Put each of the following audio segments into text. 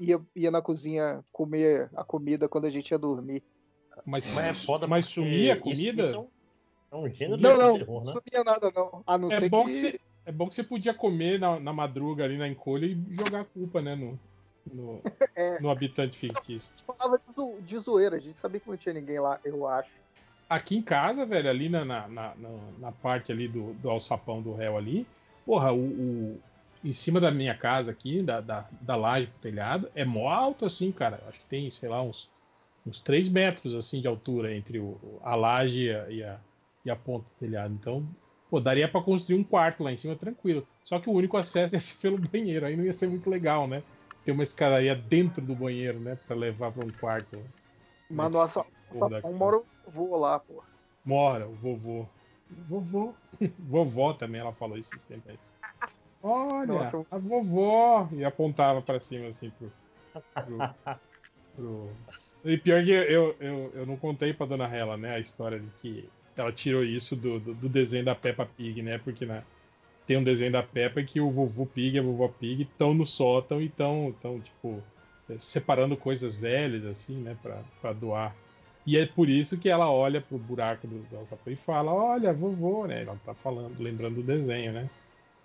ia, ia na cozinha comer a comida quando a gente ia dormir. Mas, mas é foda, mas sumia a comida? Isso, isso é um gênero não, não, terror, né? não sumia nada, não. A não é ser bom que... que você, é bom que você podia comer na, na madruga ali na encolha e jogar a culpa, né? No, no, é. no habitante fictício. A gente falava de, de zoeira, a gente sabia que não tinha ninguém lá, eu acho. Aqui em casa, velho, ali na, na, na, na parte ali do, do alçapão do réu ali, porra, o, o, em cima da minha casa aqui, da, da, da laje pro telhado, é mó alto assim, cara. Acho que tem, sei lá, uns, uns 3 metros assim de altura entre o, a laje e a, e a, e a ponta do telhado. Então, pô, daria para construir um quarto lá em cima tranquilo. Só que o único acesso ia ser pelo banheiro, aí não ia ser muito legal, né? Ter uma escadaria dentro do banheiro, né? Para levar para um quarto. Mas nossa, nossa mora o vovô lá, pô. Mora, o vovô. Vovô. Vovó também, ela falou esses tempos. Olha, nossa. a vovó! E apontava para cima assim pro. pro, pro... E pior que eu, eu, eu não contei pra dona Hela, né, a história de que ela tirou isso do, do, do desenho da Peppa Pig, né? Porque né, tem um desenho da Peppa que o vovô Pig e a vovó Pig estão no sótão e estão, tipo, separando coisas velhas, assim, né, pra, pra doar. E é por isso que ela olha pro buraco do, do alçapão e fala: Olha, vovô, né? Ela tá falando, lembrando do desenho, né?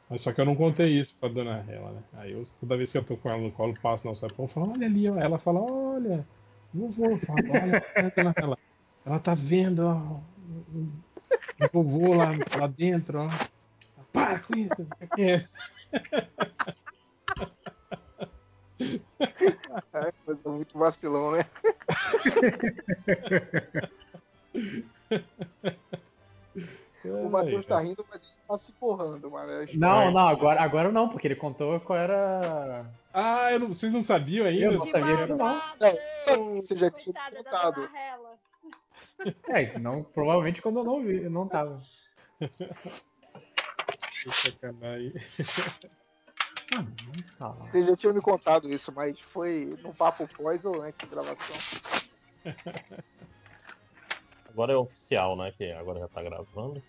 Mas só que eu não contei isso pra dona ela, né? Aí eu, toda vez que eu tô com ela no colo, passo no alçapão, falo: Olha ali, ó. Ela fala: Olha, vovô, fala, olha, dona ela. Ela tá vendo, ó, o vovô lá, lá dentro, ó. Para com isso, você quer. Ai, mas é muito vacilão, né? o Matheus tá rindo, mas ele tá se porrando, mano. Não, não, agora, agora não, porque ele contou qual era. Ah, não, vocês não sabiam ainda? Eu não sabia disso, não. Não, você já tinha contado. É, não, provavelmente quando eu não vi, eu não tava. Que sacanagem. Vocês já tinham me contado isso, mas foi no papo pós ou antes da gravação? Agora é oficial, né? Que agora já tá gravando.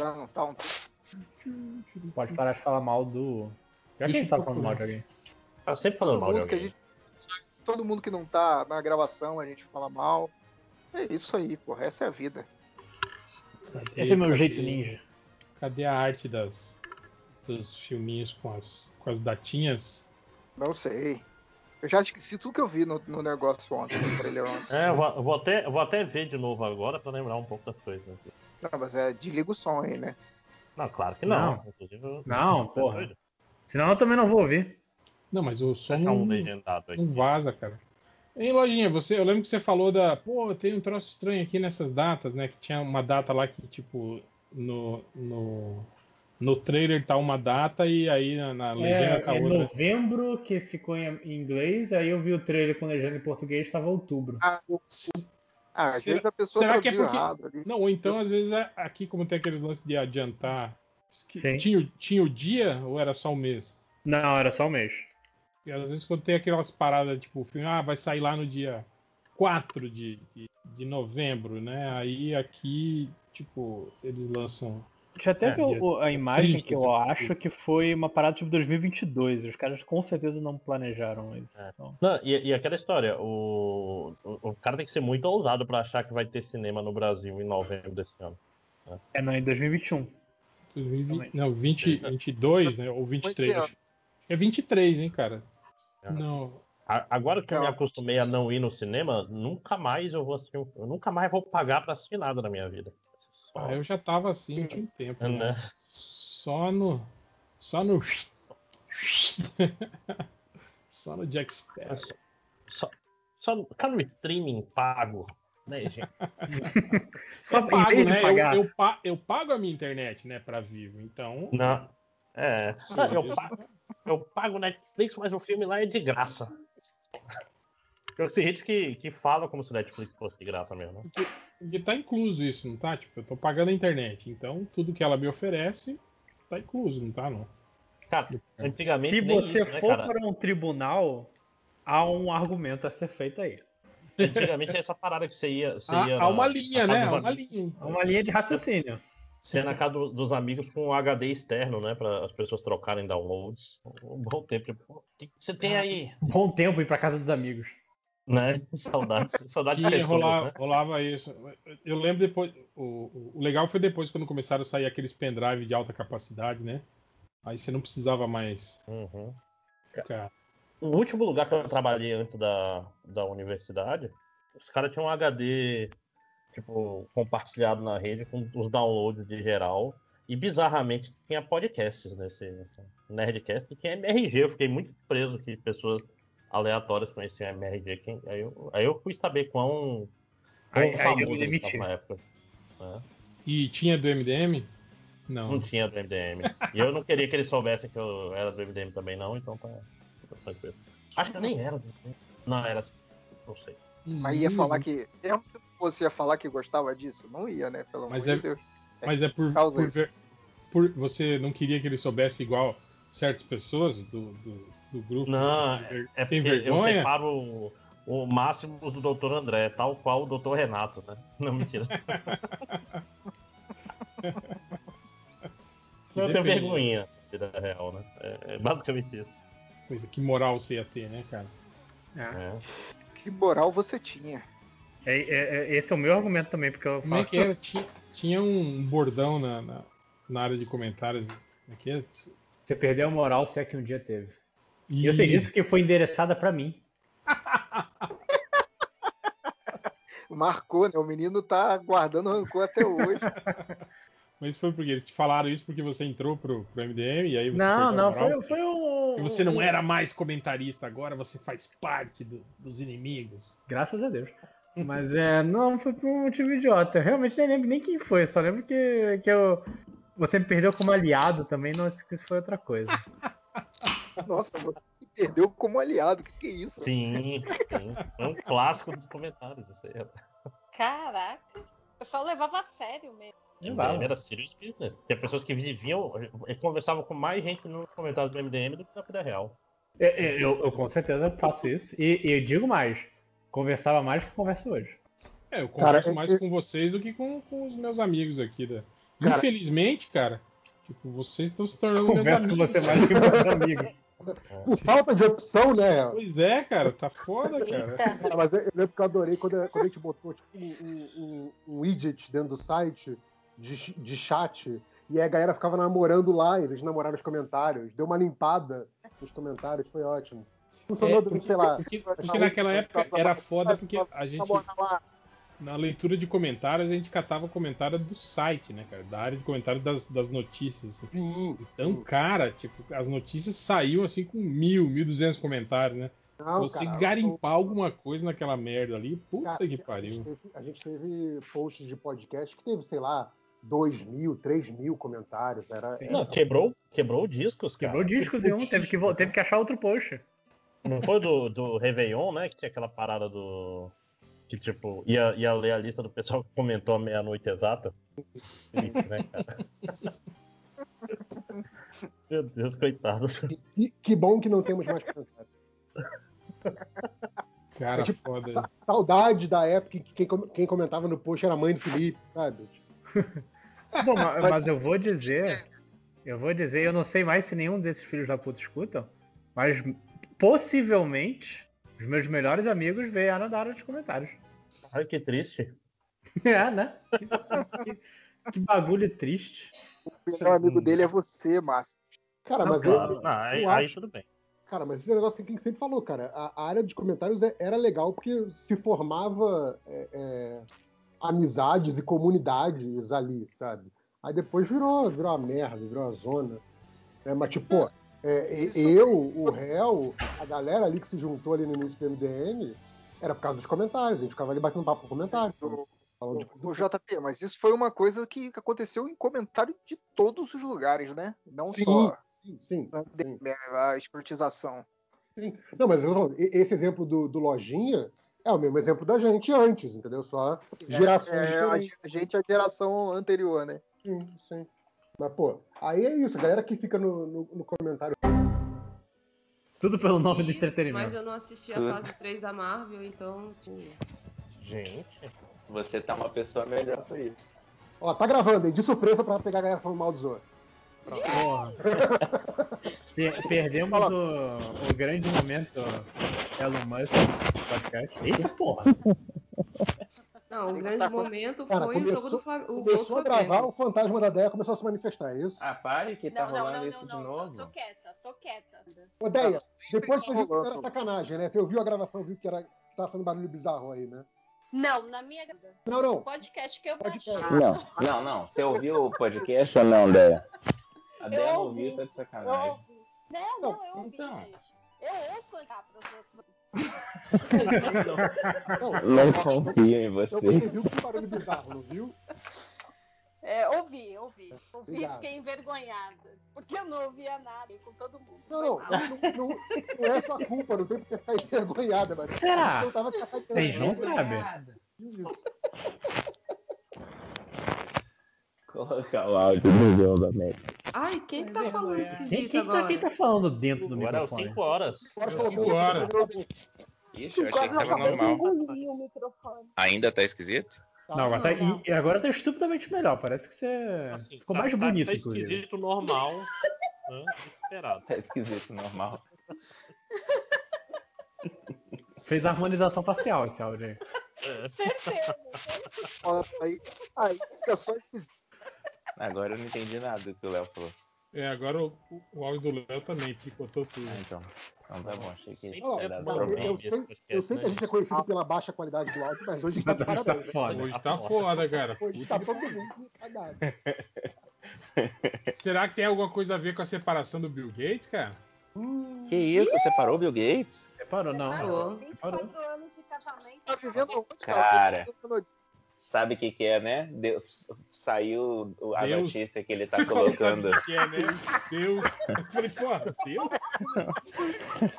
Já não tá um Pode parar de falar mal do. Já que a gente tá falando mal de alguém. Tá sempre falando mal de alguém. Gente... Todo mundo que não tá na gravação, a gente fala mal. É isso aí, porra. Essa é a vida. Cadê, Esse é meu cadê, jeito ninja. Cadê a arte das, dos filminhos com as, com as datinhas? Não sei. Eu já esqueci tudo que eu vi no, no negócio ontem, no trailer ontem. É, eu vou, eu vou, até, eu vou até ver de novo agora pra lembrar um pouco das coisas. Não, mas é desliga o som aí, né? Não, claro que não. Não, não porra. Senão eu também não vou ouvir. Não, mas o som não, não vaza, cara. Hein, Lojinha, você, eu lembro que você falou da. Pô, tem um troço estranho aqui nessas datas, né? Que tinha uma data lá que, tipo, no, no, no trailer tá uma data e aí na, na legenda é, tá é outra. novembro que ficou em inglês, aí eu vi o trailer com legenda em português, estava outubro. Ah, ah às vezes a pessoa será que é porque... Não, ou então às vezes é aqui como tem aqueles lances de adiantar. Tinha, tinha o dia ou era só o mês? Não, era só o mês. E às vezes quando tem aquelas paradas, tipo, ah, vai sair lá no dia 4 de, de, de novembro, né? Aí aqui, tipo, eles lançam Deixa eu até é, ver o, a imagem que eu acho que foi uma parada tipo 2022. Os caras com certeza não planejaram isso. É. Então... Não, e, e, aquela história, o, o, o, cara tem que ser muito ousado para achar que vai ter cinema no Brasil em novembro desse ano. Né? É, não, em 2021. 2020, não, 20, 22, né? Ou 23. Acho. É 23, hein, cara? É. Não. Agora que eu me acostumei a não ir no cinema, nunca mais eu vou assistir. Eu nunca mais vou pagar para assistir nada na minha vida. Ah, eu já tava assim há um tempo. Né? Só no. Só no. só no Jack Sparrow. Só, só, só no streaming pago. Né, gente? só eu pago, né? Eu, eu, eu, pago a minha internet, né, pra vivo, então. Não. É. eu, pago, eu pago Netflix, mas o filme lá é de graça. Tem gente que, que fala como se o Netflix fosse de graça mesmo. Né? Porque tá incluso isso, não tá? Tipo, eu tô pagando a internet, então tudo que ela me oferece tá incluso, não tá, não? Cara, antigamente. Se você isso, né, for para um tribunal, há um argumento a ser feito aí. Antigamente é essa parada que você ia. Você há, ia há uma linha, né? Há uma linha. Há uma linha de raciocínio. Você ia na casa do, dos amigos com um HD externo, né? Para as pessoas trocarem downloads. Um bom tempo. O que, você tem aí. Bom tempo ir pra casa dos amigos. Né? Saudades. Saudades Tinha, pessoas, rolava, né? rolava isso. Eu lembro depois. O, o legal foi depois quando começaram a sair aqueles pendrive de alta capacidade, né? Aí você não precisava mais Uhum. ficar. O último lugar que eu trabalhei antes da, da universidade, os caras tinham um HD tipo, compartilhado na rede com os downloads de geral. E bizarramente tinha podcasts nesse, nesse Nerdcast e tinha MRG. Eu fiquei muito preso que pessoas aleatórias conheciam MRG. Quem- Aí eu, aí eu fui saber quão, quão Aí- aí eu famoso me ele estava na época. né? E tinha do MDM? Não. Não tinha do MDM. E eu não queria que eles soubessem que eu era do MDM também, não, então tá, tá tranquilo. Acho que eu nem era do MDM. Não, era assim. Não sei. Mas ia falar que. Mesmo se fosse ia falar que gostava disso? Não ia, né? Pelo Mas amor é- de Deus. Mas é por, causa por, ver- por- você não queria que ele soubesse igual certas pessoas do, do, do grupo? Não, Tem ver- É tem porque eu vergonha? separo o, o máximo do Dr. André, tal qual o Dr. Renato, né? Não, mentira. Não, eu tenho vergonha da vida real, né? É, é basicamente isso. Coisa, que moral você ia ter, né, cara? É. É. Que moral você tinha. É- é- é- esse é o meu argumento também, porque eu Como é que era? Tinha, tinha um bordão na, na, na área de comentários. É é? Você perdeu a moral se é que um dia teve. E eu sei disso que foi endereçada pra mim. Marcou, né? O menino tá guardando rancor até hoje. Mas foi porque eles te falaram isso porque você entrou pro, pro MDM e aí você Não, não, moral? foi, foi um. E você não era mais comentarista agora, você faz parte do- dos inimigos. Graças a Deus. Mas é, não, foi por um motivo idiota. Eu realmente nem lembro nem quem foi, só lembro que, que eu, você me perdeu como aliado também, não, isso isso foi outra coisa. Nossa, você me perdeu como aliado. O que, que é isso? Sim, sim. Foi um clássico dos comentários, isso aí. Caraca. Eu só levava a sério mesmo. MDM era serious business. Tinha pessoas que vinham e conversavam com mais gente nos comentários do MDM do que na vida real. Eu, eu- eu com certeza faço isso. E, eu digo mais, conversava mais que converso hoje. É, eu converso Cara, mais eu- com vocês do que com, com os meus amigos aqui. Da... Cara- Infelizmente, cara, tipo, vocês estão se tornando meus amigos. você mais que meus amigos. Por falta de opção, né? Pois é, cara, tá foda, cara. Mas eu eu lembro que eu adorei quando, quando a gente botou tipo, um, um, um widget dentro do site de, de chat e aí a galera ficava namorando lá em vez de namorar nos comentários. Deu uma limpada nos comentários, foi ótimo. Funcionou, É, porque, sei lá. porque- porque naquela época era foda porque a gente, na leitura de comentários, a gente catava comentário do site, né, cara? Da área de comentário das, das notícias. assim. Sim, Então, cara, tipo, as notícias saíam assim com mil, mil duzentos comentários, né? Não, Você cara, garimpar alguma coisa naquela merda ali, puta Cara, que A gente, pariu. teve, a gente teve posts de podcast que teve, sei lá, 2 mil, 3 mil comentários. Era, era- Não, quebrou, quebrou discos, cara. Quebrou discos e um, teve que, teve que achar outro post. Não foi do, do Réveillon, né? Que tinha aquela parada do. Que, tipo, ia, ia ler a lista do pessoal que comentou à meia-noite exata. Isso, né, cara? Meu Deus, coitado. Que, que bom que não temos mais comentários. Cara, É tipo- foda. Saudade da época que quem, quem comentava no post era a mãe do Felipe, sabe? Bom, ma- mas, eu vou dizer, eu vou dizer, eu não sei mais se nenhum desses filhos da puta escutam, mas possivelmente os meus melhores amigos vieram da área de comentários. Ai, que triste. É, né? Que, que- que bagulho triste. O melhor amigo dele é você, Márcio. Cara, Não, mas claro. eu, Não, aí, eu aí acho- tudo bem. Cara, mas esse negócio que a gente sempre falou, cara, a, a área de comentários é- era legal porque se formava é, é, amizades e comunidades ali, sabe? Aí depois virou, virou uma merda, virou uma zona. É, mas, tipo, pô, é, eu, o réu, a galera ali que se juntou ali no início do MDM, era por causa dos comentários. A gente ficava ali batendo papo com comentários. O, o JP, mas isso foi uma coisa que aconteceu em comentário de todos os lugares, né? Não Sim, só Sim, sim, sim. a escrotização. Sim. Não, mas esse exemplo do, do Lojinha é o mesmo exemplo da gente antes, entendeu? Só gerações É, é, a gente é a geração anterior, né? Sim, sim. Mas, pô, aí é isso, a galera que fica no, no, no comentário. Tudo pelo nome do Mas entretenimento. eu não assisti a fase 3 da Marvel, então. tipo, Gente. Você tá uma pessoa melhor pra isso. Ó, tá gravando aí, de surpresa pra pegar a galera falando mal dos outros. Porra. Per- perdemos o, o grande momento Elon Musk no podcast. Eita porra! Não, o Tá grande com- momento Cara, foi o jogo começou- do Flamengo. O Começou a gravar, o fantasma da Deia começou a se manifestar, é isso? Ah, pare que tá Não, rolando não, isso não, de não, novo. Tô quieta, tô quieta. Ô, Deia, Tá depois você viu que era sacanagem, né? Você ouviu a gravação, viu que era que tava fazendo barulho bizarro aí, né? Não, na minha Não, não. podcast que eu Podcast. Não, não, não. Você ouviu o podcast ou não, Deia? A Deia ouviu, tá de Eu sacanagem. ouvi. Não, não, eu ouvi, Então. gente. Eu ouço ah, pros outros. Não, Não confio em você. você viu que barulho bizarro, não viu? É, ouvi, ouvi. Ouvi e Obrigado. fiquei envergonhada. Porque eu não ouvia nada com todo mundo. Não, não, não, não, não é sua culpa, não tem porque ficar envergonhada, mas Será? eu tava. Vocês não sabem. Colocar o áudio do jogo, América. Ai, quem que tá falando Quem, esquisito quem, tá, agora? quem tá falando dentro do Agora é microfone? 5 horas. Pode Cinco colocar o horas. microfone. Ixi, eu achei que tava normal. engoli o microfone. Ainda tá esquisito? Não, agora tá, e agora tá estupidamente melhor. Parece que você Assim, ficou tá- mais tá- bonito, Tá inclusive. esquisito, normal. né? Esperado. Tá esquisito, normal. Fez harmonização facial esse áudio aí. Certeza. Ó, Aí, aí fica só esquisito. Agora eu não entendi nada do que o Léo falou. É, agora o, o- áudio do Léo também picotou tudo. Ah, então. Então tá bom, achei que Sim, Ó, ia dar certo, cara, problema. eu, eu sei, eu sei que a gente é conhecido pela baixa qualidade do áudio, mas hoje tá de Mas tá foda. Hoje tá foda, cara. Hoje tá todo mundo cagado. Será que tem alguma coisa a ver com a separação do Bill Gates, cara? Que isso? Separou o Bill Gates? Separou, não. Parou. 24 anos de casamento. Tá vivendo onde, Cara. Tá vivendo- Sabe o que, que é, né? Deu- saiu a Deus. notícia que ele tá Você sabe colocando. o que é, né? Deus. Eu falei, porra, Deus?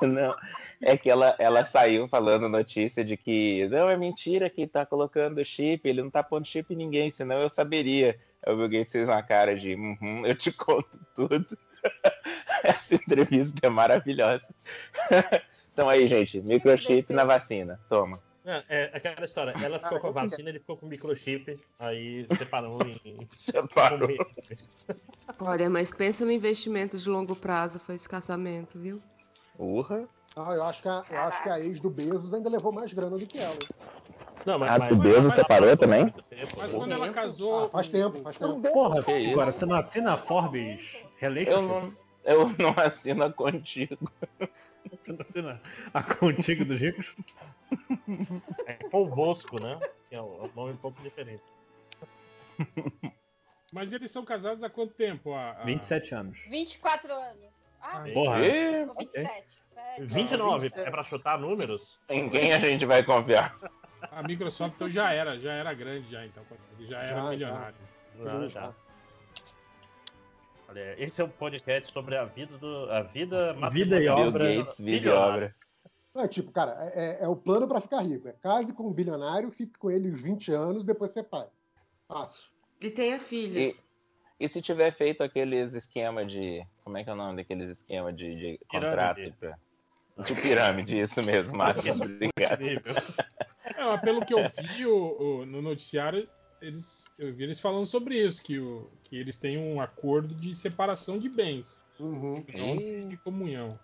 Não, é que ela, ela saiu falando notícia de que não, é mentira que tá colocando chip, ele não tá pondo chip em ninguém, senão eu saberia. O Bill Gates fez uma cara de, uhum, eu te conto tudo. Essa entrevista é maravilhosa. Então aí, gente, microchip na vacina, toma. É, é aquela história. Ela ficou com a vacina, ele ficou com o microchip, aí separou em. Separou. Olha, mas pensa no investimento de longo prazo, foi esse casamento, viu? Urra. Ah, eu acho, que a, eu acho que a ex do Bezos ainda levou mais grana do que ela. Não, mas, Ah, mas, o Bezos mas- separou mas- também? tempo. Mas Tempo. quando ela casou. Ah, faz tempo, faz tempo. Porra, Que isso? agora você não assina a Forbes Eu Relationships? não, eu não assino contigo. Você não assina a contigo dos ricos? É o Bosco, né? Que é um nome um pouco diferente. Mas eles são casados há quanto tempo? A, a... 27 anos. 24 anos. Ah, Porra. E 27. sério. 29, 27. é pra chutar números? em quem a gente vai confiar? A Microsoft então já era, já era grande já, então. Ele já era Já, milionário. Não, já. Olha, esse é um podcast sobre a vida do. A vida Vida e matrimonial Bill obra. Gates vive bilionária. obra. É tipo, cara, é, é- é o plano pra ficar rico. É case com um bilionário, fique com ele uns 20 anos, depois separe. Fácil. E tenha filhos. E se tiver feito aqueles esquema de. Como é que é o nome daqueles esquema de, de contrato? Pra... De pirâmide, isso mesmo, Márcio. Obrigado. É, mas pelo que eu vi o- o- no noticiário, eles, eu vi eles falando sobre isso, que, o, que eles têm um acordo de separação de bens, Uhum. não de, de comunhão.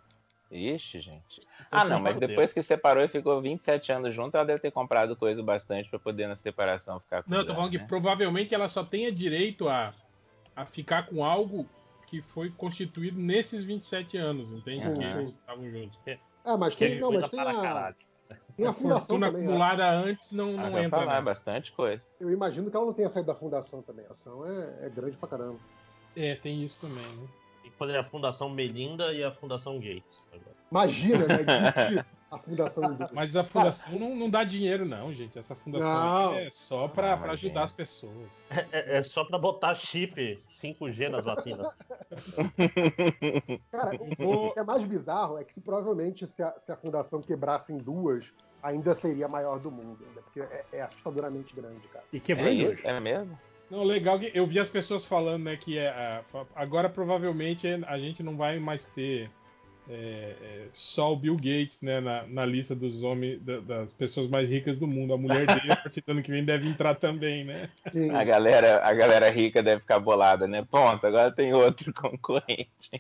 Ixi, gente. Ah, não, mas depois que separou e ficou 27 anos junto, ela deve ter comprado coisa bastante pra poder na separação ficar com Não, eu tô falando que né? provavelmente ela só tenha direito a, a ficar com algo que foi constituído nesses 27 anos, entende? Sim, que eles estavam juntos. Ah, mas Que tem, não, mas tem para a, a A fundação fortuna também. né? acumulada antes não, Ah, não vai entra. falar, não. bastante coisa. Eu imagino que ela não tenha saído da fundação também. A ação é, é grande pra caramba. É, tem isso também, né? Tem que fazer a Fundação Melinda e a Fundação Gates. agora. Imagina, né? a fundação do Mas a fundação não, não dá dinheiro, não, gente. Essa fundação é só pra, Ah, ajudar gente. as pessoas. É, é só pra botar chip 5G nas vacinas. Cara, o o que é mais bizarro é que se provavelmente se a, se a fundação quebrasse em duas, ainda seria a maior do mundo. Ainda, porque é, é assustadoramente grande, cara. E quebrou É isso? É mesmo? Não, legal que eu vi as pessoas falando, né, que é, agora provavelmente a gente não vai mais ter é, é, só o Bill Gates, né, na, na lista dos homens, da- das pessoas mais ricas do mundo. A mulher dele, a partir do ano que vem, deve entrar também, né? A galera, a galera rica deve ficar bolada, né? Ponto, agora tem outro concorrente.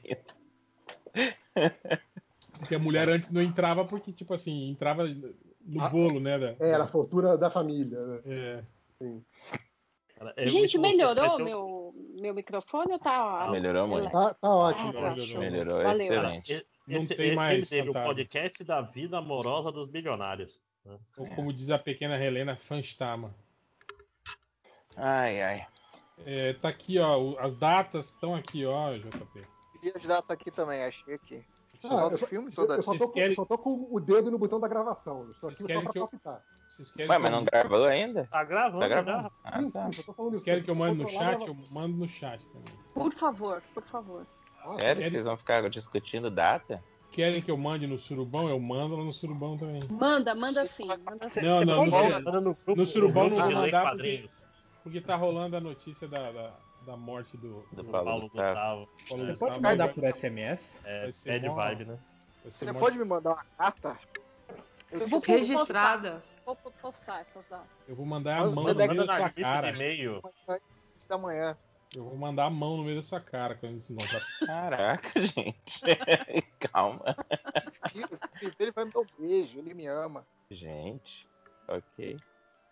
Porque a mulher antes não entrava porque, tipo assim, entrava no Ah, bolo, né? Da, É, era a fortuna da família. Né? é. Sim. Cara, é Gente, melhorou ser um- meu, meu microfone ou tá. Melhorou muito. Tá, tá ótimo. Ah, tá, Melhorou. Melhorou, Valeu. excelente. Não esse- tem ele mais teve o podcast da vida amorosa dos bilionários. né? Ou como diz a pequena Helena, Fanstama. Ai, ai. É, tá aqui, ó. As datas estão aqui, ó, JP. E as datas aqui também, achei aqui. Ah, Só eu, só, filme eu, toda eu só, Vocês tô com, querem- só tô com o dedo no botão da gravação. Estou aqui só pra que eu- querem, Ué, mas eu, não gravou ainda? Tá gravando, Tá gravando? Ah, Sim, tá. sim, eu tô falando vocês querem que eu mande no chat? Eu mando no chat também. Por favor, por favor. Sério que Querem- vocês vão ficar discutindo data? Querem que eu mande no surubão? Eu mando lá no surubão também. Manda, manda sim. Manda sim. Não, não, no, no surubão não de vou mandar quadrinhos. porque tá rolando a notícia da, da, da morte do, Do do Paulo Paulo Gustavo. Gustavo. Paulo Você Gustavo. pode mandar por SMS? É, mó- vibe, né? Você pode me mandar uma carta? Eu Eu vou Registrada. Vou vou postar datas. Eu vou mandar a mão na sua cara. de e-mail. da manhã. Eu vou mandar a mão no meio da sua cara quando eles se encontrar. Caraca, gente. Calma. Ele vai me dar um beijo, ele me ama. Gente. Ok.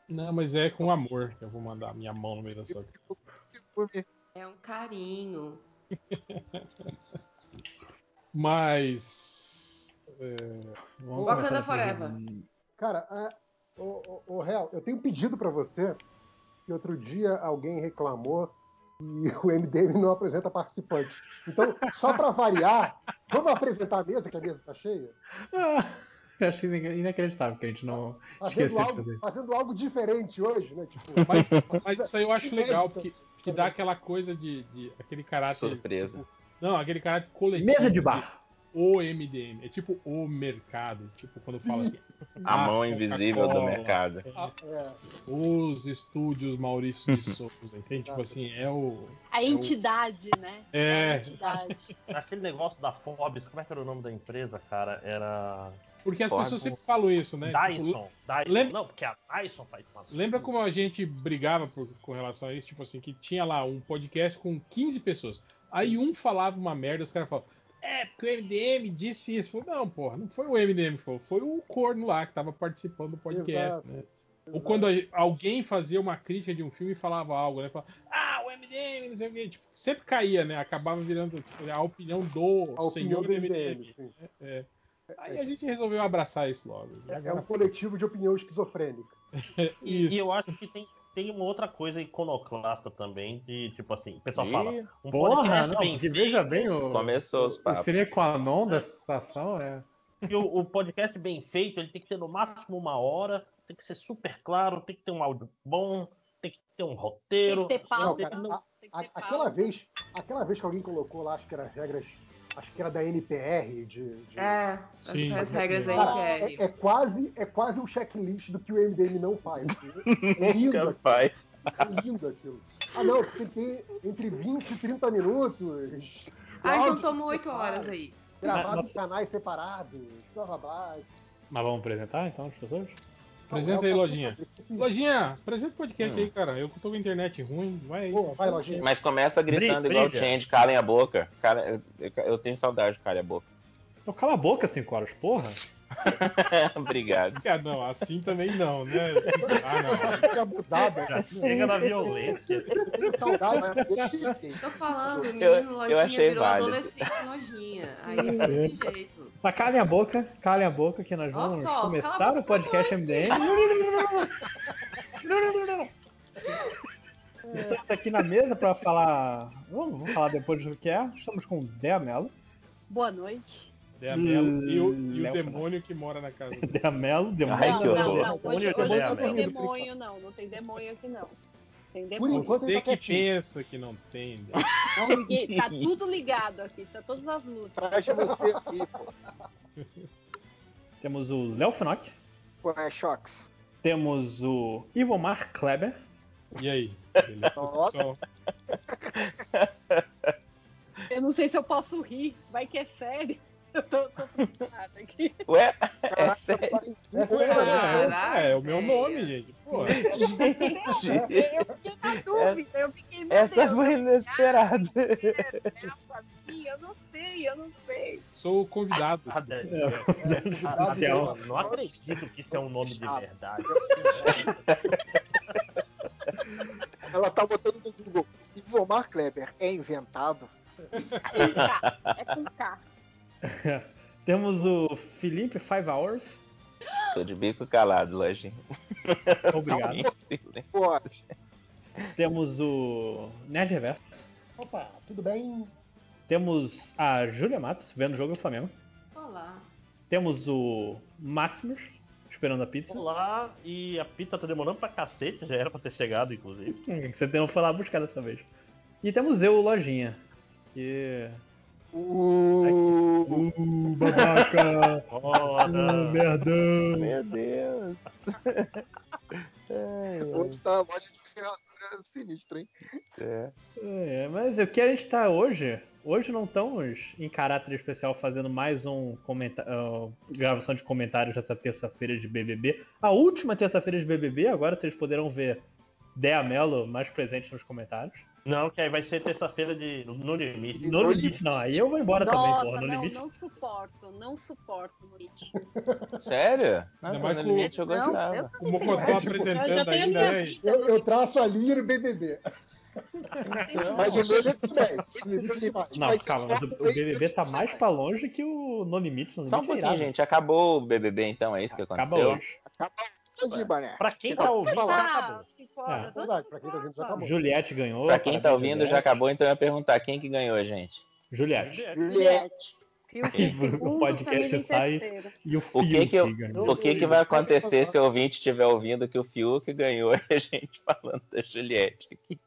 Não, mas é com amor que eu vou mandar a minha mão no meio da sua cara. É um carinho. Mas. é, Wakanda Forever. Cara, é, ô, ô, ô, Real, eu tenho um pedido pra você. Que outro dia alguém reclamou e o MDM não apresenta participante. Então, só pra variar, vamos apresentar a mesa, que a mesa tá cheia? Ah, eu achei inacreditável que a gente não Fazendo de algo, fazer. fazendo algo diferente hoje, né? Tipo, Mas, mas isso aí eu acho legal, porque, porque dá aquela coisa de, de aquele caráter. Surpresa. tipo, não, aquele caráter coletivo. Mesa de bar. O MDM. É tipo o mercado. Tipo, quando fala assim. A mão invisível do mercado. é, Os estúdios Maurício de Souza. Entende? Tipo assim, é o. A É o- entidade, né? É. A entidade. Aquele negócio da Forbes, como é que era o nome da empresa, cara? Era. Porque as pessoas sempre falam isso, né? Tipo, Dyson. Dyson. lembra- Não, porque a Dyson faz umas Lembra como a gente brigava por- com relação a isso? Tipo assim, que tinha lá um podcast com 15 pessoas. Aí um falava uma merda, os caras falavam, é, porque o MDM disse isso. Não, porra, não foi o MDM que falou, foi o corno lá que tava participando do podcast, Exato. né? Ou quando a- alguém fazia uma crítica de um filme e falava algo, né? Falava, ah, o MDM, não sei o quê. Tipo, sempre caía, né? Acabava virando tipo, a opinião do a opinião senhor do MDM. MDM. sim. É. Aí a gente resolveu abraçar isso logo. É agora- um coletivo de opinião esquizofrênica. E, Isso. e eu acho que tem, tem uma outra coisa iconoclasta também, de tipo assim, o pessoal Ih, fala, um Porra, podcast não, bem veja bem o. Começou os O papos. seria com a non da situação é. que o, o podcast bem feito, ele tem que ter no máximo uma hora, tem que ser super claro, tem que ter um áudio bom, tem que ter um Tem roteiro. que ter pauta. Não, cara, não- tem que A- ter aquela pauta. vez, aquela vez que alguém colocou lá, acho que era regras, acho que era da NPR, de, de- É, Sim. as regras da NPR. é, é quase, é quase um checklist do que o MDM não faz. É lindo, aquilo, Capaz. é lindo aquilo. Ah, não, porque tem que ter entre 20 e 30 minutos. Ah, então toma 8 separado, horas aí. Gravado em canais separados, blá blá blá. Mas vamos apresentar então as pessoas? Apresenta aí, Lojinha. Lojinha, apresenta o podcast Hum. aí, cara. Eu que tô com a internet ruim. Vai aí. Boa, vai, Lojinha. Mas começa gritando Bri- igual o brilha. Change, calem a boca. Cara, eu, eu tenho saudade de calem a boca. Então cala a boca, 5 horas, porra. Obrigado. Ah, não, assim também não, né? Ah, não. Que abusada. Já chega na violência. Tô falando, o menino lojinha achei virou válido. adolescente lojinha. Aí foi desse jeito. Mas calem a boca, calem a boca que nós vamos só, cala a começar boca o podcast MDM. Estamos aqui na mesa para falar. Vamos, vamos falar depois do que é. Estamos com Dea Mello. Boa noite. Dea Mello e o, e o demônio que mora na casa. dele. Dea Mello, demônio. Ai, não, que não, horror. não. Hoje, hoje também, não tem demônio, não. Não tem demônio aqui, não. Tem demônio. Você tá que pensa que não tem. né? Não, tá tudo ligado aqui. Tá todas as luzes. Traz você aqui, pô. Temos o Léo Finock. Com a Shox. Temos o Ivomar Kleber. E aí? Beleza? Eu não sei se eu posso rir. Vai que é sério. Eu tô, tô preocupada aqui. Ué, é sério? É Caraca, é, é o meu velho. nome, gente. Pô, Gente, Eu fiquei na dúvida. Eu fiquei, meu essa Deus, foi inesperada. é minha? Eu não sei. eu não sei. Sou o convidado. A de- É. Oficial. Não acredito que isso é um nome de verdade. Ela tá botando no Google. Ivomar Kleber é inventado? É com K. Temos o Felipe Five Hours. Tô de bico calado, lojinha. Obrigado. Temos o Nerd Reverso. Opa, tudo bem? Temos a Júlia Matos, vendo o jogo do Flamengo. Olá. Temos o Máximos, esperando a pizza. Olá, e a pizza tá demorando pra cacete, já era pra ter chegado, inclusive. Você tem que lá buscar dessa vez. E temos eu, o Lojinha. Que. O... Uh, babaca! Foda. uh, merdão! Meu Deus. Ai, Hoje tá a loja de ferradura sinistra, hein? é. É, mas o que a gente tá hoje? Hoje não estamos em caráter especial fazendo mais um uh, gravação de comentários dessa terça-feira de BBB. A última terça-feira de BBB, agora vocês poderão ver Dea Mello mais presente nos comentários. Não, que aí vai ser terça-feira de No Limite. No limite não, aí eu vou embora também, Nossa, porra. No não, limite. não suporto, não suporto no limite. Sério? Nossa, mais no com- limite eu Não, gostava. eu O Mocotó apresentando ainda, né? Eu, no eu traço a linha no BBB. Então, Mas o meu é Não, calma, mas o, o BBB tá mais pra longe que o No Limite. No Só um limite é pouquinho, irado. gente. Acabou o BBB, então? É isso que aconteceu? hoje. Hoje, Bané. Pra quem tá ouvindo, já acabou. que foda. É. Verdade, pra quem tá ouvindo já acabou. Juliette ganhou. Pra quem tá ouvindo, já acabou, então eu ia perguntar quem que ganhou, gente. Juliette. Juliette. Fiuk o podcast sai-. E o O que Fiuk que eu- ganhou. O que, que vai acontecer se o ouvinte estiver ouvindo que o Fiuk ganhou e a gente falando da Juliette aqui?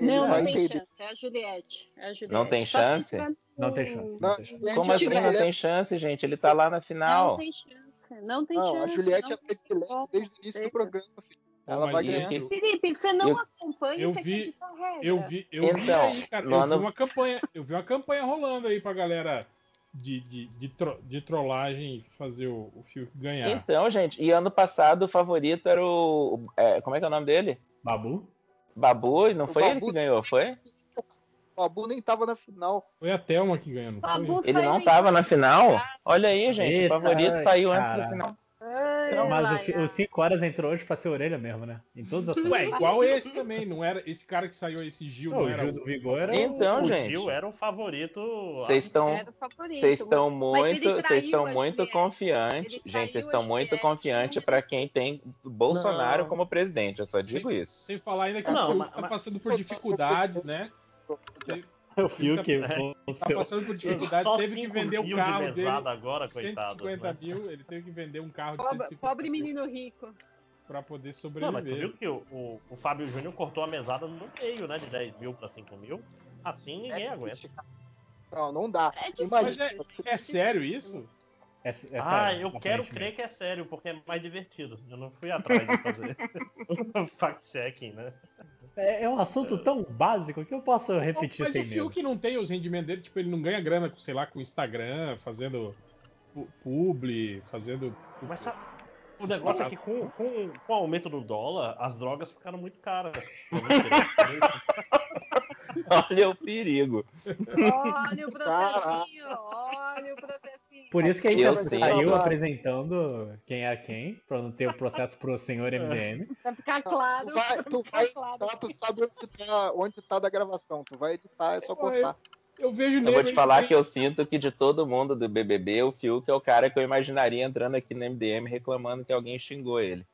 Não, vai não tem chance. É a Juliette. É a Juliette. Não tem chance? Não tem chance. Não, Não tem chance. Juliette Como assim não tem chance, gente? Ele tá lá na Não final. tem chance. Não tem Não, chance. a Juliette não é predileta desde o início do programa, filho. Ela Mas vai ganhar. eu- Felipe, você não Eu- acompanha eu você vi-. Eu vi, eu vi Então, aí, cara. no Eu vi uma campanha, eu vi uma campanha rolando aí pra galera de, de, de, tro- de trollagem fazer o, o Fiuk ganhar. Então, gente, e ano passado o favorito era o. é, como é que é o nome dele? Babu? Babu, e não O foi ele Babu- que ganhou, foi? O Babu nem tava na final. Foi a Thelma que ganhou? Babu Ele não tava na final? Olha aí, gente, Eita, o favorito saiu antes caralho. da final. Ai, Não, mas ai, o, fi- ai. o 5 horas entrou hoje pra ser orelha mesmo, né? Em os assuntos. Ué, igual esse também, não era esse cara que saiu, esse Gil, Não, não o era Gil o- do Vigor era Então, o gente, Gil era o favorito. vocês estão. Era o favorito. Vocês estão Mas muito, vocês estão muito confiantes. Gente, vocês estão muito confiantes para quem tem Bolsonaro Não. como presidente. Eu só digo sem, isso. Sem falar ainda que Não, o mas- tá mas- passando por dificuldades, né? o Fiuk. Tá o Tá seu- passando por dificuldades, Só teve que vender o carro de dele. agora, coitado. 150 né? mil, ele teve que vender um carro de Pobre, 150 pobre mil menino rico. pra poder Não, mas tu sobreviver. viu que o, o, o Fábio Júnior cortou a mesada no meio, né? De 10 mil pra 5 mil. Assim ninguém aguenta. Não, não dá. É difícil. Mas é, é sério isso? É, é ah, sério, eu quero crer que é sério, porque é mais divertido. Eu não fui atrás de fazer o fact-checking, né? É, é um assunto tão básico que eu posso repetir Mas sem o medo. Fiuk não tem os rendimentos dele, tipo, ele não ganha grana, com, sei lá, com Instagram, fazendo pu- publi, fazendo. Mas sabe, o negócio é que com, com, com o aumento do dólar, as drogas ficaram muito caras. Olha o perigo. Olha o processinho, olha o processinho. Por isso que a gente Eu já sim. saiu Não, apresentando quem é quem, pra não ter o processo pro senhor MDM. Pra ficar claro. Tu vai, tu ficar vai claro. editar, tu sabe onde tá, onde tá da gravação. Tu vai editar, é só cortar. Eu vejo Eu nele. vou te falar que eu sinto que de todo mundo do BBB, o Fiuk é o cara que eu imaginaria entrando aqui no MDM reclamando que alguém xingou ele.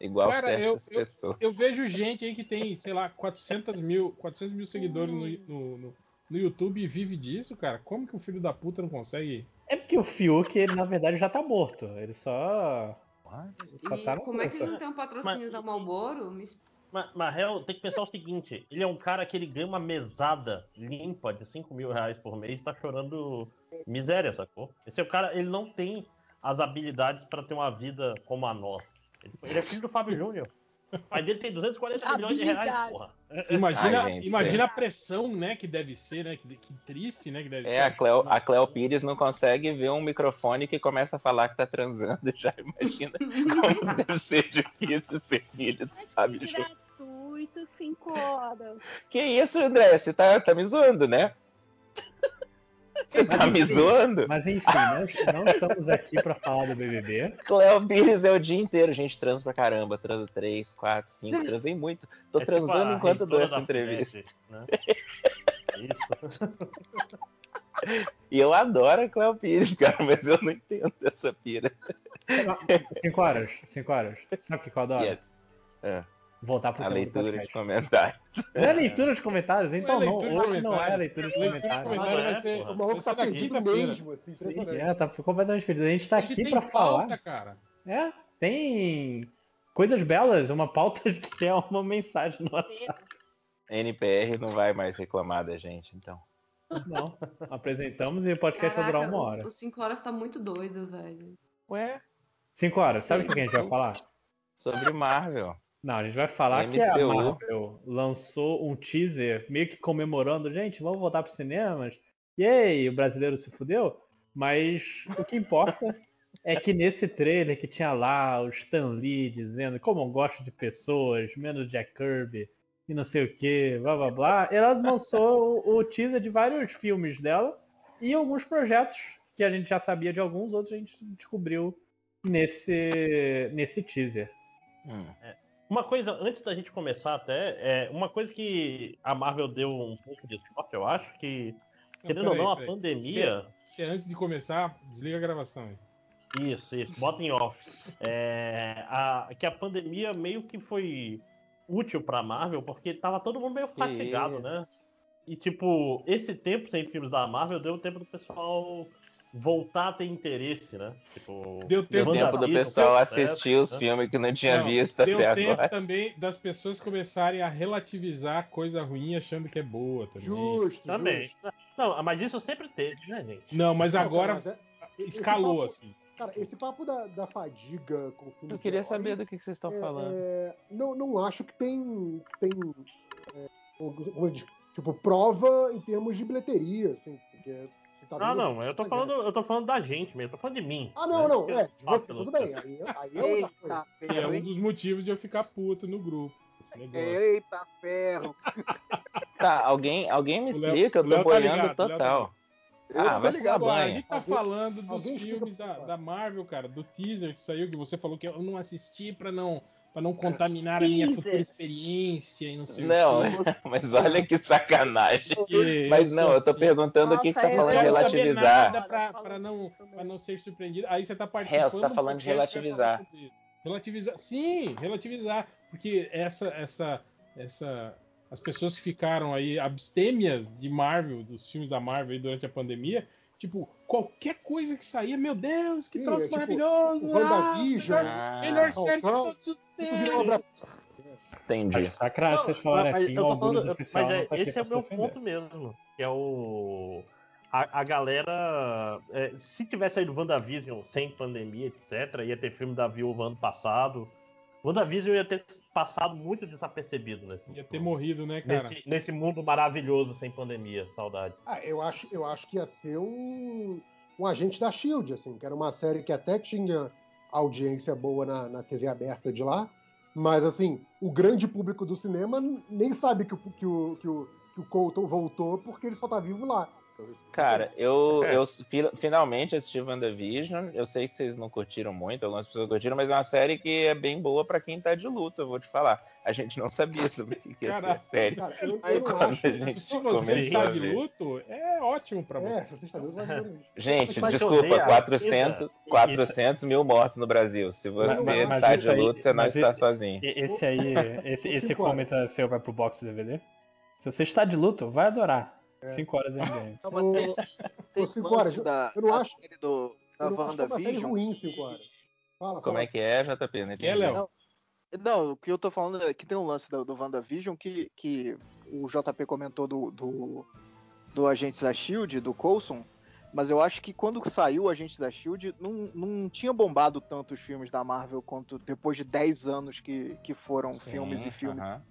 Igual Cara, certas eu- pessoas. Eu vejo gente aí que tem, sei lá, 400 mil, 400 mil seguidores no, no, no- no YouTube e vive disso, cara. Como que o filho da puta não consegue? É porque o Fiuk, ele na verdade já tá morto. Ele só. Só E tá como é que ele não tem um patrocínio Mas- da Malboro? Me. Mas, mas real, tem que pensar o seguinte: ele é um cara que ele ganha uma mesada limpa de 5 mil reais por mês e tá chorando miséria, sacou? Esse é o cara, ele não tem as habilidades pra ter uma vida como a nossa. Ele, foi- ele é filho do Fábio Júnior. O pai dele tem 240 milhões de reais, porra. Imagina, Ai, gente, imagina é. a pressão, né, que deve ser, né? Que, que triste, né? Que deve É, ser. a Cleo, a Cleo Pires não consegue ver um microfone que começa a falar que tá transando. Já imagina como deve ser difícil ser filho Mas Júnior. gratuito, 5 horas. Que isso, André? Você tá, tá me zoando, né? Você tá me zoando? Mas enfim, nós não estamos aqui pra falar do BBB. Cléo Pires é o dia inteiro, gente transa pra caramba, transa 3, 4, 5, transei muito. Tô É tipo transando a enquanto dou essa entrevista. FUVEST, né? Isso. E eu adoro a Cléo Pires, cara, mas eu não entendo essa pira. 5 horas, 5 horas. Sabe o que eu adoro? Yes. É, Voltar pro a leitura de comentários. Não é leitura de comentários? Então Não é não, hoje não é leitura de comentários. comentário vai é, ser, porra. O maluco tá perdido mesmo, assim. É, tá completamente perdido. A gente tá Hoje aqui pra falar. cara. É, tem coisas belas, uma pauta que é uma mensagem no WhatsApp. NPR não vai mais reclamar da gente, então. Não, apresentamos e o podcast vai durar uma hora. o 5 horas tá muito doido, velho. Ué? 5 horas, sabe o que a gente vai falar? Sobre Marvel. Não, a gente vai falar que a MCU. Marvel lançou um teaser meio que comemorando, gente, vamos voltar pros cinemas. E aí, o brasileiro se fudeu? Mas o que importa é que nesse trailer que tinha lá o Stan Lee dizendo como eu gosto de pessoas, menos Jack Kirby e não sei o que, blá blá blá, ela lançou o, o teaser de vários filmes dela e alguns projetos que a gente já sabia de alguns, outros a gente descobriu nesse, nesse teaser. Hum. Uma coisa, antes da gente começar até, é uma coisa que a Marvel deu um pouco de sorte, eu acho, que, querendo ou peraí, não, a pandemia. Se antes de começar, desliga a gravação aí. Isso, isso, bota em off. É, a- que a pandemia meio que foi útil pra Marvel, porque tava todo mundo meio fatigado, isso. né? E tipo, esse tempo sem filmes da Marvel deu tempo do pessoal voltar a ter interesse, né? Tipo, Deu tempo- tempo do pessoal né? assistir os filmes que não tinha Não, visto Deu até tempo agora. também das pessoas começarem a relativizar coisa ruim achando que é boa também. Justo, Também. justo. Não, mas isso sempre teve, né, gente? Não, mas Não, agora mas é- esse escalou papo- assim. Cara, esse papo da, da fadiga com o filme. Eu queria saber do que que vocês estão é, falando. é, não, não acho que tem. tem é, tipo, prova em termos de bilheteria, assim, porque tá Ah, não, eu tô falando, eu tô falando da gente mesmo, eu tô falando de mim. Ah, não, né? não, é. eu- Você, tudo bem. Aí, aí é outra coisa. Eita E é um dos motivos de eu ficar puto no grupo. Negócio. Eita ferro. Tá, alguém, alguém me Léo- explica, eu o tô Léo tá boiando ligado, o Léo tá total. Eu Ah, tô vai ligado. tomar Agora, a gente tá Alguém- falando dos filmes da, da Marvel, cara, do teaser que saiu, que você falou que eu não assisti pra não, pra não contaminar a minha futura experiência e não sei Não, o quê. mas olha que sacanagem. Mas não, eu tô perguntando o que, que você tá falando não de relativizar. pra não, pra não ser surpreendido. Aí você tá participando. Real, você tá do falando de que relativizar. Relativizar. Sim, relativizar. Porque essa, essa, essa. As pessoas que ficaram aí abstêmias de Marvel, dos filmes da Marvel aí durante a pandemia, tipo, qualquer coisa que saía, meu Deus, que Sim, troço é tipo, maravilhoso! o WandaVision, ah, Ah, melhor série de todos os tempos! entendi. Sacra, Não, vocês falarem mas assim, eu o tô falando, oficial mas é- tá esse é o meu ponto mesmo, que é o a, a galera, é, se tivesse saído WandaVision sem pandemia, etc, ia ter filme da Viúva ano passado. WandaVision ia ter passado muito desapercebido nesse, Ia ter morrido, né, cara? nesse, nesse mundo maravilhoso sem pandemia, saudade. Ah, eu acho, eu acho que ia ser um, um agente da Shield, assim, que era uma série que até tinha audiência boa na, na TV aberta de lá, mas assim, o grande público do cinema nem sabe que o, que o, que o, que o Colton voltou porque ele só tá vivo lá. Cara, eu, É. eu fi- finalmente assisti WandaVision. Eu sei que vocês não curtiram muito, algumas pessoas curtiram, mas é uma série que é bem boa pra quem tá de luto, eu vou te falar. A gente não sabia sobre o que que ia ser a série. Cara, eu, eu não acho. a gente Se você está de luto, é ótimo pra É, você. se você está vai ver. Gente, desculpa, odeia a 400, vida. 400 mil mortos no Brasil. Se você tá isso de aí- luto, você não está esse- sozinho. Esse aí, esse, esse comentário seu vai pro box DVD? Se você está de luto, vai adorar. É. 5 horas MDM. Não, mas Ô, tem- tem ô, cinco lance horas, da, eu não acho- série do, da Eu não acho que é ruim, 5 horas. Fala, Como fala. é que é, JP? Não É. Léo? Não, Não, o que eu tô falando é que tem um lance do, do WandaVision que, que o JP comentou do, do, do Agentes da Shield, do Coulson, mas eu acho que quando saiu o Agentes da Shield, não, não tinha bombado tanto os filmes da Marvel quanto depois de 10 anos que, que foram Sim, filmes e filmes. aham.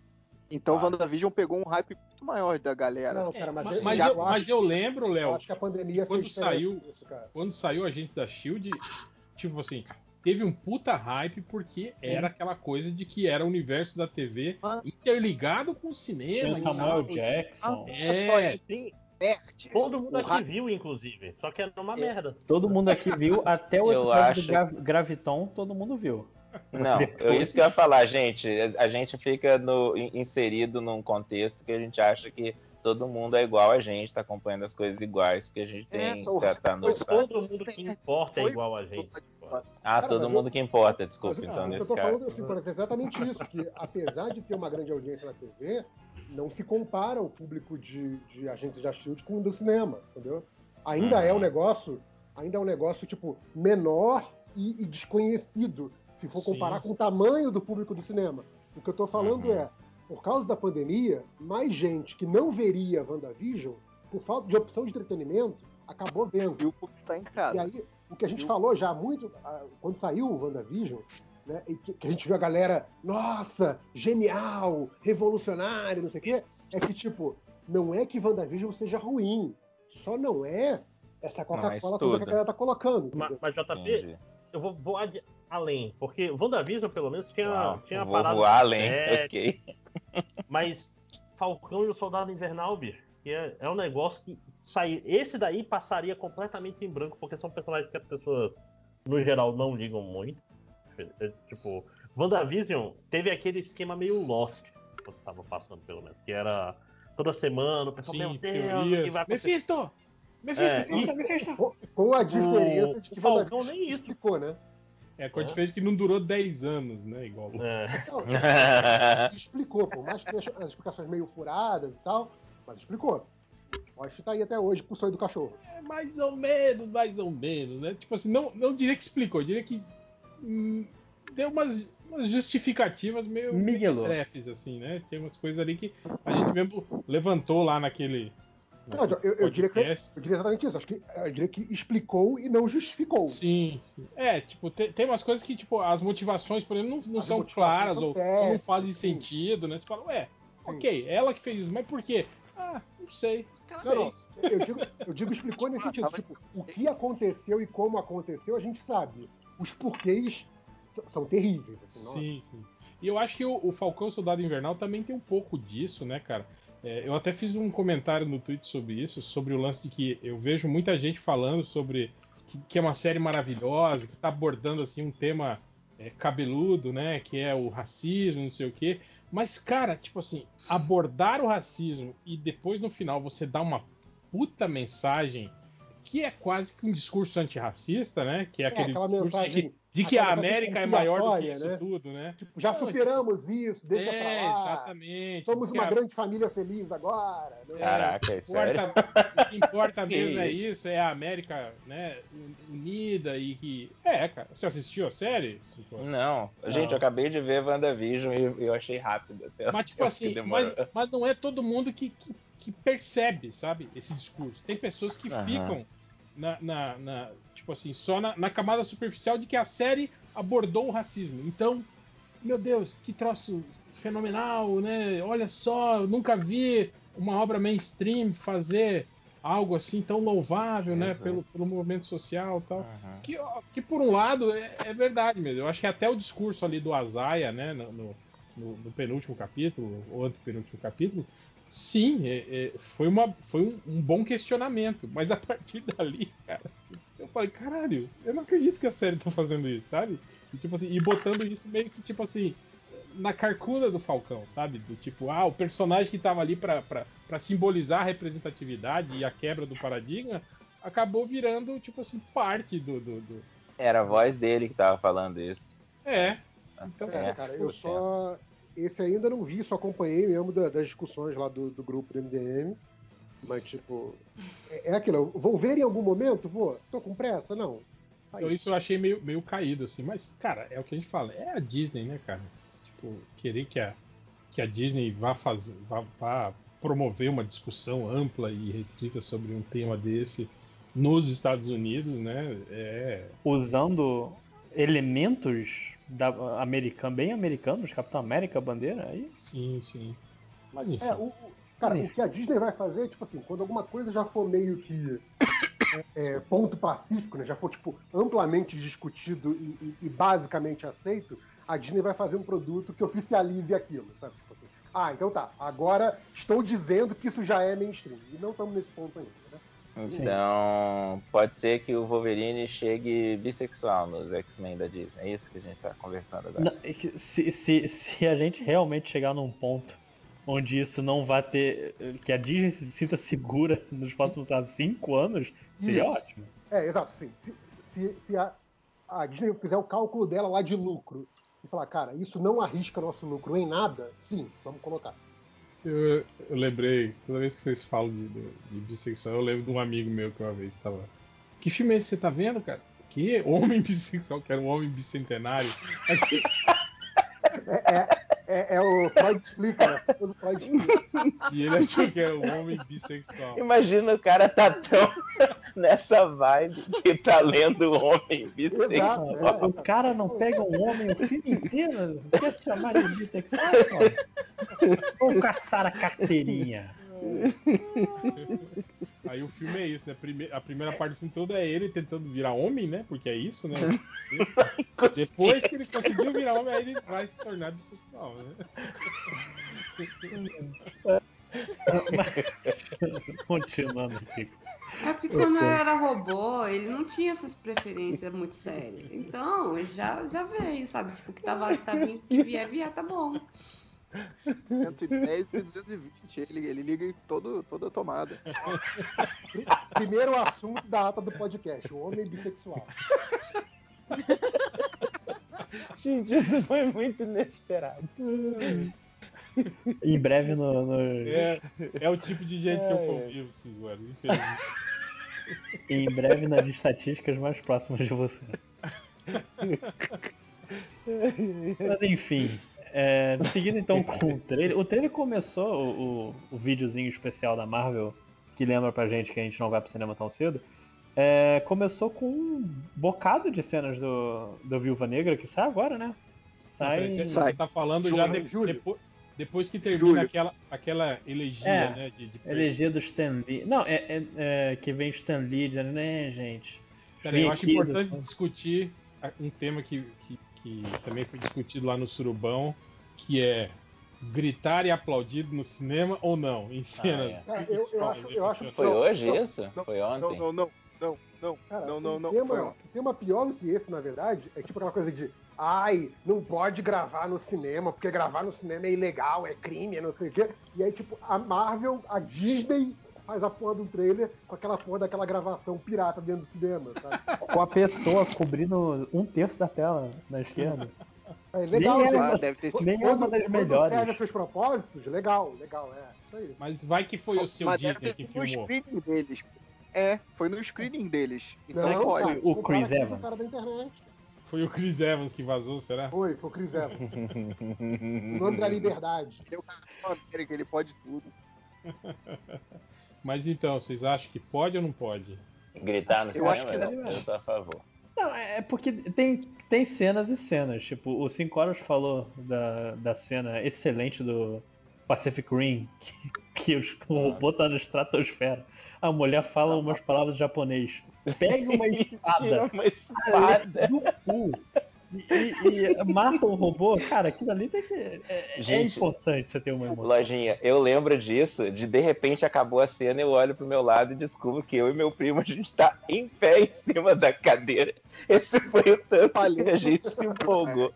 Então Ah. WandaVision pegou um hype muito maior da galera. Não, cara, mas, Mas, eu, mas eu, mas acho, eu lembro, Léo, acho que a pandemia quando saiu- cara. quando saiu a gente da Shield, tipo assim, teve um puta hype porque era aquela coisa de que era o universo da TV Ah. interligado com o cinema. Tem e Samuel tal. Jackson. É, Tem, Nerd. Todo mundo O aqui viu, inclusive. Só que era uma merda. Todo mundo aqui viu, até o episódio acho- do Gra Graviton, todo mundo viu. Não, eu, isso que eu ia falar, gente. A gente fica no- in- inserido num contexto que a gente acha que todo mundo é igual a gente, tá acompanhando as coisas iguais, porque a gente tem Essa, o tá, tá no. Todo mundo que importa é igual a gente. Ah, Cara, todo mundo eu- que importa, desculpa, Mas, então, o que eu nesse tô caso. falando assim, por exemplo, é exatamente isso, que apesar de ter uma grande audiência na TV, não se compara o público de, de agentes de Shield com o do cinema, entendeu? Ainda Uhum. é um negócio, ainda é um negócio, tipo, menor e, e desconhecido, se for Sim. comparar com o tamanho do público do cinema. O que eu tô falando Uhum. é, por causa da pandemia, mais gente que não veria WandaVision, por falta de opção de entretenimento, acabou vendo. E o público tá em E casa. aí, o que a gente Eu- falou já muito, quando saiu o WandaVision, né, e que, que a gente viu a galera, nossa, genial, revolucionário, não sei o quê, é que, tipo, não é que WandaVision seja ruim, só não é essa Coca-Cola Mas toda que a galera tá colocando. Mas, mas JP, Entendi. Eu vou voar de- além. Porque WandaVision, pelo menos, tinha, Uau, tinha vou parada voar de além, série, ok. Mas Falcão e o Soldado Invernal, bicho, que é, é um negócio que sair. Esse daí passaria completamente em branco, porque são personagens que as pessoas, no geral, não ligam muito. É, tipo, WandaVision teve aquele esquema meio Lost, quando tava passando, pelo menos, que era toda semana, o pessoal, meu Sim, Deus, o que vai acontecer? Mephisto! Mephisto! É, Mephisto, e- Mephisto! Com- Com a diferença de que o Falcão nem isso. explicou, né? É, com a É. diferença que não durou 10 anos, né? Igual. É. Não, explicou, por mais que as explicações meio furadas e tal, mas explicou. Acho que tá aí até hoje com o sonho do cachorro. É mais ou menos, mais ou menos, né? Tipo assim, não, não diria que explicou, eu diria que hum, deu umas, umas justificativas meio Miguelou. trefes, assim, né? Tinha umas coisas ali que a gente mesmo levantou lá naquele. Não, eu, eu- eu diria que, podcast. eu diria exatamente isso. Acho que eu diria que explicou e não justificou. Sim, sim. É, tipo, tem, tem umas coisas que, tipo, as motivações, por exemplo, não, não são claras são ou, ou não fazem sim. sentido, né? Você fala, ué, Sim. ok, ela que fez isso, mas por quê? Ah, não sei. Não, não, eu digo, eu digo explicou nesse sentido. Tipo, o que aconteceu e como aconteceu, a gente sabe. Os porquês são terríveis. Assim, nossa. Sim, sim. E eu acho que o, o Falcão Soldado Invernal também tem um pouco disso, né, cara? É, eu até fiz um comentário no Twitter sobre isso, sobre o lance de que eu vejo muita gente falando sobre que, que é uma série maravilhosa, que tá abordando assim um tema é, cabeludo, né? Que é o racismo, não sei o quê. Mas, cara, tipo assim, abordar o racismo e depois no final você dar uma puta mensagem que é quase que um discurso antirracista, né? Que é aquele aquela discurso de mensagem- que, de que a América é maior do que isso né? tudo, né? Já Não, superamos isso, deixa é, pra lá. exatamente. Somos uma a- grande família feliz agora. né? Caraca, é sério? importa- o que importa mesmo é isso? é a América né, unida e que. É, cara. Você assistiu a série? Cinco? Não, gente, eu acabei de ver WandaVision e eu achei rápido. Até Mas, tipo assim, mas, mas não é todo mundo que, que, que percebe, sabe, esse discurso. Tem pessoas que Aham. ficam na, na- na- tipo assim, só na, na camada superficial de que a série abordou o racismo. Então, meu Deus, que troço fenomenal, né? Olha só, eu nunca vi uma obra mainstream fazer algo assim tão louvável, né? Pelo, pelo movimento social e tal. Aham. Que, que por um lado é, é verdade mesmo. Eu acho que até o discurso ali do Azaia, né, no, no- no- no penúltimo capítulo, ou antepenúltimo capítulo, sim, é- é, foi, uma, foi um, um bom questionamento. Mas a partir dali, cara, eu falei, caralho, eu não acredito que a série tá fazendo isso, sabe? E, tipo assim, e botando isso meio que, tipo assim, na carcunda do Falcão, sabe? Do tipo, ah, o personagem que tava ali pra simbolizar a representatividade e a quebra do paradigma acabou virando, tipo assim, parte do. do, do- Era a voz dele que tava falando isso. É. Então, É, cara, eu puxa. só. Esse ainda não vi, só acompanhei mesmo da- das discussões lá do, do grupo do MDM. Mas, tipo, é, é aquilo. Vou ver em algum momento? Vou. Tô com pressa? Não. Tá então aí. isso eu achei meio, meio caído, assim. Mas, cara, é o que a gente fala. É a Disney, né, cara? Tipo, querer que a, que a Disney vá, fazer, vá, vá promover uma discussão ampla e restrita sobre um tema desse nos Estados Unidos, né? É. Usando elementos da americana, bem americanos, Capitão América, bandeira, aí Sim, sim. Mas enfim. É, o, o- cara, o que a Disney vai fazer é, tipo assim, quando alguma coisa já for meio que é, é, ponto pacífico, né? Já for, tipo, amplamente discutido e, e- e basicamente aceito, a Disney vai fazer um produto que oficialize aquilo, sabe? Tipo assim, ah, então tá. Agora estou dizendo que isso já é mainstream. E não estamos nesse ponto ainda, né? Então, pode ser que o Wolverine chegue bissexual nos X-Men da Disney. É isso que a gente tá conversando agora. Não, é se, se, se a gente realmente chegar num ponto onde isso não vai ter. que a Disney se sinta segura nos próximos cinco anos, seria Isso. ótimo. É, exato, sim. Se, se, se a, a Disney fizer o cálculo dela lá de lucro e falar, cara, isso não arrisca nosso lucro em nada, sim, vamos colocar. Eu, eu lembrei, toda vez que vocês falam de, de, de bissexual, eu lembro de um amigo meu que uma vez estava. Que filme é esse que você tá vendo, cara? Que homem bissexual, que era um homem bicentenário. É, é, é, é o Freud explica, né? O Freud explica. e ele achou que era um homem bissexual. Imagina o cara tá tão nessa vibe que tá lendo o homem bissexual. Exato, O cara não pega um homem o filme inteiro, quer se chamar de bissexual, cara? Vamos caçar a carteirinha. Aí o filme é isso, né? A primeira parte do filme todo é ele tentando virar homem, né? Porque é isso, né? Depois que ele conseguiu virar homem, aí ele vai se tornar bissexual, né? Continuando aqui. É porque quando ele era robô, ele não tinha essas preferências muito sérias. Então, já, já veio, sabe? Tipo, que, tava, que, tava, que vier, vier, tá bom. 110 e 220, ele, ele liga em todo, toda a tomada. Primeiro assunto da ata do podcast, o homem bissexual. Gente, isso foi muito inesperado. Em breve no. no- É, é o tipo de gente que eu convivo, sim, agora, infelizmente. Em breve nas estatísticas mais próximas de você. Mas enfim. É, seguindo então com o trailer. O trailer começou, o, o, o videozinho especial da Marvel, que lembra pra gente que a gente não vai pro cinema tão cedo. é, começou com um bocado de cenas do, do Viúva Negra, que sai agora, né? Sai. Você, Sai. você tá falando já de- depois, depois que termina Julho. aquela, aquela elegia, É, né? De, de Elegia do Stan Lee. Não, é, é- é que vem Stan Lee dizendo, né, gente? Peraí, eu acho aqui, importante do- discutir a- um tema que, que, que também foi discutido lá no Surubão, que é gritar e aplaudir no cinema ou não, em cenas. é. Cara, eu- eu acho- eu acho que- Foi Não, hoje não, isso? não, Foi Não, ontem? não, não, não, não, Cara, não, não, não. tema, tema pior do que esse, na verdade, é tipo aquela coisa de ai, não pode gravar no cinema, porque gravar no cinema é ilegal, é crime, é não sei o quê. E aí, tipo, a Marvel, a Disney faz a porra do trailer com aquela porra daquela gravação pirata dentro do cinema, sabe? Com a pessoa cobrindo um terço da tela na esquerda. É legal, Nem. Ah, deve ter sido. Nem uma das Quando melhores. serve a seus propósitos, legal, legal, é. Isso aí. Mas vai que foi o seu Mas Disney que sido no filmou. screening deles. É, foi no screening deles. Então não, pode. cara, o cara Chris que fez Evans. O cara da internet. Foi o Chris Evans que vazou, será? Foi, foi o Chris Evans. o nome da liberdade. Ele é o Capitão América, ele pode tudo. Mas então, vocês acham que pode ou não pode? Gritar no Eu cinema? acho que não, não. eu sou a favor. Não, é porque tem, tem cenas e cenas. Tipo, o 5 Horas falou da, da cena excelente do Pacific Rim, que, que os- o robô tá na estratosfera. A mulher fala umas palavras em japonês. Pega uma Tira espada uma espada. do cu e, e- e mata o robô. Cara, aquilo ali tem que. É, é Gente, importante você ter uma emoção. Lojinha, eu lembro disso, de de repente acabou a cena, eu olho pro meu lado e descubro que eu e meu primo, a gente tá em pé em cima da cadeira. Esse foi o tanto que a gente se empolgou.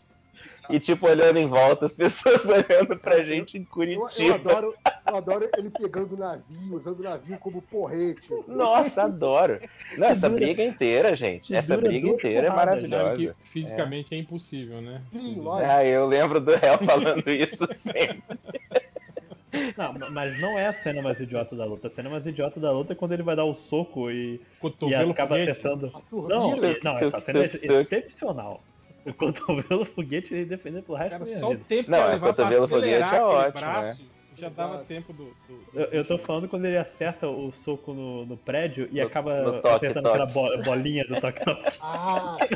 E tipo, olhando em volta, as pessoas olhando pra gente em Eu, eu, Curitiba. adoro, eu adoro ele pegando o navio, usando o navio como porrete. assim. Nossa, adoro. Não, essa dura- briga inteira, gente. Essa briga inteira é Sabe maravilhosa. que fisicamente é, impossível, né? Sim, lógico. Ah, eu lembro do réu falando isso sempre. Não, mas não é a cena mais idiota da luta. A cena mais idiota da luta é quando ele vai dar o soco e, e acaba foguete. acertando. Não, não, essa cena é excepcional. O cotovelo foguete ele defender pro resto Cara, só o vida. tempo Não, que é, ia levar pra cotovelo acelerar foguete é ótimo, braço, já dava Exato. tempo do... do- Eu, eu tô falando quando ele acerta o soco no, no prédio e No- acaba no toque, acertando toque. aquela bo- bolinha do toque-toque. Ah.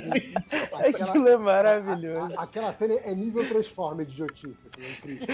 Aquela, Aquilo é maravilhoso. a- aquela cena é nível Transformer de idiotice. Assim, é incrível.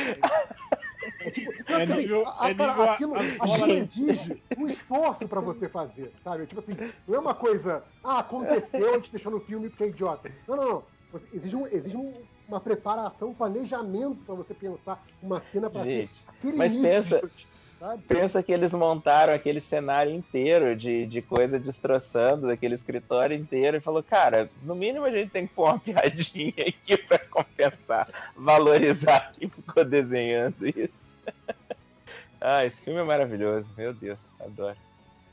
É tipo, É assim, nível- a- a- é cara, nível a- aquilo, exige um esforço pra você fazer, sabe? Tipo assim, não é uma coisa, ah, aconteceu, a gente deixou no filme porque é idiota. Não, não, não. Você- exige um, exige um, uma preparação, um planejamento para você pensar uma cena para ser aquele mas nível, pensa- sabe? Pensa que eles montaram aquele cenário inteiro de, de coisa destroçando, daquele escritório inteiro, e falou, cara, no mínimo a gente tem que pôr uma piadinha aqui pra compensar, valorizar quem ficou desenhando isso. ah, esse filme é maravilhoso, meu Deus, adoro.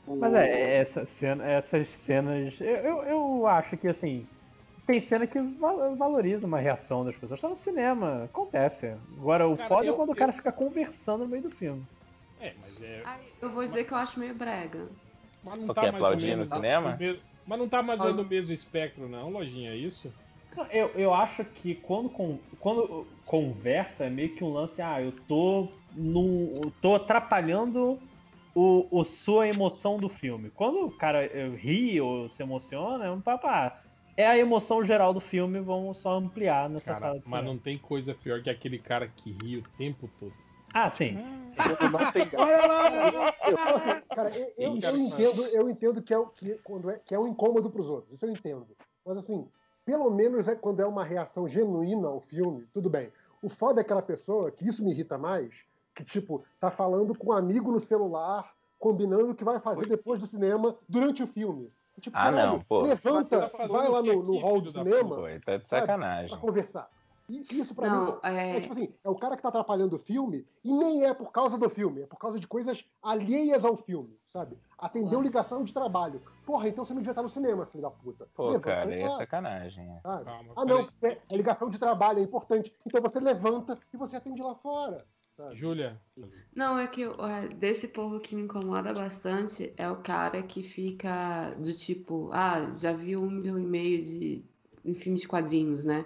Mas é, essa cena, essas cenas. Eu, eu, eu acho que assim. Tem cena que va- valoriza uma reação das pessoas. Tá no cinema, acontece. Agora, o Cara, foda é eu- quando o eu- cara fica conversando no meio do filme. É, mas é. Ai, eu vou dizer que eu acho meio brega. Mas não O tá mais ou aplaudir no menos cinema? mesmo- Mas não tá mais ou menos no mesmo espectro, não, lojinha, é isso? Eu, eu acho que quando, con- quando conversa é meio que um lance, ah, eu tô num, eu tô atrapalhando o, o sua emoção do filme. Quando o cara eh, ri ou se emociona, é um papá. É a emoção geral do filme, vamos só ampliar nessa Cara, sala de mas não tem coisa pior que aquele cara que ri o tempo todo. Ah, sim. Tem Cara, eu, eu- eu entendo, eu entendo que é, o- que, quando é, que é um incômodo pros outros, isso eu entendo. Mas assim, pelo menos é quando é uma reação genuína ao filme, tudo bem. O foda é aquela pessoa, que isso me irrita mais, que tipo, tá falando com um amigo no celular, combinando o que vai fazer depois do cinema durante o filme. Tipo, Ah, caralho, não, pô. Levanta, tá vai lá no, no aqui, hall do cinema Pô, tá de Sabe? sacanagem. pra conversar. E isso pra Não, mim é... é- tipo assim, é o cara que tá atrapalhando o filme e nem é por causa do filme, é por causa de coisas alheias ao filme, sabe? Atendeu ligação de trabalho. Porra, então você não devia estar no cinema, filho da puta. Pô, Levanta cara, aí é sacanagem. é. Calma, Ah, não, porque a ligação de trabalho é importante. Então você levanta e você atende lá fora. Júlia, Não, é que é, desse povo que me incomoda bastante é o cara que fica do tipo, ah, já viu um milhão e meio de em filmes de quadrinhos, né?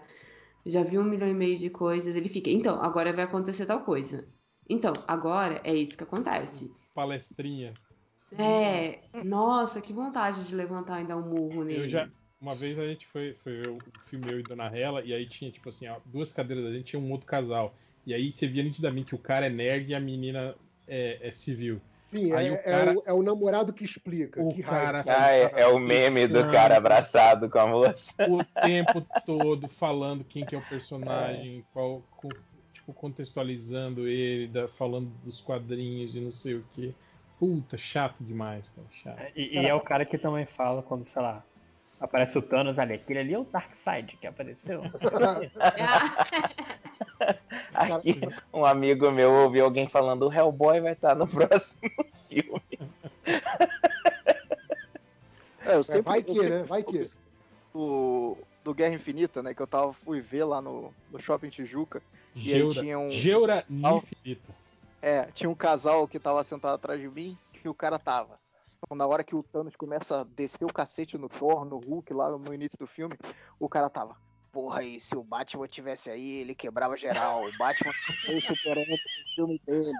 Já viu um milhão e meio de coisas, ele fica, então, agora vai acontecer tal coisa. Então, agora é isso que acontece. palestrinha. É, nossa, que vontade de levantar e dar um murro nele. Eu já. Uma vez a gente foi, foi ver o filme Eu e Dona Rela, e aí tinha, tipo assim, ó, duas cadeiras da gente, tinha um outro casal. E aí você via nitidamente que o cara é nerd e a menina é, é civil. Sim, Aí é, o é cara- o, é o namorado que explica. O que cara raiva. Ah, é, é o meme do cara abraçado com a moça. o tempo todo falando quem que é o personagem, qual, co- tipo, contextualizando ele, da- falando dos quadrinhos e não sei o que. Puta, chato demais, cara. Chato. E, e é o cara que também fala quando, sei lá, aparece o Thanos ali. Aquele ali é o Darkseid que apareceu. Aqui, um amigo meu ouviu alguém falando: o Hellboy vai estar no próximo filme. É, eu sempre, vai eu que, sempre né? Vai que. Do, do Guerra Infinita, né? Que eu tava, fui ver lá no, no Shopping Tijuca. E aí Geura, tinha um- Geura infinita. É, tinha um casal que tava sentado atrás de mim que o cara tava. Então, na hora que o Thanos começa a descer o cacete no Thor, no Hulk, lá no início do filme, o cara tava. Porra, aí, se o Batman tivesse aí, ele quebrava geral. O Batman foi o super-homem do filme dele.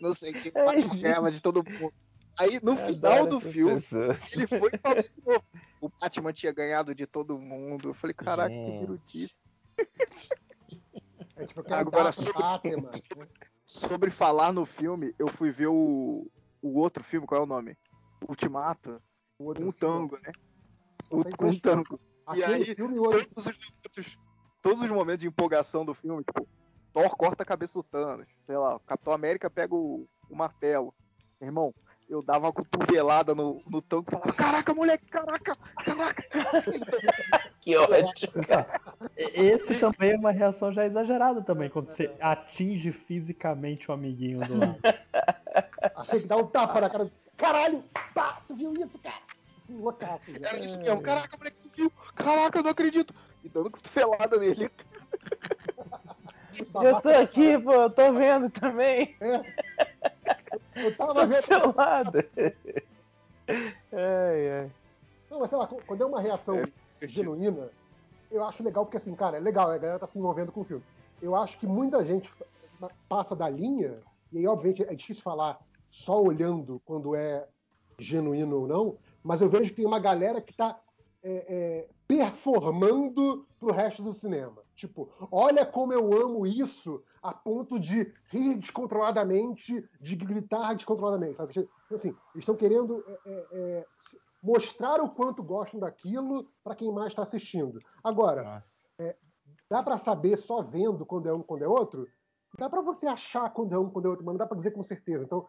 Não sei o que, o Batman ganhava de todo mundo. Aí, no final do filme, pessoas. ele foi e falou de novo. O Batman tinha ganhado de todo mundo. Eu falei, caraca, que birutice. É tipo, Agora, sobre- Batman. né? Sobre falar no filme, eu fui ver o, o outro filme, qual é o nome? Ultimato, O outro com um filme. tango, né? O, um tango. Aquele aí, filme e outro Todos os, momentos, todos os momentos de empolgação do filme, tipo, Thor corta a cabeça do Thanos, sei lá, o Capitão América pega o, o martelo. Irmão, eu dava uma cotovelada no, no tanque e falava, caraca, moleque, caraca, caraca. Que ódio. Esse também é uma reação já exagerada também, quando você atinge fisicamente o amiguinho do lado. Achei que dá um tapa na cara. Caralho! Pá, tu viu isso, cara? Loucaço. Era isso mesmo, caraca, moleque, viu? Caraca, eu não acredito. E dando cotovelada nele. Eu tô aqui, pô, eu tô vendo também. Eu Tô tava do vendo. seu lado. Ai, ai. Não, mas sei lá, quando é uma reação genuína, eu acho legal, porque assim, cara, é legal, a galera tá se envolvendo com o filme. Eu acho que muita gente passa da linha, e aí, obviamente, é difícil falar só olhando quando é genuíno ou não, mas eu vejo que tem uma galera que tá é, é, performando pro resto do cinema. Tipo, olha como eu amo isso a ponto de rir descontroladamente, de gritar descontroladamente, sabe? Tipo Assim, estão querendo é, é, é, mostrar o quanto gostam daquilo para quem mais está assistindo. Agora, Nossa. dá pra saber só vendo quando é um, quando é outro? Dá pra você achar quando é um, quando é outro, mas não dá pra dizer com certeza. Então,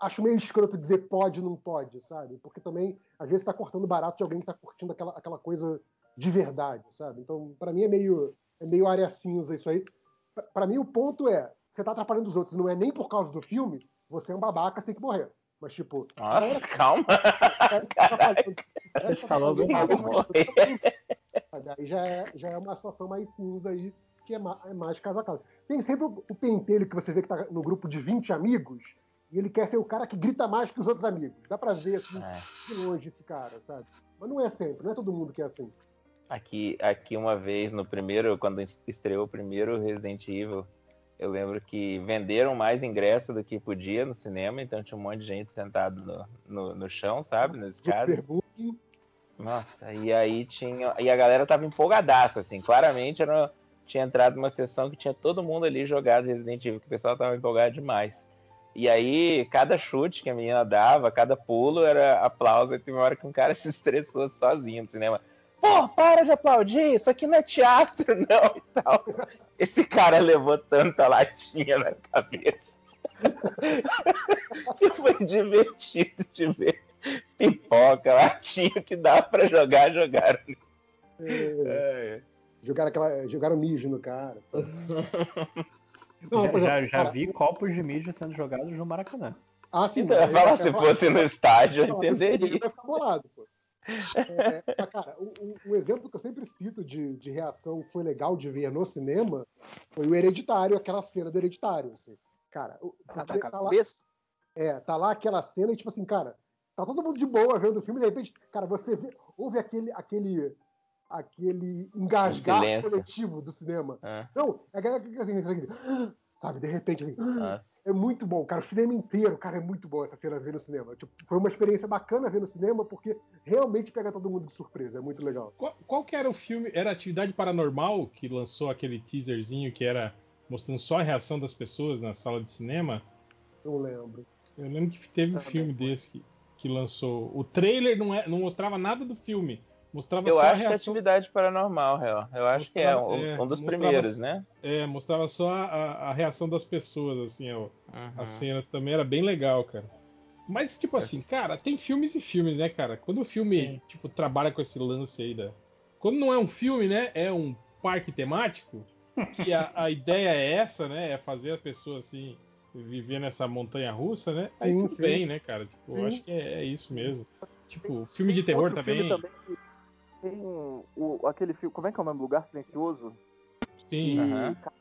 acho meio escroto dizer pode, não pode, sabe? Porque também, às vezes, tá cortando barato de alguém que tá curtindo aquela, aquela coisa de verdade, sabe? Então, pra mim, é meio, é meio área cinza isso aí. Pra- Pra mim, o ponto é, você tá atrapalhando os outros, não é nem por causa do filme, você é um babaca, você tem que morrer. Mas, tipo, Nossa, calma. Você falou bem rápido. Sabe? Aí já é, já é uma situação mais cinza aí, que é, ma- é mais casa a casa. Tem sempre o, o pentelho que você vê que tá no grupo de 20 amigos, e ele quer ser o cara que grita mais que os outros amigos. Dá pra ver, assim, É. de longe esse cara, sabe? Mas não é sempre, não é todo mundo que é assim. Aqui, aqui uma vez, no primeiro, quando estreou o primeiro Resident Evil, eu lembro que venderam mais ingresso do que podia no cinema, então tinha um monte de gente sentado no, no, no chão, sabe? Nas escadas. Nossa, e aí tinha. E a galera tava empolgadaça, assim. Claramente era, tinha entrado numa sessão que tinha todo mundo ali jogado Resident Evil, que o pessoal tava empolgado demais. E aí, cada chute que a menina dava, cada pulo era aplauso. E teve uma hora que um cara se estressou sozinho no cinema. Pô, para de aplaudir, isso aqui não é teatro, não, e tal. Esse cara levou tanta latinha na cabeça. que foi divertido de ver pipoca, latinha que dá pra jogar, jogaram. é, jogaram, aquela, jogaram mijo no cara. Não, Já, já, exemplo, já cara, vi copos de mijo sendo jogados no Maracanã. Ah, sim. Então, falar, se fosse no estádio, eu entenderia. Ele vai ficar bolado, pô. É, mas, cara, um- um exemplo que eu sempre cito de, de reação que foi legal de ver no cinema foi o Hereditário, aquela cena do Hereditário. assim. Cara, o- Ah, porque da tá lá, cabeça? é, tá lá aquela cena e, tipo assim, cara, tá todo mundo de boa vendo o filme e de repente, cara, você vê, houve aquele, aquele, aquele engasgar coletivo do cinema. Ah, Não, é aquela que assim, assim, sabe, de repente, assim, nossa. é muito bom, cara. O cinema inteiro, cara, é muito bom essa cena ver no cinema. Tipo, foi uma experiência bacana ver no cinema, porque realmente pega todo mundo de surpresa. É muito legal. Qual, qual que era o filme? Era Atividade Paranormal que lançou aquele teaserzinho que era mostrando só a reação das pessoas na sala de cinema? Não lembro. Eu lembro que teve um Também filme foi. desse que, que lançou. O trailer não, é, não mostrava nada do filme. Mostrava Eu só a acho que é reação. atividade paranormal, real. Eu acho que é Mostrava- um, é, um dos mostrava- primeiros, né? É, mostrava só a, a- reação das pessoas, assim, ó. Uhum. As cenas também era bem legal, cara. Mas, tipo assim, cara, tem filmes e filmes, né, cara? Quando o filme, Sim. tipo, trabalha com esse lance aí da. Quando não é um filme, né? É um parque temático, que a, a ideia é essa, né? É fazer a pessoa, assim, viver nessa montanha russa, né? Aí Sim, tudo sim. bem, né, cara? Tipo, eu Sim. acho que é, é isso mesmo. Tipo, filme de terror também. filme também tem o, aquele filme. Como é que é o nome? Lugar Silencioso? Sim. Aham. cara,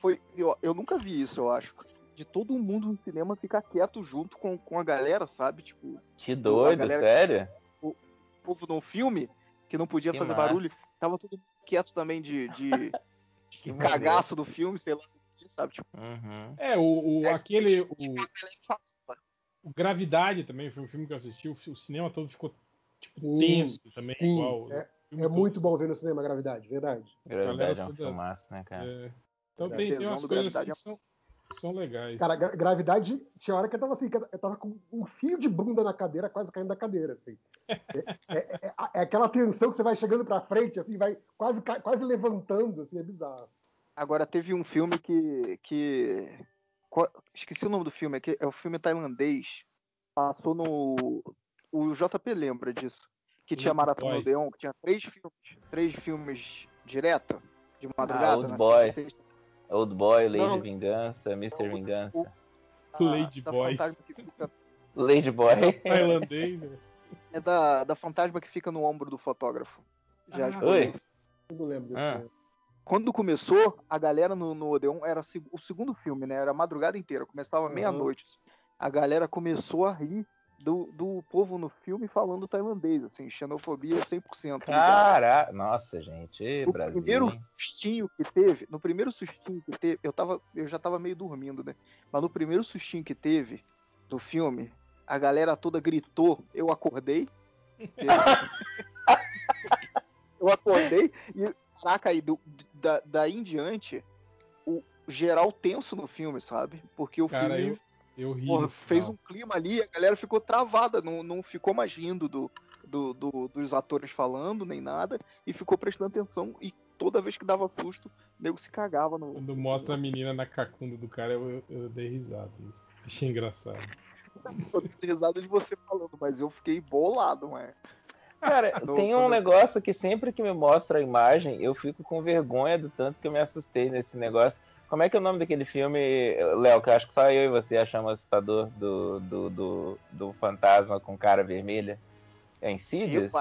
foi, eu, eu nunca vi isso, eu acho. De todo mundo no cinema ficar quieto junto com, com a galera, sabe? Tipo, Que doido, galera- sério? o povo num filme que não podia Que fazer massa. barulho, tava todo mundo quieto também de, de, de cagaço do filme, sei lá, sabe? Tipo, Uhum. É, o, o- É, aquele. O, tipo, o Gravidade também foi um filme que eu assisti. O, o cinema todo ficou, tipo, Sim, tenso também, sim, igual. é- filme É muito bom ver no cinema Gravidade, verdade. Gravidade Galera é um toda- filmaço, né, cara? É. Então Verdade. tem, tem umas coisas assim que são, são legais. Cara, gra- Gravidade, tinha hora que eu tava assim, que eu tava com um fio de bunda na cadeira, quase caindo da cadeira, assim. É, é- é- é aquela tensão que você vai chegando pra frente, assim, vai quase, quase levantando, assim, é bizarro. Agora teve um filme que. que qual- esqueci o nome do filme, é, que é o filme tailandês. Passou no. O JP lembra disso. Que tinha Old Maratona Boys. Odeon, que tinha três filmes, três filmes direto, de Ah, madrugada. Old na Boy. sexta- Old Boy, Lady Não. Vingança, Mr. Vingança. o- Lady da Boys. fantasma que fica- Lady Boy. Tailandês, né? é da, da fantasma que fica no ombro do fotógrafo. Já Ah. Oi. Eu lembro desse Ah. filme. Quando começou, a galera no, no Odeon era o segundo filme, né? Era a madrugada inteira, começava Uhum. meia-noite. A galera começou a rir do, do povo no filme falando tailandês, assim, xenofobia 100%. ligado? Caraca, nossa, gente, Ê, No Brasil. primeiro sustinho que teve, no primeiro sustinho que teve, eu tava, eu já tava meio dormindo, né? Mas no primeiro sustinho que teve do filme, a galera toda gritou, eu acordei. eu acordei e, saca aí, do, da, daí em diante, o geral tenso no filme, sabe? Porque o Cara, filme eu, eu ri. porra, fez um clima ali, a galera ficou travada, não, não ficou mais rindo do, do- do- dos atores falando, nem nada, e ficou prestando atenção. E toda vez que dava susto, o nego se cagava no. Quando mostra a menina na cacunda do cara, eu, eu, eu dei risada. Isso. Achei engraçado. Eu dei risada de você falando, mas eu fiquei bolado, mano. Cara, No- tem um quando- negócio que sempre que me mostra a imagem, eu fico com vergonha do tanto que eu me assustei nesse negócio. Como é que é o nome daquele filme, Léo, que eu acho que só eu e você achamos assustador do, do, do, do fantasma com cara vermelha? É Eu, Insidious?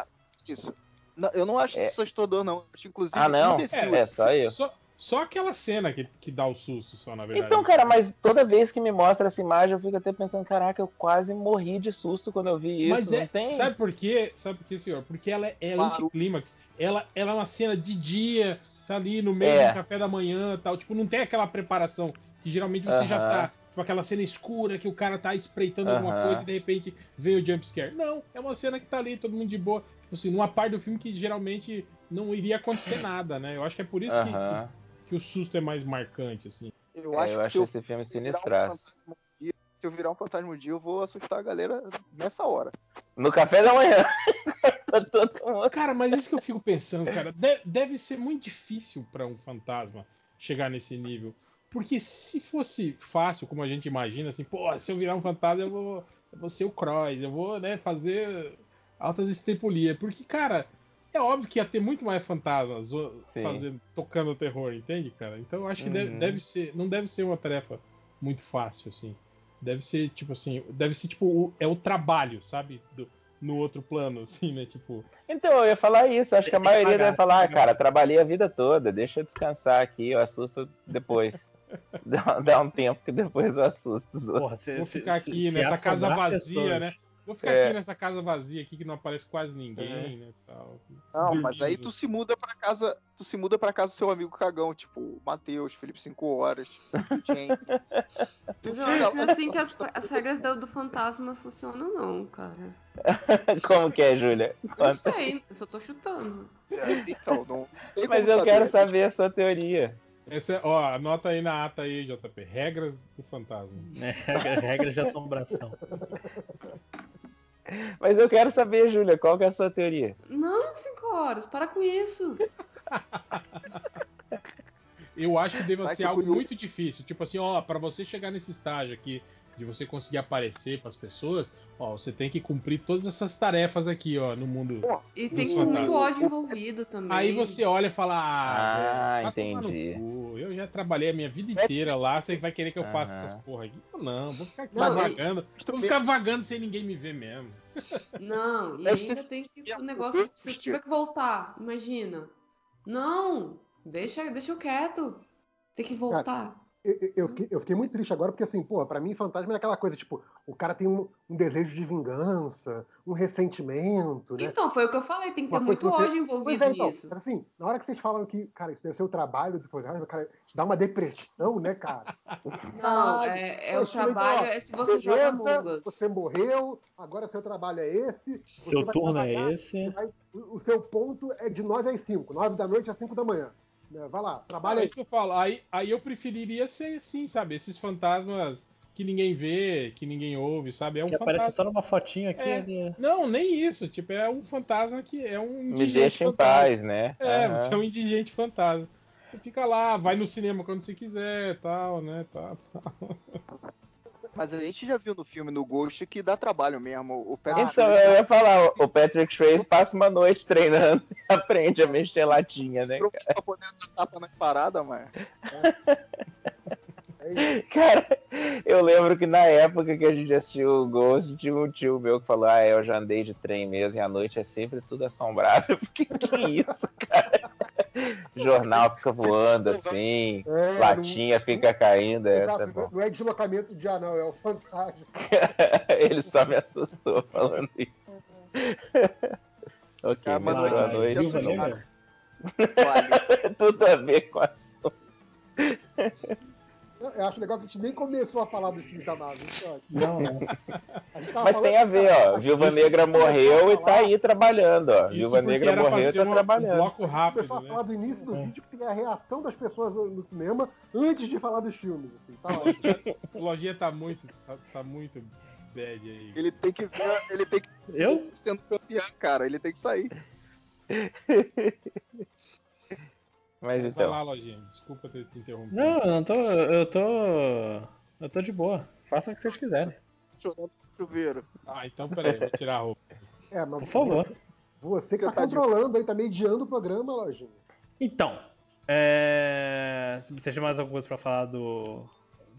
isso. Não, eu não acho É. assustador, não. Acho, inclusive, Ah, não? imbecil. É, só eu. Só, só aquela cena que, que dá o susto, só, na verdade. Então, cara, mas toda vez que me mostra essa imagem, eu fico até pensando, caraca, eu quase morri de susto quando eu vi isso. Mas não é, tem? sabe por quê? Sabe por quê, senhor? Porque ela é, é Claro. anticlímax. Ela, ela é uma cena de dia, tá ali no meio É. do café da manhã tal. Tipo, não tem aquela preparação que geralmente você já Aham. tá. Tipo, aquela cena escura que o cara tá espreitando alguma Aham. coisa e de repente vem o jumpscare. Não, é uma cena que tá ali, todo mundo de boa. Tipo assim, numa parte do filme que geralmente não iria acontecer nada, né? Eu acho que é por isso que, Aham. que o susto é mais marcante, assim. Eu É, acho eu que acho esse filme sinistraço. um se eu virar um fantasma um dia, eu vou assustar a galera nessa hora. No café da manhã. Tá Cara, mas isso que eu fico pensando, cara, de- deve ser muito difícil pra um fantasma chegar nesse nível. Porque se fosse fácil, como a gente imagina, assim, pô, se eu virar um fantasma, eu vou, eu vou ser o Cross, eu vou, né, fazer altas estripulias. Porque, cara, é óbvio que ia ter muito mais fantasmas fazendo, tocando terror, entende, cara? Então eu acho que deve, Uhum. deve ser, não deve ser uma tarefa muito fácil, assim. Deve ser, tipo assim, deve ser, tipo, o- é o trabalho, sabe? Do- no outro plano, assim, né? Tipo, Então, eu ia falar isso. Acho que a maioria pagar, deve falar, ah, cara, trabalhei a vida toda, deixa eu descansar aqui, eu assusto depois. dá, dá um tempo que depois eu assusto os outros. Porra, se, Vou ficar se- aqui se nessa casa vazia, né? Vou ficar É. aqui nessa casa vazia aqui que não aparece quase ninguém, né? Tal. Não, mas aí Dormindo. tu se muda pra casa, tu se muda para casa do seu amigo cagão, tipo, Matheus, Felipe 5 horas, gente. Acho que é assim que as, as regras do, do fantasma funcionam, não, cara. Como que é, Júlia? Eu não sei, eu só tô chutando. É, Então, não tem Mas eu quero saber. saber a sua teoria. Essa é- ó, anota aí na ata aí, JP. Regras do fantasma. É, regra- regras de assombração. Mas eu quero saber, Júlia, qual que é a sua teoria? Não, cinco horas, para com isso. Eu acho que deva Vai ser que algo curioso. muito difícil. Tipo assim, ó, pra você chegar nesse estágio aqui de você conseguir aparecer pras pessoas, ó, você tem que cumprir todas essas tarefas aqui, ó, no mundo. E tem muito ódio envolvido também. Aí você olha e fala, ah, Ah, velho, entendi. Eu já trabalhei a minha vida inteira lá, você vai querer que eu faça essas porra aqui? Eu Não, vou ficar aqui Não, vagando. Vou ficar vagando sem ninguém me ver mesmo. Não, e Deve ainda tem que o negócio, se tiver que voltar, imagina. Não, deixa, deixa eu quieto. Tem que voltar. Eu, fiquei, eu fiquei muito triste agora, porque assim, pô, pra mim fantasma é aquela coisa, tipo, o cara tem um, um desejo de vingança, um ressentimento, né? Então, foi o que eu falei, tem que ter Uma muito que você- ódio Pois envolvido é, então, nisso. mas assim, na hora que vocês falam que, cara, isso deve ser o trabalho do fantasma, cara, te dá uma depressão, né, cara? Não, Caralho, é, é o então, trabalho, é se você joga. Você morreu, agora seu trabalho é esse. Seu turno trabalhar, é esse. vai- o o seu ponto é de 9 às 5, 9 da noite às 5 da manhã. Né? Vai lá, trabalha é aí. isso que eu falo. Aí, aí eu preferiria ser assim, sabe? Esses fantasmas que ninguém vê, que ninguém ouve, sabe? É um Que aparece fantasma. só numa fotinho aqui. É. ali. Não, nem isso. Tipo, é um fantasma que é um Me indigente deixa em fantasma. paz, né? É, Aham. você é um indigente fantasma. Você fica lá, vai no cinema quando você quiser, tal, né? Tal, tal. Mas a gente já viu no filme no Ghost que dá trabalho mesmo. O Patrick Então, eu ia falar, o- Patrick Swayze passa uma noite treinando e aprende a mexer latinha, né? entrou pra poder dar tapa nas paradas, mas. Cara, eu lembro que na época que a gente assistiu o Ghost, tinha um tio meu que falou: Ah, eu já andei de trem mesmo e à noite é sempre tudo assombrado. Eu fiquei, que isso, cara? Jornal fica voando assim, É, latinha fica caindo, não, essa é exato, bom. não é deslocamento de anão, é o fantasma. Ele só me assustou falando isso. ok, Cara, mas melhorou a não é noite. Negra? Vale. Tudo a ver com a assunto. Eu acho legal que a gente nem começou a falar dos filmes da Marvel. é. Não, tava Mas tem a ver, ó. Viúva Isso- Negra morreu e tá aí trabalhando, ó. Isso Viúva Negra morreu e tá uma- um trabalhando. bloco A gente começou rápido, a falar né? do início do É. vídeo, que tem a reação das pessoas no cinema antes de falar dos filmes. Assim, tá ótimo. O Lojinha tá muito, tá, tá muito bad aí. Ele tem que ver, ele tem que Eu? sendo campeão, cara. Ele tem que sair. Mas Mas vai então. lá, Lojinha. Desculpa ter te interrompido. Não, eu não tô. Eu tô. Eu tô de boa. Façam o que vocês quiserem. Chorando no chuveiro. Ah, então peraí, vou tirar a roupa. É, mas Por favor. Você, você que Você tá, tá de- controlando aí, tá mediando o programa, lojinha. Então, é... se vocês têm mais alguma coisa pra falar do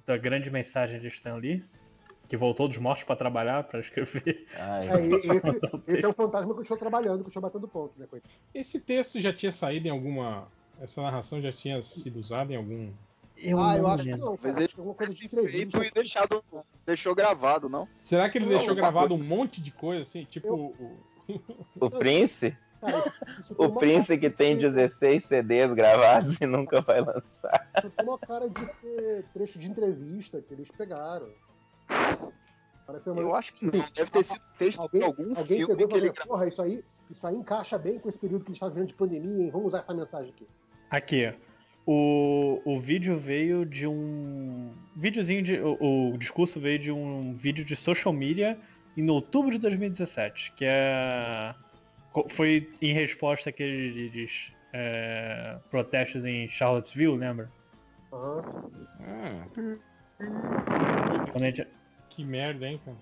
da grande mensagem de Stan Lee, que voltou dos mortos pra trabalhar, pra escrever. Ai, É, esse, esse é o fantasma que eu estou trabalhando, que eu estou batendo ponto, né, coitado? Esse texto já tinha saído em alguma. Essa narração já tinha sido usada em algum. Eu ah, eu acho que não, cara. Mas ele alguma coisa de feito e deixado, deixou gravado, não? Será que ele Não, deixou gravado coisa- um monte de coisa assim? Tipo. Eu- o- o Prince? Cara, O Prince que tem ser- 16 CDs gravados e nunca vai lançar. Tem uma cara de ser trecho de entrevista que eles pegaram. Parece uma... Eu acho que não. Deve ter sido texto Alguém, de algum alguém filme pegou e que ele porra, isso aí, isso aí encaixa bem com esse período que a gente tá vivendo de pandemia, hein? Vamos usar essa mensagem aqui. Aqui, o, o vídeo veio de um. Videozinho de. O, o discurso veio de um vídeo de social media em outubro de 2017, que é. Foi em resposta àqueles é, protestos em Charlottesville, lembra? Aham. Hum, Puta, Quando a gente- que merda, hein, cara?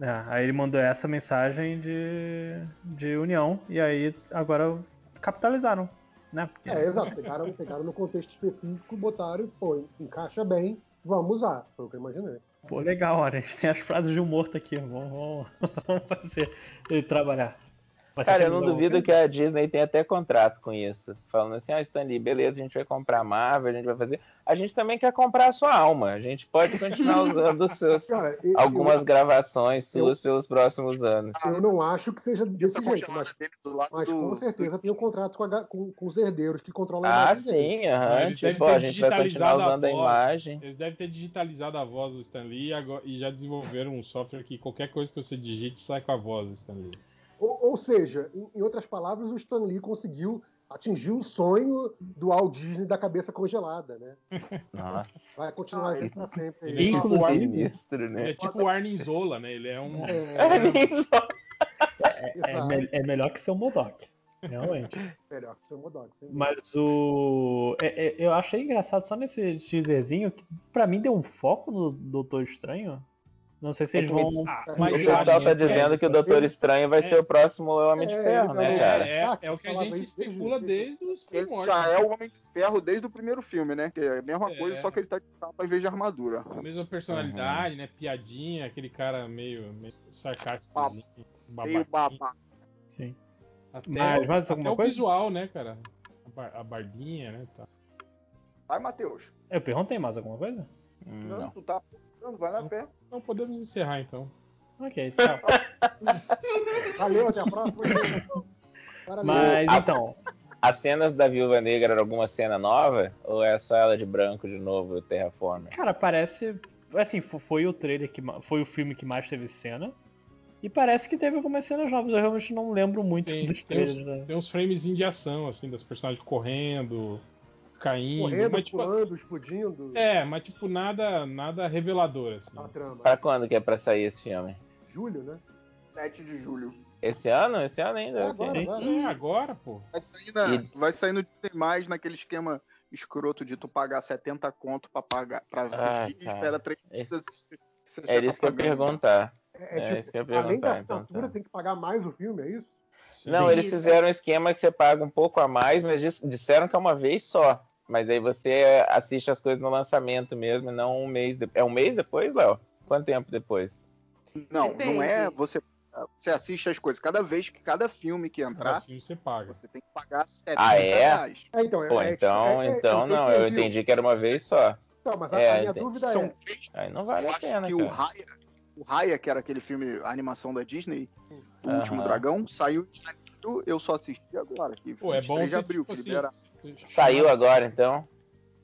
É, aí ele mandou essa mensagem de, de união e aí agora capitalizaram, né? Porque- É, exato. Pegaram, pegaram no contexto específico, botaram e, pô, encaixa bem, vamos usar. Foi o que eu imaginei. Pô, legal, olha, a gente tem as frases de um morto aqui, vamos, vamos, vamos fazer ele trabalhar. Mas Cara, eu não duvido que a Disney tem até contrato com isso. Falando assim, ah, Stanley, beleza, a gente vai comprar a Marvel, a gente vai fazer. A gente também quer comprar a sua alma. A gente pode continuar usando seus, Cara, eu, algumas gravações eu- suas pelos próximos anos. eu, eu não acho que seja desse Essa jeito, mas, dele do lado mas do, com certeza do- tem um contrato com, a com- com os herdeiros que controlam a Ah, imagem dele. sim, aham. Devem Tipo, a gente vai continuar a usando a voz. imagem. Eles devem ter digitalizado a voz do Stan Lee e, agora- e já desenvolveram um software que qualquer coisa que você digite sai com a voz do Stan Lee. Ou, ou seja, em, em outras palavras, o Stan Lee conseguiu atingir o sonho do Walt Disney da cabeça congelada, né? Nossa, Vai continuar Ah, aqui pra sempre. ele é tipo Inclusive- o Ar- sinistro, Ele né? é tipo o Arnim Zola, né? Ele é um. É, É, exato. me- é melhor que ser um Modok, realmente. Melhor que ser o. Mas o. é- é- eu achei engraçado só nesse teaserzinho que pra mim deu um foco no Doutor Estranho. Não sei se É eles vão. Ah, O mas pessoal acho tá que- é, dizendo que o Doutor ele- Estranho vai ser o próximo Homem de É, Ferro, ele né, cara? É, é, é o que a gente especula desde- desde os Ele primórdios. já é o Homem de Ferro desde o primeiro filme, né? Que é a mesma É. coisa, só que ele tá de capa em vez de armadura. A mesma personalidade, né? Piadinha, aquele cara meio, meio sarcástico. Meio babá. Sim. Até, Mas mais até o coisa? visual, né, cara? A, bar- a barbinha, né? Tá. Vai, Matheus. Eu perguntei mais alguma coisa? Não, Não. tu tá não, vai na fé. Então podemos encerrar então. Ok, tchau. Valeu, até a próxima. Parabéns. Mas A- então, As cenas da Viúva Negra eram alguma cena nova? Ou é só ela de branco de novo, Terraformer? cara, parece. Assim, fo- foi o trailer que. Foi o filme que mais teve cena. E parece que teve algumas cenas novas. Eu realmente não lembro muito Tem, dos tem, uns, trailers. né? tem uns framezinhos de ação, assim, das personagens correndo, caindo. Correndo, mas, tipo, pulando, explodindo. é, mas tipo, nada, nada revelador, assim. A trama. Pra quando que é pra sair esse filme? Julho, né? 7 de julho. Esse ano? Esse ano ainda? É, agora, agora. É, agora, pô. Vai sair, na, E- vai sair no Disney mais naquele esquema escroto de tu pagar 70 conto pra pagar pra Ah, assistir e cara. espera 3 Esse- dias. assistir, Era tá isso que eu ia perguntar. É, É, tipo, isso que eu ia além da perguntar, então, assinatura, tá. tem que pagar mais o filme, é isso? Não, Sim. eles fizeram um esquema que você paga um pouco a mais, mas dis- disseram que é uma vez só. Mas aí você assiste as coisas no lançamento mesmo, e não um mês depois. É um mês depois, Léo? Quanto tempo depois? Não, Depende. não é você. Você assiste as coisas. Cada vez que cada filme que Cada entrar, filme você paga. você tem que pagar 70 Ah, é? reais. É, então, é, Pô, é, então, é, é, então eu não, eu entendi. que era uma vez só. Então, mas a, É, a minha dúvida São é. três. Aí não vale eu a acho pena, que o cara. Raya, o Raya, que era aquele filme, a animação da Disney, O Aham. Último Dragão, saiu em janeiro, eu só assisti agora. Que Pô, é 23 bom de abril, tipo que assim, Saiu agora, então?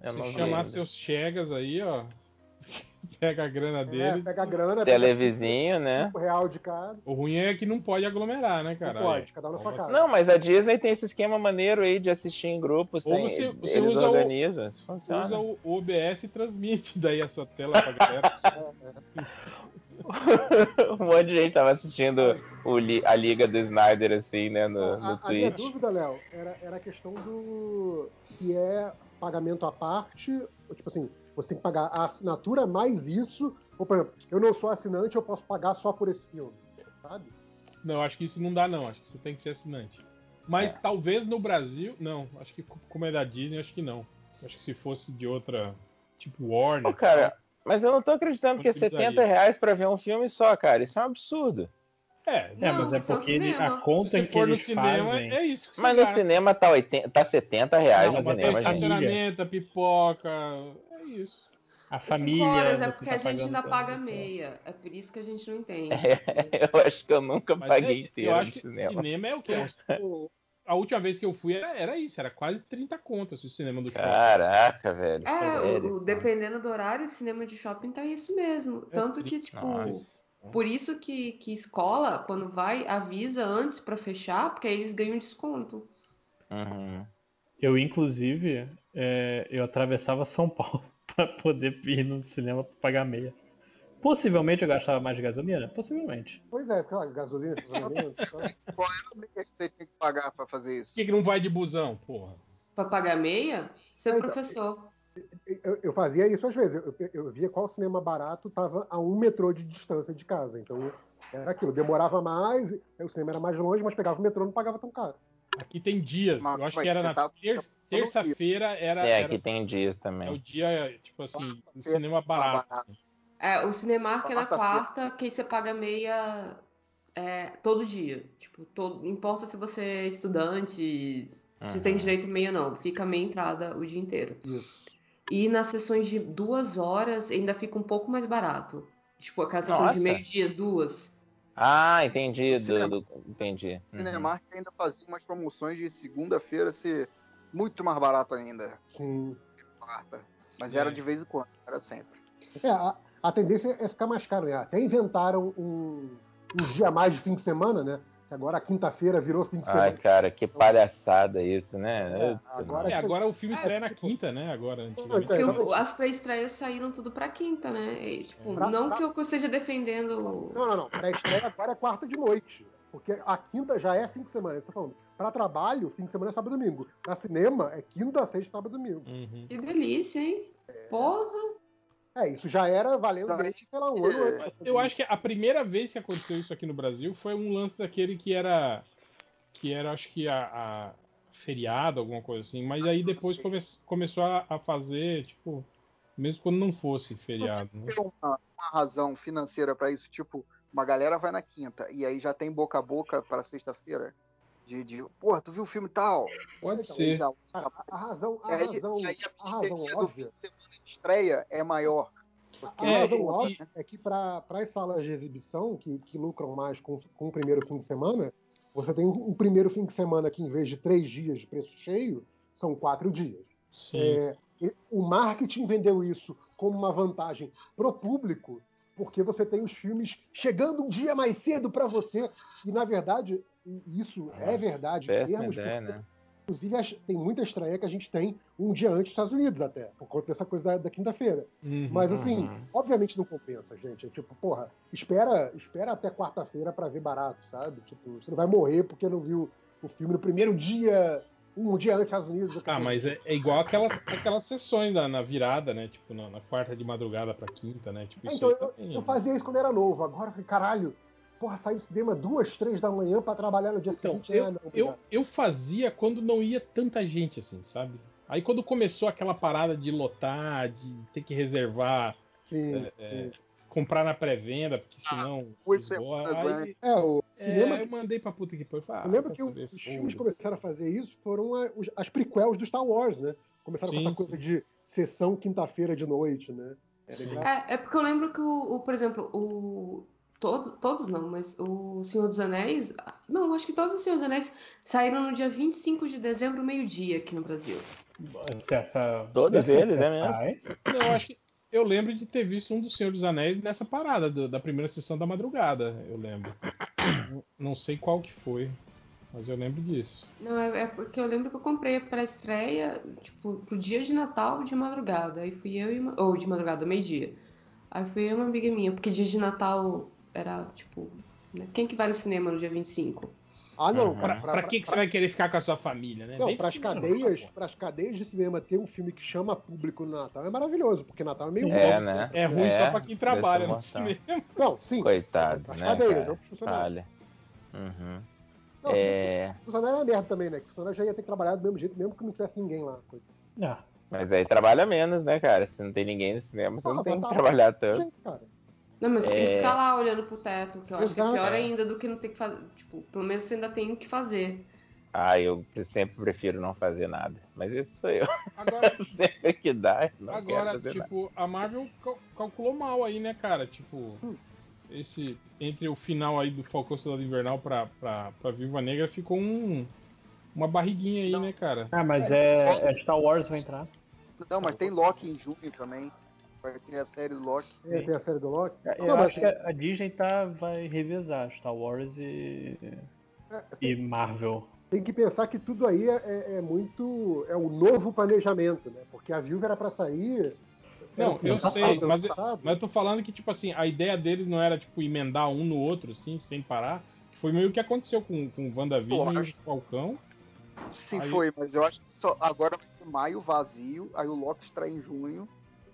Eu não vi chamar seus chegas aí, ó. Pega a grana É, dele. pega a grana, Televizinho, né? 5 real de cada. O ruim é que não pode aglomerar, né, cara? Não pode, cada um na sua casa. Não, mas a Disney tem esse esquema maneiro aí de assistir em grupos. Ou tem- você- você eles usa o- organizam. Você funciona. usa o o OBS e transmite daí essa tela pra galera. um monte de gente tava assistindo o li- a Liga do Snyder, assim, né, no, no a, a minha Twitch. dúvida, Léo, era, era a questão do. se é pagamento à parte, ou, tipo assim, você tem que pagar a assinatura mais isso, ou por exemplo, eu não sou assinante, eu posso pagar só por esse filme, sabe? Não, acho que isso não dá, não. Acho que você tem que ser assinante. Mas É. talvez no Brasil. Não, acho que como é da Disney, acho que não. Acho que se fosse de outra. Tipo Warner. Pô, cara, mas eu não tô acreditando que é Utilizaria. 70 reais pra ver um filme só, cara. Isso é um absurdo. É, É, Não, mas é é o porque ele- a conta se você que for no eles cinema, fazem... é isso que você Mas no gasta. cinema tá, 80, tá 70 reais Não, no cinema, estacionamento, a pipoca. É isso. A família. horas é porque tá a gente ainda paga meia. É por isso que a gente não entende. eu acho que eu nunca Mas paguei é, inteiro eu acho no que cinema. cinema. é o que? A última vez que eu fui era, era isso, era quase 30 contas o cinema do shopping. Caraca, velho. É, sério. o, o- dependendo do horário, cinema de shopping tá isso mesmo. Tanto que, tipo, Nossa. por isso que, que escola, quando vai, avisa antes pra fechar, porque aí eles ganham desconto. Uhum. Eu, inclusive, é, eu atravessava São Paulo pra poder ir no cinema pra pagar meia. Possivelmente eu gastava mais de gasolina? Possivelmente. Pois é, claro, gasolina, então. Qual era a meia que você tinha que pagar pra fazer isso? Por que, que não vai de busão, porra? Pra pagar meia, ser É, então, professor. Eu, eu fazia isso às vezes. Eu, eu- eu via qual cinema barato tava a um metrô de distância de casa. Então era aquilo. Demorava mais, o cinema era mais longe, mas pegava o metrô e não pagava tão caro. Aqui tem dias. Mas, eu acho que era na tá- tá terça-feira era, É, era aqui tem dias é o também. dia, tipo assim, no cinema barato. assim. É, o Cinemark é na quarta, que você paga meia é, todo dia. Tipo, todo, não importa se você é estudante, você Uhum. tem direito meia não. Fica meia entrada o dia inteiro. Isso. E nas sessões de duas horas ainda fica um pouco mais barato. Tipo, aquela sessão Nossa. de meio-dia, duas. Ah, entendi. O do- cinema- do- entendi. O Uhum. Cinemark ainda fazia umas promoções de segunda-feira ser muito mais barato ainda. Sim. Quarta. Mas É. era de vez em quando, era sempre. É, a, a tendência é ficar mais caro, né? Até inventaram um, um dia a mais de fim de semana, né? Que agora a quinta-feira virou fim de Ai, semana. cara, que palhaçada isso, né? É, agora- É, agora o filme É, estreia na tipo- quinta, né? Agora, antigamente. É, as pré-estreias saíram tudo pra quinta, né? E, tipo, Pra- não pra- que eu esteja defendendo. Não, não, não. Pré-estreia agora é quarta de noite. Porque a quinta já é fim de semana. Você tá falando. Pra trabalho, fim de semana é sábado e domingo. Pra cinema, é quinta, sexta, sábado e domingo. Uhum. Que delícia, hein? Porra! É, isso já era valendo Daí- desde, lá, um ano É, antes. Eu acho que a primeira vez que aconteceu isso aqui no Brasil foi um lance daquele que era. Que era, acho que a, a feriado, alguma coisa assim. Mas aí depois come- começou a, a fazer, tipo, mesmo quando não fosse feriado. Né? Tem uma, uma razão financeira pra isso, tipo, uma galera vai na quinta e aí já tem boca a boca pra sexta-feira. De, de, porra, tu viu o filme tal? Pode Então, ser. já- Cara, a razão, a E aí- razão, aí a razão bilheteria do óbvia, fim de semana de estreia é maior. a É, razão e- óbvia é que para as salas de exibição, que, que lucram mais com, com o primeiro fim de semana, você tem um, um primeiro fim de semana que, em vez de três dias de preço cheio, são quatro dias. Sim. É, e o marketing vendeu isso como uma vantagem pro público, porque você tem os filmes chegando um dia mais cedo para você. E, na verdade, e isso é Nossa, verdade. em Péssima termos, ideia, porque, né? Inclusive, tem muita estreia que a gente tem um dia antes dos Estados Unidos, até, por conta dessa coisa da, da quinta-feira. Uhum. Mas, assim, Uhum. obviamente não compensa, gente. É tipo, porra, espera, espera até quarta-feira para ver barato, sabe? Tipo, você não vai morrer porque não viu o filme no primeiro dia, um dia antes dos Estados Unidos. Ah, mas é, é igual aquelas, aquelas sessões da, na virada, né? Tipo, na, na quarta de madrugada pra quinta, né? Tipo, É, isso então, aí eu, também. eu fazia isso quando era novo. Agora, eu falei, caralho, porra, sair do cinema duas, três da manhã pra trabalhar no dia Então, seguinte. eu, ah, não, eu, eu fazia quando não ia tanta gente, assim, sabe? Aí quando começou aquela parada de lotar, de ter que reservar, Sim, é, sim. comprar na pré-venda, porque senão oito esgoa, semanas aí, antes. É, o é, cinema. aí eu mandei pra puta que eu ah, lembro que saber, os filmes começaram a fazer isso foram a- os- as prequels do Star Wars, né? Começaram Sim, com essa coisa sim. de sessão quinta-feira de noite, né? É, é porque eu lembro que, o, o, por exemplo, o. Todo, todos não, mas o Senhor dos Anéis. Não, acho que todos os Senhor dos Anéis saíram no dia 25 de dezembro, meio-dia, aqui no Brasil. Essa- Todos eles, é Não, eu acho que. Eu lembro de ter visto um do Senhor dos Anéis nessa parada do- da primeira sessão da madrugada, eu lembro. Não- sei qual que foi, mas eu lembro disso. Não, é, é porque eu lembro que eu comprei pra estreia, tipo, pro dia de Natal de madrugada. Aí fui eu e. Ou de madrugada, meio-dia. Aí foi uma amiga minha, porque dia de Natal era tipo. né, Quem que vai no cinema no dia 25? Ah, não. Pra, pra que, que você vai querer ficar com a sua família, né? Não, Vem pro para as cinema, cadeias, pô. para as cadeias de cinema ter um filme que chama público no Natal é maravilhoso, porque Natal é meio É, novo. né? É ruim É, só pra quem trabalha no cinema. Não, sim. Coitados, Pras né? cadeias, cara? não pros funcionários. Falha. Uhum. Não, É, O funcionário é uma merda também, né? Que o funcionário já ia ter que trabalhar do mesmo jeito, mesmo que não tivesse ninguém lá. coisa. Ah, mas aí trabalha menos, né, cara? Se não tem ninguém no cinema, você não Ah, tem mas que tá- trabalhar tanto. Gente, cara. Não, mas você tem que É. ficar lá olhando pro teto, que eu acho que é pior É. ainda do que não ter que fazer. Tipo, pelo menos você ainda tem o que fazer. Ah, eu sempre prefiro não fazer nada. Mas isso sou eu. Agora, Sempre que dá, não Agora, fazer nada. tipo, a Marvel cal- calculou mal aí, né, cara? Tipo, esse entre o final aí do Falcão Soldado Invernal pra, pra, pra Viúva Negra ficou um, uma barriguinha aí, né, cara? Ah, mas é, é Star Wars vai entrar. Não, mas tem Loki em junho também. Vai ter a série do Loki. É, tem a série do Loki. Eu Não, acho que a a Disney tá, vai revezar Star Wars e, é, e Marvel. tem que pensar que tudo aí é, é- é muito. É o novo planejamento, né? Porque a viúva era pra sair. Não, eu sei, mas, mas eu tô falando que, tipo assim, a ideia deles não era, tipo, emendar um no outro, assim, sem parar. Que foi meio que aconteceu com, com o WandaVision e o Falcão. Sim, Aí- foi, mas eu acho que só agora vai ter maio vazio, aí o Loki estreia em junho.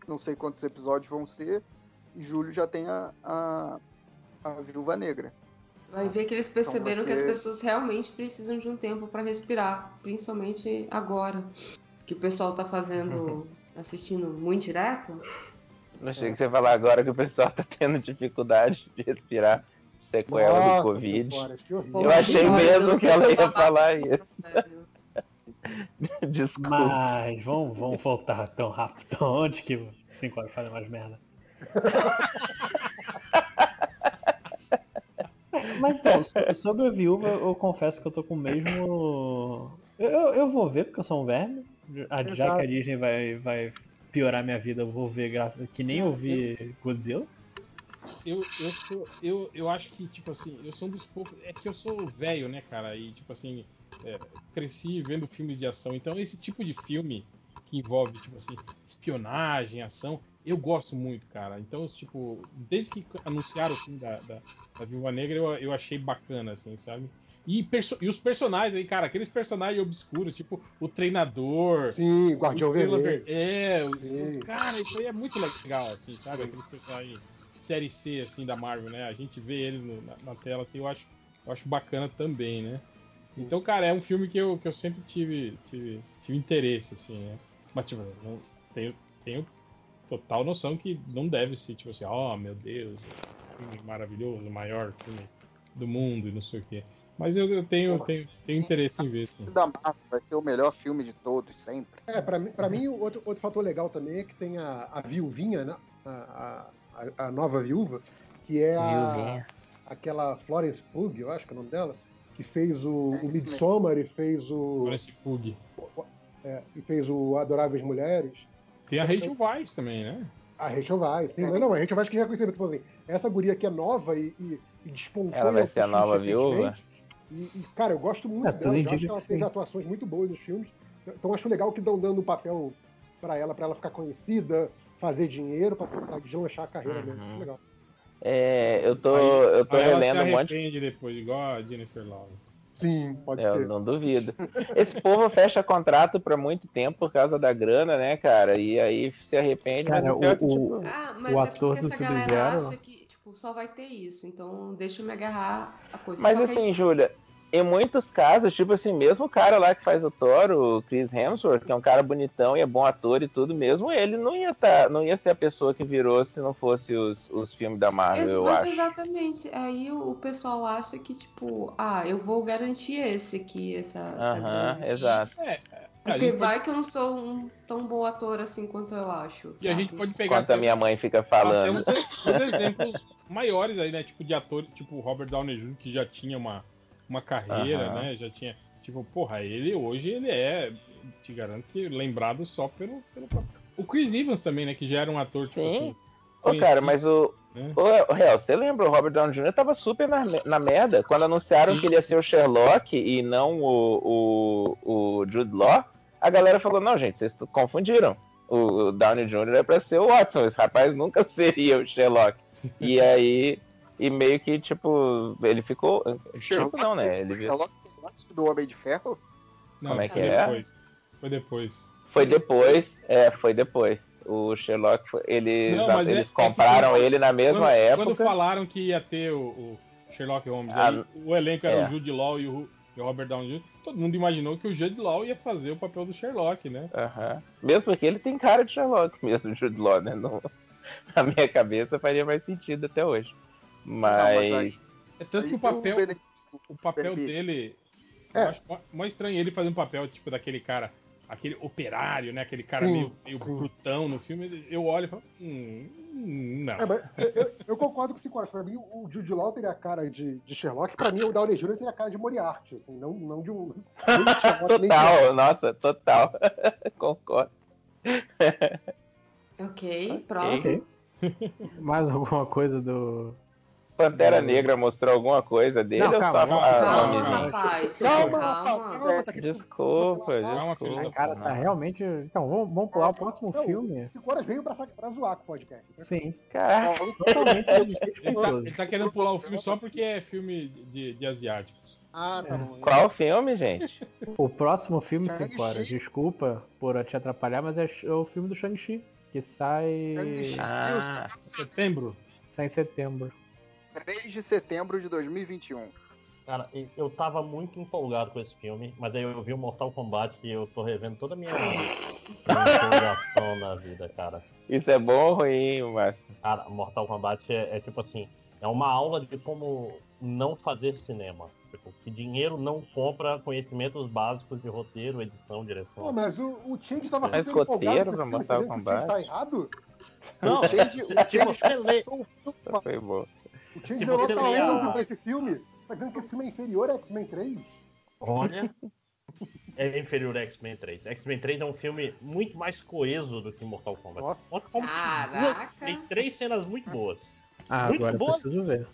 Não sei quantos episódios vão ser. E julho já tem a, a, a Viúva Negra. Vai ver que eles perceberam você- que as pessoas realmente precisam de um tempo pra respirar, principalmente agora. Que o pessoal tá fazendo, assistindo muito direto. Não achei que você ia falar agora que o pessoal tá tendo dificuldade de respirar sequela Nossa, do Covid. horrível. Eu achei mesmo eu que ela ia falar isso. sério. Desculpa. Mas vamos, vamos voltar tão rápido. Onde que 5 horas fazem mais merda? Mas então, so- sobre a viúva, eu confesso que eu tô com o mesmo. Eu, eu vou ver, porque eu sou um verme. A- Já que a Disney vai, vai piorar minha vida, eu vou ver graças. Que nem eu vi Godzilla. Eu, eu sou. Eu, eu acho que, tipo assim, eu sou um dos poucos. É que eu sou velho, né, cara? E, tipo assim, é, cresci vendo filmes de ação. Então, esse tipo de filme que envolve, tipo assim, espionagem, ação, eu gosto muito, cara. Então, tipo, desde que anunciaram o filme da, da, da Viúva Negra, eu, eu achei bacana, assim, sabe? E, e os personagens aí, cara, aqueles personagens obscuros, tipo o treinador. Sim, Guardião o Estrela Vermelho. Ver- É, Sim. cara, isso aí é muito legal, assim, sabe? Aqueles personagens série C, assim, da Marvel, né? A gente vê eles no- na, na tela, assim, eu acho, eu acho bacana também, né? Então, cara, é um filme que eu, que eu sempre tive, tive, tive interesse, assim, né? Mas, tipo, eu não, tenho, tenho total noção que não deve ser, tipo assim, oh, meu Deus, filme maravilhoso, o maior filme do mundo e não sei o quê. Mas eu, eu tenho, tenho, tenho interesse em ver, sim. O da Marvel vai ser o melhor filme de todos, sempre. É, pra, mim- pra mim, outro, outro fator legal também é que tem a, a viuvinha, né? A, a, a nova viúva, que é a, aquela Florence Pugh, eu acho que é o nome dela, que fez o, É o Midsommar e fez o, Parece Pug. é, e fez o Adoráveis Mulheres. Tem a Rachel Weisz também, né? A Rachel Weisz, sim. Mas não, a Rachel Weisz que já tô falando assim, essa guria que é nova e, e, e despontou Ela vai ser a nova viúva? E, e, cara, eu gosto muito É, dela, indica acho que ela sim. atuações muito boas nos filmes. Então acho legal que estão dando um papel pra ela, pra ela ficar conhecida, fazer dinheiro, pra tentar deslanchar a carreira Uhum. mesmo. Acho legal. É, eu tô, Aí- eu tô relendo um monte. arrepende depois, igual a Jennifer Lawrence. Sim, pode Eu ser. não duvido. Esse povo fecha contrato por muito tempo por causa da grana, né, cara? E aí se arrepende, mas Cara, o pior é o- que, o- tipo, Ah, mas O é ator porque do essa galera Sub-Zero- acha que tipo, só vai ter isso. Então deixa eu me agarrar a coisa. Mas Só que assim, aí- Júlia, em muitos casos, tipo assim, mesmo o cara lá que faz o Thor, o Chris Hemsworth, que é um cara bonitão e é bom ator e tudo mesmo, ele não ia tá, não ia ser a pessoa que virou se não fosse os, os filmes da Marvel, Ex- eu mas acho. exatamente. Aí o, o pessoal acha que, tipo, ah, eu vou garantir esse aqui, essa, Aham, aqui. exato. É, é, Porque vai pode, que eu não sou um tão bom ator assim quanto eu acho. e a sabe? gente pode pegar Enquanto a minha mãe fica até falando. uns, uns exemplos maiores aí, né? Tipo de atores, tipo o Robert Downey Jr., que já tinha uma, uma carreira, Aham. né? Já tinha. Tipo, porra, ele hoje ele é, te garanto que lembrado só pelo, pelo próprio. O Chris Evans também, né? Que já era um ator, tipo Sim. assim. Ô, cara, mas o. né? Ô, Real, você lembra? O Robert Downey Jr. tava super na, na merda. Quando anunciaram Sim. que ele ia ser o Sherlock e não o, o, o Jude Law, a galera falou: não, gente, vocês confundiram. O, o Downey Jr. é pra ser o Watson, esse rapaz nunca seria o Sherlock. E aí, e meio que, tipo, ele ficou. Tipo, não, né? Ele viu. Sherlock antes do Homem de Ferro? Não, Como é foi que é? depois. Foi depois. Foi depois, é, foi depois. O Sherlock, foi- eles, Não, mas é- eles é compraram porque- ele na mesma quando, época. Quando falaram que ia ter o, o Sherlock Holmes, Ah, aí o elenco era é. o Jude Law e o, e o Robert Downey Jr., todo mundo imaginou que o Jude Law ia fazer o papel do Sherlock, né? Aham. Mesmo porque ele tem cara de Sherlock mesmo, Jude Law, né? No- na minha cabeça faria mais sentido até hoje. Mas. Não, mas É tanto que o papel, o papel Cumberbatch. dele. É. Eu acho mó estranho ele fazer um papel tipo daquele cara, aquele operário, né? Aquele cara Sim, meio, meio sim. brutão no filme. Eu olho e falo, hum, não. É, mas eu, eu- eu concordo com o Cicoras. Pra mim, o Jude Law teria a cara de, de Sherlock. Pra mim, o Downey Jr. teria a cara de Moriarty. Assim, não, não de um. de Sherlock, nem de- Total, nossa, total. Concordo. Ok, próximo. Mais alguma coisa do. Pantera Negra mostrou alguma coisa dele Não, ou calma, só calma, a Calma, nomezinho? rapaz. Calma, Calma. calma, tá. Desculpa, Calma, desculpa. O cara tá realmente. Então, vamos, vamos pular o próximo Não, filme? O Cicoras veio pra, pra zoar com o podcast. né? Sim. Cara, Totalmente Ele tá, ele tá querendo pular o filme só porque é filme de, de asiáticos. Ah, tá bom. qual filme, gente? O próximo filme. Cincora, desculpa por te atrapalhar, mas é é o filme do Shang-Chi, que sai. Ah, Setembro? sai em setembro. 3 de setembro de 2021. Cara, e- eu tava muito empolgado com esse filme, mas aí eu vi o Mortal Kombat e eu tô revendo toda a minha, empolgação na vida, cara. isso é bom ou ruim, Márcio? Cara, Mortal Kombat é, é tipo assim, é uma aula de como não fazer cinema. Tipo, que dinheiro não compra conhecimentos básicos de roteiro, edição, Pô, direção. mas o, o Change tava Mas super roteiro pra Mortal que o Kombat? Tá errado? Não, o Change, se, o se Change você lê, foi bom. O nota ler 11 a- pra esse filme. Tá dizendo que esse filme é inferior a X-Men 3? olha, é inferior a X-Men 3. X-Men 3 é um filme muito mais coeso do que Mortal Kombat. Nossa. Mortal Kombat Caraca. tem três cenas muito boas. Ah, Muito agora eu boa. preciso ver.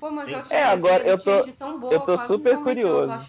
Pô, mas eu É, achei a agora eu tô- Change tão boa, eu tô super curioso.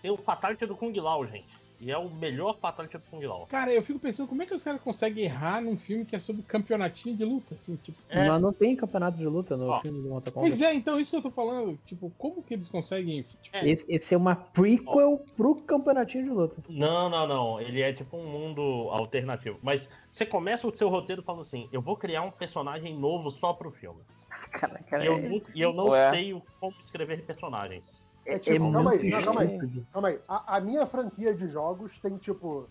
Tem o Fatality do Kung Lao, gente. E é o melhor Fatality do Kung Lao. Cara, eu fico pensando como é que os caras conseguem errar num filme que é sobre campeonatinho de luta, assim, tipo. É. Mas não tem campeonato de luta no Ó. filme do Mortal Kombat. Pois é, então isso que eu tô falando. Tipo, como que eles conseguem. Tipo, É. Esse, esse é uma prequel pro campeonatinho de luta. Não, não, não. Ele é tipo um mundo alternativo. Mas você começa o seu roteiro falando assim: eu vou criar um personagem novo só pro filme. Caraca, E eu, nu- e eu não Ué. sei o- como escrever personagens. É tipo, é calma aí, não, calma aí. Calma aí. A, a minha franquia de jogos tem, tipo,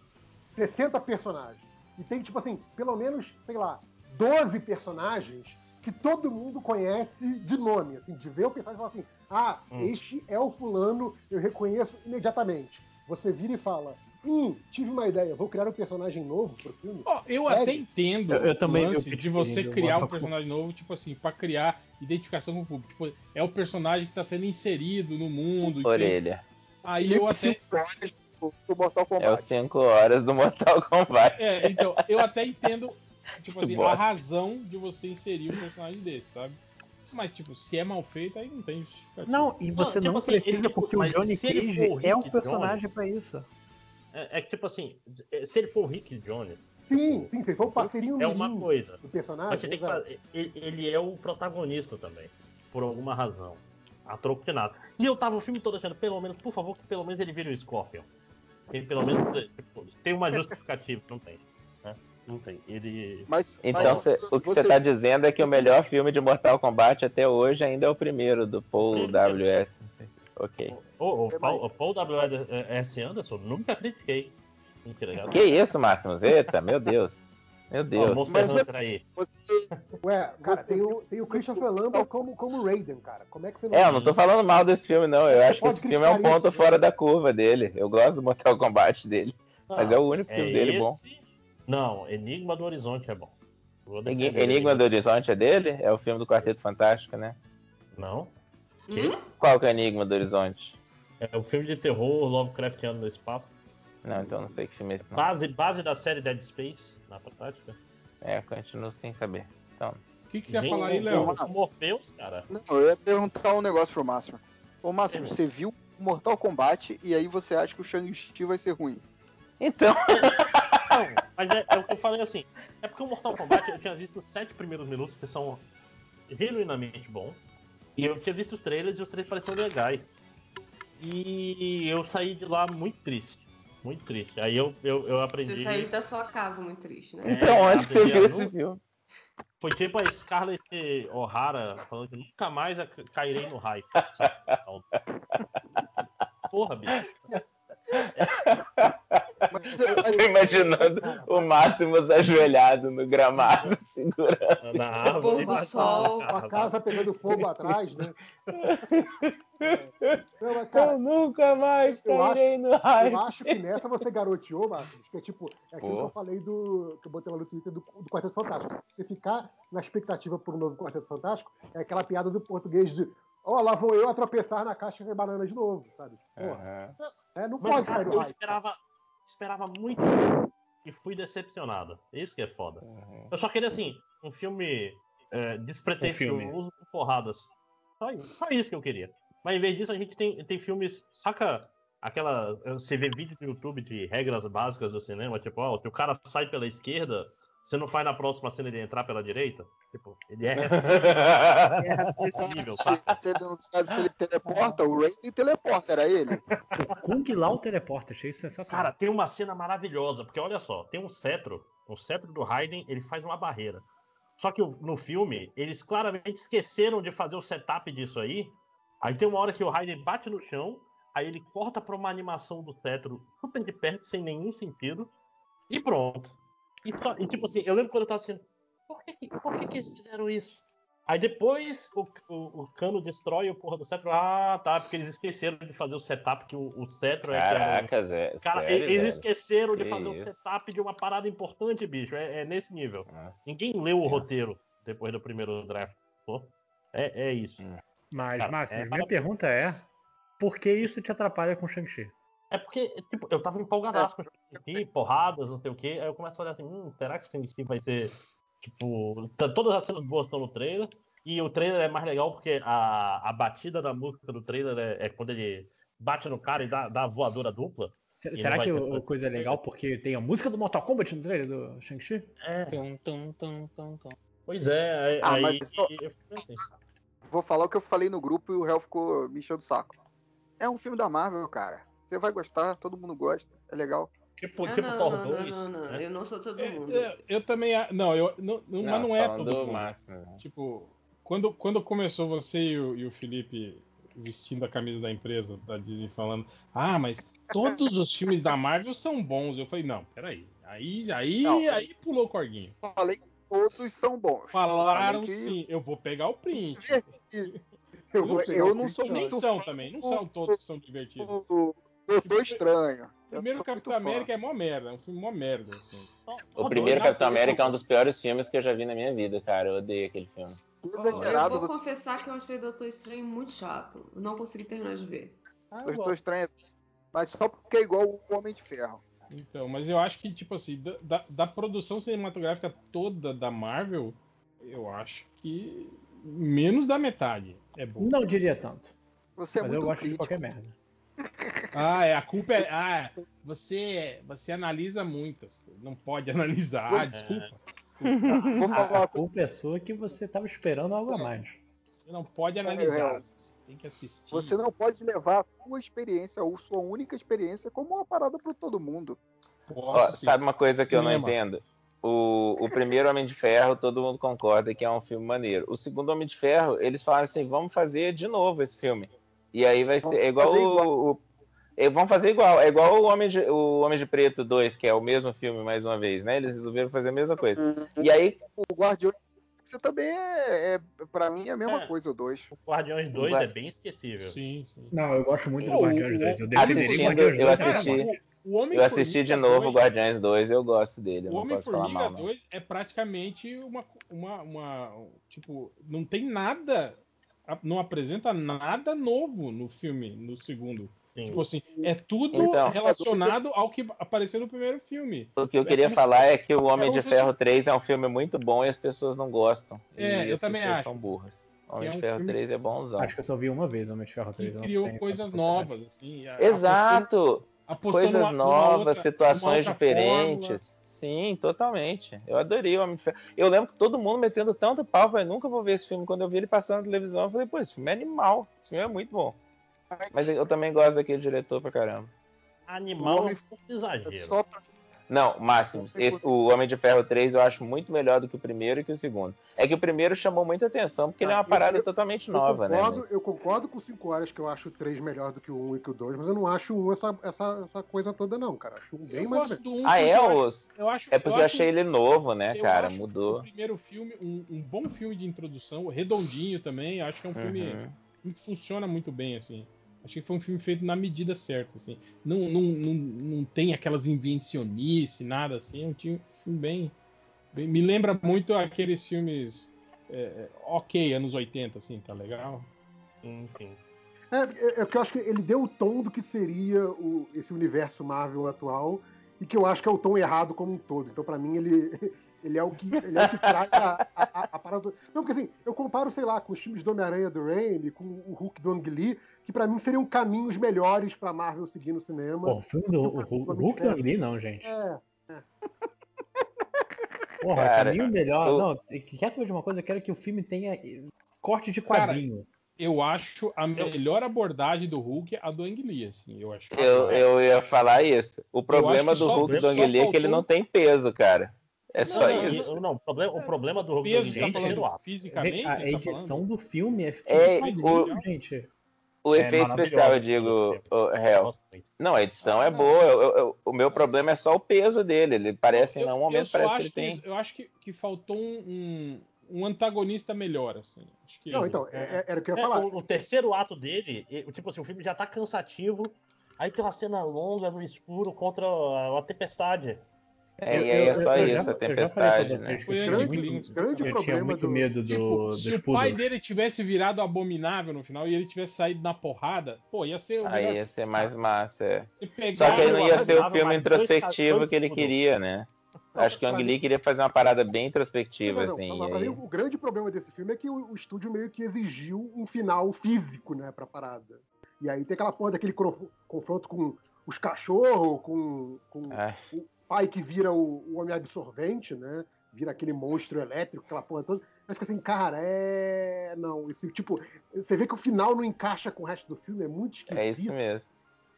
60 personagens. E tem, tipo assim, pelo menos, sei lá, 12 personagens que todo mundo conhece de nome, assim, de ver o personagem e falar assim, ah, Hum. este é o fulano, eu reconheço imediatamente. Você vira e fala, hum, tive uma ideia, vou criar um personagem novo pro filme. Ó, eu Sério? até entendo Eu- eu também- o eu lance de você criar um Mortal personagem novo, tipo assim, pra criar identificação com o público. Tipo, é o personagem que tá sendo inserido no mundo. Orelha. Aí eu até. Cinco horas do Mortal É os Kombat. 5 horas do Mortal Kombat. É, então, eu até entendo, tipo assim, a razão de você inserir um personagem desse, sabe? Mas, tipo, se é mal feito, aí não tem justificativa. Não, e Não, você tipo não assim, precisa ele- porque o Johnny Cage é o Rick personagem Jones- pra isso. É, é que, tipo assim, se ele for o Rick Jones, Sim, sim, se for o parceirinho é uma coisa. do personagem. Mas você tem que fazer. Ele, ele é o protagonista também. Por alguma razão. A troco de nada. E eu tava o filme todo achando, pelo menos, por favor, que pelo menos ele vire o Scorpion. Ele pelo menos tipo, tem uma justificativa, não tem. né? Não tem. Ele. Mas, Então mas cê- o que você tá dizendo é que o melhor filme de Mortal Kombat até hoje ainda é o primeiro, do Paul. W.S. Ok. Ô, ô, Paul, o Paul W.S. Anderson, nunca critiquei. Que isso, Máximos? Eita, meu Deus. Meu Ó, Deus. Monster Mas- aí. você, Ué, cara, tem o, tem o Christopher Lambert como, como Raiden, cara. Como é que você não. É, eu não tô falando mal desse filme, não. Eu Você acho que esse filme é um ponto isso, fora né? da curva dele. Eu gosto do Mortal Kombat dele. Mas é o único filme dele bom. Não, Enigma do Horizonte é bom. Enigma Enigma do Horizonte é dele? É o filme do Quarteto Fantástico, né? Não. Hum? Qual que é Enigma do Horizonte? É o filme de terror Lovecraftiano no espaço. Não, então não sei que filme é esse não. Base, base da série Dead Space, na prática. É, continuo sem saber. Então, O que, que você ia falar aí, o- Léo? O Morpheus, cara. não, eu ia perguntar um negócio pro Máximo. Ô, Máximo, Sim. você viu Mortal Kombat e aí você acha que o Shang-Chi vai ser ruim? então Mas é, é o que eu falei assim. É porque o Mortal Kombat eu tinha visto os sete primeiros minutos que são genuinamente bons. E eu tinha visto os trailers e os trailers pareciam legais. E eu saí de lá muito triste. Muito triste. Aí eu, eu, eu aprendi. Você saiu da sua casa muito triste, né? É, Então, onde você viu esse filme? Foi tipo a Scarlett O'Hara falando que nunca mais cairei no hype. Porra, bicho. Mas, Eu tô imaginando o Máximos ajoelhado no gramado, segurando. Na árvore. pôr do embaixo sol. a casa pegando fogo atrás, né? Não, mas, cara, Eu nunca mais eu acho- cairei no hype. Eu acho que nessa você garoteou, Marcos, que é tipo, é aquilo Pô. que eu falei do. que eu botei lá no Twitter do, do Quarteto Fantástico. Você ficar na expectativa por um novo Quarteto Fantástico é aquela piada do português de. Ó, lá vou eu a tropeçar na caixa de banana de novo, sabe? Porra, Aham. É, não Mas, pode cara, eu esperava, esperava muito e fui decepcionado. Isso que é foda. Aham. Eu só queria, assim, um filme é, despretensioso Um com porradas. Só isso, só isso que eu queria. Mas em vez disso, a gente tem, tem filmes. Saca aquela. Você vê vídeo no YouTube de regras básicas do cinema, tipo, ó, se o cara sai pela esquerda, você não faz na próxima cena ele entrar pela direita? Tipo, ele é esse nível, tá? Você não sabe se ele teleporta, o Raiden teleporta, era ele. O Kung Lao teleporta, achei isso sensacional. Cara, tem uma cena maravilhosa, porque olha só, tem um cetro, um cetro do Raiden, ele faz uma barreira. Só que o- no filme, eles claramente esqueceram de fazer o setup disso aí. Aí tem uma hora que o Raiden bate no chão, aí ele corta pra uma animação do cetro super de perto, sem nenhum sentido, e pronto. E, e, tipo assim, eu lembro quando eu tava assistindo, por que, que- por que, que eles fizeram isso? Aí depois o, o, o cano destrói o porra do cetro. Ah, tá, porque eles esqueceram de fazer o setup que o, o cetro é que era o- Caraca, Zé. Cara, sério, eles velho? esqueceram de Que fazer um isso? setup de uma parada importante, bicho. É, é nesse nível. Nossa. Ninguém leu o Nossa. roteiro depois do primeiro draft. pô. É, é isso. Hum. Mas, Cara, Máximo, é- minha pergunta é: por que isso te atrapalha com Shang-Chi? É porque, tipo, eu tava empolgadaço com o Porradas, não sei o quê. Aí eu começo a olhar assim, hum, será que o Shang-Chi vai ser. Tipo, todas as cenas boas estão no trailer. E o trailer é mais legal porque a, a batida da música do trailer é, é quando ele bate no cara e dá, dá a voadora dupla. Se- Será que o, coisa- é legal porque tem a música do Mortal Kombat no trailer do Shang-Chi? É, Tum, tum, tum, tum, tum. pois é. Aí, Ah, aí mas só- eu fico assim. Vou falar o que eu falei no grupo e o Hell ficou me enchendo o saco. É um filme da Marvel, cara. Você vai gostar, todo mundo gosta, é legal. Tipo, Ah, tipo não, Thor não, 2. não, não, não. né? Eu não sou todo É, mundo. é, eu também. a- Não, eu, não, não- mas não é todo do mundo. Máximo, né? Tipo, quando, quando começou você e o, e o Felipe vestindo a camisa da empresa da Disney falando, ah, mas todos os filmes da Marvel são bons. Eu falei, não, peraí. Aí, aí, Não. aí pulou o corguinho. Falei que todos são bons. Falaram que- sim, eu vou pegar o print. Eu, sei, eu não sou Nem são também, não são todos que são divertidos. do Doutor Estranho. O primeiro Eu Capitão. América é mó merda, é um filme mó merda, assim. O primeiro Dois, Capitão dois, América é um dos piores filmes que eu já vi na minha vida, cara. Eu odeio aquele filme. Exagerado, eu vou você confessar que eu achei Doutor Estranho muito chato. Eu não consegui terminar de ver. Doutor Estranho. Mas só porque é igual o Homem de Ferro. Então, mas eu acho que, tipo assim, da, da- produção cinematográfica toda da Marvel, eu acho que menos da metade é boa. Não diria tanto. Você é mas eu muito gosto de crítico. qualquer merda. Ah, é, a culpa é. Ah, você, você analisa muitas. Não pode analisar. Ah, desculpa. Falar A uma coisa. culpa é sua que você tava esperando algo a mais. Você não pode analisar. É, Você tem que assistir. Você não pode levar a sua experiência ou sua única experiência como uma parada para todo mundo. Posso, Ó, sabe uma coisa que eu não Cinema. entendo? O, o primeiro Homem de Ferro, todo mundo concorda que é um filme maneiro. O segundo Homem de Ferro, eles falaram assim: vamos fazer de novo esse filme. E aí vai ser é igual o. o- é, vamos fazer igual. É igual o Homem, de, o Homem de Preto 2, que é o mesmo filme mais uma vez, né? Eles resolveram fazer a mesma coisa. E aí, O Guardiões também é, é para mim é a mesma É. coisa o 2. O Guardiões 2 Vai. é bem esquecível. Sim, sim. Não, eu gosto muito do Guardiões o- 2. Eu defenderia assistindo, Guardiões eu 2 até assisti. O eu assisti de novo 2 Guardiões 2, eu gosto dele. eu O Homem-Formiga mal, não. 2 é praticamente uma, uma, uma. Tipo, não tem nada. Não apresenta nada novo no filme, no segundo. Sim. Tipo assim, é tudo Então. relacionado ao que apareceu no primeiro filme. O que eu É queria falar se- é que o Homem é de Ferro fosse- 3 é um filme muito bom e as pessoas não gostam. É, e eu as também pessoas acho. são burras. Homem é de um Ferro filme- 3 é bonzão. Acho que eu só vi uma vez Homem de Ferro 3. Que criou coisas novas, assim. Exato! Coisas novas, outra- situações diferentes. fórmula. Sim, totalmente. Eu adorei o Homem de Ferro. Eu lembro que todo mundo metendo tanto pau, eu nunca vou ver esse filme. Quando eu vi ele passando na televisão, eu falei, pô, esse filme é animal. Esse filme é muito bom. Mas eu também gosto daquele diretor pra caramba. Animal é um exagero. Só pra... Não, Máximos, esse- o Homem de Ferro 3 eu acho muito melhor do que o primeiro e que o segundo. É que o primeiro chamou muita atenção, porque ele é uma Ah, eu- parada eu- totalmente Eu nova, né? concordo, mas- eu concordo com 5 horas que eu acho o 3 melhor do que o 1 e que o 2, mas eu não acho o 1 essa, essa, essa coisa toda, não, cara. Acho um bem Eu mais. gosto do 1 Ah, é, os... eu acho- é porque eu, acho- achei ele novo, né, eu cara? acho Mudou. O primeiro filme, um, um bom filme de introdução, redondinho também. Acho que é um filme Uhum. filme que funciona muito bem, assim. Achei que foi um filme feito na medida certa, assim. Não, não, não, não tem aquelas invencionices, nada assim. É um time- filme bem, bem- Me lembra muito aqueles filmes. é, ok, anos 80, assim, tá legal? Enfim. É, é, é porque eu acho que ele deu o tom do que seria o- esse universo Marvel atual e que eu acho que é o tom errado como um todo. Então, pra mim, ele, ele, é, o que, ele é o que traz a, a, a- a parada. Não, porque assim, eu comparo, sei lá, com os filmes do Homem-Aranha do Raimi, com o Hulk do Ang Lee, que pra mim seriam caminhos melhores pra Marvel seguir no cinema. Pô, o filme do o, Hulk- o Hulk do Ang Lee, não, gente. É, Porra, Cara, caminho melhor. eu- Não, quer saber de uma coisa? Eu quero que o filme tenha eh, corte de quadrinho. Eu acho a melhor abordagem do Hulk a do Ang Lee, assim. Eu acho. Eu, eu ia falar isso. O problema do só- Hulk do Ang Lee é que ele não tem peso, cara. É Não, só não, isso. Não, não, o problema, o problema do Hulk peso, do você tá Ang Lee é o terceiro falando ato. fisicamente? a você tá edição falando? do filme é, É, o- gente. O É efeito especial, eu digo, o muito. Não, a edição Ah, é não. boa. eu- eu- o meu problema é só o peso dele. Ele parece, em Eu- nenhum eu momento, parece que acho ele tem. Eu acho que, que faltou um, um, um antagonista melhor, assim. Acho que Não, então, é- é- era o que eu ia É, falar. o, o terceiro ato dele, tipo assim, o filme já tá cansativo. Aí tem uma cena longa no escuro contra a, a tempestade. É, Eu- e aí é só eu isso, já- a eu já falei tempestade, pra né? vocês que Foi tinha Link. grande Eu tinha problema muito do- medo do, Tipo, se o pai dele tivesse virado abominável no final e ele tivesse saído na porrada, pô, ia ser o Aí melhor ia ser mais massa. é. Só que aí não ia ser o filme introspectivo dois que ele queria, né? Não, Acho que o Ang Lee queria fazer uma parada bem introspectiva, Não, não, assim. mim, aí- o grande problema desse filme é que o, o estúdio meio que exigiu um final físico, né, pra parada. E aí tem aquela porra daquele confronto com os cachorros, com, com o pai que vira o, o homem absorvente, né? Vira aquele monstro elétrico, aquela porra toda. Mas fica assim, cara, é. Não, esse tipo. Você vê que o final não encaixa com o resto do filme, é muito esquisito. é isso mesmo.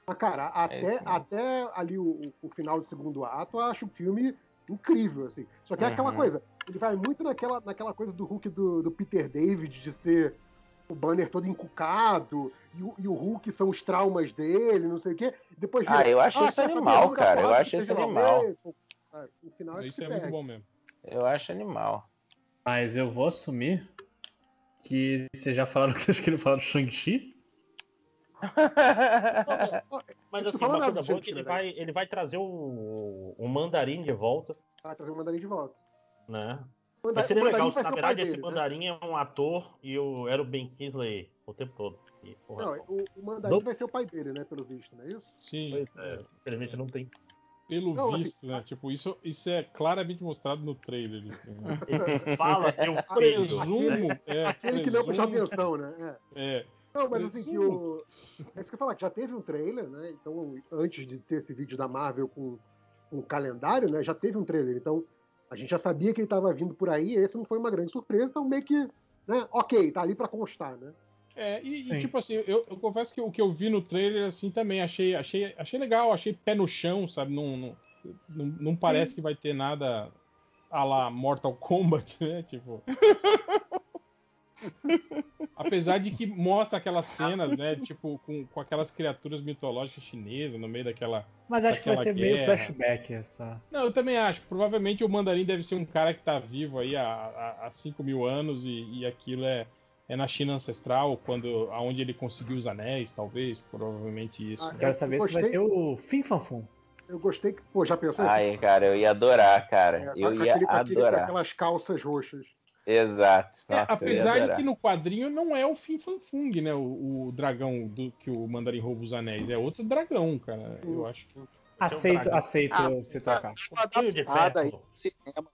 Mas, cara, até, mesmo. até ali o, o final do segundo ato, eu acho o filme incrível, assim. Só que é aquela Uhum. coisa, ele vai muito naquela, naquela coisa do Hulk do, do Peter David, de ser o banner todo encucado, e o, e o Hulk são os traumas dele, não sei o quê. Depois Ah, eu acho isso quer saber? animal, cara, eu acho pro isso Reginald animal. Ah, No final Isso é se muito bom mesmo. Eu acho animal. Mas eu vou assumir que vocês já falaram que vocês queriam falar do Shang-Chi? Mas assim, uma nada coisa boa é que ele vai, ele vai trazer o, o mandarim de volta, Ah, trazer o mandarim de volta. né? Seria o mandarim legal se vai na ser verdade esse dele, né? mandarim é um ator e o, era o Ben Kingsley o tempo todo. E, porra, Não, o, o mandarim Não. vai ser o pai dele, né? Pelo visto, não é isso? Sim, é, infelizmente não tem. pelo Não, assim, visto, né? Tipo, isso, isso é claramente mostrado no trailer. assim, né? Ele fala que é um filho. Presumo, é, Aquele que não prestou presumo, atenção, né? É. é, Não, mas assim, que Presumo. o. É isso que eu ia falar, que já teve um trailer, né? Então, antes de ter esse vídeo da Marvel com um calendário, né? Já teve um trailer. Então, a gente já sabia que ele estava vindo por aí, esse não foi uma grande surpresa, então meio que. Né, ok, tá ali pra constar, né? É, e, e, Sim. tipo assim, eu, eu confesso que o que eu vi no trailer, assim, também achei, achei, achei legal, achei pé no chão, sabe? Não, não, não, não parece que vai ter nada a lá Mortal Kombat, né? Tipo. Apesar de que mostra aquelas cenas, né? Tipo, com, com aquelas criaturas mitológicas chinesas no meio daquela. Mas acho que vai Daquela ser meio guerra. flashback essa. Não, eu também acho. Provavelmente o Mandarim deve ser um cara que tá vivo aí há, há, há 5 mil anos e, e aquilo é, é na China ancestral, quando aonde ele conseguiu os anéis, talvez. Provavelmente isso. Ah, Quero Eu saber se vai gostei. ter o Fim Fanfum. Eu gostei que. Pô, já pensou Ai, cara, eu ia adorar, cara. É, Eu ia aquele- com aquele- adorar. aquelas calças roxas. Exato. É, Nossa, ia apesar de que no quadrinho não é o Fin Fan Fung, né? O, o dragão do que o Mandarim rouba os anéis. É outro dragão, cara. Eu acho que. Aceito, dragão. aceito Ah, se trocar. Filho de Nada aí cinema.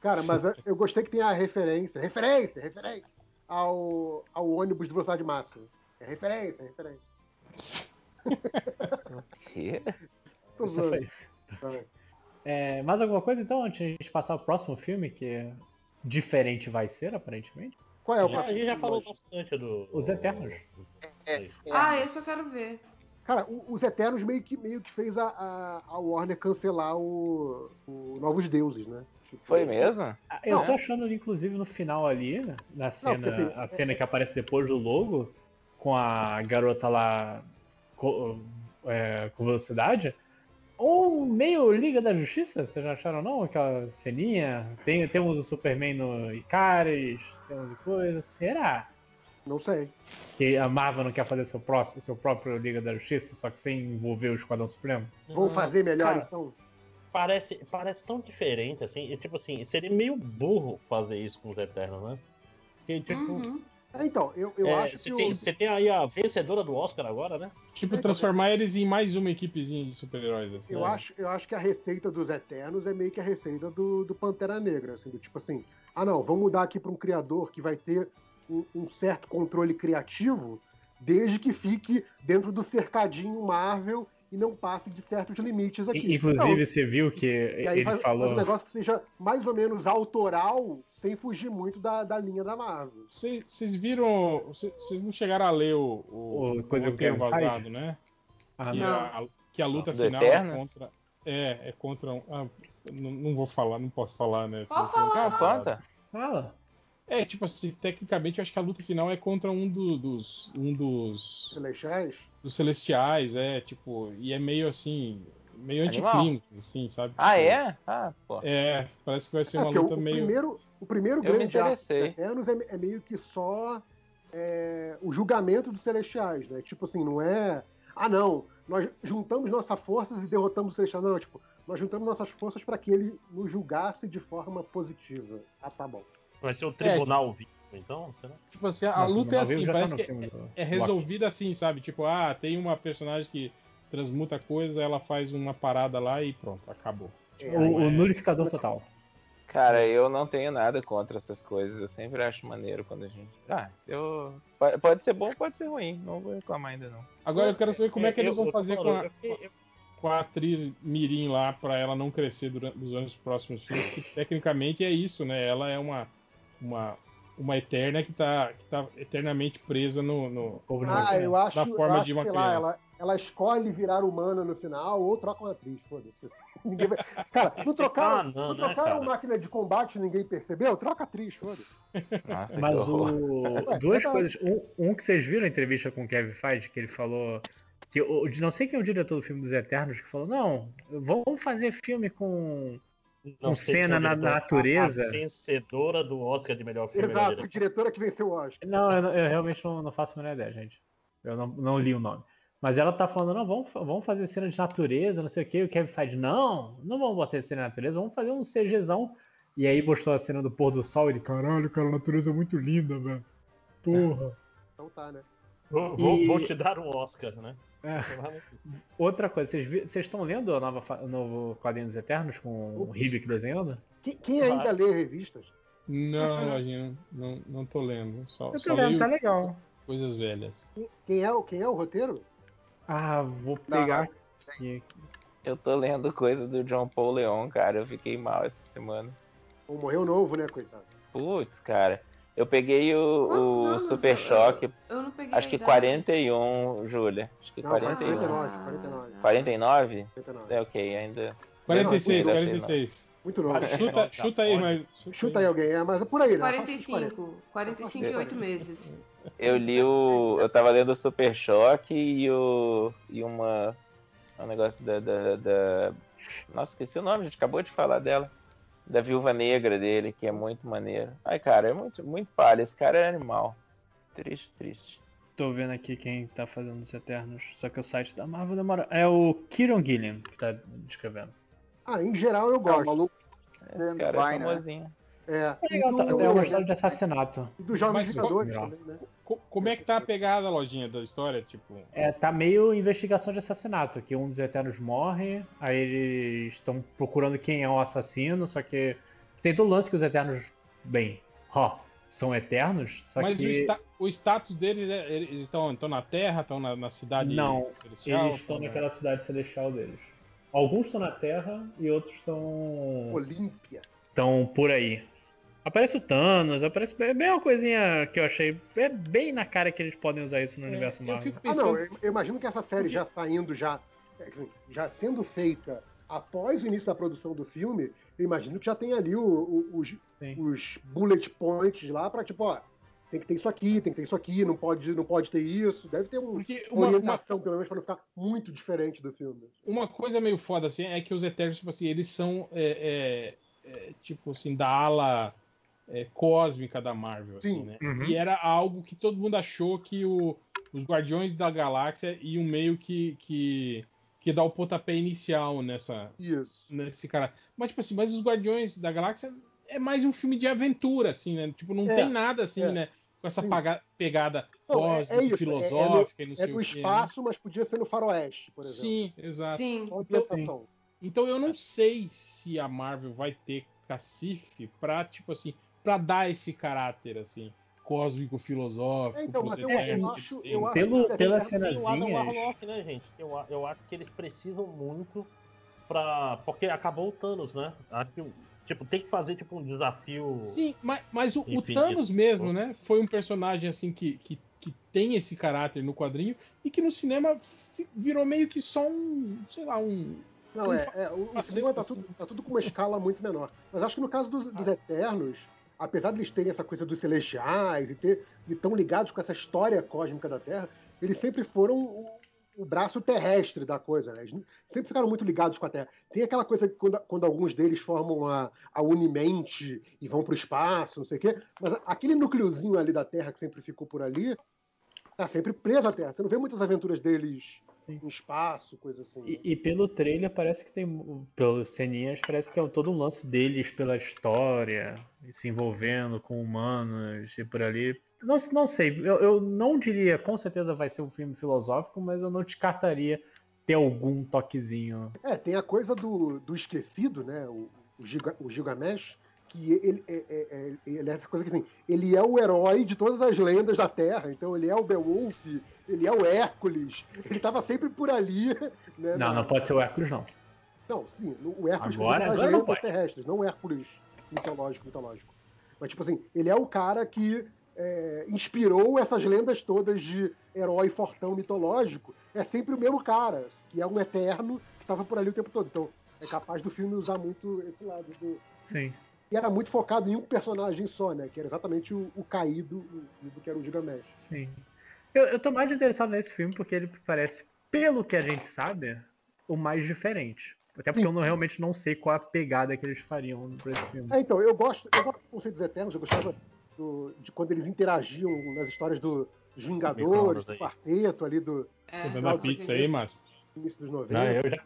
Cara, mas eu- eu gostei que tem a referência. Referência, referência. Ao, ao ônibus de velocidade máxima. É referência, é referência. Quê? Tô zoando. Vai. É, mais alguma coisa então, antes de a gente passar ao próximo filme, que diferente vai ser, aparentemente? Qual é o Já- a gente já falou bastante do. Os Eternos. É, Ah, esse eu quero ver. Cara, o- os Eternos meio que, meio que fez a, a, a Warner cancelar o, o Novos Deuses, né? Tipo, Foi mesmo? Ah, Eu Não. tô achando, inclusive, no final ali, na cena, porque, assim, a cena que aparece depois do logo, com a garota lá co- é, com velocidade, ou meio Liga da Justiça, vocês já acharam não? Aquela ceninha? Tem, temos o Superman no Icaris, temos coisa, será? Não sei. Que a Marvel não quer fazer seu, próximo, seu próprio Liga da Justiça, só que sem envolver o Esquadrão Supremo? Vamos fazer melhor cara, então? Parece, parece tão diferente, assim. e, tipo assim, seria meio burro fazer isso com os Eternos, né? Porque, tipo. Uhum. É, então, eu, eu é, acho você, que tem, você tem aí a vencedora do Oscar agora, né? Tipo, transformar eles em mais uma equipezinha de super-heróis, assim. Eu né? acho, eu acho que a receita dos Eternos é meio que a receita do, do Pantera Negra, assim, do tipo assim, ah não, vamos mudar aqui para um criador que vai ter um, um certo controle criativo, desde que fique dentro do cercadinho Marvel e não passe de certos limites aqui. Inclusive, você viu que e ele faz, falou. faz um negócio que seja mais ou menos autoral, sem fugir muito da, da linha da Marvel. Vocês viram. Vocês não chegaram a ler o, o, O coisa o que Kevin vazado, né? Ah, que, não. a, que a luta final é contra. É, é contra um. ah, não, não vou falar, não posso falar, né? Pode falar. Conta. Fala. É, tipo assim, tecnicamente eu acho que a luta final é contra um do- dos. Um dos. Celestiais? Dos celestiais, é, tipo. E é meio assim. Meio anticlímax, assim, sabe? Ah, Tipo, é? Ah, pô. É, parece que vai ser É, uma luta o, o meio. primeiro, o primeiro Eu grande arco. Eternos é, é meio que só é, o julgamento dos Celestiais, né? Tipo assim, não é. Ah, não, nós juntamos nossas forças e derrotamos os Celestiais. Não, tipo, nós juntamos nossas forças para que ele nos julgasse de forma positiva. Ah, tá bom. Vai ser o Tribunal Vivo, então? Será? Tipo assim, a luta é assim, tá parece no que filme é, é resolvida assim, sabe? Tipo, ah, tem uma personagem que transmuta coisa, ela faz uma parada lá e pronto, acabou. É, O, o é. nulificador total. Cara, eu não tenho nada contra essas coisas. Eu sempre acho maneiro quando a gente. Ah, eu. Pode ser bom, pode ser ruim. Não vou reclamar ainda, não. Agora eu quero saber como é, que eles eu- vão fazer com a, fiquei- com a atriz Mirim lá pra ela não crescer durante os anos próximos filmes, que tecnicamente é isso, né? Ela é uma uma uma eterna que tá, que tá eternamente presa no, no- Ah, eu acho, Na forma eu acho de uma sei lá, criança. ela, ela escolhe virar humana no final ou troca uma atriz, foda-se. Ninguém vai... Cara, não trocaram, Ah, não, não né, trocaram cara? máquina de combate, ninguém percebeu? Troca atriz, foda-se. Mas o. Ué, Duas verdade. coisas. Um, um que vocês viram a entrevista com o Kevin Feige, que ele falou. Que, não sei quem é o diretor do filme dos Eternos, que falou: Não, vamos fazer filme com. Não Com cena é na natureza. A, a vencedora do Oscar de melhor filme. Exato, a diretor. diretora que venceu o Oscar. Não, eu, não- eu realmente não, não faço a menor ideia, gente. Eu não, não li o nome. Mas ela tá falando, não, vamos, vamos fazer cena de natureza, não sei o que. O Kevin Feige, não, não vamos botar cena de natureza, vamos fazer um CGzão. E aí mostrou a cena do pôr do sol e ele, caralho, cara, a natureza é muito linda, velho. Porra. Então tá, né? Vou, E- vou te dar um Oscar, né? É. Outra coisa, vocês estão lendo a nova, fa- o novo Quadrinhos dos Eternos com o Hibik desenhando? Quem, quem ainda lê revistas? Não, Lojinha, não, não tô lendo. Só, Eu só tô leio tá legal. coisas velhas. Quem é, o- quem é o roteiro? Ah, vou pegar aqui. Eu tô lendo coisa do John Paul Leon, cara. Eu fiquei mal essa semana. Ou morreu novo, né, coitado? Putz, cara. Eu peguei o, o? Super Eu- Choque. Eu não peguei Acho que idade. 41, Júlia. Acho que Não, 41. 49, 49. 49? 49. É ok, ainda. 46, Não, 46. Muito novo. Chuta, chuta aí, mas. Chuta aí alguém, é, mas é por aí, né? 45. 45 e 8 meses. Eu li o. Eu tava lendo o Super Choque e o. E uma. Um negócio da, da, da- Nossa, esqueci o nome, a gente acabou de falar dela. Da viúva negra dele, que é muito maneiro. Ai, cara, é muito, muito palha. Esse cara é animal. Triste, triste. Tô vendo aqui quem tá fazendo os Eternos. Só que o site da Marvel demora. É o Kieron Gilliam que tá escrevendo. Ah, em geral eu É, o gosto. maluco Esse cara é vai, né? É, É legal, tá, do- é uma história de assassinato. e dos Jovens Mas- Vingadores também, né? Co- Como é que tá a pegada, Lojinha, da história? Tipo. É, tá meio investigação de assassinato, que um dos Eternos morre, aí eles estão procurando quem é o assassino, só que tem todo o lance que os Eternos, bem, ó, são Eternos, só Mas que o, sta- o status deles é. Eles estão na Terra, estão na, na cidade Não, celestial? eles estão tão na- naquela cidade celestial deles. alguns estão na Terra e outros estão Olímpia. estão por aí. Aparece o Thanos, aparece é bem uma coisinha que eu achei é bem na cara que eles podem usar isso no É, universo eu Marvel. fico Ah, não, pensando. eu, eu imagino que essa série já saindo, já, é, já sendo feita após o início da produção do filme, eu imagino que já tem ali o- o- os, os bullet points lá pra tipo, ó, tem que ter isso aqui, tem que ter isso aqui, não pode, não pode ter isso. Deve ter um, Porque uma uma, uma, orientação, pelo menos, pra não ficar muito diferente do filme. uma coisa meio foda assim é que os Eternos, tipo assim, eles são é, é, é, tipo assim, da ala é, cósmica da Marvel, assim, Sim. né? Uhum. E era algo que todo mundo achou que o- os Guardiões da Galáxia iam meio que, que, que dar o pontapé inicial nessa, Isso. nesse cara. Mas, tipo assim, mas os Guardiões da Galáxia é mais um filme de aventura, assim, né? Tipo, não É, tem nada assim, é. né? Com essa paga- pegada Não, é- cósmica, é é- filosófica e não É sei do o quê. né? espaço, mas podia ser no faroeste, por exemplo. Sim, exato. Sim. Só ambientação. Então eu não sei se a Marvel vai ter cacife pra, tipo assim, pra dar esse caráter, assim, cósmico, filosófico, então, pros mas eu- Eternos eu que acho- eles têm. eu acho Pelo, que pelas tem- Tem o Adam. Warlock, né, gente? Eu, eu acho que eles precisam muito pra. Porque acabou o Thanos, né? Acho que, tipo, tem que fazer tipo um desafio. Sim, mas, mas o, o. Thanos mesmo, né? Foi um personagem assim que, que, que tem esse caráter no quadrinho e que no cinema virou meio que só um, sei lá, um. Não, é, é, o, o cinema tá assim. tudo, tá tudo com uma escala muito menor. Mas acho que no caso dos, dos Eternos, apesar de eles terem essa coisa dos celestiais e ter e tão ligados com essa história cósmica da Terra, eles sempre foram o, o braço terrestre da coisa, né? Eles sempre ficaram muito ligados com a Terra. Tem aquela coisa que quando, quando alguns deles formam a, a Unimente e vão pro espaço, não sei o quê, mas aquele núcleozinho ali da Terra que sempre ficou por ali, tá sempre preso à Terra. Você não vê muitas aventuras deles Sim. espaço, coisa assim. né? E, e pelo trailer parece que tem. Pelos ceninhas, parece que é todo um lance deles pela história, e se envolvendo com humanos e por ali. Não, não sei, eu, eu não diria, com certeza vai ser um filme filosófico, mas eu não descartaria ter algum toquezinho. É, tem a coisa do, do esquecido, né? O, o, Giga- o Gilgamesh, que ele é, é- é- ele é essa coisa que assim, ele é o herói de todas as lendas da Terra. Então ele é o Beowulf, ele é o Hércules, ele estava sempre por ali. Né, Não, na- não pode ser o Hércules, não. Não, sim, o Hércules Agora- agora não pode. terrestres, não o Hércules mitológico, mitológico. Mas, tipo assim, ele é o cara que é, inspirou essas lendas todas de herói fortão mitológico. É sempre o mesmo cara, que é um eterno que estava por ali o tempo todo. Então, é capaz do filme usar muito esse lado do. Sim. E era muito focado em um personagem só, né? Que era exatamente o, o caído do que era o Gilgamesh. Sim. Eu, eu tô mais interessado nesse filme porque ele parece, pelo que a gente sabe, o mais diferente. Até porque Sim. eu não- realmente não sei qual a pegada que eles fariam pra esse filme. É, então, eu gosto, eu gosto do conceito dos Eternos, eu gostava do- de quando eles interagiam nas histórias do, dos Vingadores, do quarteto ali do É, Tô dando Não, a pizza aí, Márcio. início dos Não, 90. eu já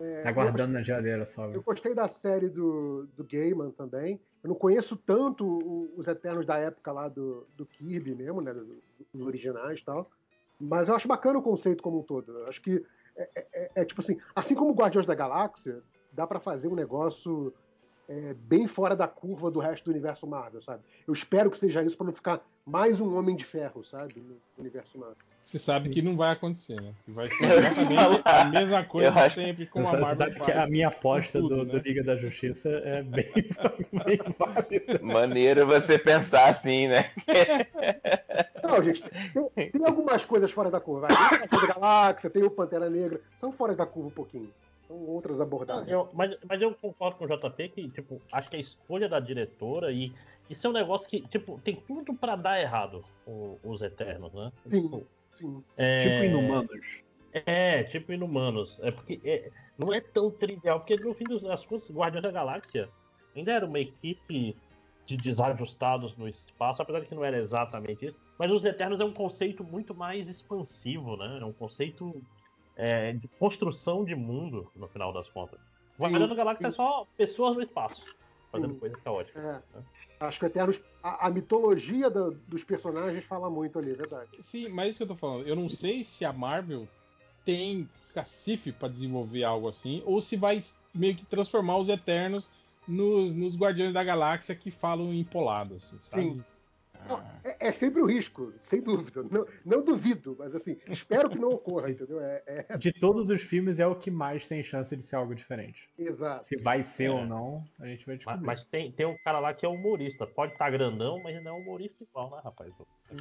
É, tá guardando na geladeira só. Eu gostei da série do, do Gaiman também. Eu não conheço tanto os Eternos da época lá do, do Kirby mesmo, né? do- Dos originais e tal. Mas eu acho bacana o conceito como um todo. Eu acho que é, é- é- é tipo assim, assim como Guardiões da Galáxia, dá pra fazer um negócio é, bem fora da curva do resto do universo Marvel, sabe? Eu espero que seja isso pra não ficar mais um Homem de Ferro, sabe? No universo Marvel. Você sabe que não vai acontecer, né? Que vai ser exatamente a mesma coisa acho- sempre Você a Marvel sabe que a minha aposta com tudo, do, né? do Liga da Justiça é bem, bem válida. Maneiro você pensar assim, né? Não, gente, tem, tem algumas coisas fora da curva. Tem o Galáxia, tem o Pantera Negra. São fora da curva um pouquinho. São outras abordagens. Eu- mas, mas eu concordo com o JP que, tipo, acho que a escolha da diretora e isso é um negócio que, tipo, tem tudo pra dar errado, o- os Eternos, né? Sim. Tipo, Sim. é, Tipo Inumanos. É, tipo Inumanos. É porque é, não é tão trivial, porque no fim das contas, Guardiões da Galáxia ainda era uma equipe de desajustados no espaço, apesar de que não era exatamente isso. Mas os Eternos é um conceito muito mais expansivo, né? É um conceito é, de construção de mundo, no final das contas. Guardiões da Galáxia é só pessoas no espaço, fazendo Sim. coisas caóticas. É. Acho que Eternos, a, a mitologia da- dos personagens fala muito ali, é verdade. Sim, mas isso que eu tô falando. Eu não sei se a Marvel tem cacife pra desenvolver algo assim, ou se vai meio que transformar os Eternos nos, nos Guardiões da Galáxia que falam empolado, assim, sabe? Sim. Não, é, é sempre o risco, sem dúvida. Não, não duvido, mas assim, espero que não ocorra, entendeu? É, é- De todos os filmes, é o que mais tem chance de ser algo diferente. Exato. Se vai ser É. ou não, a gente vai Mas, descobrir. mas tem, tem um cara lá que é humorista. Pode estar grandão, mas não é humorista igual, né, rapaz?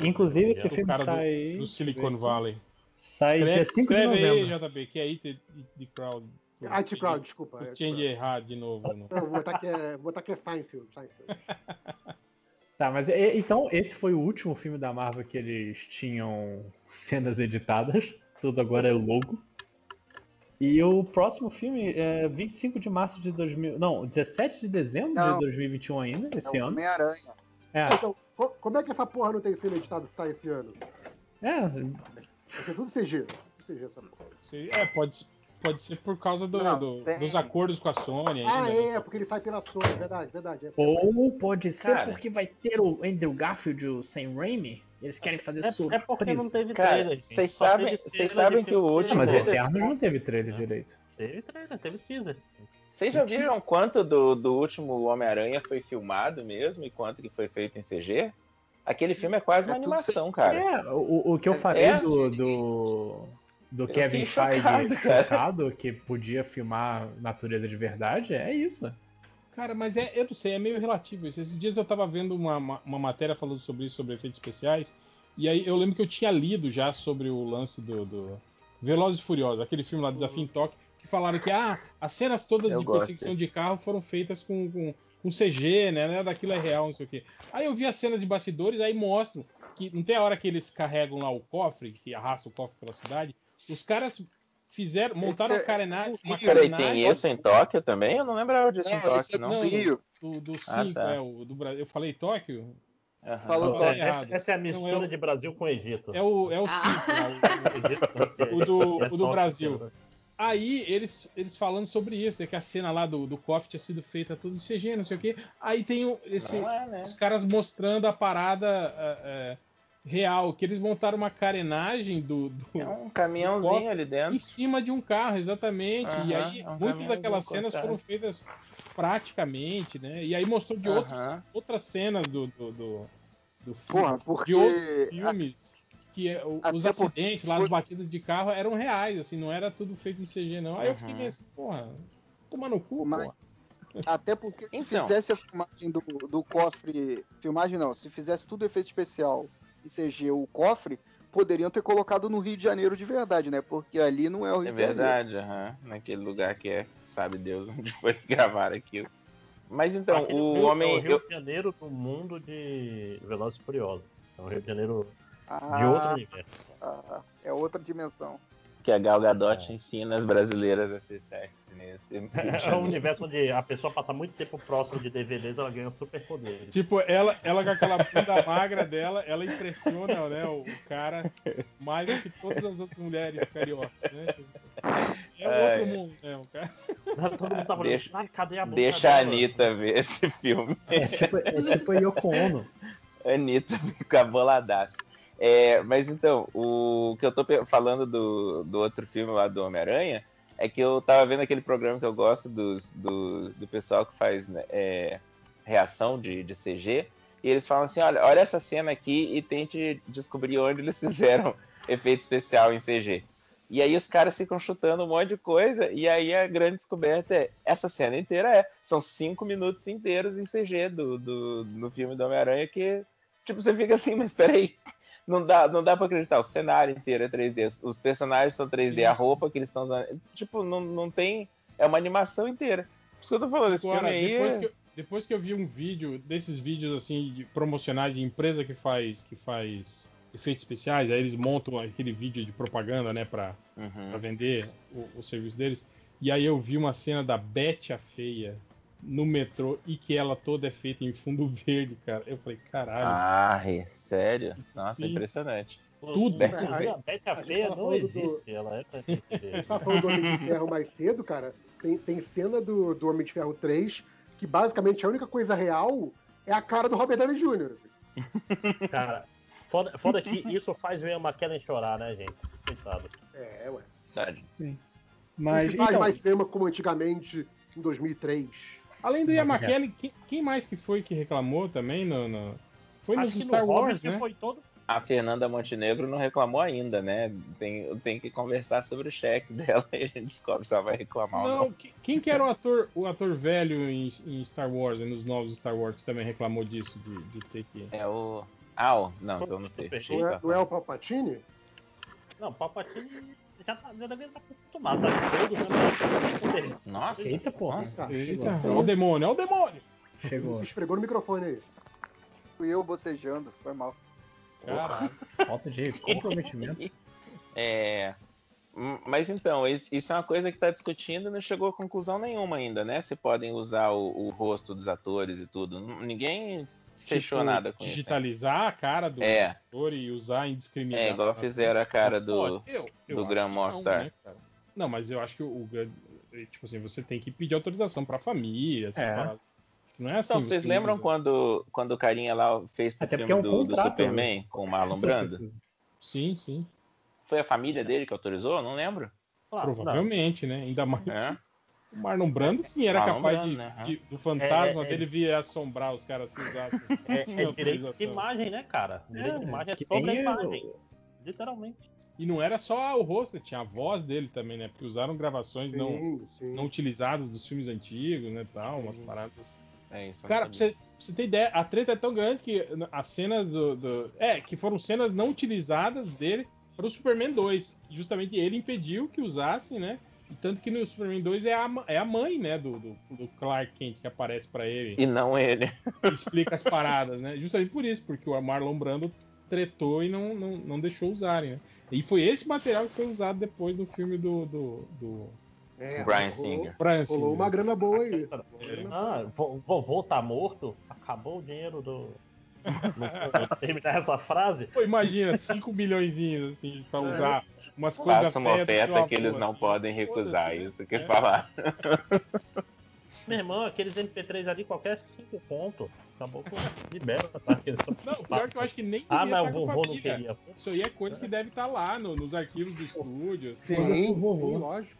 Inclusive, esse É filme cara do- sai. Do Silicon Valley. Sai dia Escreve, 5 de escreve aí, novembro. JB, que é IT de, crowd. Anti-crowd, desculpa. O change errado de novo. né? Não, vou botar que é, vou botar que é Seinfeld. Seinfeld. Tá, mas então esse foi o último filme da Marvel que eles tinham cenas editadas. Tudo agora é logo. E o próximo filme é 25 de março de 2000. Não, 17 de dezembro Não. de 2021 ainda, É esse o ano. Homem-Aranha. É, Então, co- como é que essa porra não tem sido editada que sai esse ano? é, Vai ser tudo CG. Tudo CG essa porra. É, pode, pode ser por causa do- Não, do- dos acordos com a Sony ainda. Ah, né? é, porque ele sai pela Sony, verdade, verdade. É. Ou pode ser Cara. porque vai ter o Andrew Garfield e o Sam Raimi. Eles querem fazer É, surpresa. é porque não teve trailer. vocês sabem- teve vocês sabem que o último- Ah, mas. Eternos não teve trailer direito. Teve trailer, teve teaser. Vocês já viram quanto do, do último Homem-Aranha foi filmado mesmo e quanto que foi feito em CG? Aquele filme é quase uma É animação, cara. É, o, o que eu É, falei é. do, do, do Eu Kevin Feige chocado, que podia filmar natureza de verdade, é isso. Cara, mas é, eu não sei, é meio relativo isso. Esses dias eu tava vendo uma, uma, uma matéria falando sobre isso, sobre efeitos especiais, e aí eu lembro que eu tinha lido já sobre o lance do, do Velozes e Furiosos, aquele filme lá, Desafio em Tóquio, que falaram que ah, as cenas todas Eu de perseguição desse. de carro foram feitas com, com, com CG, né? Nada daquilo é real, não sei o quê. Aí eu vi as cenas de bastidores, aí mostram que não tem a hora que eles carregam lá o cofre, que arrasta o cofre pela cidade, os caras fizeram, montaram Esse uma é- carenagem. Uma Peraí, carenagem tem isso em Tóquio também? Eu não lembrava disso em Não, Tóquio, esse é não. do Rio. do, do Ah, 5, tá. é, o do Brasil. Eu falei Tóquio? Aham. Falou Tóquio. é essa, errado. essa é a Não, mistura é o- de Brasil com Egito. É o, é o Ah. 5 lá, o- o- do- é o do top, Brasil. Aí eles, eles falando sobre isso, né, que a cena lá do, do cofre tinha sido feita tudo em CG, não sei o quê. Aí tem esse, é, né? os caras mostrando a parada é, é, real, que eles montaram uma carenagem do, do- É um caminhãozinho cofre ali dentro. em cima de um carro, exatamente. e aí é um muitas daquelas cenas cortado. foram feitas praticamente, né? E aí mostrou de outros, Aham. outras cenas do, do, do, do filme, Porra, porque. de outros filmes que é, o- os acidentes lá, foi- as batidas de carro eram reais, assim, não era tudo feito em CG, não. Aí eu fiquei Uhum. meio assim, porra, toma no cu, Mas- porra. Até porque se Então. fizesse a filmagem do, do cofre. Filmagem não, se fizesse tudo efeito especial CG o cofre, poderiam ter colocado no Rio de Janeiro de verdade, né? Porque ali não é o Rio É de Janeiro. verdade, aham. Naquele lugar que é, sabe Deus onde foi que gravaram aquilo. Mas então, Aquele o Rio- homem. É o Rio eu- de Janeiro do mundo de Velozes e Furiosos. É o Rio de Janeiro Ah, de outro universo. ah, é outra dimensão. Que a Gal Gadot É. ensina as brasileiras a ser sexy nesse. É um universo onde a pessoa passa muito tempo próximo de DVDs, ela ganha superpoderes. Tipo, ela, ela com aquela bunda magra dela, ela impressiona né, o, cara mais do que todas as outras mulheres cariocas, né? É Ai. outro mundo, né? O cara. Todo mundo tava olhando, Deixa- "Ah, cadê a boca Deixa a dela?" Anitta ver esse filme. É tipo, é tipo a Yoko Ono. A Anitta fica boladaça. É, mas então, o que eu tô falando do, do outro filme lá do Homem-Aranha é que eu tava vendo aquele programa que eu gosto dos, do, do pessoal que faz né, é, reação de, de CG, e eles falam assim: olha, olha essa cena aqui e tente descobrir onde eles fizeram efeito especial em CG. E aí os caras ficam chutando um monte de coisa, e aí a grande descoberta é, essa cena inteira é, são cinco minutos inteiros em CG do, do, no filme do Homem-Aranha que, tipo, você fica assim, mas peraí, não dá, não dá pra acreditar, o cenário inteiro é 3D, os personagens são 3D, a roupa que eles estão usando, tipo, não, não tem, é uma animação inteira. Por isso que eu tô falando, esse Agora, filme aí depois, é... que eu, depois que eu vi um vídeo, desses vídeos assim, de promocionais de empresa que faz, que faz efeitos especiais, aí eles montam aquele vídeo de propaganda, né, pra, Uhum. pra vender o, o serviço deles. E aí eu vi uma cena da Bete a Feia no metrô e que ela toda é feita em fundo verde, cara. Eu falei, caralho. Ah, é, sério? Nossa, Sim. impressionante. Tudo. Inclusive, a Betty a gente Feia não falando do- existe. Ela é pra gente tava falando do Homem de Ferro mais cedo, cara. Tem, tem cena do, do Homem de Ferro 3 que basicamente a única coisa real é a cara do Robert Downey Jr. assim. Cara, foda, foda que isso faz ver a McKellen chorar, né, gente? Coitado. É, ué. Verdade. Mas, Não se faz então, mais cinema como antigamente, em 2003. Além do Ian Mas, McKellen, quem, quem mais que foi que reclamou também no, no- Foi nos Star no Wars, Hobbit né? foi todo. A Fernanda Montenegro não reclamou ainda, né? Tem, tem que conversar sobre o cheque dela e a gente descobre se ela vai reclamar ou Não, não. que- quem que era o ator, o ator velho em, em Star Wars, nos novos Star Wars, que também reclamou disso, de, de ter que. É o. Ah, o- não, então não sei. Não é, não é o Palpatine? Não, Palpatine já, tá, já deve estar acostumado, tá todo, né? Nossa, Eita porra. Nossa, Eita, olha o demônio, olha o demônio! Chegou. Você esfregou no microfone aí. Fui eu bocejando, foi mal. Caralho. Falta de comprometimento. É. hum, Mas então, is- isso é uma coisa que está discutindo e não chegou a conclusão nenhuma ainda, né? Se podem usar o, o rosto dos atores e tudo. Ninguém fechou Tipo, nada com isso. Digitalizar a cara do É. ator e usar indiscriminadamente. É, igual fizeram a cara do. Pô, eu, eu do Gran Mortar. Não, né? Não, mas eu acho que o, tipo assim, você tem que pedir autorização pra família, essas É. paradas. Acho que não é assim. Então, vocês você lembram usa- quando, quando o carinha lá fez pro Até filme é um do, do contrato, Superman com o Marlon Brando? Sim, sim. Foi a família dele que autorizou? Não lembro. Claro, Provavelmente, né? Ainda mais. É? O Marlon Brando, sim, era Marlon capaz Brando, de, né? de- do fantasma É, é, dele vir assombrar os caras se usassem. não. É, sem é direito de imagem, né, cara? Direito de imagem é sobre a imagem. Literalmente. E não era só o rosto, tinha a voz dele também, né? Porque usaram gravações não, Sim, sim. não utilizadas dos filmes antigos, né? Tal, umas paradas. É isso. eu Cara, pra você, pra você ter ideia, a treta é tão grande que as cenas do, do- É, que foram cenas não utilizadas dele pro Superman 2. Justamente ele impediu que usassem, né? Tanto que no Superman 2 é a, é a mãe, né, do, do, do Clark Kent que aparece pra ele E não ele. e explica as paradas, né? Justamente por isso, porque o Marlon Brando tretou e não, não, não deixou usarem, né? E foi esse material que foi usado depois no filme do, do, do É, Brian rolou- Singer. Brian Rolou Singer. uma grana boa aí. É. Ah, vo- vovô tá morto? Acabou o dinheiro do. Não terminar essa frase. Pô, imagina, 5 milhões assim, pra usar umas coisas Faça uma oferta que eles não assim. podem recusar. Foda-se, né? Isso que É. falar. Meu irmão, aqueles MP3 ali, qualquer 5 pontos. Acabou com. Libera, tá? Que eles Não, pior que eu acho que nem Ah, mas o com a vovô não queria. Isso aí é coisa que deve estar lá no- nos arquivos do estúdio. assim. Sim, Sim, vovô. lógico.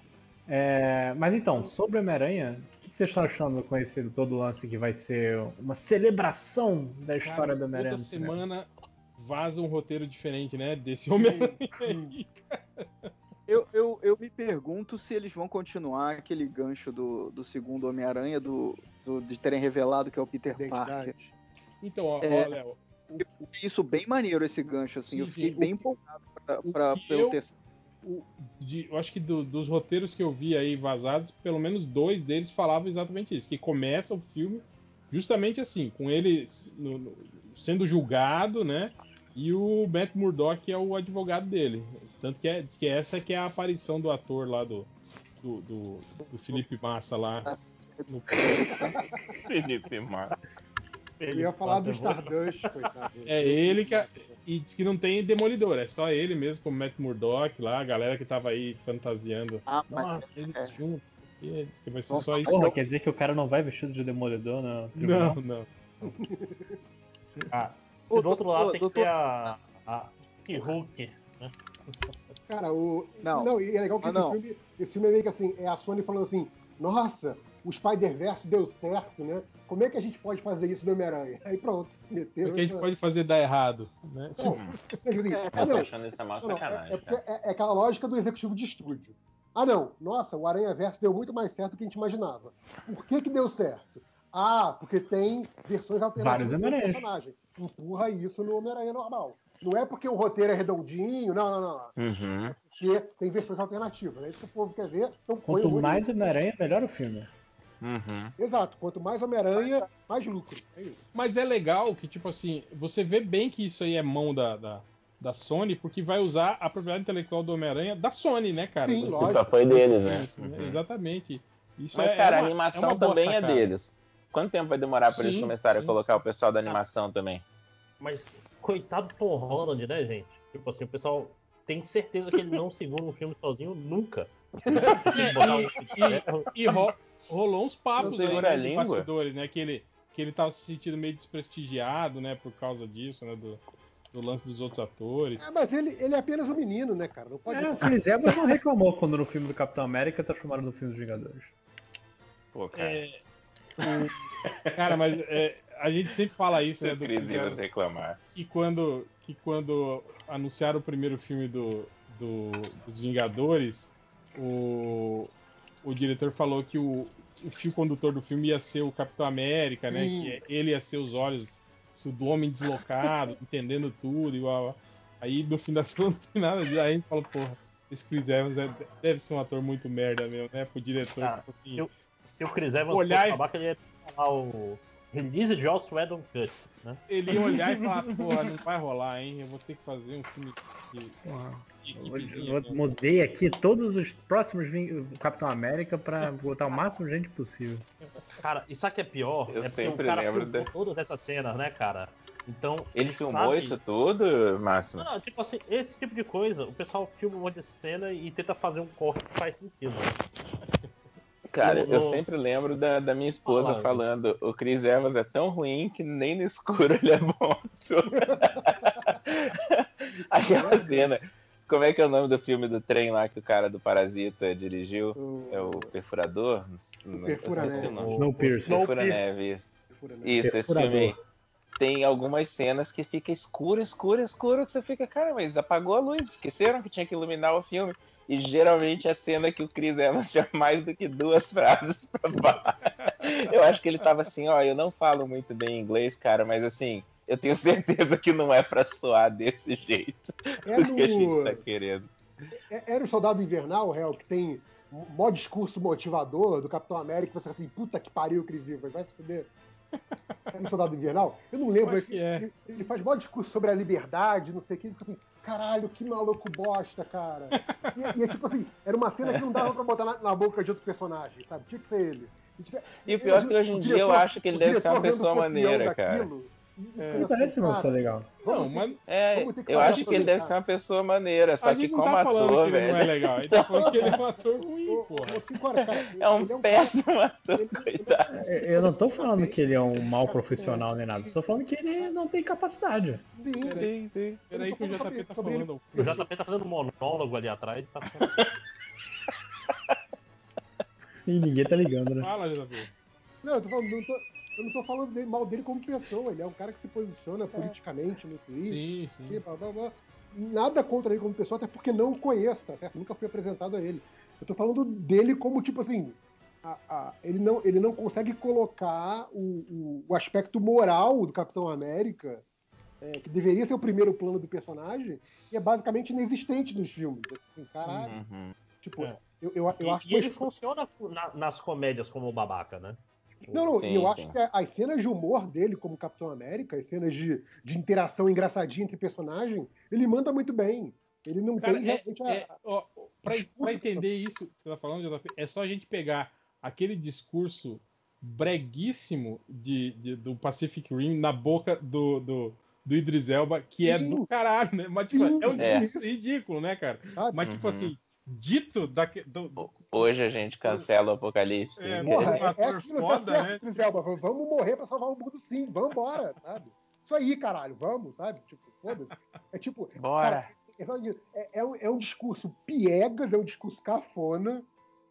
É, mas então, sobre Homem-Aranha, o vocês estão achando com esse todo o lance que vai ser uma celebração da história Cara, do Homem-Aranha? toda cinema? semana vaza um roteiro diferente, né? Desse homem. Eu, eu, eu me pergunto se eles vão continuar aquele gancho do, do segundo Homem-Aranha, do, do- de terem revelado que é o Peter Parker. Então, ó, É. ó, Léo. Eu achei isso bem maneiro, esse gancho, assim. Sim, eu fiquei sim. bem O- empolgado pra, o pra, pelo eu- terceiro. O- de- eu acho que do- dos roteiros que eu vi aí vazados, pelo menos dois deles falavam exatamente isso, que começa o filme justamente assim, com ele no- no- sendo julgado, né? E o Matt Murdock é o advogado dele. Tanto que, é, que essa que é a aparição do ator lá do, do, do, do Felipe Massa lá. No... Felipe Massa. Eu ia falar do Stardust, coitado. É ele que. a- E diz que não tem demolidor, é só ele mesmo, como Matt Murdock lá, a galera que tava aí fantasiando. Ah, mas Nossa, eles é. juntos. Diz que vai ser Nossa, só isso. Porra, quer dizer que o cara não vai vestido de demolidor tribunal? Não, não. Ah, Ô, do outro lado doutor, tem que doutor- ter a. a Hulk, né? Cara, o. Não. e é legal que Ah, esse, não. filme, esse filme é meio que assim, é a Sony falando assim, nossa, o Spider-Verse deu certo, né? Como é que a gente pode fazer isso no Homem-Aranha? Aí pronto, meteu. O que a gente essa- pode fazer dar errado, né? Não, Tipo, mas, Eu ah, tô não, achando isso a maior não, não, sacanagem. é, é, é aquela lógica do executivo de estúdio. Ah, não, nossa, o Aranha Verso deu muito mais certo do que a gente imaginava. Por que, que deu certo? Ah, porque tem versões alternativas Vários do personagem. Empurra isso no Homem-Aranha normal. Não é porque o roteiro é redondinho, não, não, não. Uhum. Porque tem versões alternativas. É isso que o povo quer ver. Então Quanto mais Homem-Aranha, melhor o filme. Uhum. Exato. Quanto mais Homem-Aranha, mais lucro. É isso. Mas é legal que, tipo assim, você vê bem que isso aí é mão da, da, da Sony, porque vai usar a propriedade intelectual do Homem-Aranha da Sony, né, cara? Sim, lógico. Só foi deles, né? Isso, né? Uhum. Exatamente. Isso Mas, é- cara, é a uma- animação é também é sacada. deles. Quanto tempo vai demorar pra eles começarem sim. a colocar o pessoal da animação também? Mas coitado do Tom Holland, né, gente? Tipo assim, o pessoal tem certeza que ele não segura um filme sozinho nunca. É, um- e, e ro- rolou uns papos aí né, de bastidores, né? Que ele, que ele tava se sentindo meio desprestigiado, né? Por causa disso, né? Do, do lance dos outros atores. É, mas ele, ele é apenas um menino, né, cara? Não pode. É, o Chris Evans não reclamou quando no filme do Capitão América transformaram no filme dos Vingadores. Pô, cara. É, Cara, mas é, a gente sempre fala isso, né? Do Chris Evans reclamar. que quando, que quando anunciaram o primeiro filme do, do- dos Vingadores, o, o diretor falou que o, o fio condutor do filme ia ser o Capitão América, né? Sim. Que ele ia ser os olhos do homem deslocado, entendendo tudo e blá, blá. Aí no fim das contas não tem nada disso. Aí a gente fala, porra, esse Chris Evans deve, deve ser um ator muito merda mesmo, né? Pro diretor, Cara, tipo assim, se o- Se o Chris Evans Olhar fosse e- babaca, ele ia falar o Release de Whedon Cut, né? ele ia olhar e falar, porra, não vai rolar, hein? Eu vou ter que fazer um filme de, Porra. Eu equipezinha vou- mesmo." mudei aqui todos os próximos Capitão América pra botar o máximo de gente possível. Cara, e sabe o que é pior? Eu é porque o sempre cara lembro de- todas essas cenas, né, cara? Então. Ele filmou sabe- isso tudo, Máximo? Não, tipo assim, esse tipo de coisa, o pessoal filma um monte de cena e tenta fazer um corte que faz sentido. Cara, no- eu no- sempre lembro da, da minha esposa Fala, falando: o Chris Evans é tão ruim que nem no escuro ele é bom. Aquela cena. Como é que é o nome do filme do trem lá que o cara do Parasita dirigiu? O- É o Perfurador? Não- Perfura o nome. Snowpiercer. Perfura Neve, isso. Perfura? Isso, esse filme aí. Tem algumas cenas que fica escuro, escuro, escuro, que você fica, cara, mas apagou a luz, esqueceram que tinha que iluminar o filme. E geralmente a cena que o Chris Evans tinha mais do que duas frases pra falar. Eu acho que ele tava assim, ó, eu não falo muito bem inglês, cara, mas assim, eu tenho certeza que não é pra soar desse jeito É do que a gente tá no, querendo. é- era o Soldado Invernal, Hel, que tem um mó discurso motivador do Capitão América, que você fala assim, puta que pariu, Chris Evans, vai se fuder. É no Soldado Invernal? Eu não lembro. Acho que é. ele, ele faz mó discurso sobre a liberdade, não sei o que, ele fica assim, caralho, que maluco bosta, cara. E, e é tipo assim, era uma cena que não dava pra botar na, na boca de outro personagem, sabe? Tinha que ser ele. E o pior é que hoje em dia eu acho que ele deve ser uma pessoa maneira, cara. daquilo, É. fica Ele parece uma pessoa legal. Não, mas É, eu acho que ele deve ser uma pessoa maneira, só a que não como tá falando ator, que ele não é velho, legal, a gente tá falando que ele é um ator ruim, porra. cara, é um ele péssimo ator, ele- coitado. É, Eu não tô falando que ele é um mau profissional nem nada, tô falando que ele não tem capacidade. Sim, sim. Sim. Peraí que o JP tá falando. O fundo. JP tá fazendo um monólogo ali atrás. Tá... E ninguém tá ligando, né? Fala, JP. Não, eu tô falando, não tô, eu não tô falando dele- mal dele como pessoa. Ele é um cara que se posiciona politicamente no Twitter. Sim, e sim. blá, blá, blá. Nada contra ele como pessoa, até porque não o conheço, tá certo? Nunca fui apresentado a ele. Eu tô falando dele como, tipo assim, a- a- ele, não, ele não consegue colocar o, o- o aspecto moral do Capitão América, é, que deveria ser o primeiro plano do personagem, e é basicamente inexistente nos filmes. Assim, caralho. Uhum. Tipo, É. eu, eu, eu E, acho e ele funciona na- nas comédias como babaca, né? Não, não, Sim, e eu sim. acho que as cenas de humor dele como Capitão América, as cenas de, de interação engraçadinha entre personagem, ele manda muito bem. Ele não Cara, tem é, realmente a. é, ó, pra, pra entender isso que você tá falando, JP, é só a gente pegar aquele discurso breguíssimo de, de- do Pacific Rim na boca do, do, do Idris Elba, que é Sim. do caralho, né? Mas, tipo, Sim. é um É. discurso ridículo, né, cara? sabe? Mas, tipo Uhum. assim, dito daque, do, do- Hoje a gente cancela o apocalipse. É, hein? Porra, um é, é ator foda, tá certo, né? Idris Elba, Vamos morrer pra salvar o mundo sim, vambora, sabe? Isso aí, caralho, vamos, sabe? Tipo, foda-se. É tipo, Bora. cara, é. É- é um, é um discurso piegas, é um discurso cafona,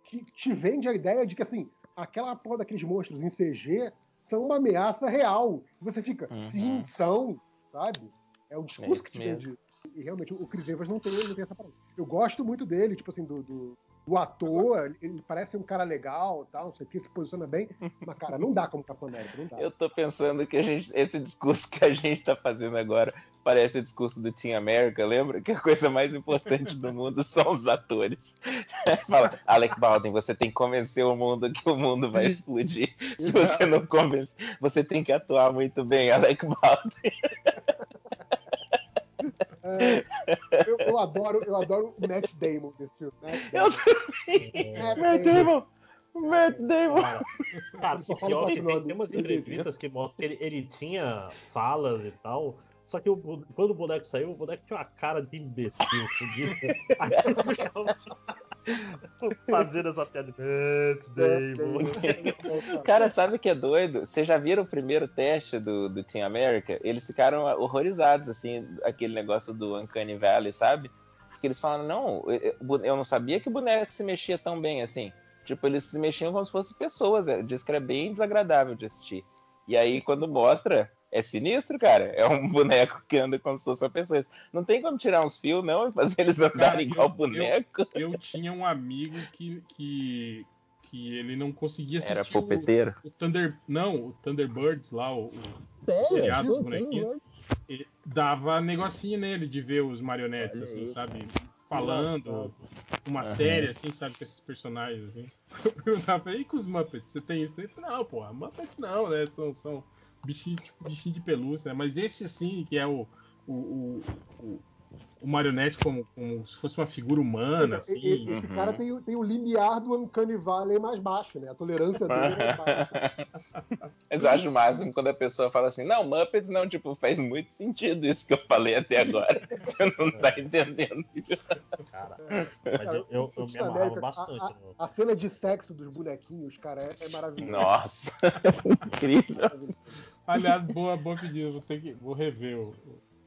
que te vende a ideia de que, assim, aquela porra daqueles monstros em CG são uma ameaça real. E você fica, Uhum. sim, são, sabe? É um É discurso isso que te mesmo. vende. E realmente, o Chris Evans não tem, não tem essa parada. Eu gosto muito dele, tipo assim, do, do, do ator, ele parece um cara legal tal, não sei o que, se posiciona bem, mas, cara, não dá como Capitão América, não dá. Eu tô pensando que a gente, esse discurso que a gente tá fazendo agora parece o discurso do Team America, lembra? Que a coisa mais importante do mundo são os atores. Fala, Alec Baldwin, você tem que convencer o mundo que o mundo vai explodir. Se você não convence, você tem que atuar muito bem, Alec Baldwin. É, eu, eu adoro, eu adoro o Matt Damon desse filme. Matt Eu Damon. Matt Damon! Matt Damon! Cara, o pior é que tem, tem umas entrevistas que mostram que ele, ele tinha falas e tal. Só que o quando o boneco saiu, o boneco tinha uma cara de imbecil, eles ficavam fazendo essa piada. Matt Damon. Cara, sabe o que é doido? Vocês já viram o primeiro teste do, do Team America? Eles ficaram horrorizados, assim, aquele negócio do Uncanny Valley, sabe? Porque eles falaram, não, eu não sabia que o boneco se mexia tão bem assim. Tipo, eles se mexiam como se fossem pessoas. é, Diz que era bem desagradável de assistir. E aí, quando mostra, é sinistro, cara. É um boneco que anda como se fossem pessoas. Não tem como tirar uns fios, não, e fazer eles andarem Cara, igual eu- boneco. Eu tinha um amigo que, que, que ele não conseguia Era assistir o, pupeteiro. o Thunder. Não, o Thunderbirds lá, o, o seriado dos bonequinhos. E dava negocinho nele de ver os marionetes, assim, sabe? Falando, uma Aham. série, assim, sabe, com esses personagens, assim. Eu perguntava, e com os Muppets, você tem isso? Não, pô, Muppets não, né? São, são bichinhos, tipo, bichinho de pelúcia, né? Mas esse, assim, que é o, o, o, o, marionete como, como se fosse uma figura humana, Esse- assim. Esse Uhum. cara tem, o- tem o limiar do Uncanny Valley mais baixo, né? A tolerância dele é mais baixa. Mas eu acho o máximo quando a pessoa fala assim, não, Muppets não, tipo, faz muito sentido isso que eu falei até agora. Você não tá entendendo. Cara, mas eu, eu, eu me amarrava América, bastante. A, a- a cena de sexo dos bonequinhos, cara, é, é maravilhosa. Nossa, incrível. Aliás, boa, boa pedida, vou, ter que, vou rever o.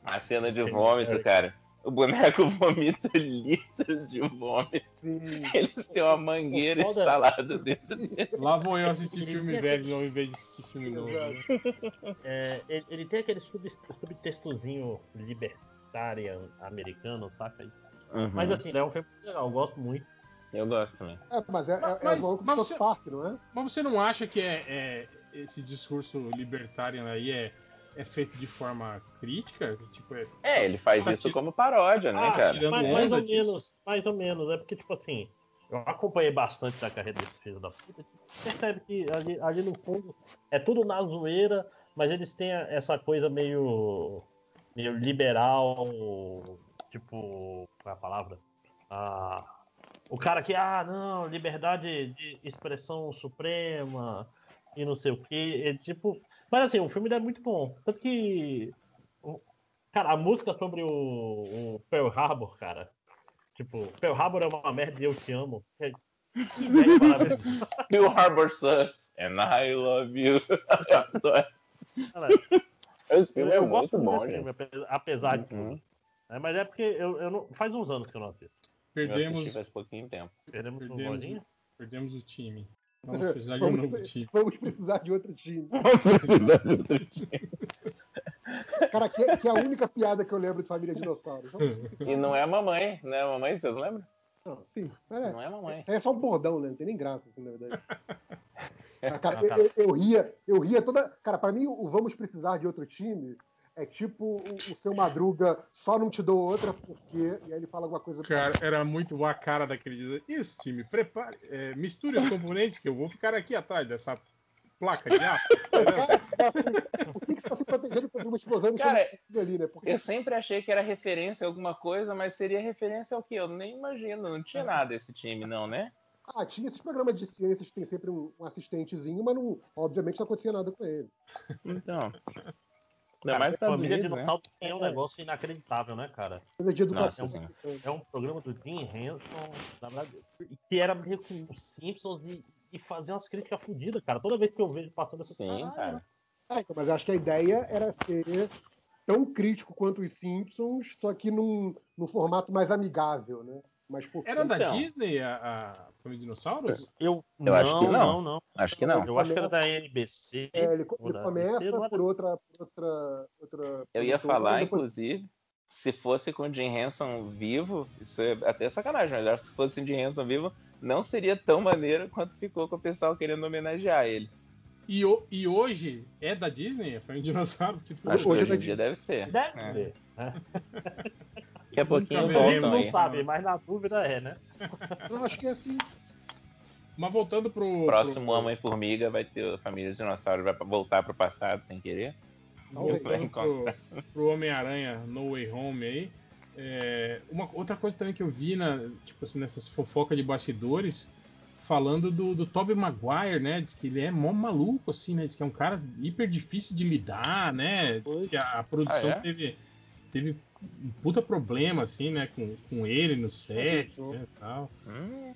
A cena de vômito, cara. O boneco vomita litros de vômito. Sim. Eles têm uma mangueira foda- instalada dentro dele. Lá vou eu assistir filme velho em vez de assistir filme novo. né? É, ele, ele tem aquele sub, subtextozinho libertarian americano, saca? Uhum. Mas assim, é um filme legal, eu gosto muito. Eu gosto também. É, mas é, é, Mas- é igual o mas South você- Park, não é? Mas você não acha que é, é- esse discurso libertário aí é, é feito de forma crítica? Tipo, é, É, ele faz Ah, isso tira- como paródia, né, Ah, cara? mais, mais ou disso. menos, mais ou menos. É porque, tipo assim, eu acompanhei bastante da carreira desse filho da puta. Percebe que ali, ali no fundo é tudo na zoeira, mas eles têm a- essa coisa meio, meio liberal, tipo, qual é a palavra? Ah, o cara que, ah, não, liberdade de expressão suprema e não sei o que. É, tipo, mas assim, o filme é muito bom. Tanto que Cara, a música sobre o, o Pearl Harbor, cara. Tipo, Pearl Harbor é uma merda e eu te amo. É- Que ideia maravilhosa. Bill Harbor sucks and I love you. Cara, Esse Eu, filme é eu muito gosto muito bom, desse filme, ape- apesar de Uhum. tudo. É, mas é porque eu, eu não, faz uns anos que eu não assisto. Perdemos, faz pouquinho tempo. Perdemos um Perdemos lojinha? perdemos o time. Vamos precisar de um Vamos, novo pre- time. vamos precisar de outro time. Cara, que, que é a única piada que eu lembro de Família Dinossauro. Então, e não é a mamãe, não é a mamãe, você não lembra? não, sim, mas é, Não é a mamãe. isso aí é só um bordão, né? Não tem nem graça, assim, na verdade. Cara, Ah, cara. Eu, eu ria, eu ria toda. Cara, pra mim, o Vamos Precisar de Outro Time é tipo o, o seu Madruga, só não te dou outra porque. E aí ele fala alguma coisa. Cara, era muito a cara daquele dia. Isso, time, prepare. é, misture os componentes que eu vou ficar aqui atrás dessa placa de aço. esperando. Por que, que você tá se protegendo contra uma explosão Cara, ali, né? Porque Eu sempre achei que era referência a alguma coisa, mas seria referência ao quê? Eu nem imagino, não tinha nada esse time, não, né? Ah, tinha esses programas de ciências que tem sempre um, um assistentezinho, mas não, obviamente não acontecia nada com ele. Então. Ainda mais Estados Família Unidos, né? Dinossauro é um negócio inacreditável, né, cara? De Nossa, educação. sim. É um programa do Jim Henson, na verdade, que era meio com os Simpsons e, e fazia umas críticas fodidas, cara. Toda vez que eu vejo passando essa Sim, cara. É, então, mas eu acho que a ideia era ser tão crítico quanto os Simpsons, só que num, num formato mais amigável, né? Mas por Era da Então. Disney a, a Família Dinossauros? Eu, Eu acho que não. não, não. Acho que não. Eu acho que era da NBC. É, ele, ele da começa não era por outra, por outra, outra. Eu ia falar, depois- inclusive, se fosse com o Jim Henson vivo, isso é até sacanagem, mas eu acho que se fosse o Jim Henson vivo, não seria tão maneiro quanto ficou com o pessoal querendo homenagear ele. E, o- e hoje é da Disney a Família Dinossauro? Porque tudo Acho que Hoje hoje é em da dia deve ser. Deve É. ser. Daqui a pouquinho Nunca A gente não aí. sabe, mas na dúvida é, né? Eu acho que é assim. Mas voltando pro. Próximo pro, Homem-Formiga vai ter a família dinossauro, vai voltar pro passado sem querer. Voltando pro, pro Homem-Aranha No Way Home aí. é, uma outra coisa também que eu vi na, tipo assim, nessas fofocas de bastidores, falando do, do Tobey Maguire, né? Diz que ele é mó maluco, assim, né? Diz que é um cara hiper difícil de lidar, né? Diz que a, a produção Ah, é? teve, teve um puta problema, assim, né? Com, com ele no set, né? e Tal. Hum.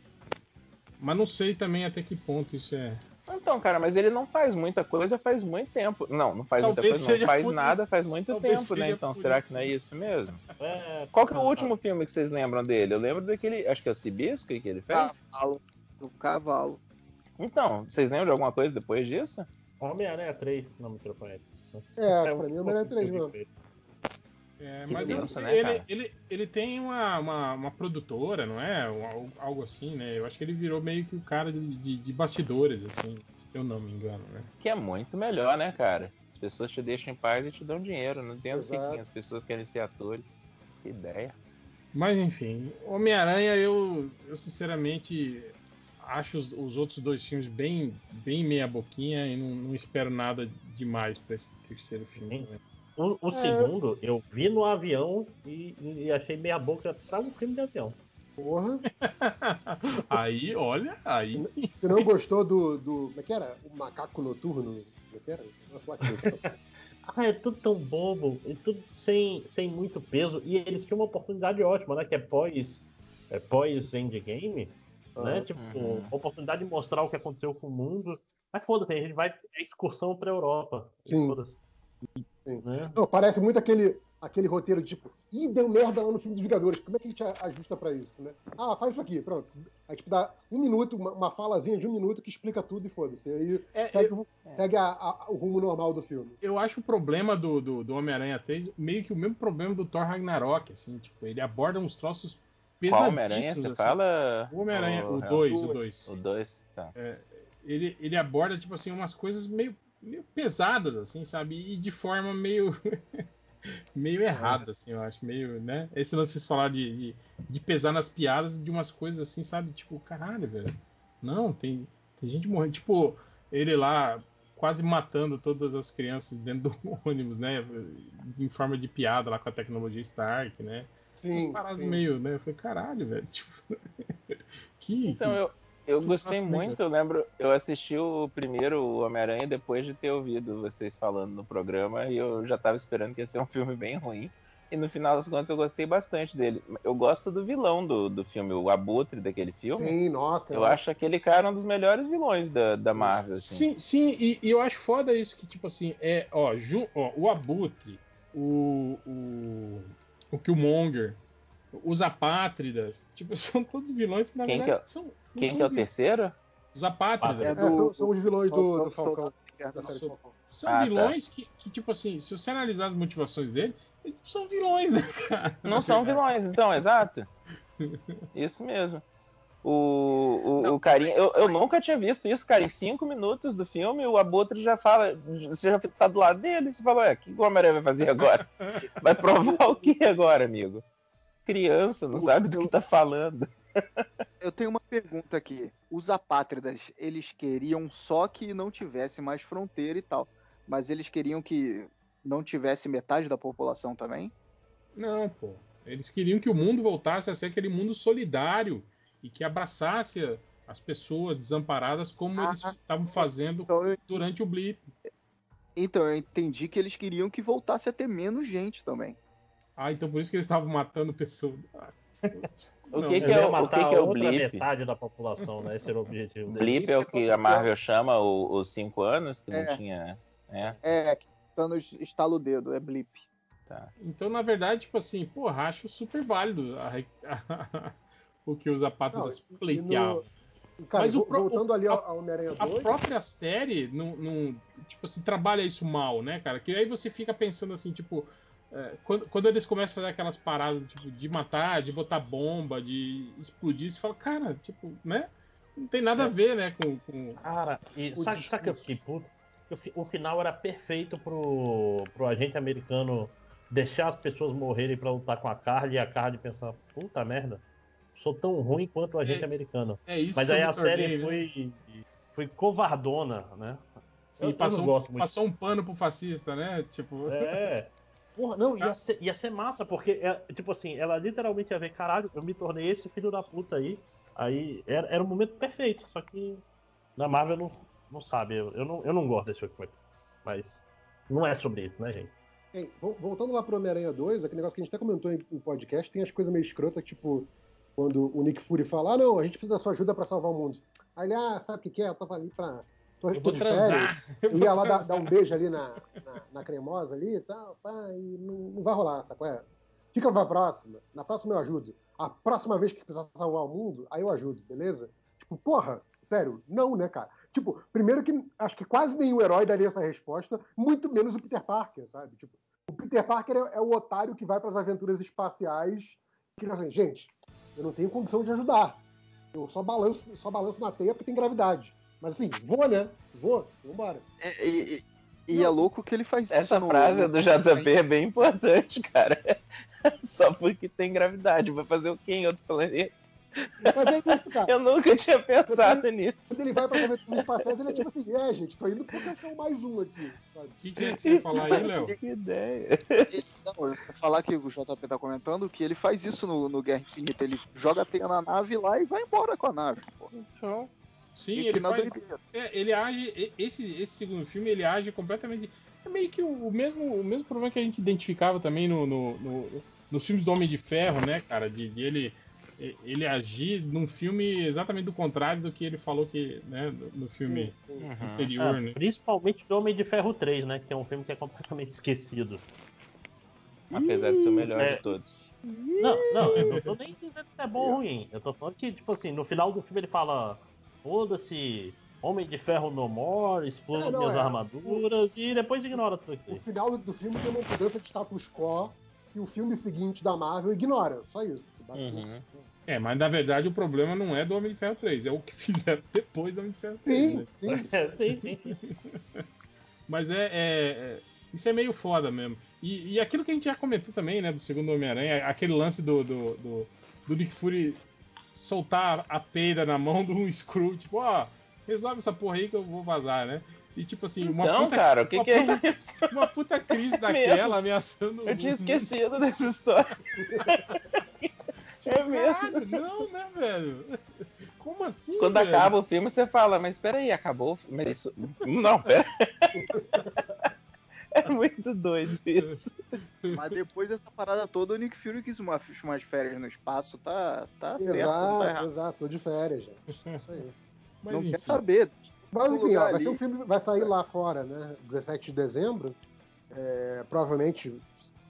Mas não sei também até que ponto isso é. Então, cara, mas ele não faz muita coisa faz muito tempo. Não, não faz Talvez muita coisa, não faz nada isso. faz muito Talvez tempo, né? Então, será isso. que não é isso mesmo? É, Qual que é o último filme que vocês lembram dele? Eu lembro daquele, acho que é o Cibisco que ele fez. Cavalo, Do cavalo. Então, vocês lembram de alguma coisa depois disso? Homem-Aranha 3, não me microfone. É, acho que pra mim é o Homem-Aranha 3 mesmo. É, mas eu não benção, sei, né, ele, cara? ele, ele tem uma, uma, uma produtora, não é? Um- algo- assim, né? Eu acho que ele virou meio que o cara de, de, de bastidores, assim, se eu não me engano, né? Que é muito melhor, né, cara? As pessoas te deixam em paz e te dão dinheiro. Não entendo por que as pessoas querem ser atores. Que ideia. Mas enfim, Homem-Aranha, eu, eu sinceramente acho os, os outros dois filmes bem, bem meia-boquinha e não, não espero nada demais pra esse terceiro filme. Sim. O, o É. segundo, eu vi no avião e, e achei meia boca pra um filme de avião. Porra. aí, olha, aí sim. Você não gostou do. do como é que era? O macaco noturno? Como é que era? Nossa, lá Ah, é tudo tão bobo, e tudo sem, sem muito peso. E eles tinham uma oportunidade ótima, né? Que é pós, é pós Endgame, né? Ah, Tipo, uhum. uma oportunidade de mostrar o que aconteceu com o mundo. Mas foda-se, a gente vai é excursão pra Europa. Sim. Foda-se. Né? Não, parece muito aquele, aquele roteiro tipo, ih, deu merda lá no filme dos Vingadores. Como é que a gente ajusta pra isso, né? Ah, faz isso aqui, pronto. Aí tipo, dá um minuto, uma, uma falazinha de um minuto que explica tudo e foda-se. Aí É, segue, o- segue a- a- o rumo normal do filme. eu acho o problema do, do, do Homem-Aranha 3 meio que o mesmo problema do Thor Ragnarok, assim, tipo, ele aborda uns troços Qual pesadíssimos. Homem-Aranha você assim. fala? O Homem-Aranha, o Real? 2, o 2. O 2, tá. Ele, ele aborda, tipo assim, umas coisas meio, meio pesadas, assim, sabe? E de forma meio. meio errada, assim, eu acho. Meio, né? Esse lance vocês falaram de, de, de pesar nas piadas de umas coisas assim, sabe? Tipo, caralho, velho. Não, tem, tem gente morrendo. Tipo, ele lá quase matando todas as crianças dentro do ônibus, né? Em forma de piada lá com a tecnologia Stark, né? Umas Sim. paradas sim. meio, né? Eu falei, caralho, velho. Tipo, que. Então, que- eu, eu gostei troço meio- muito, eu lembro, eu assisti o primeiro Homem-Aranha depois de ter ouvido vocês falando no programa e eu já tava esperando que ia ser um filme bem ruim. E no final das contas eu gostei bastante dele. Eu gosto do vilão do, do filme, o Abutre daquele filme. Sim, nossa. Eu acho aquele cara um dos melhores vilões da, da Marvel, assim. Sim, sim, e, e eu acho foda isso que, tipo assim, é, ó, ju- ó, o Abutre, o, o, o Killmonger, os Apátridas, tipo, são todos vilões que na Quem verdade que são. Quem são que é o terceiro? Os Apátridas. É É, do- são, são os vilões do, do Falcão, Falcão. Falcão. São Ah, tá. vilões que, que, tipo assim, se você analisar as motivações dele, eles não são vilões, né, cara? Não são vilões, então, exato. Isso mesmo. O, o, Não, o carinha, eu, eu nunca tinha visto isso, cara. Em cinco minutos do filme, o Abutre já fala. Você já tá do lado dele. Você fala, ué, o que o Homem-Aranha vai fazer agora? Vai provar o que agora, amigo? Criança, não sabe do que tá falando. Eu tenho uma pergunta aqui. Os apátridas, eles queriam só que não tivesse mais fronteira e tal. Mas eles queriam que não tivesse metade da população também? Não, pô. Eles queriam que o mundo voltasse a ser aquele mundo solidário e que abraçasse as pessoas desamparadas como Ah, eles estavam fazendo Então eu, durante o blip. então eu entendi que eles queriam que voltasse a ter menos gente também. Ah, então por isso que eles estavam matando pessoas. O não, que, Eles que é, iam o, o que, matar que é o outra blip? metade da população, né? Esse era o objetivo deles. Blip é o que a Marvel chama o- os cinco anos, que não É. tinha. É, É, que Thanos estala o dedo, é blip. tá. Então, na verdade, tipo assim, porra, acho super válido a- a- o que os apátridas Não, pleiteavam. Cara, Mas o voltando o- ali a- ao ao Homem-Aranha A 2. própria série não, não, tipo assim, trabalha isso mal, né, cara? Que aí você fica pensando assim, tipo, é, quando, quando eles começam a fazer aquelas paradas tipo, de matar, de botar bomba, de explodir, você fala, cara, tipo, né? Não tem nada a ver, né, com. com... Cara, e O sabe, sabe que eu fiquei puto? O, fi- o final era perfeito pro, pro agente americano deixar as pessoas morrerem pra lutar com a Carly e a Carly pensar, puta merda, sou tão ruim quanto o agente É, americano. É isso Mas eu aí a série né? foi, foi covardona, né? Sim, eu, eu passou, gosto muito. passou um pano pro fascista, né? Tipo. É. Porra, não, ia ser, ia ser massa, porque, é, tipo assim, ela literalmente ia ver, caralho, eu me tornei esse filho da puta aí. Aí era, era o momento perfeito, só que na Marvel não, não sabe, eu, eu, não, eu não gosto desse filme. Mas não é sobre isso, né, gente? Vol- voltando lá pro Homem-Aranha 2, aquele negócio que a gente até comentou em, em podcast, tem as coisas meio escrotas, tipo, quando o Nick Fury fala, ah, não, a gente precisa da sua ajuda pra salvar o mundo. Aí ele, ah, sabe o que, que é? Eu tava ali pra. Tô, Eu vou transar. férias, Eu ia lá dar, dar um beijo ali na, na, na cremosa ali e tal, pá, e não, não vai rolar, sabe? qual é? Fica pra próxima. Na próxima eu ajudo. A próxima vez que precisar salvar o mundo, aí eu ajudo, beleza? Tipo, porra, sério, não, né, cara? Tipo, primeiro que acho que quase nenhum herói daria essa resposta, muito menos o Peter Parker, sabe? Tipo, o Peter Parker é, é o otário que vai para as aventuras espaciais que assim, gente, eu não tenho condição de ajudar. Eu só balanço, só balanço na teia porque tem gravidade. Mas assim, vou, né? Vou, vambora. É, e, e, é louco que ele faz Essa isso. frase no, do JP é bem importante, cara. Só porque tem gravidade. Vai fazer o quê em outro planeta? É isso, cara. Eu nunca tinha pensado ele, nisso. Quando ele vai pra aventuras espaciais, ele é tipo assim, é, gente, tô indo pro cachorro mais um aqui. O que, que é que você ia falar aí, Léo? Que ideia. Não, eu ia falar que o JP tá comentando que ele faz isso no, no Guerra Infinita. Ele joga a teia na nave lá e vai embora com a nave. Pô. Então, Sim, ele faz. É, ele age. Esse, esse segundo filme, ele age completamente. É meio que o, o mesmo, o mesmo problema que a gente identificava também no, no- no- nos filmes do Homem de Ferro, né, cara? De, de ele, ele agir num filme exatamente do contrário do que ele falou que, né, no, no filme Uhum. anterior, É, né? principalmente do Homem de Ferro 3, né? Que é um filme que é completamente esquecido. apesar de ser o melhor É. de todos. Não, não, eu não tô nem dizendo que é bom ou ruim. Eu tô falando que, tipo assim, no final do filme ele fala: foda-se, Homem de Ferro no more, exploda É, não, minhas é. armaduras e depois ignora tudo O isso. final do, do filme tem uma mudança de status quo que o filme seguinte da Marvel ignora. Só isso. Uhum. É, mas na verdade o problema não é do Homem de Ferro 3, é o que fizeram depois do Homem de Ferro 3. Sim, né? sim. É, sim, sim. Mas é, é- é- Isso é meio foda mesmo. E, e aquilo que a gente já comentou também, né, do segundo Homem-Aranha, aquele lance do, do, do, do Nick Fury soltar a peida na mão do Screw, tipo, ó, resolve essa porra aí que eu vou vazar, né? E tipo assim, uma Então, puta, cara, o que, uma que é puta- isso? uma puta crise É daquela ameaçando Eu tinha esquecido dessa história. É mesmo. Não, né, velho? Como assim? Quando velho? acaba o filme, você fala, mas peraí, acabou o filme? Mas isso. Não, pera. É muito doido isso. Mas depois dessa parada toda, o Nick Fury quis uma, umas férias no espaço. Tá, tá certo, não tá Exato, errado. exato, tô de férias, gente. Isso aí. Mas, não enfim. quer saber. Mas No enfim, ó, vai ser um filme vai sair lá fora, né? 17 de dezembro. É, provavelmente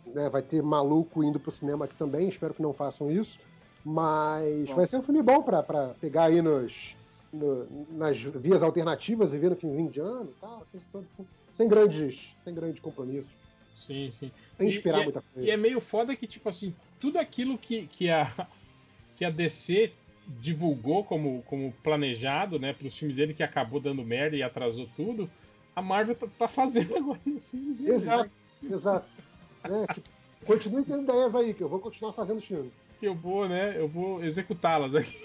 né, vai ter maluco indo pro cinema aqui também. Espero que não façam isso. Mas Bom. vai ser um filme bom pra, pra pegar aí nos, no- nas vias alternativas e ver no finzinho de ano e tal. coisa toda assim. Sem grandes, sem grandes compromissos. Sim, sim. Sem esperar e é- muita coisa. E é meio foda que, tipo assim, tudo aquilo que, que, a, que a DC divulgou como, como planejado, né, pros filmes dele, que acabou dando merda e atrasou tudo, a Marvel tá, tá fazendo agora nos filmes dele. Exato, exato. Né, tipo, continue tendo ideias aí, que eu vou continuar fazendo filme. Que eu vou, né, eu vou executá-las aqui.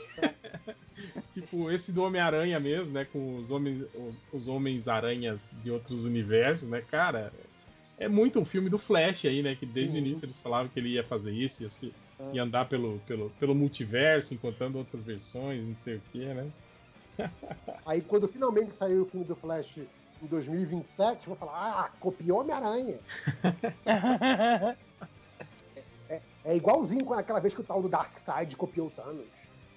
Tipo, esse do Homem-Aranha mesmo, né, com os homens os, os Homens-Aranhas de outros universos, né, cara... É muito um filme do Flash aí, né? Que desde o Uhum. início eles falavam que ele ia fazer isso, ia, se, É. ia andar pelo, pelo, pelo multiverso, encontrando outras versões, não sei o que, né? Aí quando finalmente sair o filme do Flash em 2027, vou falar, ah, copiou Homem-Aranha. É, é igualzinho com aquela vez que o tal do Darkseid copiou o Thanos.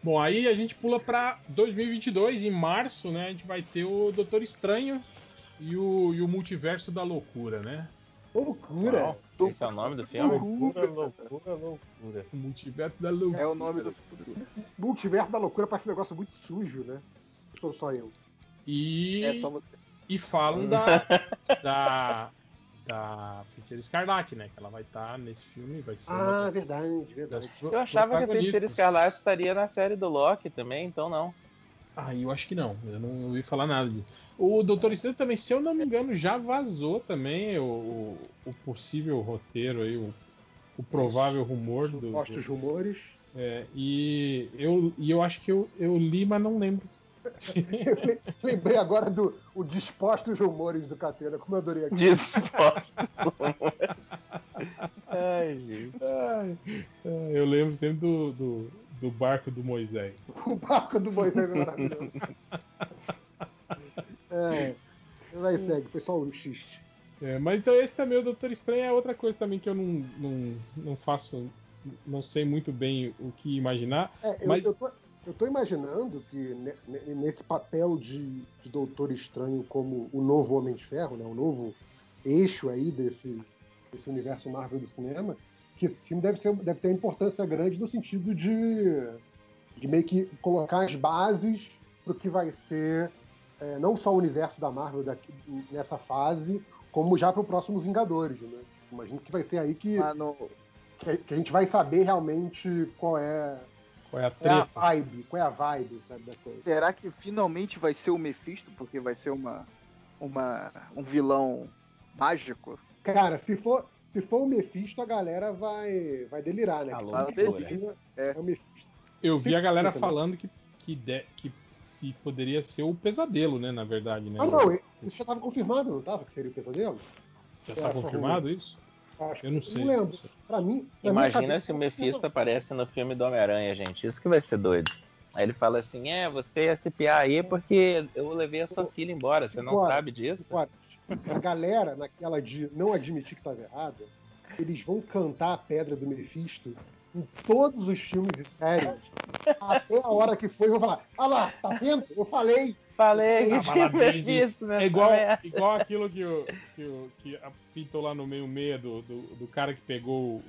Bom, aí a gente pula pra 2022, em março, né? A gente vai ter o Doutor Estranho e o, e o Multiverso da Loucura, né? Loucura! Uau, esse é o nome do filme? Loucura, loucura, loucura. O Multiverso da Loucura. É o nome do futuro. Multiverso da loucura parece um negócio muito sujo, né? Sou só eu. E, É só você. e falam da, da, da Feiticeira Escarlate, né? Que ela vai estar nesse filme, vai ser uma Ah, das- verdade, verdade. Eu achava que a Feiticeira. Escarlate estaria na série do Loki também, então não. Ah, eu acho que não. Eu não ouvi falar nada disso. O Doutor Estranho também, se eu não me engano, já vazou também o, o, possível roteiro aí, o, o provável rumor do. Supostos do- rumores. é, e, eu, e eu acho que eu, eu li, mas não lembro. Lembrei agora do o dispostos rumores do Catena, como eu adorei aqui. Dispostos. Ai, gente. Ai, ai, eu lembro sempre do, do, do barco do Moisés. O barco do Moisés é maravilhoso. É, vai segue, foi só um xiste. É, mas então esse também, o Doutor Estranho, é outra coisa também que eu não, não, não faço, não sei muito bem o que imaginar. É, eu, Mas- eu, tô, eu tô imaginando que ne- ne- nesse papel de, de Doutor Estranho como o novo Homem de Ferro, né, o novo eixo aí desse, desse universo Marvel do cinema, que esse filme deve, ser, deve ter importância grande no sentido de, de meio que colocar as bases pro que vai ser é, não só o universo da Marvel daqui, nessa fase, como já pro próximo Vingadores, né? Imagino que vai ser aí que, Ah, que, que a gente vai saber realmente qual é, Qual é a qual é a treta? vibe, qual é a vibe, sabe, da coisa. Será que finalmente vai ser o Mephisto? Porque vai ser uma, uma, um vilão mágico? Cara, se for, se for o Mephisto, a galera vai, vai delirar, né? A Porque loucura. é o Mephisto. Eu vi a galera falando que, que, de- que, que poderia ser o pesadelo, né? Na verdade, né? Ah, não, isso já estava confirmado, não estava? Que seria o pesadelo? Já é, tá só confirmado isso? Acho Eu não sei. lembro. Pra mim. minha Imagina cabeça, se o não. Mephisto aparece no filme do Homem-Aranha, gente. Isso que vai ser doido. Aí ele fala assim: É, você ia se piar aí porque eu levei a sua filha embora. Você não Embora. sabe disso? Olha, a galera, naquela de não admitir que estava errado, eles vão cantar a pedra do Mephisto em todos os filmes e séries. Até a hora que foi, vão falar: Ah lá, tá vendo? Eu falei. Falei Ah, que tinha Mephisto nessa É igual, igual aquilo que, o, que, o, que a- pintou lá no meio meia do, do, do cara que pegou o,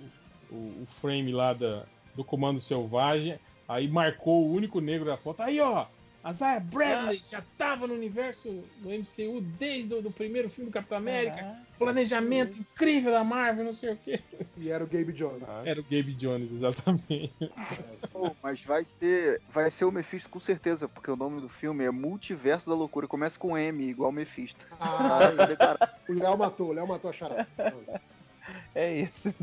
o, o frame lá da, do Comando Selvagem, aí marcou o único negro da foto. Aí, ó, a Zaya Bradley já tava no universo do MCU desde o do primeiro filme do Capitão América. Planejamento incrível da Marvel, não sei o quê. E era o Gabe Jones. Era o Gabe Jones, exatamente. Pô, mas vai ser, vai ser o Mephisto com certeza, porque o nome do filme é Multiverso da Loucura. Começa com M, igual Mephisto. Ah, o Léo matou, o Léo matou a charada. É isso.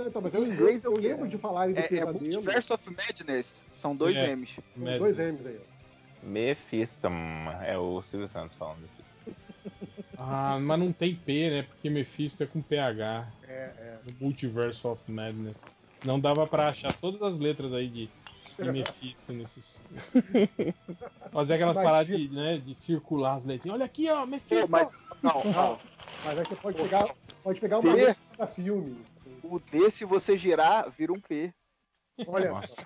Não, então, mas Em eu, inglês eu, é o eu lembro de falarem do É, é pesadelo. Multiverse of Madness. São dois É. M's. Tem dois M's aí. Mephisto. É o Silvio Santos falando Mephisto. Ah, mas não tem P, né? Porque Mephisto é com PH. É, é. No Multiverse of Madness. Não dava pra achar todas as letras aí de, de Mephisto nesses. Fazer aquelas Imagina. paradas de, né, de circular as letrinhas. Olha aqui, ó, Mephisto! mas, não, não. Mas aí você pode pegar, pode pegar uma letra da filme. O D, se você girar, vira um P. Olha Nossa. só,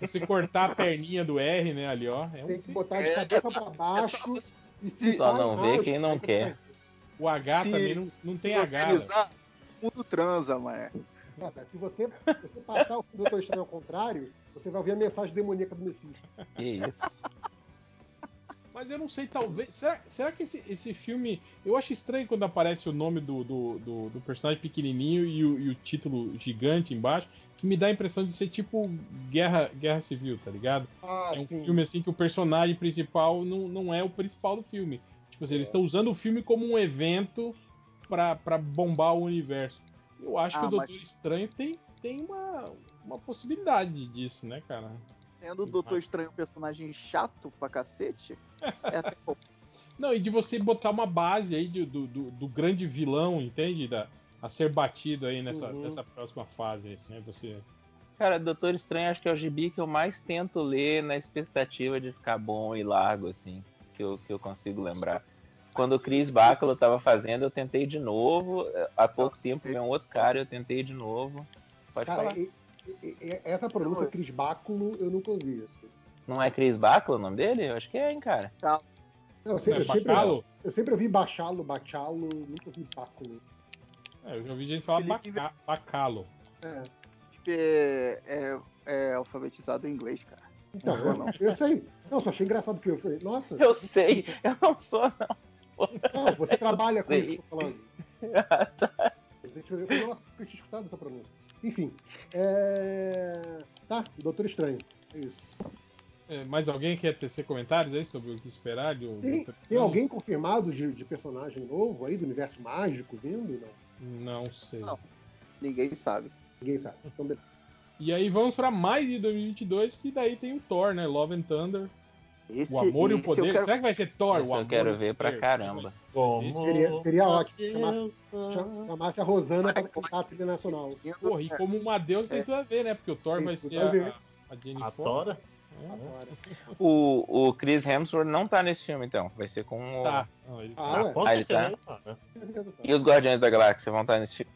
Se você cortar a perninha do R, né, ali, ó. É tem um, que botar de É, cabeça pra É só baixo. e Só não vê quem não quer. o H Se- também não, não tem H. né? o mundo transa, mané. Se você, se você passar o Doutor Estranho ao contrário, você vai ouvir a mensagem demoníaca do Mephisto. Que isso. Mas eu não sei, talvez. Será, será que esse, esse filme. Eu acho estranho quando aparece o nome do, do, do- do personagem pequenininho e o, e o título gigante embaixo, que me dá a impressão de ser tipo Guerra, Guerra Civil, tá ligado? Ah, É um sim. filme assim que o personagem principal não, não é o principal do filme. Tipo assim, eles É. estão usando o filme como um evento pra, pra bombar o universo. Eu acho que Ah, o Doutor mas- Estranho tem, tem uma, uma possibilidade disso, né, cara? Sendo o Doutor Estranho um personagem chato pra cacete, é até bom. Não, e de você botar uma base aí do, do, do- do grande vilão, entende? Da, a ser batido aí nessa, Uhum. nessa próxima fase, assim, né? Você. Cara, Doutor Estranho acho que é o gibi que eu mais tento ler na expectativa de ficar bom e largo, assim, que eu, que eu consigo lembrar. Quando o Chris Bacalo tava fazendo, eu tentei de novo. Há pouco tempo veio um outro cara, eu tentei de novo. Pode Cara, falar. Essa pronúncia Cris Báculo eu nunca ouvi. Não é Chris Bacalo o nome dele? Eu acho que é, hein, cara. Não, eu, Não sempre, é eu, sempre, Bacalo? eu sempre ouvi Bachalo, Bachalo, nunca ouvi Báculo. É, eu já ouvi gente falar Felipe- baca, bacalo. É. É, é, é alfabetizado em inglês, cara. Então, Não, não. eu, eu sei. Não, só achei engraçado porque eu falei, nossa, Eu sei, eu não sou, não. não, você trabalha com isso que eu tô falando. Ah, tá. Eu falei, nossa, eu tinha escutado essa pronúncia. Enfim, é... tá, Doutor Estranho, é isso. É, mais alguém quer tecer comentários aí sobre o que esperar Tem, Doutor tem Estranho? alguém confirmado de, de personagem novo aí, do universo mágico vindo? Não, Não sei. Não. Ninguém sabe. ninguém sabe. Então, beleza. E aí vamos pra mais de 2022, que daí tem o Thor, né? Love and Thunder. Esse, O amor e o poder. Eu quero... Será que vai ser Thor? Esse o eu amor quero e o ver pra caramba. Como Seria- seria ótimo. Chamasse a Rosana para cantar a trilha nacional. Porra, e como uma deusa tem É. tudo a ver, né? Porque o Thor Tem vai ser a a, a Jenny A Fox. Tora? É. Agora. O, o Chris Hemsworth não tá nesse filme, então. Vai ser com o. Tá. Não, ele Ah, Ah, Ah, ele tá? né? E os Guardiões da Galáxia vão estar nesse filme.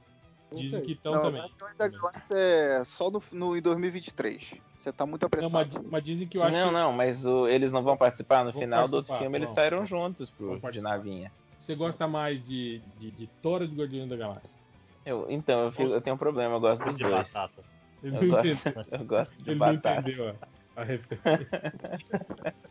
Não Dizem sei. que estão Não, também. Guardiões da Galáxia é só no, no, em 2023. Você tá muito Não, apressado. mas, mas dizem que eu acho não, que não, mas o- eles não vão participar no Vão final do outro participar, filme, eles vão. saíram juntos pro, de participar. navinha. você gosta mais de, de, de Thor ou de Guardiões da Galáxia. Eu, então, eu, fico- eu tenho um problema, eu gosto dos De dois. batata. Ele Eu não gosto, eu gosto de Ele não batata. entendeu. ó. A referência.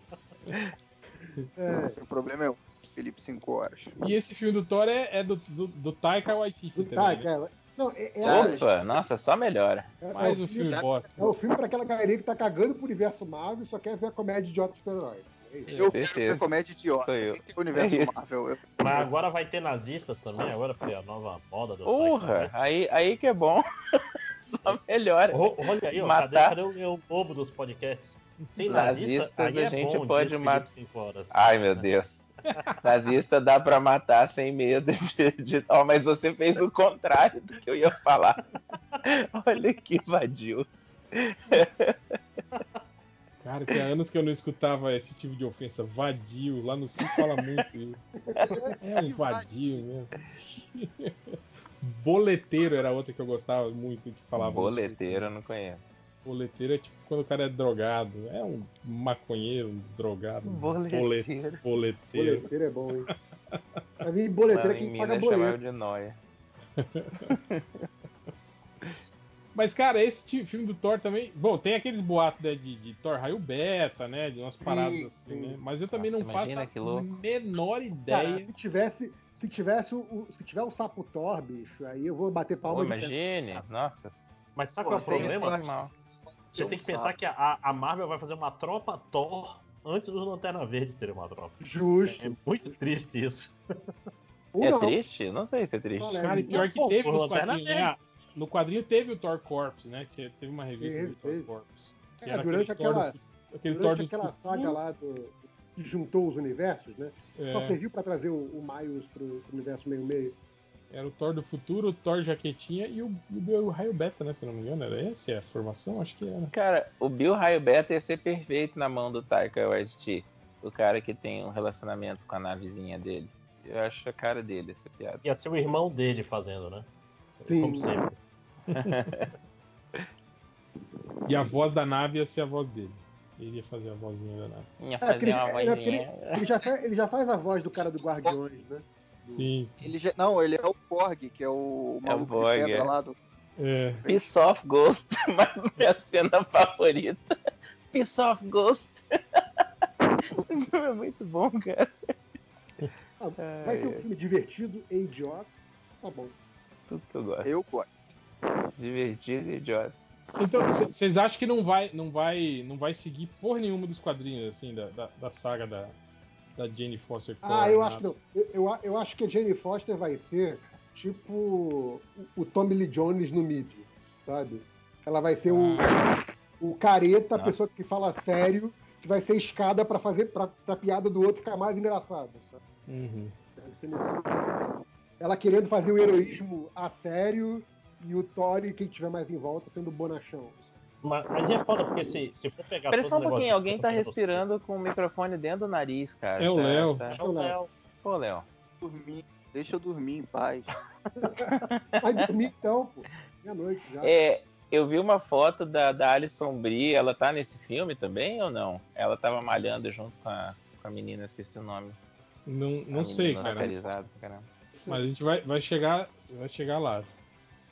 É, Esse, o problema é o Felipe 5 horas. E esse filme do Thor é, é do, do, do Taika Waititi do também, tá, né? Não, é, é, Opa, nossa, só melhora. é- é Mais um filme bosta. É o filme pra aquela galerinha que tá cagando pro universo Marvel e só quer ver a comédia de idiota super-herói. É. Eu quero ver comédia idiota. Sou eu. O universo É. Marvel. Eu- Mas agora vai ter nazistas também, agora é a nova moda do Porra, aí, aí que é bom. só melhora. Olha aí, ó, Matar. cadê, cadê o meu bobo dos podcasts? Tem nazista, Nazistas aí é a gente bom, pode matar. Felipe cinco horas. Ai, meu Deus. Nazista dá pra matar sem medo de. de... Ó, mas você fez o contrário do que eu ia falar. Olha que vadio. Cara, que há anos que eu não escutava esse tipo de ofensa. Vadio. Lá no sul fala muito isso. É um vadio mesmo. Boleteiro era outra que eu gostava muito que falava. Boleteiro eu não conheço. Boleteiro é tipo quando o cara é drogado. É um maconheiro, um drogado. um Boleteiro. bole- Boleteiro. Boleteiro é bom, hein? Pra mim, boleteiro Lá é em quem paga boleto. de noia. Mas, cara, esse filme do Thor também. Bom, tem aqueles boatos né, de, de Thor raio beta, né? De umas paradas assim, sim. né? Mas eu também Nossa, não faço imagina que a louco. menor Cara, ideia. se tivesse, se tivesse o, o- se tiver o sapo Thor, bicho, aí eu vou bater palma Pô, imagine, nossa. Mas sabe qual é o problema? Você tem que pensar que a, a Marvel vai fazer uma tropa Thor antes do Lanterna Verde ter uma tropa. Justo. É muito triste isso. É não. triste? Não sei se é triste. Não, Cara, e pior que teve pô, nos quadrinhos, Verde. né? No quadrinho teve o Thor Corps, né? Que teve uma revista Teve, do Thor. Corps. Que É, era durante aquele Thor aquela- do, aquele Thor Durante do aquela futuro. saga lá do, que juntou os universos, né? É, Só serviu pra trazer o, o Miles pro, pro universo meio-meio. Era o Thor do futuro, o Thor jaquetinha e o, o raio beta, né? Se eu não me engano, era esse a formação? Acho que era. Cara, o Bill Raio Beta ia ser perfeito na mão do Taika Waititi. O cara que tem um relacionamento com a navezinha dele. Eu acho a cara dele essa piada. Ia ser o irmão dele fazendo, né? Sim. Como sempre. E a voz da nave ia ser a voz dele. Ele ia fazer a vozinha da nave. Ia É, fazer ele, uma ele- vozinha. ele já faz, ele já faz a voz do cara do Guardiões, né? Sim. Ele já- não, ele é o Korg, que é o maluco Borg, de pedra é. lá do. É. Piece of Ghost, mas minha cena favorita. Piece of Ghost. Esse filme é muito bom, cara. Ah, vai ser um Ai, ai. filme divertido e idiota. Tá bom. Tudo que eu gosto. Eu gosto. Divertido e idiota. Então, vocês acham que não vai, não vai, não vai seguir por nenhuma dos quadrinhos assim da, da, da saga da, da Jane Foster? Ah, eu acho que não. Eu, eu, eu acho que a Jane Foster vai ser tipo o, o Tommy Lee Jones no mídia, sabe? Ela vai ser o, o careta, a Nossa. pessoa que fala sério, que vai ser escada pra fazer pra, pra piada do outro ficar mais engraçada. sabe? Uhum. Ela querendo fazer o heroísmo a sério e o Thor e quem tiver mais em volta sendo bonachão. Mas, é foda, porque se, se for pegar só um pouquinho, alguém tá respirando com o microfone dentro do nariz, cara. É o Léo. É o Léo. Pô, Léo. Dormir. Deixa eu dormir em paz. Vai dormir então, pô. Meia-noite já. É, eu vi uma foto da, da Alison Brie, ela tá nesse filme também ou não? Ela tava malhando junto com a, com a menina, esqueci o nome. Não, não sei, cara. Mas a gente vai, vai chegar, vai chegar lá.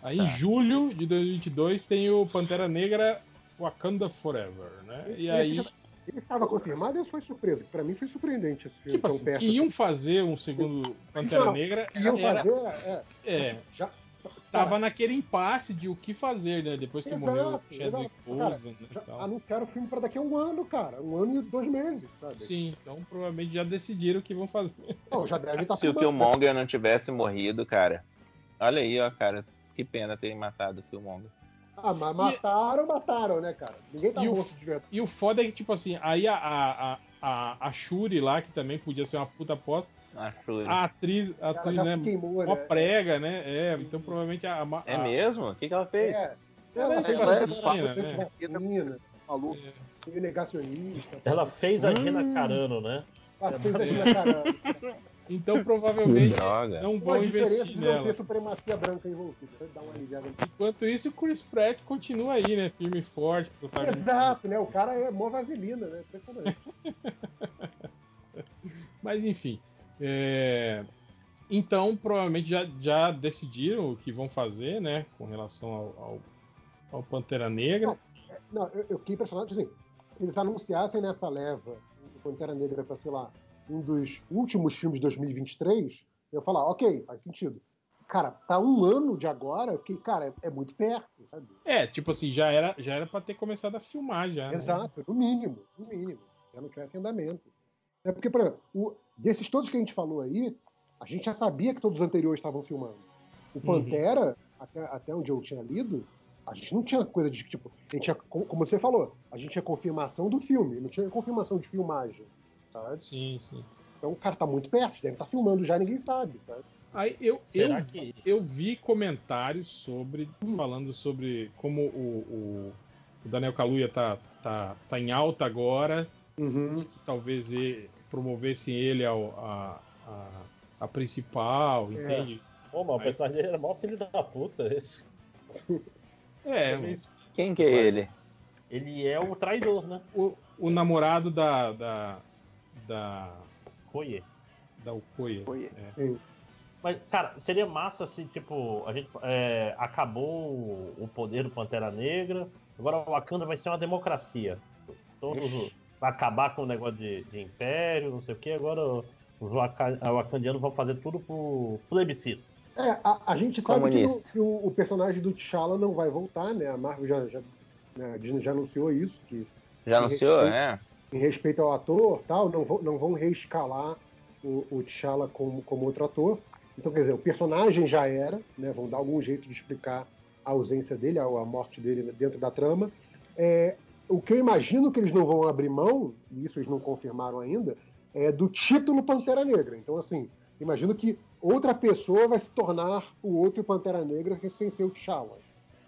Aí Tá. em julho de 2022 tem o Pantera Negra Wakanda Forever, né? E Esse aí, já- Ele estava confirmado ou foi surpresa? Pra mim foi surpreendente esse filme tipo tão assim, perto. que iam fazer um segundo Pantera Não, Negra Iam era, fazer, é, é, já, tava naquele impasse de o que fazer, né? Depois que Exato, morreu o Chadwick. Cara, Boseman né, e tal. anunciaram o filme pra daqui a um ano, cara. Um ano e dois meses, sabe? Sim, então provavelmente já decidiram o que vão fazer. Não, já devem estar Se o. Killmonger não tivesse morrido, cara. Olha aí, ó, cara. Que pena terem matado o Killmonger. Ah, mas mataram, mataram, né, cara? Ninguém tá E o- morto de verdade. E o foda é que, tipo assim, aí a, a, a, a Shuri lá, que também podia ser uma puta aposta, A Shuri. a atriz, a Ela atriz né, queimou, né? prega, né? É, então provavelmente a. a É a- mesmo? O que, que ela fez? É. Ela é fez vacina, vacina, né? vacina, Maluco. meio negacionista. Ela fez a Hum. Gina Carano, né? Ela fez assim na cara. Então provavelmente Droga. não vão diferença investir não nela. ter supremacia branca envolvida. Dar uma aliviada. Enquanto isso, o Chris Pratt continua aí, né? Firme e forte. Exato, né? O cara é mó vaselina, né? Impressionante. Mas enfim. é, Então, provavelmente já, já decidiram o que vão fazer, né? Com relação ao, ao, ao Pantera Negra. Não, eu, eu fiquei impressionado, assim, se eles anunciassem nessa leva o Pantera Negra pra, sei lá, um dos últimos filmes de 2023, eu falar, ok, faz sentido. Cara, tá um ano de agora, que, cara, é, muito perto, sabe? É, tipo assim, já era, já era pra ter começado a filmar já. né? Exato, no mínimo, no mínimo. Já não tivesse andamento. É porque, por exemplo, o- desses todos que a gente falou aí, a gente já sabia que todos os anteriores estavam filmando. O Pantera, até, até onde eu tinha lido, a gente não tinha coisa de tipo. A gente tinha, como você falou, a gente tinha confirmação do filme, não tinha confirmação de filmagem. Sabe? Sim, sim. Então o cara tá muito perto, deve estar filmando já, ninguém sabe, sabe? Aí eu, Será eu, que- eu vi comentários sobre. falando sobre como o, o, o Daniel Kaluuya tá, tá, tá em alta agora, Uhum. que talvez ele, promovessem ele ao, a, a, a principal, É. entende? Pô, mas o personagem dele era mó filho da puta. Esse. É, mas Quem que é ele? Ele é o traidor, né? o, o namorado da. da. Da. Koye. da Okoye. É. Mas, cara, seria massa se, tipo, a gente é, acabou o poder do Pantera Negra, agora o Wakanda vai ser uma democracia. Todos os- vai acabar com o negócio de, de império, não sei o que, agora os Waka- wakandianos vão fazer tudo pro plebiscito. É, a, a gente sabe que, o, que o- o personagem do T'Challa não vai voltar, né? A Marvel já, já, né, a Disney já anunciou isso, que Já anunciou, né? Em respeito ao ator, tal, não vão, não vão reescalar o, o T'Challa como, como outro ator. Então, quer dizer, o personagem já era, né? Vão dar algum jeito de explicar a ausência dele, a, a morte dele dentro da trama. É, o que eu imagino que eles não vão abrir mão, e isso eles não confirmaram ainda, é do título Pantera Negra. Então, assim, imagino que outra pessoa vai se tornar o outro Pantera Negra sem ser o T'Challa.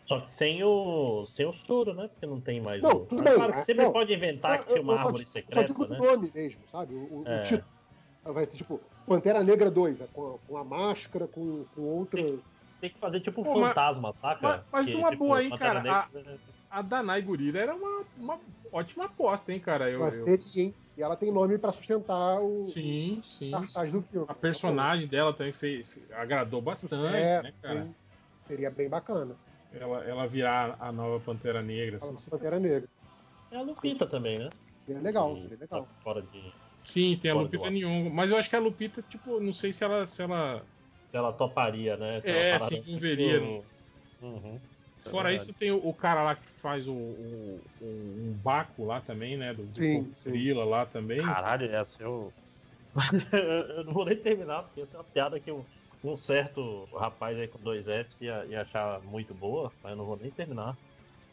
Só que sem o, sem o soro, né? Porque não tem mais Não, o. tudo Mas bem, claro que mas- sempre não. pode inventar que tinha uma só árvore Só secreta, digo né? o nome mesmo, sabe? O, o- o É. título. Vai ser tipo Pantera Negra 2, é com, a- com a máscara, com, com outra. Tem que fazer tipo um Pô, mas- fantasma, saca? mas- mas Que, numa tipo, boa, hein, cara, Negra- A Danai Gurira era uma, uma ótima aposta, hein, cara? Eu, Mas eu- seria, hein? E ela tem nome pra sustentar o Sim, sim. cartaz do filme. A personagem dela também fez, agradou bastante, É, né, cara? sim. Seria bem bacana. Ela, ela virar a nova Pantera Negra. A Assim, Pantera Negra. É a Lupita também, né? Seria legal, Que seria legal. tá Fora de. Sim, tem a Fora do Lupita. Nyong'o, mas eu acho que a Lupita, tipo, não sei se ela, se ela Ela toparia, né? É, parada se envolveria, muito- Uhum. É Fora verdade. isso, tem o, o cara lá que faz o, o, o- um Baco lá também, né? Do, do Sim, Povo sim. Grila lá também. Caralho, ser o. eu não vou nem terminar, porque ia ser uma piada que um, um certo rapaz aí com dois Fs ia, ia achar muito boa, mas eu não vou nem terminar.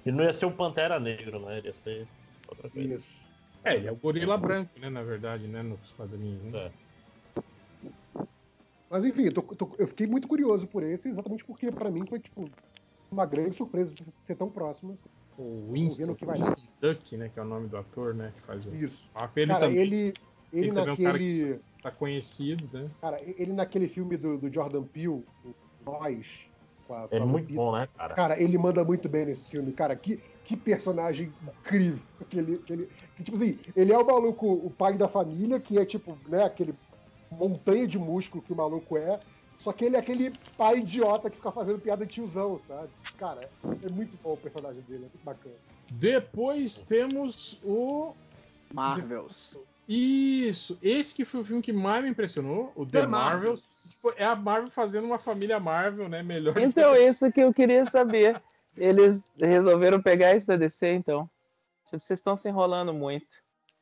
E não ia ser o Pantera Negro, né? Ele ia ser outra coisa. Isso. É, ele é o gorila branco, né? Na verdade, né? Nos quadrinhos. Né? É. Mas enfim, eu, tô- tô- eu fiquei muito curioso por esse, exatamente porque pra mim foi tipo uma grande surpresa ser tão próximo. assim. O Winston, o que vai Winston Duck, né? Que é o nome do ator, né? Que faz o Isso. Ele cara, também ele, ele ele também é um cara naquele. Tá conhecido, né? Cara, ele naquele filme do, do Jordan Peele, o Nós, com a, com É a muito Lupita, bom, né, cara? Cara, ele manda muito bem nesse filme, cara. Que, que personagem incrível. Aquele, aquele, que, tipo assim, ele é o maluco, o pai da família, que é tipo, né, aquele montanha de músculo que o maluco é. Só que ele é aquele pai idiota que fica fazendo piada de tiozão, sabe? Cara, é muito bom o personagem dele, é muito bacana. Depois temos o. Marvels. Isso! Esse que foi o filme que mais me impressionou, o The, The Marvels. Tipo, É a Marvel fazendo uma família Marvel, né? Melhor do Então, que- isso que eu queria saber. Eles resolveram pegar isso da DC, então. Tipo, vocês estão se enrolando muito.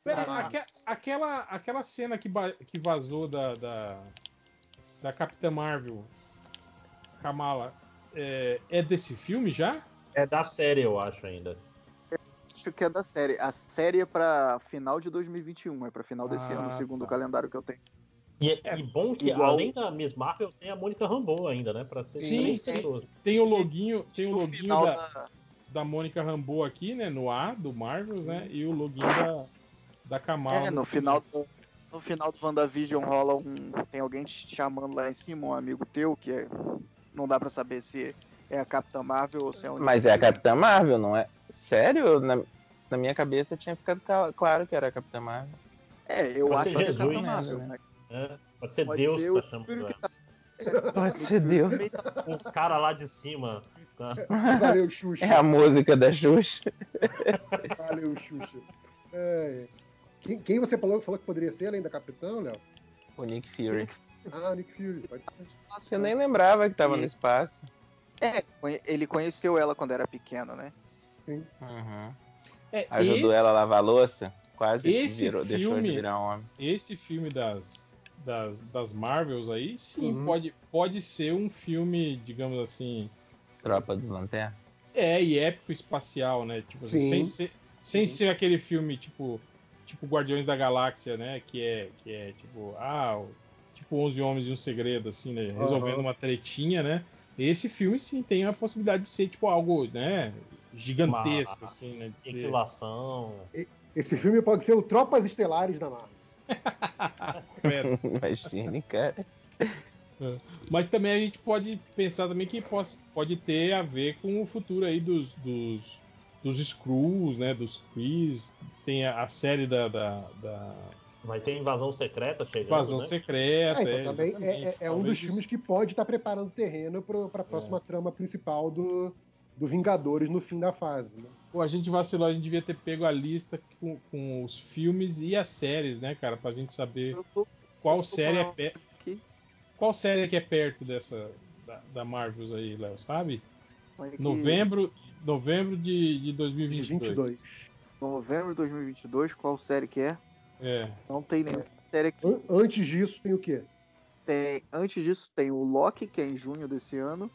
Peraí, Ah. aque- aquela, aquela cena que, que vazou da, da, da Capitã Marvel, Kamala, é, é desse filme já? É da série, eu acho ainda. Acho que é da série. A série é pra final de 2021, é pra final desse Ah, ano, segundo tá. o calendário que eu tenho. E, e bom que, igual- além da Miss Marvel, tem a Mônica Rambeau ainda, né? Pra ser Sim, pessoas. Tem o loginho, tem o No loginho da, da- da Mônica Rambeau aqui, né? No A do Marvels, né? E o loginho da, da Kamala. É, no final do, no final do WandaVision rola um. Tem alguém te chamando lá em cima, um amigo teu, que é, não dá pra saber se é a Capitã Marvel ou se é a Mas é a Capitã Marvel, não é? Sério? Na, na minha cabeça tinha ficado ca- claro que era a Capitã Marvel. É, eu Pode acho ser que é a Capitã Marvel, né? né? Pode ser pode Deus ser tá chamando que tá. Pode ser Deus. O cara lá de cima. tá? Valeu, Xuxa. É a música da Xuxa. Valeu, Xuxa. É, quem, quem você falou, falou que poderia ser além da Capitão, Léo? O Nick Fury. Ah, Nick Fury, pode ser. Eu nem lembrava que tava no espaço. É, ele conheceu ela quando era pequeno, né? Uhum. É, Ajudou esse, ela a lavar a louça. Quase esse virou, deixou de filme- virar homem. esse filme das, das, das Marvels aí, sim, Uhum. pode, pode ser um filme, digamos assim, Tropa dos Lanternas. é, e épico espacial, né? Tipo assim, Sim. sem, ser, sem ser aquele filme tipo, tipo Guardiões da Galáxia, né? Que é, que é tipo, ah, tipo 11 Homens e um Segredo, assim, né? Resolvendo Aham. uma tretinha, né? Esse filme, sim, tem a possibilidade de ser, tipo, algo, né? Gigantesco, Uma assim, né? De ser... Esse filme pode ser o Tropas Estelares da Marvel. Imagine, cara. Mas também a gente pode pensar também que pode ter a ver com o futuro aí dos, dos, dos Skrulls, né? Dos Krees. Tem a, a série da, da, da Vai ter invasão secreta chegando. Invasão né? Secreta. É, então também é, é- é um dos filmes que pode estar preparando o terreno para a próxima trama principal do, do Vingadores no fim da fase. Né? Pô, a gente vacilou, a gente devia ter pego a lista com, com os filmes e as séries, né, cara? Pra gente saber tô- qual série é perto. Qual série que é perto dessa. Da, da Marvels aí, Léo, sabe? Que- Novembro, novembro de, de 2022. 22. Novembro de 2022, qual série que é? É. Não tem nenhuma série aqui. An- Antes disso, tem o quê? Tem, antes disso tem o Loki, que é em junho desse ano,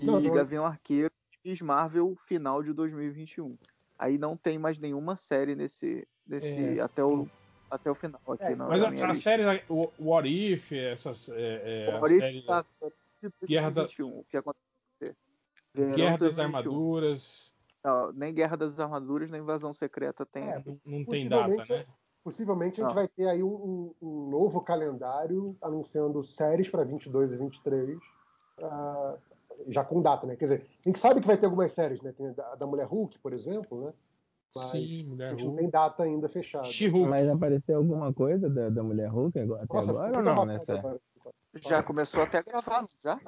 e Não, não. Gavião Arqueiro e Miss Marvel final de 2021. Aí não tem mais nenhuma série nesse, nesse É. até, o, até o final aqui É, na, Mas na a, a série, o What If, essas. É, é, a Por isso série tá Guerra da- 2021, o que aconteceu. Verão Guerra das 2021. Armaduras. Não, nem Guerra das Armaduras, nem Invasão Secreta tem. É, Não, não tem data, né? Possivelmente a gente Não. vai ter aí um, um- um novo calendário anunciando séries para 22 e 23, ah, já com data, né? Quer dizer, a gente sabe que vai ter algumas séries, né? Tem a da, da Mulher Hulk, por exemplo, né? Mas Sim, a Mulher gente não Hulk. tem data ainda fechada. Mas apareceu alguma coisa da, da mulher Hulk agora, até Nossa, agora ou não bacana nessa? agora. Já começou até a gravar, já?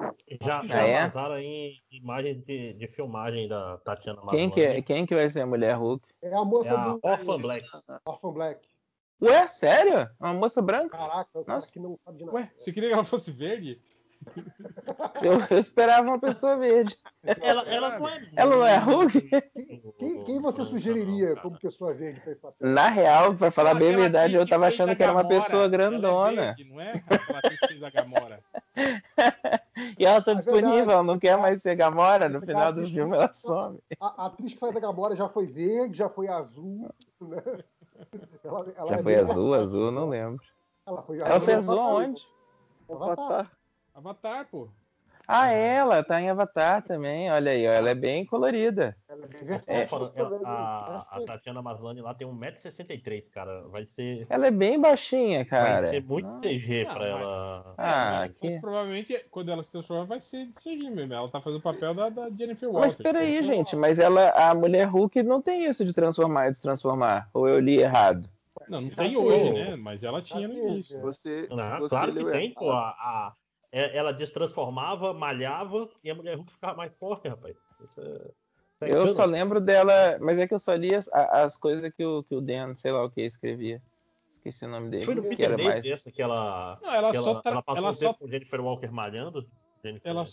Já, Ah, já é? vazaram aí imagens de, de filmagem da Tatiana Quem Maslany. que, é, quem que vai ser a mulher Hulk? É a moça É a do Orphan Black. Orphan Black. Ué, sério? Uma moça branca? Caraca, o cara Nossa. que não sabe de nada. Ué, você queria que ela fosse verde? Eu, eu esperava uma pessoa verde. Ela, ela não é. Ela não é Hulk? Quem, quem você sugeriria como pessoa verde para esse papel? Na real, pra falar bem a verdade, eu tava achando que era uma pessoa ela é grandona. verde, não é? Aquela atriz que fez a Gamora. E ela tá É disponível, verdade. ela não quer mais ser Gamora. No final do filme ela some. A, a atriz que faz a Gamora já foi verde, já foi azul. Né? Ela, ela Já é foi azul, azul, não lembro. Ela foi Ela foi azul aonde? Avatar. Avatar, pô. Ah, ela tá em Avatar também. Olha aí, ó, ela é bem colorida. Ela é versátil falando, também, ela- a, né? a Tatiana Maslany lá tem 1,63m, cara. Vai ser, Ela é bem baixinha, cara. vai ser muito Não. CG Não, pra mas- ela. Ah, É, mas que- provavelmente quando ela se transformar vai ser de CG mesmo. Ela tá fazendo o papel da, da Jennifer Mas Walters. peraí, Então, gente, mas ela, a mulher Hulk não tem isso de transformar e destransformar. Ou eu li errado? Não, não Já tem hoje, né? Mas ela tinha no teve, início. é. Você, Não, você claro que tem, errado. pô. A, a- é- ela destransformava, malhava e a mulher Hulk ficava mais forte, rapaz. Isso é- isso é Eu só lembro dela, mas é que eu só li as, as coisas que o, que o Dan, sei lá o que, escrevia. Esqueci o nome dele. Foi no que Peter era David mais. essa que ela, Não, ela que só ela, tra- ela passou ela um só- tempo com Jennifer Walker malhando. Jennifer- Ela,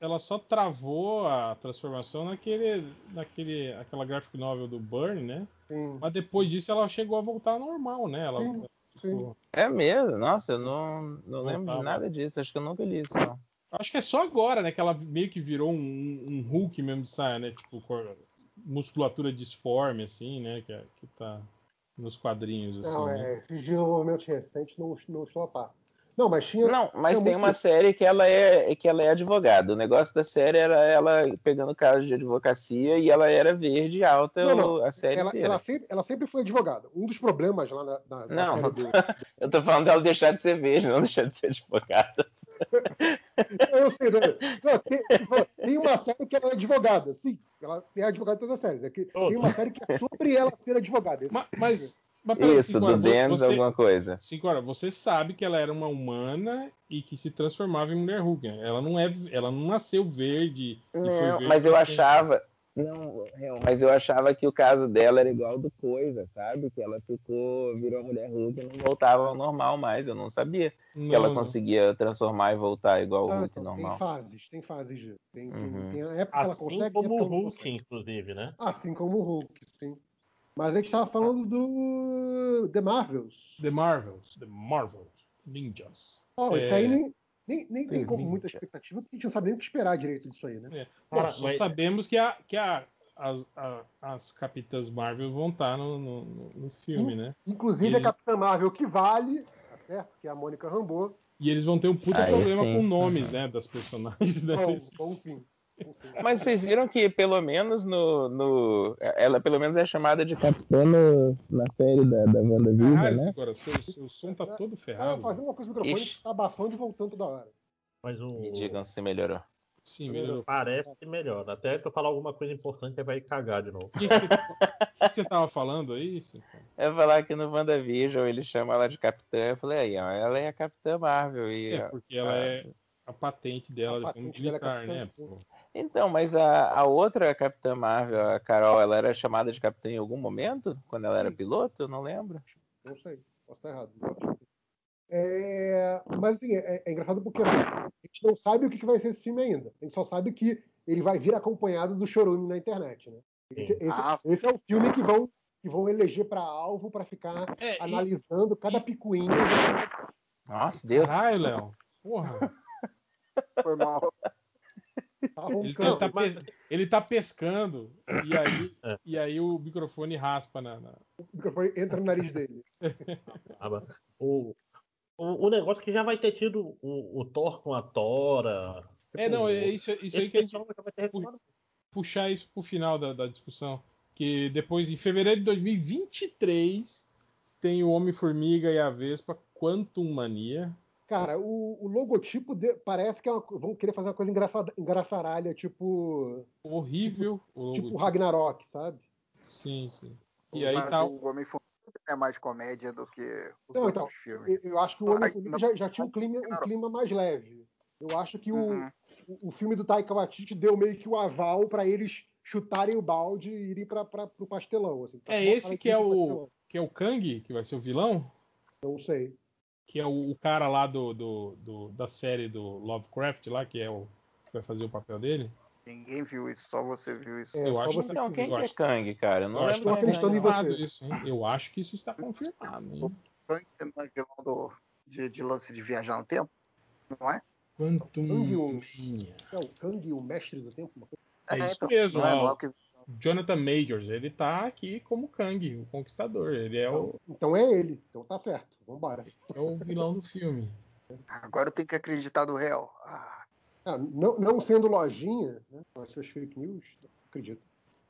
ela só travou a transformação naquele, naquele, aquela graphic novel do Burn, né? Sim, Mas depois disso ela chegou a voltar ao normal, né? Ela, Sim, sim. É mesmo? Nossa, eu não, não lembro de nada disso. Acho que eu nunca li isso, não. Acho que é só agora, né? Que ela meio que virou um, um Hulk mesmo de saia, né? Tipo, musculatura disforme, assim, né? Que, é- que tá nos quadrinhos, assim, Não, né? é, esses desenvolvimentos recentes não, não estou a par. Não, mas tinha. Não, mas tinha tem muito- uma série que ela é que ela é advogada. O negócio da série era ela pegando casos de advocacia e ela era verde alta Não, não. a série Ela, inteira. ela sempre, ela sempre foi advogada. Um dos problemas lá na, na, na Não, série do. eu tô falando dela deixar de ser verde, não deixar de ser advogada. Eu sei, não, não, tem, tem uma série que ela é advogada, sim. Ela é advogada em todas as séries. É que tem uma série que é sobre ela ser advogada. Mas, mas Isso, do você, alguma coisa. Cincora, você sabe que ela era uma humana e que se transformava em mulher Hulk. né? Ela não é, ela não nasceu verde e foi Não, verde mas eu sempre. achava, Não, real, mas eu achava que o caso dela era igual do Coisa, sabe? Que ela ficou, virou mulher Hulk e não voltava ao normal mais. Eu não sabia Não, que ela não. conseguia transformar e voltar igual o Ah, Hulk então, tem normal. fases, tem fases. Tem, tem, Uhum. tem a época que ela Assim consegue. e a como o Hulk, consegue. inclusive, né? Assim como o Hulk, sim. Mas a gente estava falando do The Marvels. The Marvels. The Marvels. Ninjas. Ó, isso É. aí nem, nem, nem tem como Ninja. muita expectativa, porque a gente não sabe nem o que esperar direito disso aí, né? É. Bom, mas- sabemos que, a, que a, as, a- as Capitãs Marvel vão estar no, no, no- no filme, né? Inclusive Eles- a Capitã Marvel que vale, tá certo? Que é a Mônica Rambeau. E eles vão ter um puta Aí problema sim. com nomes, né? Das personagens. Né? Bom, bom sim. Mas vocês viram que pelo menos no, no- Ela pelo menos é chamada de capitã no- na série da, da WandaVision, Caralho, né? Segura, seu, seu som tá todo Ah, ferrado. fazer uma coisa no microfone Ixi. tá abafando e voltando toda hora. Mas o. Me digam se melhorou. Sim, melhorou. Parece que melhora. Até que eu falar alguma coisa importante, vai cagar de novo. O que, que, você, o que que você tava falando aí? Ia falar que no WandaVision ele chama ela de capitã. Eu falei, aí, ó, ela é a Capitã Marvel. E, É, porque ela ah, é a patente dela A como patente dela é militar, né? pô? Então, mas a, a outra Capitã Marvel, a Carol, ela era chamada de capitã em algum momento? Quando ela era Sim. piloto? Eu não lembro. Não sei, posso estar errado. É, mas assim, é, é engraçado porque assim, a gente não sabe o que que vai ser esse filme ainda. A gente só sabe que ele vai vir acompanhado do chorume na internet, né? Esse, esse- Ah. esse é o filme que vão, que vão eleger para alvo para ficar É, e- analisando cada picuinha. Nossa, Deus. Caralho, Léo. Porra. Foi mal. Tá Ele, tá, ele tá pescando e aí, É. e aí o microfone raspa na. na- O microfone entra no nariz dele. Ah, O, o, o negócio que já vai ter tido o, o Thor com a Tora. É, Tipo, não, é isso, isso aí que a gente vai ter reclamado. puxar isso pro final da, da discussão. Que depois, em fevereiro de 2023, tem o Homem-Formiga e a Vespa Quantum Mania. Cara, o, o logotipo de- parece que é uma, vão querer fazer uma coisa engraçada, engraçaralha, tipo, Horrível. o tipo logotipo. Ragnarok, sabe? Sim, sim. E aí Mas tá. o Homem-Formiga é mais comédia do que os Não, então, filmes. Eu, acho que o Ai, Homem-Formiga não. já, já tinha um clima, um clima mais leve. Eu acho que o, Uhum. o, o filme do Taika Waititi deu meio que o aval para eles chutarem o balde e irem para o pastelão. Assim, pra É esse que é o pastelão. que é o Kang, que vai ser o vilão? Não sei. Que é o, o cara lá do, do, do- da série do Lovecraft lá, que é o que vai fazer o papel dele. Ninguém viu isso, só você viu isso. É, Eu só acho você Então, que quem que é Kang, cara? Eu não Eu acho que é acreditando em Kang, não. você. isso, hein? Eu acho que isso está confirmado, hein? Kang não é vilão do, de, de lance de viajar no tempo, não é? Quantum Kang, o-. É o Kang, o mestre do tempo? uma coisa- É isso então, mesmo, Não é, ó. não é que- Jonathan Majors, ele tá aqui como Kang, o Conquistador. Ele é o, Então é ele. Então tá certo. Vambora. é o vilão do filme. Agora eu tenho que acreditar no real. Ah, Ah, não, não sendo lojinha, né, com as suas fake news, acredito.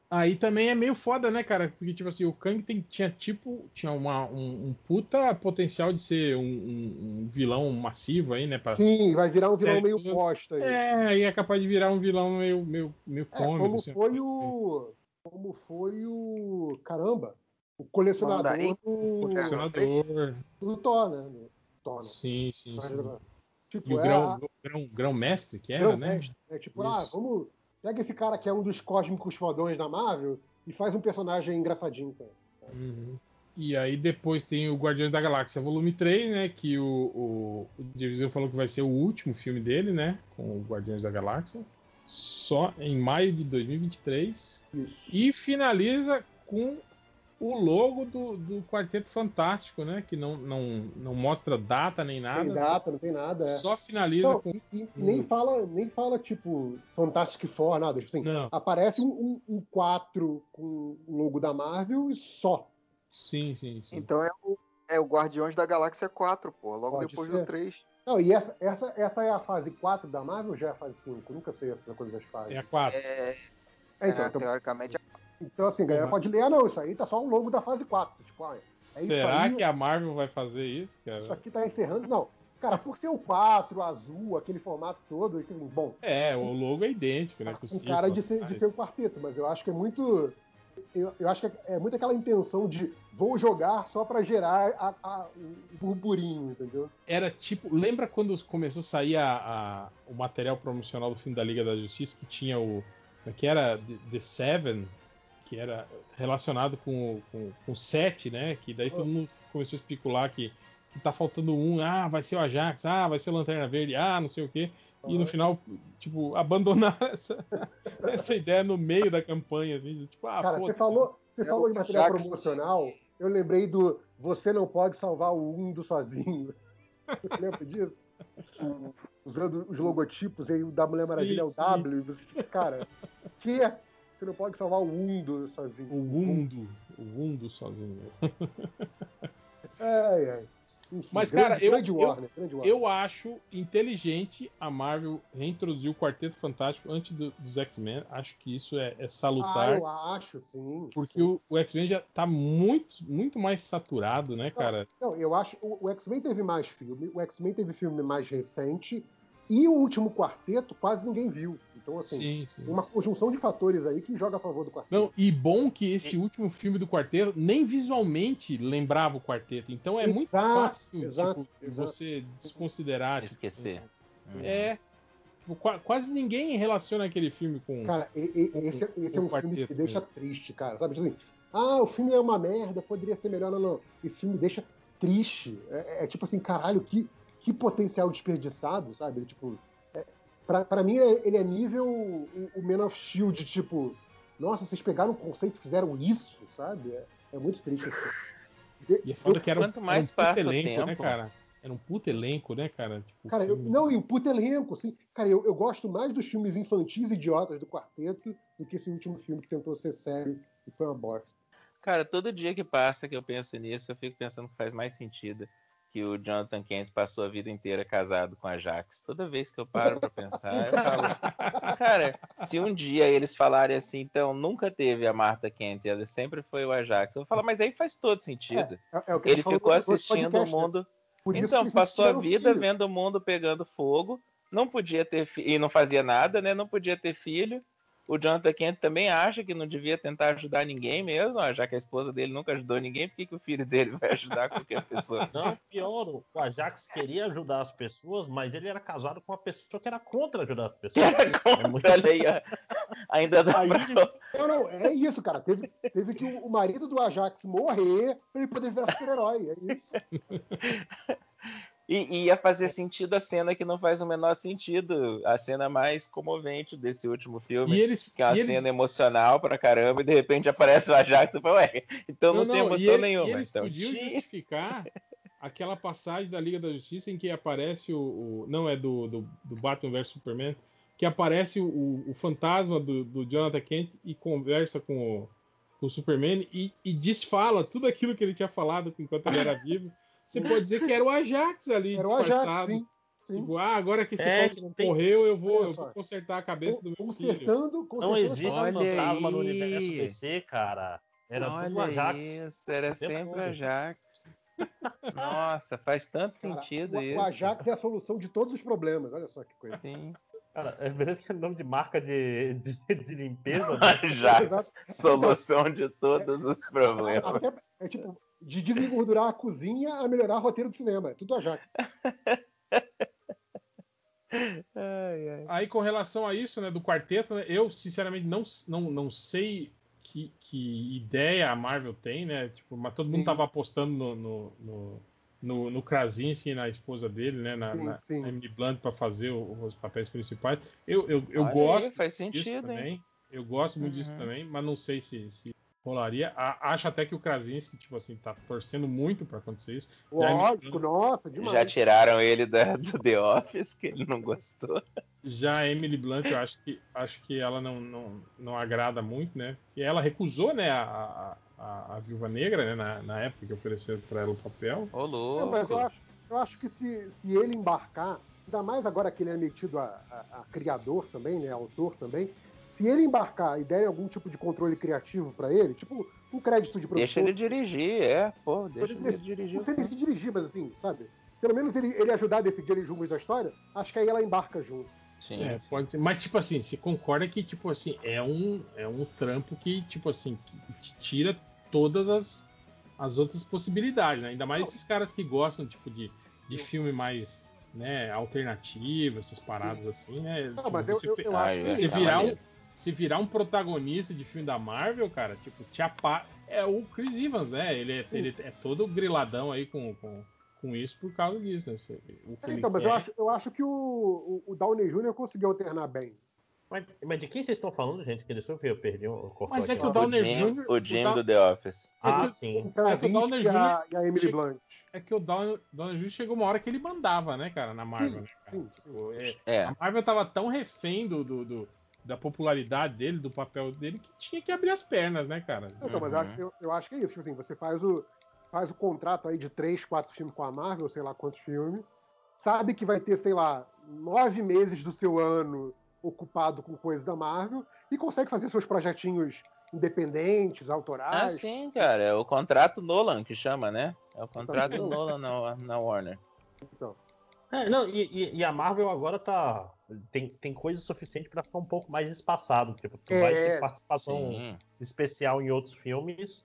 Aí também é meio foda, né, cara? Porque, tipo assim, o Kang tem- tinha, tipo, tinha uma- um, um puta potencial de ser um, um- um vilão massivo aí, né? Pra... Sim, vai virar um vilão meio posta aí. É, aí é capaz de virar um vilão meio, meio, meio É, cômico. como assim. foi o. Como foi o. Caramba! O colecionador Mandarim? do, Colecionador. do Thor, né? Thor, né? Sim, sim, sim. Tipo, E o é grão, a- grão, grão mestre que era, grão né? mestre, né? Tipo, ah, Isso. vamos. Pega esse cara que é um dos cósmicos fodões da Marvel e faz um personagem engraçadinho ele. Uhum. E aí depois tem o Guardiões da Galáxia Volume 3, né? Que o, o, o James Gunn falou que vai ser o último filme dele, né? Com o Guardiões da Galáxia. Só em maio de 2023. Isso. E finaliza com o logo do, do Quarteto Fantástico, né? Que não, não, não mostra data nem Não nada. tem data, não tem nada. É. Só finaliza Não, com. e, e nem fala, nem fala, tipo, Fantastic Four, nada. Tipo assim, Não. aparece um, um, um 4 com o logo da Marvel e só. Sim, sim, sim. Então é o, é o Guardiões da Galáxia 4, pô. Logo Pode depois ser. do 3. Não, e essa, essa, essa é a fase 4 da Marvel ou já é a fase 5? Nunca sei essa coisa das fases. É a 4. É, É, então, é, então, teoricamente, então, assim, a galera Uhum. pode ler, ah, não, isso aí tá só o logo da fase 4. Tipo, ah, isso Será aí- que a Marvel vai fazer isso, cara? isso aqui tá encerrando. Não, cara, por ser o 4, azul, aquele formato todo, bom, É, o logo é idêntico, né? tá Com cara de ser, de ser um quarteto, mas eu acho que é muito. Eu, eu acho que é muito aquela intenção de vou jogar só pra gerar a- a- o burburinho, entendeu? Era tipo. Lembra quando começou a sair a- a- o material promocional do filme da Liga da Justiça que tinha o, que era The Seven, que era relacionado com, com, com o 7, né? Que daí todo mundo começou a especular que, que tá faltando um, ah, vai ser o Ajax, ah, vai ser o Lanterna Verde, ah, não sei o quê. E no final, tipo, abandonar essa, essa ideia no meio da campanha, assim, tipo, ah, Cara, você falou, você É falou de material Ajax. promocional, eu lembrei do Você não pode salvar o mundo sozinho. Você lembra disso? Usando os logotipos aí, o da Mulher Sim, Maravilha é o sim. W, e você fica, cara, que? Você não pode salvar o mundo sozinho. O mundo, o mundo sozinho. Ai, ai. Enfim, Mas, grande, cara, eu- grande eu- Warner, grande Warner. Eu acho inteligente a Marvel reintroduzir o Quarteto Fantástico antes do- dos X-Men. Acho que isso é, é Ah, salutar. eu acho, sim. Porque o, o X-Men já tá muito, muito mais saturado, né, cara? Não, eu acho. O, o X-Men teve mais filme, o X-Men teve filme mais recente, e o último quarteto quase ninguém viu. Então, assim, Sim, sim. uma conjunção de fatores aí que joga a favor do quarteto. Não, e bom que esse último filme do quarteto nem visualmente lembrava o quarteto. Então é muito Exato, fácil exato, tipo, de exato. você desconsiderar. tipo, Esquecer. assim. É. Tipo, qua- quase ninguém relaciona aquele filme com. Cara, e- e- Com- esse, esse é com um filme que deixa mesmo. triste, cara. Sabe? Tipo assim, ah, o filme é uma merda, poderia ser melhor. Não, não. Esse filme deixa triste. É, é tipo assim, caralho, que, que potencial desperdiçado, sabe? Ele, tipo, é, pra, pra mim, é- ele é nível o, o Man of Shield, tipo, nossa, vocês pegaram o conceito e fizeram isso, sabe? É, é muito triste esse filme. E é foda Eu- que era um, Quanto mais era um passa elenco, né, tempo- cara? Era um puta elenco, né, cara? Tipo, Cara, eu, filme- não, e o puto elenco, assim. Cara, eu, eu gosto mais dos filmes infantis idiotas do quarteto do que esse último filme que tentou ser sério e foi uma bosta. Cara, todo dia que passa que eu penso nisso, eu fico pensando que faz mais sentido que o Jonathan Kent passou a vida inteira casado com a Jax. Toda vez que eu paro pra pensar, eu falo, cara, se um dia eles falarem assim, então nunca teve a Martha Kent, ela sempre foi o Ajax. Eu falar, mas aí faz todo sentido. É, é o que a Ele ficou assistindo o né? mundo. Então, passou a vida filho. vendo o mundo pegando fogo, não podia ter filho, e não fazia nada, né? Não podia ter filho. O Jonathan Kent também acha que não devia tentar ajudar ninguém mesmo, ó, já que a esposa dele nunca ajudou ninguém, por que, que o filho dele vai ajudar qualquer pessoa? Não, pior, o Ajax queria ajudar as pessoas, mas ele era casado com uma pessoa que era contra ajudar as pessoas. Era contra, muito- olha aí, ó. Ainda dá Aí pra... Não, não, é isso, cara. Teve, teve que o, o marido do Ajax morrer pra ele poder virar super-herói. É isso. E, e ia fazer sentido a cena que não faz o menor sentido. A cena mais comovente desse último filme. E eles. Que é uma e eles- cena emocional pra caramba, e de repente aparece o Ajax e fala, ué, então não, tem e emoção ele- nenhuma. Eles então, podiam justificar aquela passagem da Liga da Justiça em que aparece o. o- não é do, do, do Batman vs Superman, que aparece o, o fantasma do, do Jonathan Kent e conversa com o, com o Superman e, e desfala tudo aquilo que ele tinha falado enquanto ele era vivo. Você pode dizer que era o Ajax ali Era o Ajax, disfarçado. sim. sim. Tipo, ah, agora que esse É, Coulson tem- morreu, eu vou, eu vou consertar a cabeça do meu filho. Consertando, Não consertando existe Olha fantasma no aí. universo DC, cara. Era tudo Olha Ajax. isso, era sempre todo. Ajax. Nossa, faz tanto Cara, sentido o, isso. o Ajax é a solução de todos os problemas. Olha só que coisa. Sim. Cara, é beleza que é nome de marca de, de, de limpeza. né? Ajax, solução de todos os problemas. Até, é tipo, de desengordurar a cozinha a melhorar o roteiro do cinema. É tudo Ajax. Ai, ai. Aí, com relação a isso, né, do quarteto, né, eu sinceramente não, não, não sei que, que ideia a Marvel tem, né? Tipo, mas todo mundo Sim. tava apostando no, no, no, no, no Krasinski e na esposa dele, né? Na, Sim, na, sim. na Emily Blunt para fazer o- os papéis principais. Eu, eu, eu Olha aí, gosto faz disso sentido, hein? também. Eu gosto muito disso Uhum. também, mas não sei se, se rolaria. A- acho até que o Krasinski, tipo assim, tá torcendo muito para acontecer isso. Lógico, nossa, demais. Já tiraram ele da, do The Office, que ele não gostou. Já a Emily Blunt, eu acho que, acho que ela não, não, não agrada muito, né? E ela recusou, né, a, a, a, a Viúva Negra, né, na, na época que ofereceram para ela o papel. Ô, É, louco. mas eu acho, eu acho que se, se ele embarcar, ainda mais agora que ele é metido a, a- a criador também, né, autor também, se ele embarcar e der algum tipo de controle criativo pra ele, tipo um crédito de produção, Deixa ele dirigir, é. Pô, deixa Ele- ele dirigir. não sei nem se dirigir, mas assim, sabe? Pelo menos ele, ele ajudar a decidir os rumos da história, acho que aí ela embarca junto. Sim. É, pode ser. Mas, tipo assim, você concorda que, tipo assim, é um, é um trampo que, tipo assim, que te tira todas as, as outras possibilidades, né? Ainda mais esses caras que gostam, tipo, de, de filme mais, né, alternativo, essas paradas assim, né? Não, Tipo, mas eu, você eu, pe- eu Ah, acho é. que você tá virar um, maneiro. Se virar um protagonista de filme da Marvel, cara, tipo, te apa... é o Chris Evans, né? Ele é, ele é todo griladão aí com, com, com isso por causa disso. Né? O que É, então, mas quer- eu acho, eu acho que o, o, o Downey Jr. conseguiu alternar bem. Mas, mas de quem vocês estão falando, gente? Que deixa eu ver, eu perdi um cortou Mas é aqui. que o O Downey Jim, Jr. o Jim o do The Office. Ah, é que- sim. É que o Downey a, Jr. e a Emily Blunt. É que o Downey Jr. chegou uma hora que ele mandava, né, cara, na Marvel, né, cara? Sim, sim. Tipo, é- É. A Marvel tava tão refém do, do- do- da popularidade dele, do papel dele, que tinha que abrir as pernas, né, cara? Então, mas Uhum. eu, acho- eu, eu acho que é isso. Tipo assim, você faz o, faz o contrato aí de três, quatro filmes com a Marvel, sei lá quantos filmes, sabe que vai ter, sei lá, nove meses do seu ano ocupado com coisa da Marvel e consegue fazer seus projetinhos independentes, Ah, autorais. sim, cara. É o contrato Nolan que chama, né? É o contrato Então, Nolan na, na Warner. É, não, e, e- e a Marvel agora tá. Tem, tem coisa suficiente pra ficar um pouco mais espaçado. Tipo, tu É, vai ter participação Sim. especial em outros filmes,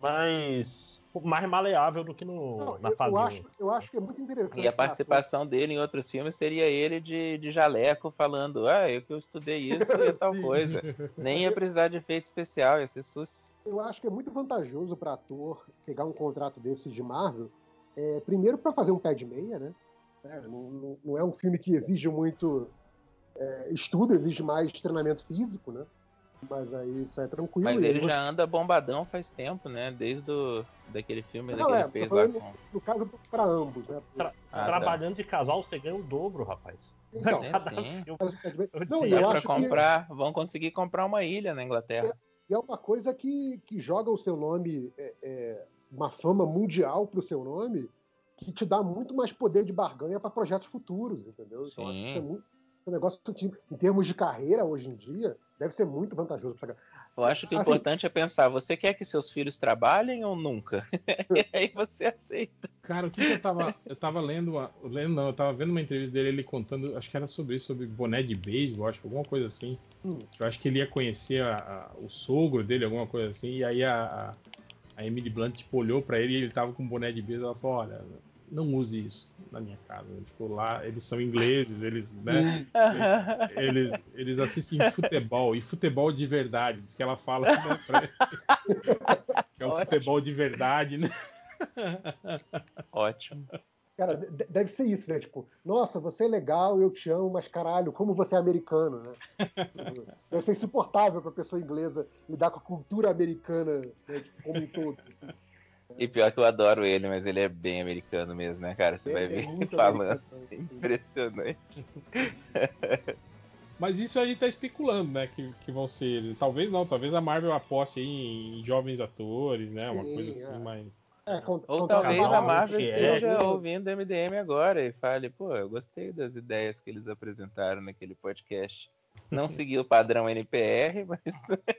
mas mais maleável do que no, Não, na eu, fase eu, 1. acho, eu acho que é muito interessante. E a participação dele em outros filmes seria ele de, de jaleco falando, ah, eu que eu estudei isso e é tal coisa. Nem ia precisar de efeito especial, ia ser sus. Eu acho que é muito vantajoso para ator pegar um contrato desses de Marvel, é, primeiro para fazer um pé de meia, né? É, não, não- não é um filme que exige muito é, estudo, exige mais treinamento físico, né? Mas aí isso é tranquilo. Mas ele você- já anda bombadão faz tempo, né? Desde o, daquele filme Não, que é, ele tô fez lá com. No caso, para ambos, né? Tra- Ah, tá. Trabalhando de casal, você ganha o dobro, rapaz. Então, É, sim. Eu Não, eu acho que comprar, vão conseguir comprar uma ilha na Inglaterra. e é uma coisa que, que joga o seu nome, é, é, uma fama mundial pro seu nome, que te dá muito mais poder de barganha para projetos futuros, entendeu? Então acho que isso é Sim. muito. Um negócio que, em termos de carreira hoje em dia, deve ser muito vantajoso para Eu acho que o Assim- importante é pensar, você quer que seus filhos trabalhem ou nunca? e aí você aceita. Cara, o que, que eu tava. Eu tava lendo, uma- lendo, não, eu tava vendo uma entrevista dele, ele contando, acho que era sobre isso, sobre boné de beisebol, acho que alguma coisa assim. Hum. Eu acho que ele ia conhecer a- a- o sogro dele, alguma coisa assim, e aí a, a, a Emily Blunt tipo, olhou pra ele e ele tava com boné de beisebol, ela falou, olha, não use isso na minha casa. Tipo, lá eles são ingleses, eles, né? Eles, eles assistem futebol, e futebol de verdade, diz que ela fala, né, pra. Que é o Ótimo. futebol de verdade, né? Ótimo. Cara, de- deve ser isso, né? Tipo, nossa, você é legal, eu te amo, mas caralho, como você é americano, né? deve ser insuportável pra pessoa inglesa lidar com a cultura americana né, tipo, como um todo. assim. E pior que eu adoro ele, mas ele é bem americano mesmo, né, cara? Você vai É- é ver ele falando. assim. Impressionante. Mas isso a gente tá especulando, né? Que, que vão ser eles. Talvez não, talvez a Marvel aposte aí em jovens atores, né? Uma Sim, coisa assim, é. mas. É, con- Ou contratar talvez a Marvel é, esteja né? ouvindo MDM agora e fale, pô, eu gostei das ideias que eles apresentaram naquele podcast. Não segui o padrão NPR, mas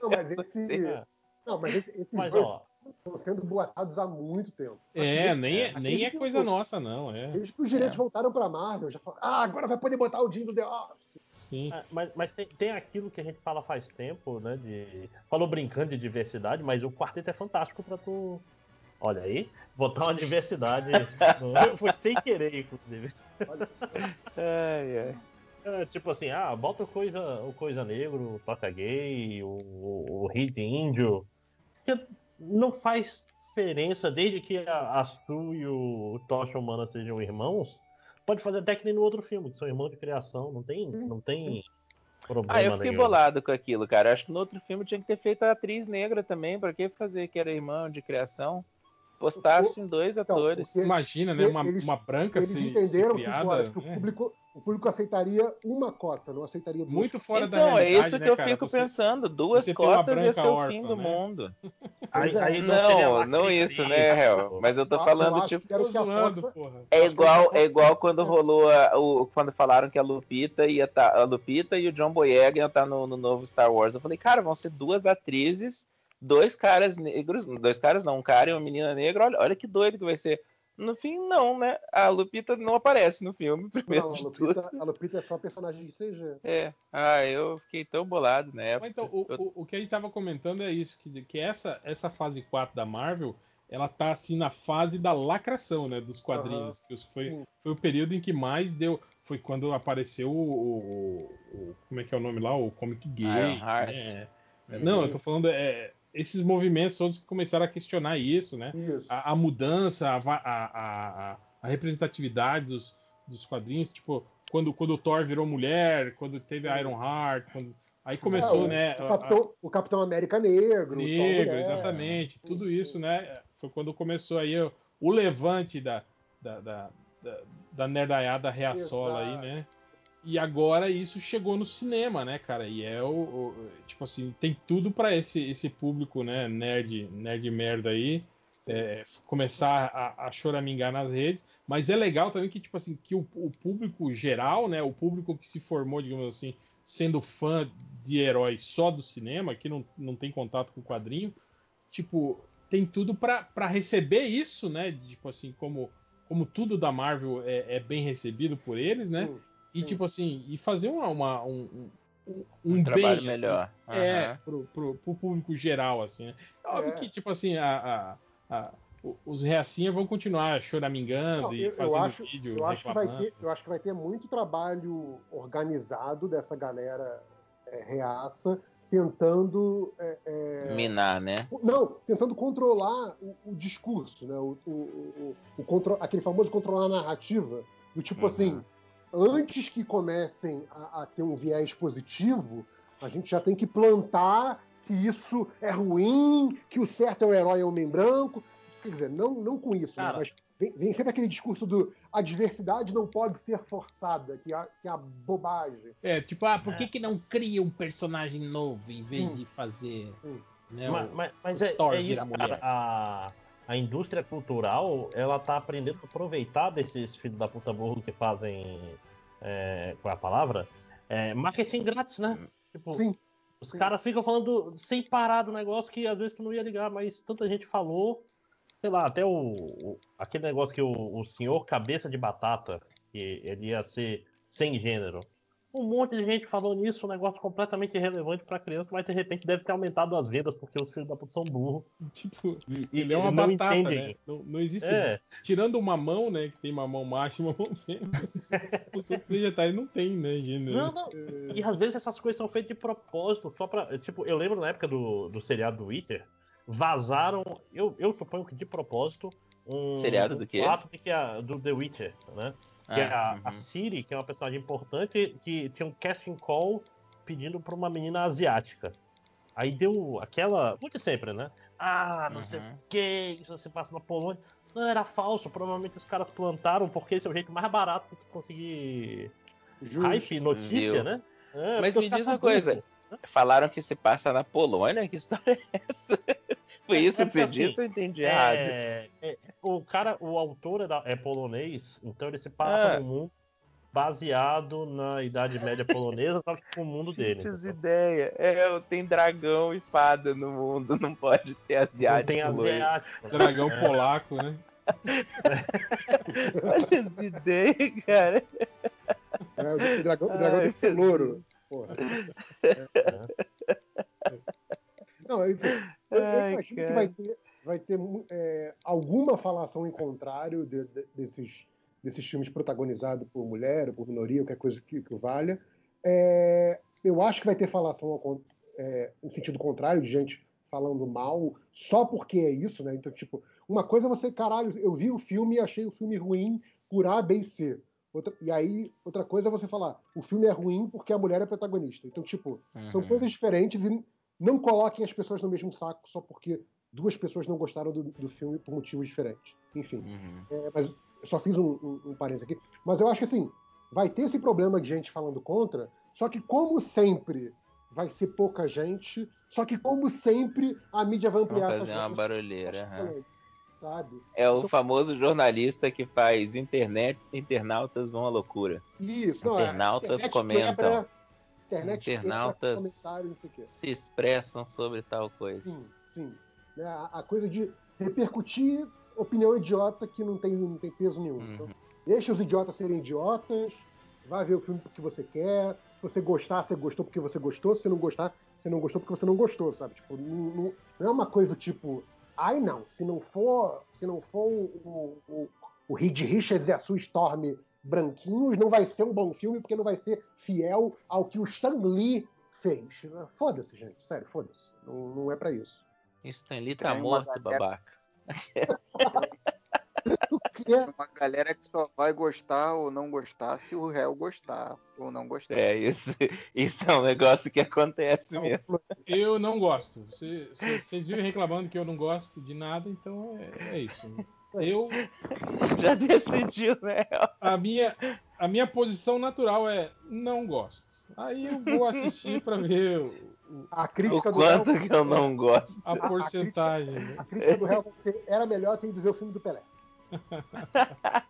Não, mas esse. É. Não, mas esse- esses Mas, dois ó, estão sendo boatados há muito tempo. É, nem é, é. nem é Aquele coisa nossa, não, é. Desde que os direitos É. voltaram pra Marvel, já falaram, ah, agora vai poder botar o Jim do The Office. Sim. É, mas, mas tem, tem aquilo que a gente fala faz tempo, né? De, falou brincando de diversidade, mas o quarteto é fantástico pra tu. Olha aí, botar uma diversidade. no- Foi sem querer, inclusive. Olha, ai, ai. É, tipo assim, ah, bota o coisa, o coisa negro, o toca gay, o, o, o hit índio. Porque não faz diferença, desde que a, a Su e o Tocha Humana sejam irmãos, pode fazer até que nem no outro filme, que são irmãos de criação, não tem, não tem problema Ah, eu fiquei nenhum. bolado com aquilo, cara. Acho que no outro filme tinha que ter feito a atriz negra também. Pra que fazer que era irmão de criação? Postasse em dois atores. porque- Imagina, né? Uma, Eles- uma branca Eles se, se entenderam que, criada. acho que o, né? público, o público aceitaria uma cota, não aceitaria duas. Muito fora da então, é realidade. isso que né, eu cara? fico Você- pensando. Duas cotas ia ser o órfã, fim do né? mundo. Aí, aí Não, seria não, lacre isso, né, Hel? Mas eu tô Eu- eu falando, acho tipo, que o que zoando. É igual, é igual quando rolou a- o, quando falaram que a Lupita ia tá, a Lupita e o John Boyega iam estar no, no novo Star Wars. Eu falei, cara, vão ser duas atrizes, dois caras negros, dois caras não, um cara e uma menina negra. Olha, olha que doido que vai ser. No fim, não, né? A Lupita não aparece no filme, primeiro Não, a de Lupita, tudo. a Lupita é só personagem de CG. É. Ah, eu fiquei tão bolado na época. Mas então, o, Eu- o, o que a gente tava comentando é isso, que, que essa, essa fase 4 da Marvel, ela tá assim na fase da lacração, né, dos quadrinhos. Que os- foi, foi o período em que mais deu. foi quando apareceu o, o- o- Como é que é o nome lá? O Comic Gay. Ironheart. né? Não, eu tô falando. é, esses movimentos todos que começaram a questionar isso, né? Isso. a, a mudança, a, a- a- representatividade dos, dos quadrinhos, tipo, quando, quando o Thor virou mulher, quando teve a Iron Heart, quando... aí começou, É, o, né? O Capitão, o Capitão América Negro. negro, exatamente, tudo isso, né? Foi quando começou aí o, o levante da, da, da, da, da nerdaiada reaçola aí, Exato. né? E agora isso chegou no cinema, né, cara? E é o, o- tipo assim, tem tudo pra esse esse público, né, nerd, nerd merda aí, é, começar a, a choramingar nas redes. Mas é legal também que tipo assim, que o, o público geral, né, o público que se formou, digamos assim, sendo fã de heróis só do cinema, que não, não tem contato com o quadrinho, tipo, tem tudo pra receber isso, né? Tipo assim, como como tudo da Marvel é, é bem recebido por eles, né? Sim. E Sim. tipo assim, e fazer uma, uma- um, um, Um, um trabalho bem, assim, melhor. é, Aham. pro, pro, pro público geral, assim, né? Óbvio É. que, tipo assim, a, a- a- os reacinha vão continuar choramingando Não, e eu, eu fazendo acho, vídeo eu, acho que vai ter, eu acho que vai ter muito trabalho organizado dessa galera é, reaça tentando. é, é, Minar, né? Não, tentando controlar o, o discurso, né? O, o, o- o aquele famoso controlar a narrativa, do tipo Uhum. assim, antes que comecem a, a ter um viés positivo, a gente já tem que plantar que isso é ruim, que o certo é o herói homem branco. Quer dizer, não, não com isso, né? Mas vem, vem sempre aquele discurso do a diversidade não pode ser forçada, que é, que é a bobagem. É, tipo, ah, por que, que não cria um personagem novo em vez Hum. de fazer. Hum. Né, Mas, o- mas- mas o é, Thor é vira isso, mulher. cara. A, a indústria cultural, ela tá aprendendo a aproveitar desses filhos da puta burro que fazem. É, qual é a palavra? É, marketing grátis, né? Tipo, Sim. os sim. caras ficam falando sem parar do negócio que às vezes tu não ia ligar, mas tanta gente falou. Sei lá, até o, o- aquele negócio que o, o senhor cabeça de batata, que ele ia ser sem gênero. Um monte de gente falou nisso, um negócio completamente irrelevante pra criança, mas de repente deve ter aumentado as vendas porque os filhos da puta são burros. Tipo, E, ele é uma não batata, entendem. né? Não, não existe. É, Tirando uma mão, né? Que tem mamão macho e mamão fêmea. Os outros vegetais não tem, né, gênero. não, não. E às vezes essas coisas são feitas de propósito, só pra. Tipo, eu lembro na época do, do seriado do Witcher, vazaram, eu, eu suponho que de propósito, um. Seriado um do quê? fato de que a, do The Witcher, né? Que é a, a uhum. Ciri, que é uma personagem importante, que tinha um casting call pedindo pra uma menina asiática. Aí deu aquela. Muito sempre, né? Ah, não sei o Uhum. que, isso se passa na Polônia. Não, era falso. Provavelmente os caras plantaram, porque esse é o jeito mais barato de conseguir Justo. hype, notícia, Viu? né? É, Mas me diz uma coisa. burros. Falaram que se passa na Polônia? Que história é essa? Foi É, isso é que você assim, disse? Eu entendi errado. É, é, o cara, o autor é, da- é polonês, então ele se passa Ah. no mundo baseado na Idade Média polonesa, só que com o mundo dele. Tinha entendeu? ideia. É, tem dragão e fada no mundo, não pode ter Não asiático. tem loiro. asiático. Dragão É. polaco, né? Olha essa ideia, cara. É, o dragão, o dragão Ai, tem louro. Porra. Não, eu, eu- eu Ai, imagino cara. que vai ter, vai ter é, alguma falação em contrário de- de- desses, desses filmes protagonizados por mulher, por minoria, qualquer coisa que, que valha. É, eu acho que vai ter falação ao é, em sentido contrário, de gente falando mal, só porque é isso, né? Então, tipo, uma coisa é você, caralho, eu vi o filme e achei o filme ruim por A, B e C. Outra, e aí, outra coisa é você falar, o filme é ruim porque a mulher é protagonista. Então, tipo, são Uhum. coisas diferentes e não coloquem as pessoas no mesmo saco só porque duas pessoas não gostaram do, do filme por motivos diferentes. Enfim, Uhum. é, mas só fiz um, um, um parênteses aqui. Mas eu acho que assim, vai ter esse problema de gente falando contra, só que como sempre vai ser pouca gente, só que como sempre a mídia vai Vamos ampliar fazer essas uma barulheira. sabe? É o Então- famoso jornalista que faz internet, internautas vão à loucura. Isso, não, é, Internautas internet comentam. quebra, internet Internautas- comentário, não sei o quê. Se expressam sobre tal coisa. Sim, sim. Né, A, a coisa de repercutir opinião idiota que não tem, não tem peso nenhum. Uhum. Então, deixa os idiotas serem idiotas, vai ver o filme porque você quer. Se você gostar, você gostou porque você gostou. Se você não gostar, você não gostou porque você não gostou, sabe? Tipo, não, não- não é uma coisa tipo, ai não, se não for, se não for o, o, o Reed Richards e a sua Storm branquinhos, não vai ser um bom filme porque não vai ser fiel ao que o Stan Lee fez. Foda-se, gente. Sério, foda-se. Não, não é para isso. Stan Lee tá morto, galera- babaca. O que é? Uma galera que só vai gostar ou não gostar se o réu gostar ou não gostar. É, isso, isso é um negócio que acontece Não, mesmo. Eu não gosto. Vocês vivem reclamando que eu não gosto de nada, então é, é isso. Eu, Já decidiu, né? a minha, a minha posição natural é não gosto. Aí eu vou assistir para ver o- o- A O crítica do quanto réu, que eu não gosto. a porcentagem. né? a crítica do ser, era melhor ter ido ver o filme do Pelé.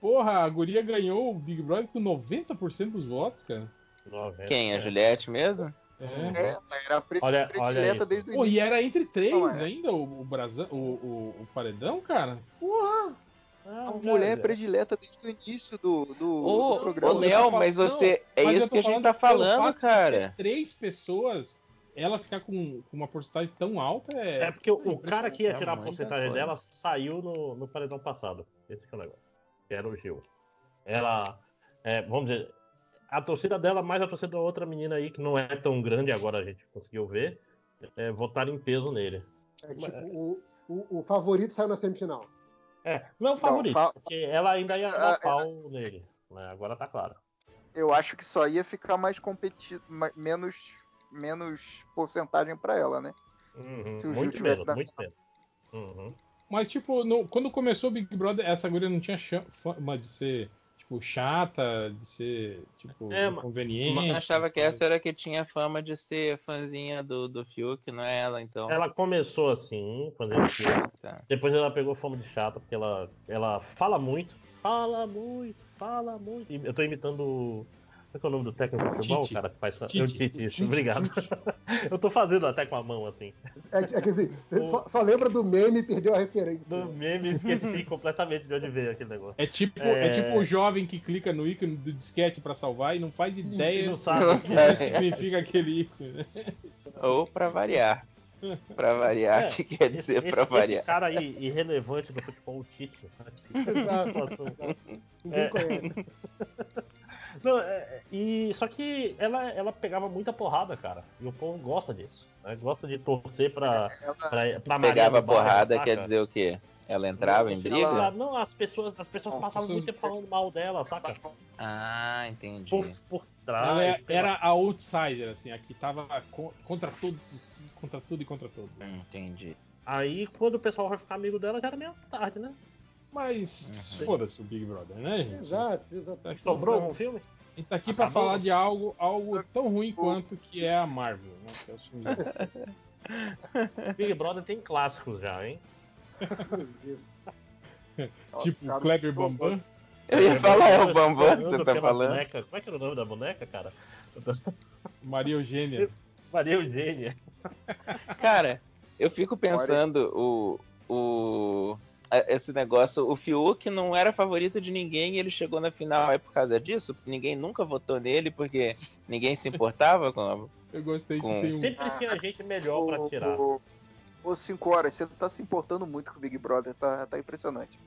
Porra, a guria ganhou o Big Brother com 90% dos votos, cara. 90, Quem? A é. Juliette mesmo? É. É, ela era a pre- Olha- olha predileta isso. desde o Pô, início. e era entre três Não, é. ainda o, o, brasa- o, o- o paredão, cara? Porra! A mulher é predileta desde o início do, do, do Ô, ô, programa. Léo, Eu tô mas você. É Mas isso que a gente tá falando, cara. Três pessoas, ela ficar com, com uma porcentagem tão alta é. É porque o, o cara que ia É tirar a porcentagem coisa. dela saiu no, no paredão passado. Esse que é o negócio. Que era o Gil. Ela. é, vamos dizer. A torcida dela, mais a torcida da outra menina aí, que não é tão grande, agora a gente conseguiu ver, é, votaram em peso nele. É, tipo, o, o, o favorito saiu na semifinal. É, não é o favorito, fa- porque ela ainda ia Ah, dar é. pau nele. Né? Agora tá claro. Eu acho que só ia ficar mais competido, menos, menos porcentagem pra ela, né? Uhum, Se o muito tivesse menos, muito menos. Uhum. Mas, tipo, no- quando começou o Big Brother, essa guria não tinha fama de ser, tipo, chata, de ser, tipo, É, inconveniente. Eu achava que essa era que tinha fama de ser fãzinha do, do Fiuk, não é ela, então. Ela começou assim, fazendo aquilo. Tá. Depois ela pegou fama de chata, porque ela, ela fala muito. Fala muito, fala muito. Eu tô imitando. O- Como é que é o nome do técnico de futebol, Tite. cara? Que faz... Tite. Eu, Tite, isso, Tite, obrigado. eu tô fazendo até com a mão assim. É, é que assim, O- só, só lembra do meme e perdeu a referência. Do meme, esqueci completamente de onde veio aquele negócio. É tipo, é... É. tipo o jovem que clica no ícone do disquete pra salvar e não faz ideia não do sabe. Que sabe. significa aquele ícone. Ou pra variar. Pra variar, É, que quer Esse, dizer esse- pra esse variar. cara aí, irrelevante do futebol, o Tite. Exato. Situação. Ninguém É. conhece. Não, é, e só que ela, ela pegava muita porrada, cara. E o povo gosta disso. né? Gosta de torcer pra, Ela, pra, pra Maria Pegava porrada, saca? quer dizer o quê? Ela entrava em Não, briga? ela- não, as pessoas, as pessoas As passavam muito tempo falando mal dela, saca? Ah, entendi. Por, por Ela trás. é- era a outsider, assim, a que tava co- contra todos, contra tudo e contra todos. Entendi. Aí quando o pessoal vai ficar amigo dela, já era meio tarde, né? Mas Uhum. foda-se o Big Brother, né, gente? Exato, exato. Tá Sobrou algum filme? A gente tá aqui pra Acabou? falar de algo, algo tão ruim quanto que é a Marvel, né? Que é Big Brother tem clássicos já, hein? tipo cara, Kleber Bambam. Eu ia falar, é o Bambam que você tá falando. boneca. Como é que era o nome da boneca, cara? Maria Eugênia. Maria Eugênia. Cara, eu fico pensando o, o esse negócio, o Fiuk não era favorito de ninguém e ele chegou na final é por causa disso? Ninguém nunca votou nele porque ninguém se importava com a... Eu gostei que Com- tem um. Sempre tinha gente melhor pra tirar. Ô, ô, 5 horas, você tá se importando muito com o Big Brother, tá, tá impressionante.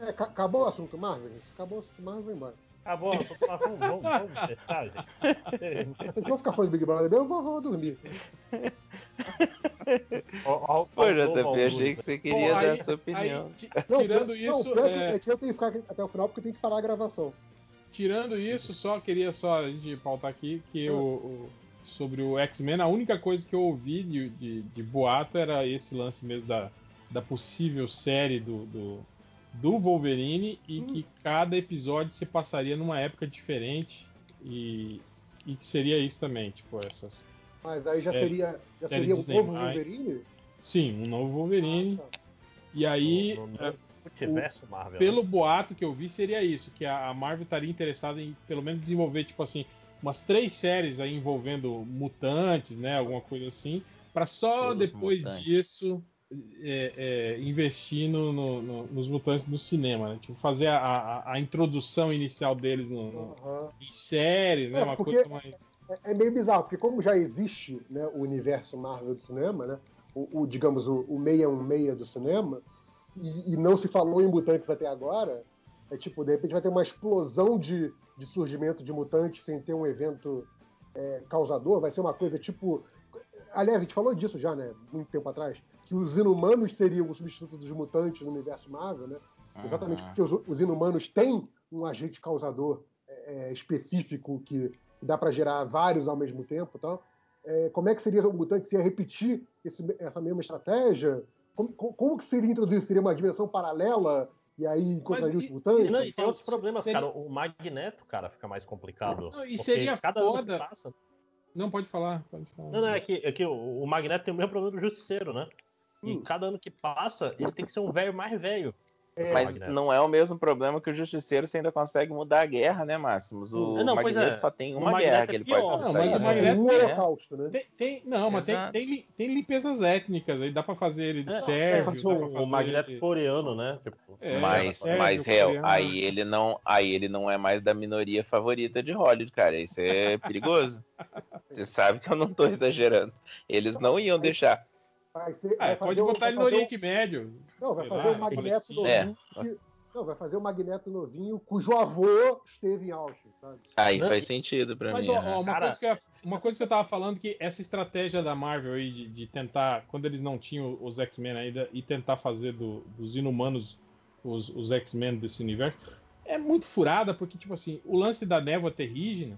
É, ca- acabou o assunto Marvel, gente. Acabou o assunto Marvel, vai embora. Ah, bom, vamos, vamos, vamos gente. Se a gente for ficar falando Big Brother mesmo, eu vou, vou dormir. Ó, Pô, JP, achei que você queria Bom, dar aí- a sua opinião. aí, Não, tirando não, isso, que- é, é que eu tenho que ficar até o final porque eu tenho que parar a gravação. tirando isso, só queria só a gente pautar aqui que o, o- sobre o X-Men, a única coisa que eu ouvi de, de, de boato era esse lance mesmo da, da possível série do, do, do Wolverine e que cada episódio se passaria numa época diferente e, e que seria isso também, tipo, essas. Mas aí já Série- seria, já seria um Disney novo mais. Wolverine? Sim, um novo Wolverine. Ah, tá. E aí, No- no- é, no multiverso Marvel. pelo boato que eu vi, seria isso: que a a Marvel estaria interessada em pelo menos desenvolver, tipo assim, umas três séries aí envolvendo mutantes, né? Alguma coisa assim, para só Todos depois mutantes. disso é, é, investir no- no- no- nos mutantes no cinema, né? Tipo, fazer a, a- a introdução inicial deles no, no- Aham. em séries, né? É, Uma coisa mais. É, é meio bizarro, porque como já existe né, o universo Marvel do cinema, né? O, o, digamos, o, o 616 do cinema, e, e não se falou em mutantes até agora, é tipo, de repente vai ter uma explosão de, de surgimento de mutantes sem ter um evento é, causador, vai ser uma coisa tipo. Aliás, a gente falou disso já, né? Muito tempo atrás, que os inumanos seriam o substituto dos mutantes no universo Marvel, né? Exatamente porque os, os inumanos têm um agente causador é, específico que dá para gerar vários ao mesmo tempo. Então, é, como é que seria o mutante se ia repetir esse, essa mesma estratégia? Como, como, que seria introduzir? Seria uma dimensão paralela? E aí encontraria os mutantes? Não, e tem outros problemas, seria... cara. O Magneto, cara, fica mais complicado. Não, e seria cada foda. Passa... Não, pode falar, pode falar. Não, não, é que, é que o, o Magneto tem o mesmo problema do Justiceiro, né? E hum. cada ano que passa, ele tem que ser um velho mais velho. É, mas não é o mesmo problema que o Justiceiro você ainda consegue mudar a guerra, né, Máximos? O não, Magneto é. só tem uma guerra que ele pode não, conseguir. Mas o Magneto é um holocausto, né? Tem, tem, não, mas tem, tem, tem, limpezas étnicas, aí dá pra fazer ele de é, sérvio. o, o Magneto ele... coreano, né? Tipo, é, mas, sérvio, mas real, aí ele, não, aí ele não é mais da minoria favorita de Hollywood, cara. Isso é perigoso. Você sabe que eu não tô exagerando. Eles não iam deixar. Vai ser, ah, vai pode botar ele no Oriente um... Médio. Não, vai fazer lá, o Magneto novinho. É. Que... Não, vai fazer o Magneto novinho cujo avô esteve em Auschwitz, sabe? Aí não, faz sentido pra mas, mim. Mas, né? uma, coisa que eu, uma coisa que eu tava falando que essa estratégia da Marvel aí de, de tentar, quando eles não tinham os X-Men ainda, e tentar fazer do, dos inumanos os, os X-Men desse universo, é muito furada, porque, tipo assim, o lance da névoa terrígena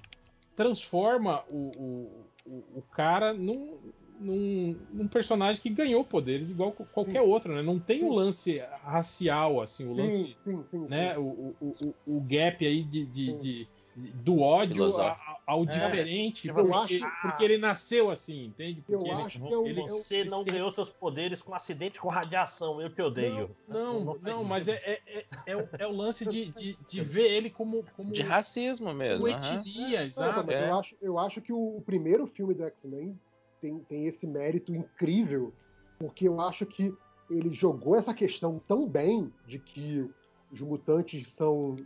transforma o, o, o, o cara num, num, num, personagem que ganhou poderes igual qualquer sim. outro, né? Não tem o um lance racial, assim, o lance, sim, sim, né? O, o, o, gap aí de, de, de, do ódio ao, é. diferente, tipo porque, acho, porque, ele nasceu assim, entende? Porque eu ele, acho que eu, ele, você não ganhou seus poderes com acidente com radiação, eu te odeio. Não, não, não, não mas é, é, é, é, o, é o lance de, de, de, ver ele como, como de racismo mesmo, como etnia, exato. eu acho, eu acho que o primeiro filme do X-Men tem, tem esse mérito incrível, porque eu acho que ele jogou essa questão tão bem de que os mutantes são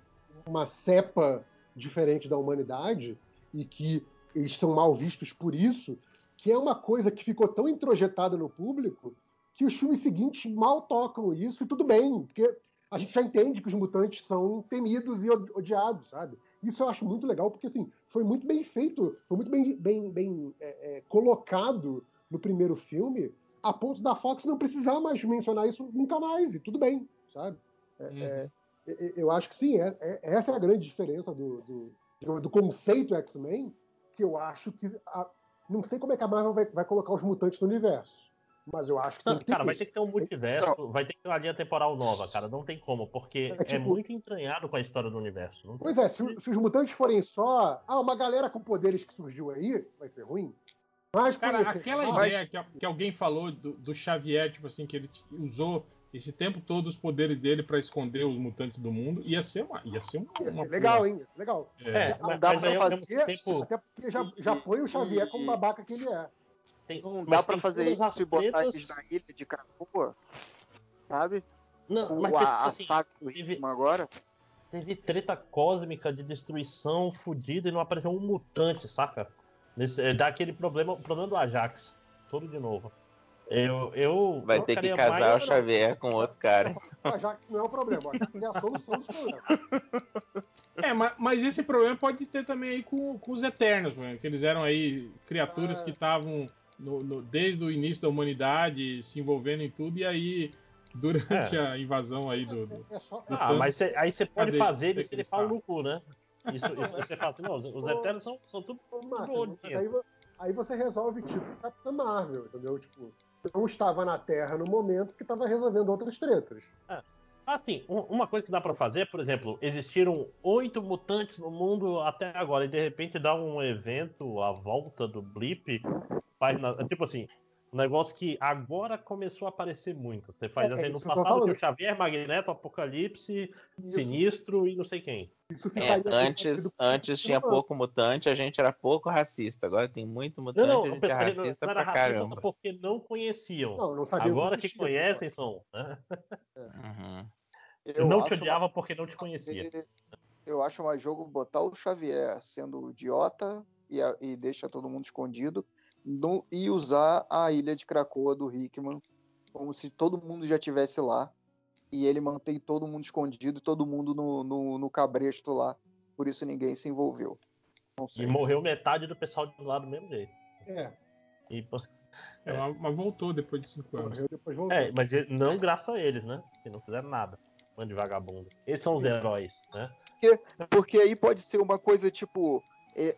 uma cepa diferente da humanidade e que eles são mal vistos por isso, que é uma coisa que ficou tão introjetada no público que os filmes seguintes mal tocam isso e tudo bem, porque a gente já entende que os mutantes são temidos e odiados, sabe? Isso eu acho muito legal, porque assim, foi muito bem feito, foi muito bem, bem, bem é, é, colocado no primeiro filme, a ponto da Fox não precisar mais mencionar isso nunca mais, e tudo bem, sabe? É, uhum. É, eu acho que sim, é, é, essa é a grande diferença do, do, do conceito X-Men, que eu acho que. A, não sei como é que a Marvel vai, vai colocar os mutantes no universo. Mas eu acho que. Não, cara, vai ter que ter um multiverso, não. vai ter que ter uma linha temporal nova, cara. Não tem como, porque é, é tipo... é muito entranhado com a história do universo. pois é, se, se, os mutantes forem só. Ah, uma galera com poderes que surgiu aí, vai ser ruim. Mas, cara, aquela mas... ideia que, que, alguém falou do, do, Xavier, tipo assim, que ele usou esse tempo todo os poderes dele para esconder os mutantes do mundo, ia ser uma. Ia ser uma, ia ser uma legal, hein? Legal. É, não dá pra fazer, tempo... até porque já, já põe o Xavier como babaca que ele é. Tem, não dá para fazer isso e botar eles na ilha de Krakoa, sabe? Não, mas a, assim, do teve, agora. Teve treta cósmica de destruição fodida e não apareceu um mutante, saca? Nesse, é, dá aquele problema, o problema do Ajax, todo de novo. Eu, eu Vai ter que casar o Xavier com outro cara. O Ajax não é o problema, o Ajax é a solução dos problemas. É, mas, mas, esse problema pode ter também aí com, com os Eternos, mano, que eles eram aí criaturas é. que estavam no, no, desde o início da humanidade, se envolvendo em tudo, e aí durante é. a invasão aí do. do, do ah, mas cê, aí você pode fazer ele se ele fala no cu, né? Isso, isso você fala assim, não, os Eternos são, são tudo, tudo aí, aí, você resolve, tipo, Capitã Marvel, entendeu? Tipo, não estava na Terra no momento que estava resolvendo outras tretas. É. Assim, uma coisa que dá para fazer, por exemplo, existiram oito mutantes no mundo até agora e de repente dá um evento à volta do Blip faz na, tipo assim, negócio que agora começou a aparecer muito. Você faz é, assim, é no passado tinha o Xavier, Magneto, Apocalipse, isso. Sinistro e não sei quem. É, antes antes tinha pouco mutante, a gente era pouco racista. Agora tem muito mutante, não, não, a gente é racista não, não era pra racista caramba. porque não conheciam. Não, não agora que, que conhecem são. Né? Uhum. Eu não te odiava uma... porque não te conhecia. Eu acho mais jogo botar o Xavier sendo idiota e, e deixa todo mundo escondido no, e usar a ilha de Krakoa do Hickman como se todo mundo já tivesse lá e ele mantém todo mundo escondido, todo mundo no, no, no cabresto lá. Por isso ninguém se envolveu. E morreu metade do pessoal de lá do mesmo jeito. É, E, pô, É, mas- voltou depois de cinco anos. morreu depois voltou. é, mas não graças a eles, né? Que não fizeram nada. Bando de vagabundo. Eles são os heróis, né? Porque aí pode ser uma coisa tipo: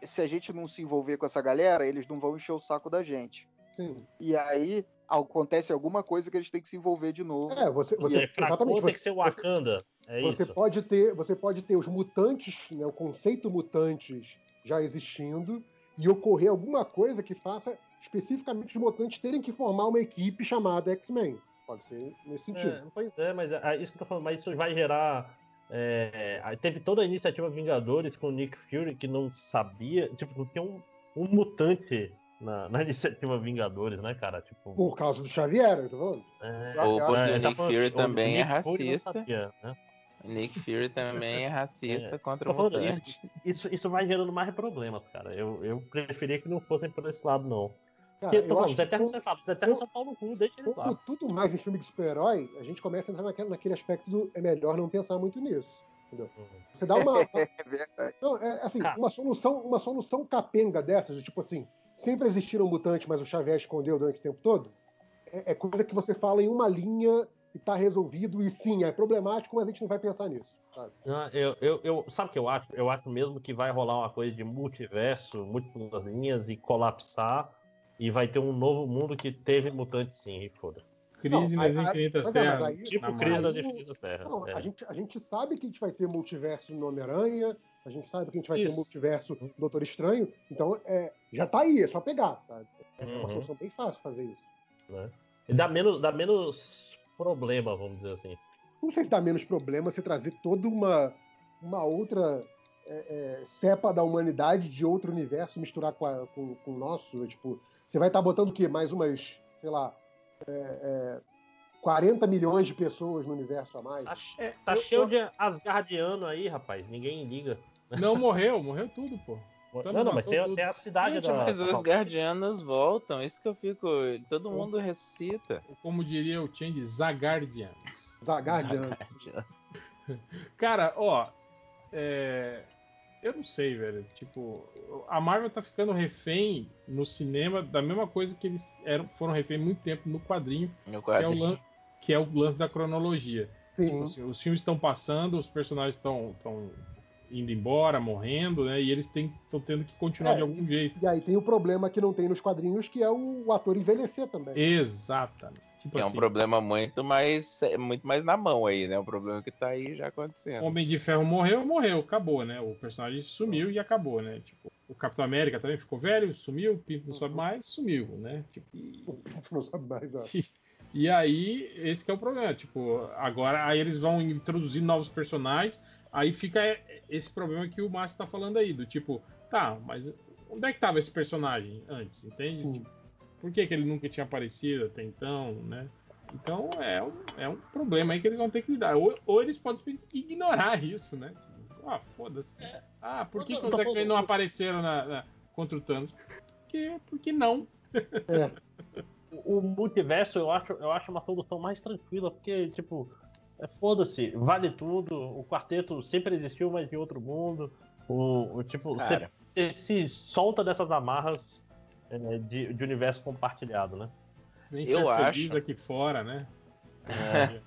se a gente não se envolver com essa galera, eles não vão encher o saco da gente. Sim. E aí acontece alguma coisa que eles têm que se envolver de novo. É, você, Você, você pra exatamente. tem que Você, ser Wakanda. É você isso. pode ter, você pode ter os mutantes, né, o conceito mutantes já existindo e ocorrer alguma coisa que faça especificamente os mutantes terem que formar uma equipe chamada X-Men. Pode ser nesse sentido. É. Foi- É, mas é, é isso que eu tô falando, mas isso vai gerar. É, aí teve toda a iniciativa Vingadores com o Nick Fury que não sabia. Tipo, tinha um, um mutante na, na iniciativa Vingadores, né, cara? Tipo. Por causa do Xavier, eu tô falando. é, é, o tá Nick falando Fury assim, também é Nick Fury não racista. sabia, né? Nick Fury também é racista contra Tô o falando mutante. Isso, isso vai gerando mais problemas, cara. Eu, eu preferia que não fossem por esse lado, não. Cara, Porque, tô eu falando, os Eternos você fala, os Eternos são pau no cu, deixa lá. tudo mais em filme de super-herói, a gente começa a entrar naquele, naquele aspecto do é melhor não pensar muito nisso. Entendeu? Você dá uma. É verdade. Não, é, assim, Cara. uma solução, uma solução capenga dessas, do tipo assim, sempre existiram mutantes, mas o Xavier escondeu durante esse tempo todo, é, é coisa que você fala em uma linha e tá resolvido, e sim, é problemático, mas a gente não vai pensar nisso. Sabe? Não, eu, eu, eu- sabe o que eu acho? Eu acho mesmo que vai rolar uma coisa de multiverso, múltiplas linhas e colapsar. E vai ter um novo mundo que teve mutantes sim, e foda. Crise Não, nas Infinitas é, Terras. aí- Tipo crise das Infinitas Terras. Não, é. a, gente, a gente sabe que a gente vai ter multiverso no Homem-Aranha, a gente sabe que a gente vai ter Isso. multiverso no Doutor Estranho, então é, já tá aí, é só pegar. Sabe? É uma Uhum. solução bem fácil fazer isso. né? E dá menos, dá menos problema, vamos dizer assim. Não sei se dá menos problema você trazer toda uma, uma outra é, é, cepa da humanidade de outro universo misturar com, a- com, com o nosso. Tipo, você vai estar botando o quê? Mais umas, sei lá, é, é, 40 milhões de pessoas no universo a mais? Tá, che- tá É, eu- cheio eu- de Asgardiano aí, rapaz. Ninguém liga. Não morreu, morreu tudo, pô. Então não, não, mas tem, tem a cidade Gente, da. mas os guardianos voltam, isso que eu fico. Todo mundo ressuscita. Como diria o Change, Zagardianos. Zagardiano. Cara, ó, é, eu não sei, velho. Tipo, a Marvel tá ficando refém no cinema da mesma coisa que eles eram, foram refém muito tempo no quadrinho, No que é quadrinho. lan- que é o lance da cronologia. Tipo Sim. assim, os filmes estão passando, os personagens estão indo embora, morrendo, né? E eles estão tendo que continuar É, de algum jeito. E aí tem o problema que não tem nos quadrinhos, que é o, o ator envelhecer também. Exatamente. Tipo Que é um assim, problema muito mais, é muito mais na mão aí, né? Um problema que tá aí já acontecendo. Homem de Ferro morreu, morreu, acabou, né? O personagem sumiu e acabou, né? Tipo, o Capitão América também ficou velho, sumiu, o Pinto não sobe mais, sumiu, né? Tipo, e, Não sabe mais, ó. e aí, esse que é o problema. Tipo, agora aí eles vão introduzir novos personagens, aí fica esse problema que o Márcio tá falando aí, do tipo, tá, mas onde é que tava esse personagem antes, entende? Tipo, por que, que ele nunca tinha aparecido até então, né? Então é um, é um problema aí que eles vão ter que lidar. Ou, ou eles podem ignorar isso, né? Tipo, ah, foda-se. Ah, por que, que os X-Men não apareceram na, na- contra o Thanos? Porque, porque não. É. O multiverso eu acho, eu acho uma solução mais tranquila, porque, tipo, é, foda-se, vale tudo. O quarteto sempre existiu, mas em outro mundo. O, o tipo, você se solta dessas amarras é, de, de universo compartilhado, né? Vem Eu ser feliz acho. aqui fora, né?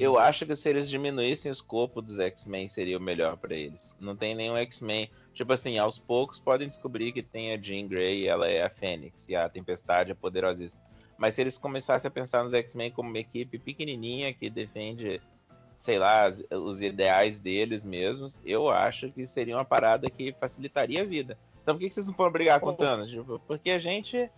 Eu acho que se eles diminuíssem o escopo dos X-Men seria o melhor pra eles. Não tem nenhum X-Men. Tipo assim, aos poucos podem descobrir que tem a Jean Grey, ela é a Fênix, e a Tempestade é poderosíssima. Mas se eles começassem a pensar nos X-Men como uma equipe pequenininha que defende, sei lá, os ideais deles mesmos, eu acho que seria uma parada que facilitaria a vida. Então por que que vocês não foram brigar com o Thanos? Tipo, porque a gente,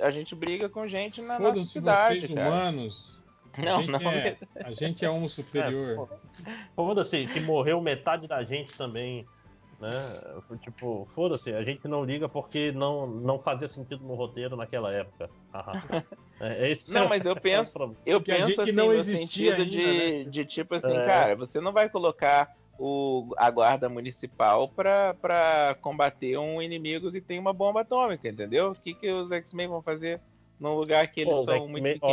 a gente briga com gente na nossa cidade, vocês cara. humanos. A Não, gente não. É, a gente é um superior. É, Foda-se, que morreu metade da gente também. Né? Tipo, foda-se, a gente não liga porque não, não fazia sentido no roteiro naquela época. Haha. é, esse Não, é- mas eu é penso- problema. Eu Porque penso gente assim não no existia sentido ainda, de, né? de tipo assim, É. cara, você não vai colocar o, a guarda municipal pra, pra combater um inimigo que tem uma bomba atômica, entendeu? O que, que os X-Men vão fazer num lugar que eles Pô, são muito pequenos?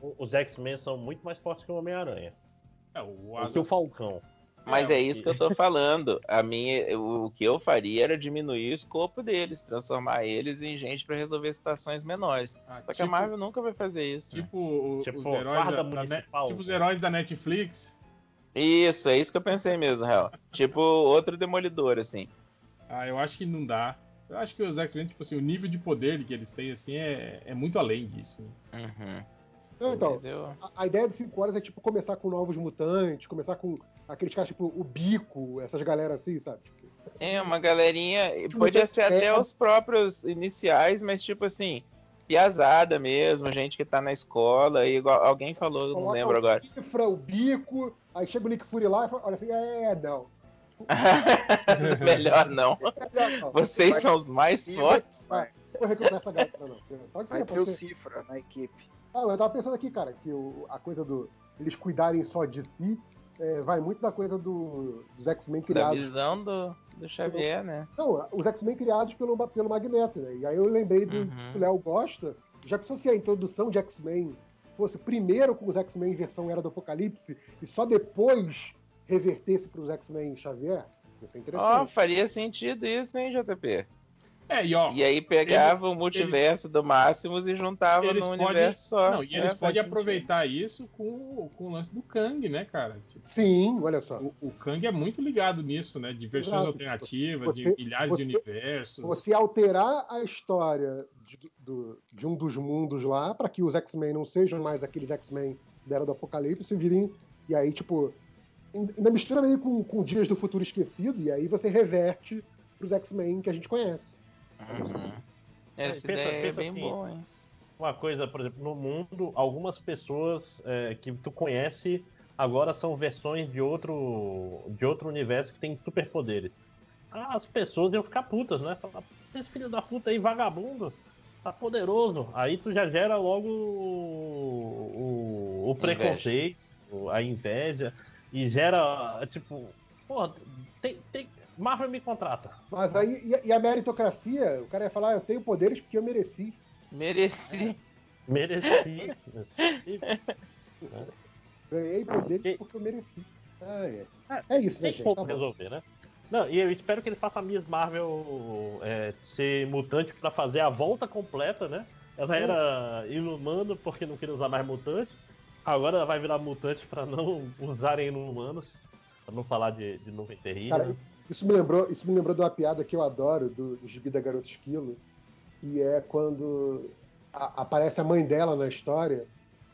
olha, Os X-Men são muito mais fortes que o Homem-Aranha. É, o O o Falcão. Mas É, é, isso que- que eu tô falando. A minha, o que eu faria era diminuir o escopo deles, transformar eles em gente pra resolver situações menores. Ah, Só que a tipo- Marvel nunca vai fazer isso. Tipo, o- Tipo, os heróis da, da municipal. tipo os heróis da Netflix. Isso, é isso que eu pensei mesmo, real. tipo outro demolidor, assim. Ah, eu acho que não dá. Eu acho que os X-Men, tipo assim, o nível de poder que eles têm, assim, é, é muito além disso. né? Uhum. Não, então, a, a ideia de 5 horas é tipo começar com novos mutantes, começar com aqueles caras tipo o Bico, essas galera assim, sabe? Tipo, É, uma galerinha. Tipo, Podia ser até é- os próprios iniciais, mas tipo assim, piazada mesmo, gente que tá na escola, e igual alguém falou, eu não coloca lembro o agora. Cifra, o Bico, aí chega o Nick Fury lá e fala, olha assim, é, não. Melhor não. Melhor não. Vocês Vai- são os mais fortes. vai, recrutar essa galera, não. Pode ser, vai ter pode o. Cifra na equipe. Ah, eu tava pensando aqui, cara, que o- a coisa do eles cuidarem só de si é, vai muito da coisa do- dos X-Men Da criados. visão do, do Xavier, né? Não, os X-Men criados pelo, pelo Magneto, né? E aí eu lembrei do Uhum. que o Léo gosta. Já pensou se a introdução de X-Men fosse primeiro com os X-Men versão Era do Apocalipse e só depois revertesse para os X-Men Xavier? Isso é Ó, interessante. faria sentido isso, hein, JP? É, e ó, E aí pegava o multiverso do Máximos e juntava eles num podem- universo só. não, e É, eles faz podem sentido. aproveitar isso com, com o lance do Kang, né, cara? Tipo, Sim, olha só. o, o Kang é muito ligado nisso, né? De versões Exato. alternativas, Você- de milhares você- de universos. Você alterar a história de, do- de um dos mundos lá para que os X-Men não sejam mais aqueles X-Men da Era do Apocalipse e virem. E aí, tipo, ainda mistura meio com, com Dias do Futuro Esquecido, e aí você reverte pros X-Men que a gente conhece. Uhum. Essa Pensa- ideia pensa é bem assim, boa, hein? Uma coisa, por exemplo, no mundo, algumas pessoas é, que tu conhece agora são versões de outro, de outro universo que tem superpoderes. Ah, As pessoas iam ficar putas, né? Falar, esse filho da puta aí, vagabundo, tá poderoso. Aí tu já gera logo o, o- o preconceito, a inveja, e gera, tipo, porra, tem, tem, Marvel me contrata. Mas aí, e a- e a meritocracia, o cara ia falar, "Ah, eu tenho poderes porque eu mereci. Mereci. Mereci. Ganhei poderes E- porque eu mereci. Ah, é. é isso, né, Tem gente? como Tá bom. resolver, né? Não, e eu espero que eles façam a Miss Marvel é, ser mutante pra fazer a volta completa, né? Ela era inumano porque não queria usar mais mutante. Agora ela vai virar mutante pra não usarem inumanos. Pra não falar de, de nuvem terrível. Cara, isso me lembrou, isso me lembrou de uma piada que eu adoro do, do gibi da Garota Esquilo, e é quando a- aparece a mãe dela na história,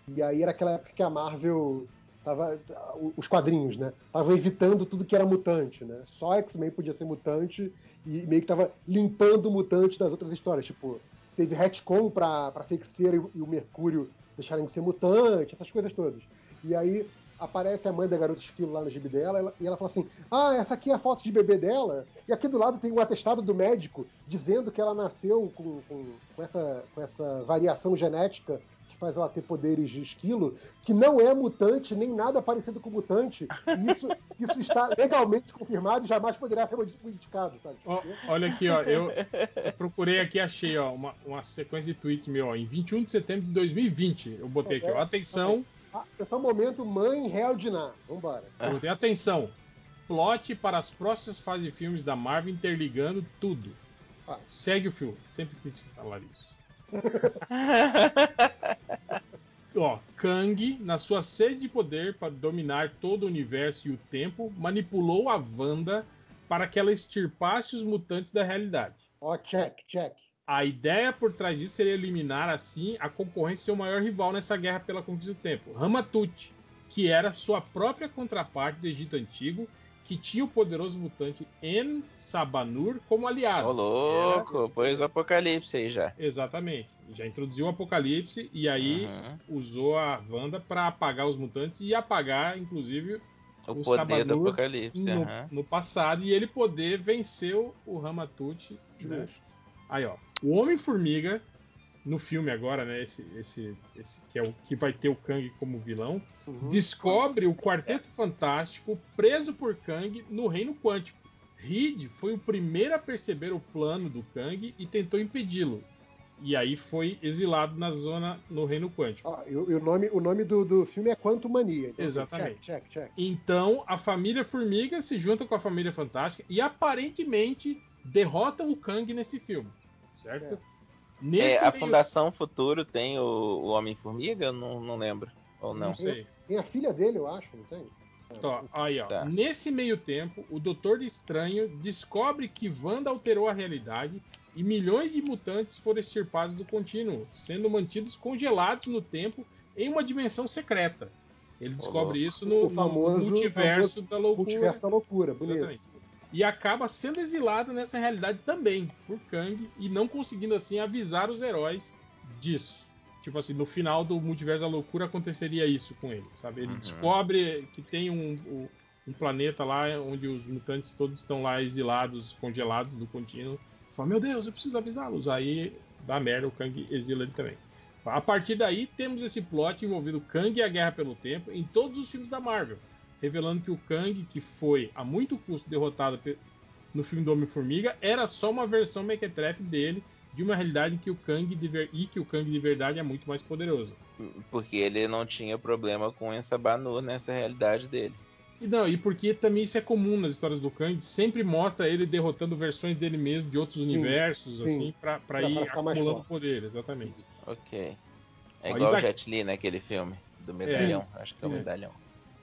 e aí era aquela época que a Marvel tava os quadrinhos, né? Tava evitando tudo que era mutante, né? Só X-Men podia ser mutante e meio que tava limpando o mutante das outras histórias, tipo, teve retcon pra, pra Feiticeira e, e o Mercúrio deixarem de ser mutante, essas coisas todas. E aí aparece a mãe da garota esquilo lá no gibi dela ela- e ela fala assim: Ah, essa aqui é a foto de bebê dela. E aqui do lado tem um atestado do médico dizendo que ela nasceu com, com, com essa, com essa variação genética que faz ela ter poderes de esquilo, que não é mutante, nem nada parecido com mutante. E isso, isso está legalmente confirmado e jamais poderá ser modificado, sabe? Ó, olha aqui, ó, eu, eu procurei aqui, achei, ó, uma, uma sequência de tweets meu, ó, em 21 de setembro de 2020. Eu botei aqui, ó, atenção, Ah, esse é o momento mãe réu de nada. Vambora. botei atenção. Plot para as próximas fases de filmes da Marvel interligando tudo. Ah. Segue o filme, sempre quis falar isso. Ó, Kang, na sua sede de poder para dominar todo o universo e o tempo, manipulou a Wanda para que ela extirpasse os mutantes da realidade. Ó, check, check. A ideia por trás disso seria eliminar, assim, a concorrência e seu maior rival nessa guerra pela conquista do tempo, Ramatut, que era sua própria contraparte do Egito Antigo, que tinha o poderoso mutante En Sabanur como aliado. Ô, louco, pôs o apocalipse aí já. Exatamente. Já introduziu o Apocalipse e aí Uhum. usou a Wanda para apagar os mutantes e apagar, inclusive, O, o poder do Sabanur apocalipse. no, aham. no passado e ele poder vencer o- Ramatut. Né? Aí, ó. O Homem-Formiga, no filme agora, né? Esse, esse, esse que é o que vai ter o Kang como vilão, Uhum. descobre o Quarteto Fantástico preso por Kang no Reino Quântico. Reed foi o primeiro a perceber o plano do Kang e tentou impedi-lo. E aí foi exilado na zona no reino quântico. E, o- e o nome, o nome do, do filme é Quanto Mania. Então, Exatamente. Check, check, check. Então a família Formiga se junta com a família Fantástica e aparentemente derrotam o Kang nesse filme, certo? É. Nesse É, a meio- Fundação Futuro tem o, o Homem-Formiga? Eu não, não lembro. Ou não? Não sei. Tem a filha dele, eu acho, não tem? Ó, aí, ó. Tá. Nesse meio tempo, o Doutor Estranho descobre que Wanda alterou a realidade e milhões de mutantes foram extirpados do contínuo, sendo mantidos congelados no tempo em uma dimensão secreta. Ele descobre isso no, O famoso- no multiverso da loucura. Multiverso da loucura, bonito. Exatamente. E acaba sendo exilado nessa realidade também por Kang e não conseguindo assim avisar os heróis disso. Tipo assim, no final do Multiverso da Loucura aconteceria isso com ele, sabe? Ele Uhum. descobre que tem um, um- planeta lá onde os mutantes todos estão lá exilados, congelados no contínuo. Fala, meu Deus, eu preciso avisá-los. Aí dá merda, o Kang exila ele também. A partir daí, temos esse plot envolvendo Kang e a Guerra pelo Tempo em todos os filmes da Marvel revelando que o Kang, que foi a muito custo derrotado no filme do Homem-Formiga, era só uma versão mequetrefe dele de uma realidade em que o Kang de ver- e que o Kang de verdade é muito mais poderoso. Porque ele não tinha problema com essa Banu nessa realidade dele. E não, e porque também isso é comum nas histórias do Kang, sempre mostra ele derrotando versões dele mesmo de outros Sim, universos, sim. assim, pra, pra Pra- ir pra acumulando poder, exatamente. Ok. É Ó, igual o daqui- Jet Li naquele filme do medalhão. Acho que é o Sim. medalhão.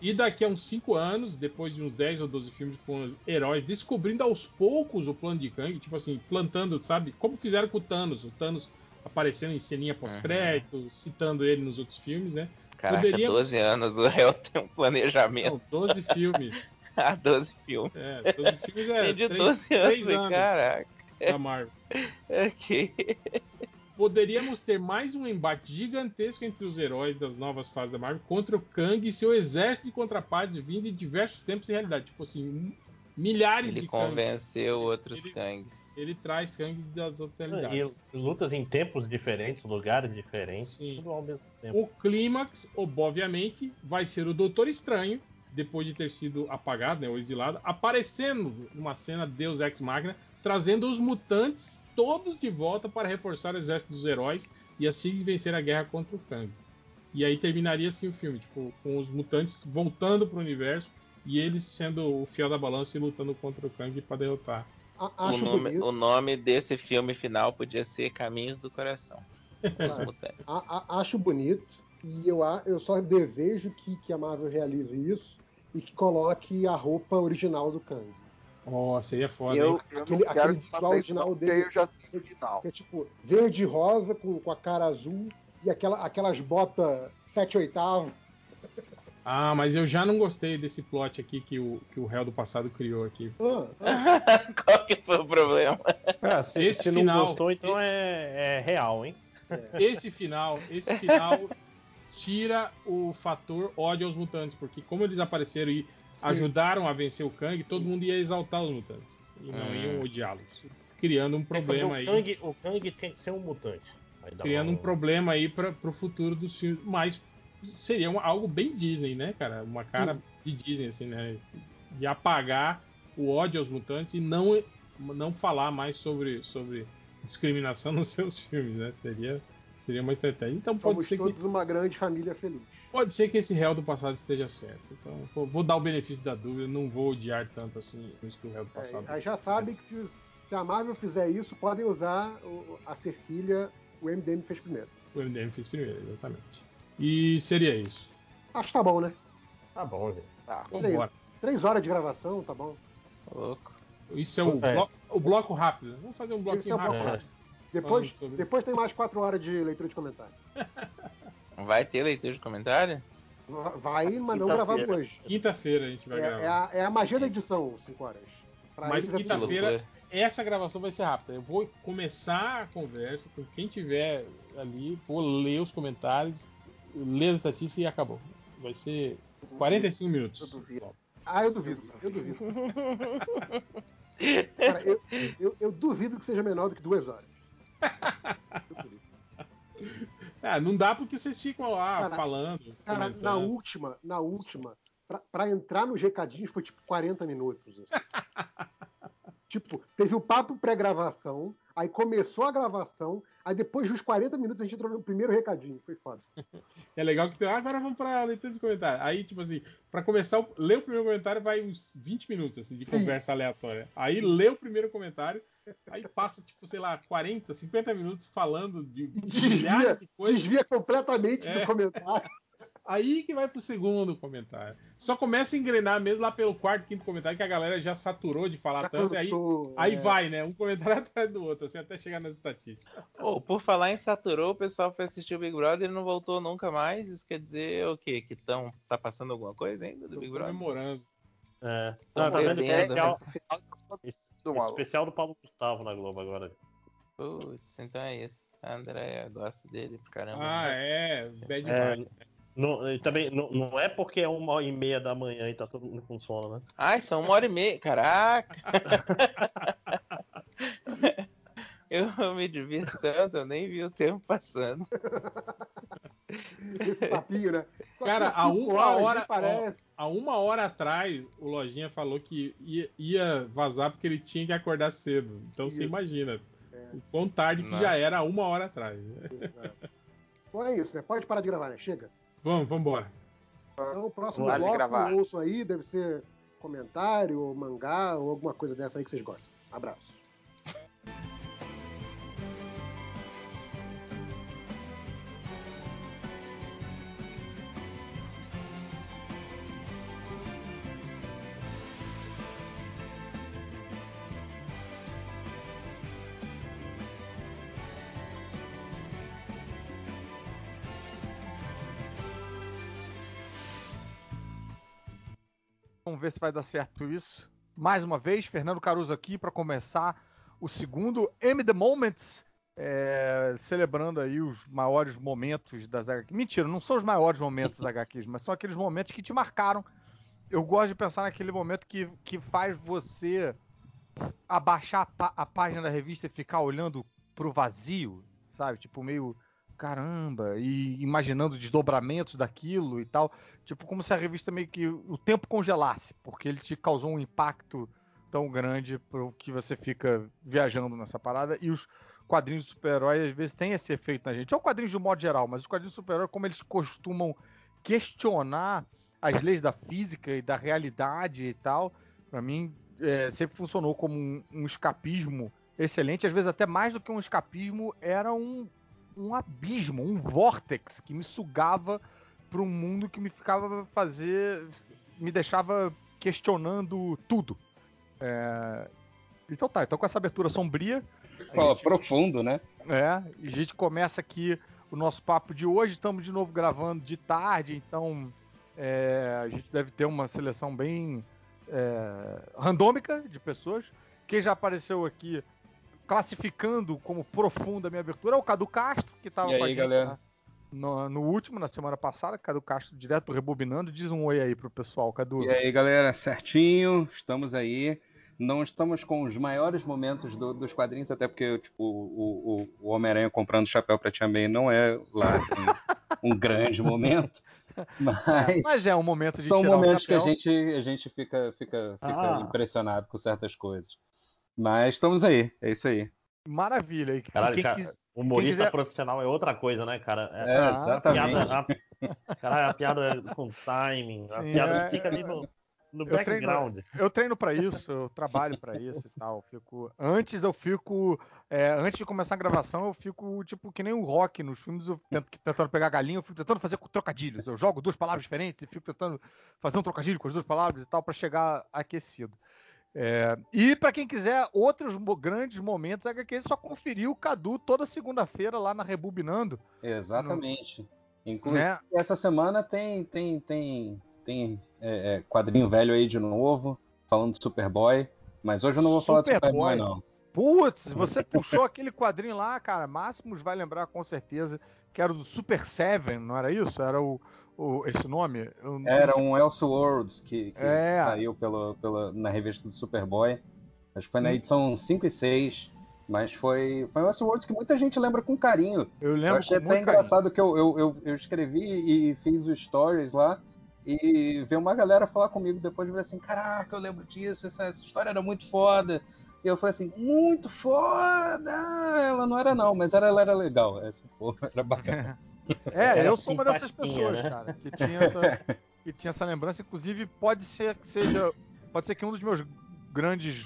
E daqui a uns 5 anos, depois de uns 10 ou 12 filmes com os heróis descobrindo aos poucos o plano de Kang, tipo assim, plantando, sabe? Como fizeram com o Thanos. O Thanos aparecendo em ceninha pós-crédito, citando ele nos outros filmes, né? Caraca, Poderia- 12 anos, o réu tem um planejamento. Não, 12 filmes. Ah, 12 filmes. É, 12 filmes é tem de 3, 12 anos, caraca. da Marvel. Ok. Poderíamos ter mais um embate gigantesco entre os heróis das novas fases da Marvel contra o Kang e seu exército de contrapartes vindo em diversos tempos e realidade. Tipo assim, milhares Ele de Kangs. convenceu outros Ele- Kangs. Ele traz Kangs das outras realidades. E lutas em tempos diferentes, lugares diferentes, Sim. tudo ao mesmo tempo. O clímax, obviamente, vai ser o Doutor Estranho, depois de ter sido apagado, né, ou exilado, aparecendo numa cena Deus Ex Machina, trazendo os mutantes todos de volta para reforçar o exército dos heróis e assim vencer a guerra contra o Kang. E aí terminaria assim o filme, tipo, com os mutantes voltando para o universo e eles sendo o fiel da balança e lutando contra o Kang para derrotar. A- O Acho nome, bonito. o nome desse filme final podia ser Caminhos do Coração. Claro. mutantes. A- a- acho bonito e eu, a- eu só desejo que, que a Marvel realize isso e que coloque a roupa original do Kang. Ó, seria foda, Eu, hein? eu Aquele- não quero aquele que visual não, original porque dele. aí eu já sei o original. Que é tipo verde e rosa com, com a cara azul e aquela, aquelas botas 7 oitavos. Ah, mas eu já não gostei desse plot aqui que o, que o réu do passado criou aqui. Ah, ah, Qual que foi o problema? Ah, se, Esse se final- não gostou, então é, é real, hein? Esse final, esse final tira o fator ódio aos mutantes, porque como eles apareceram e ajudaram a vencer o Kang, todo mundo ia exaltar os mutantes e não Hum. iam odiá-los, criando um Tem que problema aí, o, Kang, o Kang tinha que ser um mutante. Criando um uma- problema aí para o futuro dos filmes, mas seria um- algo bem Disney, né, cara? Uma cara de Disney assim, né? De apagar o ódio aos mutantes e não não falar mais sobre sobre discriminação nos seus filmes, né? Seria seria uma estratégia. Então pode somos ser que todos uma grande família feliz. Pode ser que esse réu do passado esteja certo. Então, vou- vou dar o benefício da dúvida, não vou odiar tanto assim isso que o réu do passado. É, já sabem que se, se a Marvel fizer isso, podem usar o- a serquilha o MDM fez primeiro. O MDM fez primeiro, exatamente. E seria isso. Acho que tá bom, né? Tá bom, gente. Tá. Vambora. Três horas de gravação, tá bom. Louco. Isso é o, É. blo- o bloco rápido. Vamos fazer um é bloquinho bloco rápido. Depois, depois tem mais quatro horas de leitura de comentário. Vai ter leitura de comentário? Vai, mas não gravado hoje. Quinta-feira a gente vai É, gravar. é a, é a magia da edição, cinco horas. Pra Mas é quinta-feira-. Essa gravação vai ser rápida. Eu vou começar a conversa com quem tiver ali, vou ler os comentários, ler as estatísticas e acabou. Vai ser 45 minutos. Eu duvido. Ah, eu duvido, eu duvido. Cara, eu, eu- eu duvido que seja menor do que duas horas. Eu duvido. Ah, não dá porque vocês ficam lá Cara, falando. Cara, na última, na última, pra, pra entrar nos recadinhos foi tipo 40 minutos. assim. Tipo, teve o papo pré-gravação, aí começou a gravação, aí depois dos 40 minutos a gente entrou no primeiro recadinho. Foi foda. É legal que ah, agora vamos pra leitura de comentário. Aí, tipo assim, pra começar, ler o primeiro comentário vai uns 20 minutos, assim, de conversa aleatória. Aí lê o primeiro comentário, aí passa, tipo, sei lá, 40, 50 minutos falando de, de Desvia, milhares de coisas. desvia completamente É. do comentário. Aí que vai pro segundo comentário. Só começa a engrenar mesmo lá pelo quarto, quinto comentário, que a galera já saturou de falar Já tanto. E aí, cansou, aí é. vai, né? Um comentário atrás do outro, assim, até chegar nas estatísticas. Pô, por falar em saturou, o pessoal foi assistir o Big Brother e não voltou nunca mais. Isso quer dizer o quê? Que tão, tá passando alguma coisa ainda do Tô Big Brother? comemorando. É. Não, tá vendo o especial, do maluco. especial do Paulo Gustavo na Globo agora. Putz, então é isso. A Andréia gosta dele pra caramba. Ah, é. Bad É. Não, e também não, não é porque é uma hora e meia da manhã e tá todo mundo com sono, né? Ai, são uma hora e meia. Caraca! eu me divirto tanto, eu nem vi o tempo passando. Esse papinho, né? Só Cara, a uma horas, hora-. Há uma hora atrás, o Lojinha falou que ia, ia vazar porque ele tinha que acordar cedo. Então você Isso. imagina o quão tarde que Não. já era há uma hora atrás. né? Então é isso, né? Pode parar de gravar, né? Chega. Vamos, vamos embora. Então o próximo Para de bloco, gravar. ouçam aí, deve ser comentário, ou mangá, ou alguma coisa dessa aí que vocês gostam. Abraço. Ver se vai dar certo isso. Mais uma vez, Fernando Caruso aqui para começar o segundo M The Moments, é, celebrando aí os maiores momentos das HQs. Mentira, não são os maiores momentos das HQs, mas são aqueles momentos que te marcaram. Eu gosto de pensar naquele momento que, que faz você abaixar a, a página da revista e ficar olhando pro vazio, sabe? Tipo, meio caramba, e imaginando desdobramentos daquilo e tal. Tipo, como se a revista meio que o tempo congelasse, porque ele te causou um impacto tão grande pro que você fica viajando nessa parada. E os quadrinhos de super-herói às vezes têm esse efeito na gente. Ou quadrinhos de um modo geral, mas os quadrinhos de super-herói, como eles costumam questionar as leis da física e da realidade e tal, pra mim é, sempre funcionou como um, um escapismo excelente. Às vezes até mais do que um escapismo, era um, um abismo, um vórtex que me sugava para um mundo que me ficava fazer, me deixava questionando tudo. É, Então tá, então com essa abertura sombria, a Pô, gente- profundo, né? é, e a gente começa aqui o nosso papo de hoje. Estamos de novo gravando de tarde, então é, a gente deve ter uma seleção bem é, randômica de pessoas. Quem já apareceu aqui classificando como profunda a minha abertura é o Cadu Castro, que estava com a gente no, no último, na semana passada. Cadu Castro, direto do Rebobinando. Diz um oi aí pro pessoal, Cadu. E aí, galera, certinho, estamos aí. Não estamos com os maiores momentos do- dos quadrinhos, até porque tipo, o, o- o Homem-Aranha comprando chapéu pra Tia May não é lá assim, um grande momento. Mas, Mas é um momento de são momentos que a gente, a gente fica, fica, fica Ah. impressionado com certas coisas. Mas estamos aí, é isso aí. Maravilha. E Caralho, quem cara, quis- humorista quiser- profissional é outra coisa, né, cara? É, Ah, exatamente. piada, a, caralho, a piada com timing, a Sim, piada é- que fica ali no, no Eu treino- background. Eu treino pra isso, eu trabalho pra isso e tal. Fico... Antes eu fico. é, antes de começar a gravação, eu fico tipo que nem o rock nos filmes, eu tento- tentando pegar galinha, eu fico tentando fazer com trocadilhos. Eu jogo duas palavras diferentes e fico tentando fazer um trocadilho com as duas palavras e tal pra chegar aquecido. É, e pra quem quiser outros grandes momentos, é que só conferir o Cadu toda segunda-feira lá na Rebobinando. Exatamente. Inclusive, Né? essa semana tem tem tem tem é, é, quadrinho velho aí de novo, falando de Superboy. Mas hoje eu não vou falar de Superboy. Superboy, não. Putz, você puxou aquele quadrinho lá, cara. Máximos vai lembrar com certeza que era o do Super Seven, não era isso? Era o, o- esse nome? Eu Era um Elseworlds que, que É. saiu pela, pela, na revista do Superboy. Acho que foi na Hum. edição 5 e 6. Mas foi, foi um Elseworlds que muita gente lembra com carinho. Eu Eu lembro achei com até muito carinho. engraçado que eu, eu, eu, eu escrevi e fiz os stories lá. E veio uma galera falar comigo depois de ver assim: Caraca, eu lembro disso, essa, essa história era muito foda. E eu falei assim, muito foda! Ela não era não, mas era, ela era legal. Essa porra era bacana. É, Era eu sou uma dessas pessoas, né? cara, que tinha, essa, que tinha essa lembrança. Inclusive, pode ser que seja. Pode ser que um dos meus grandes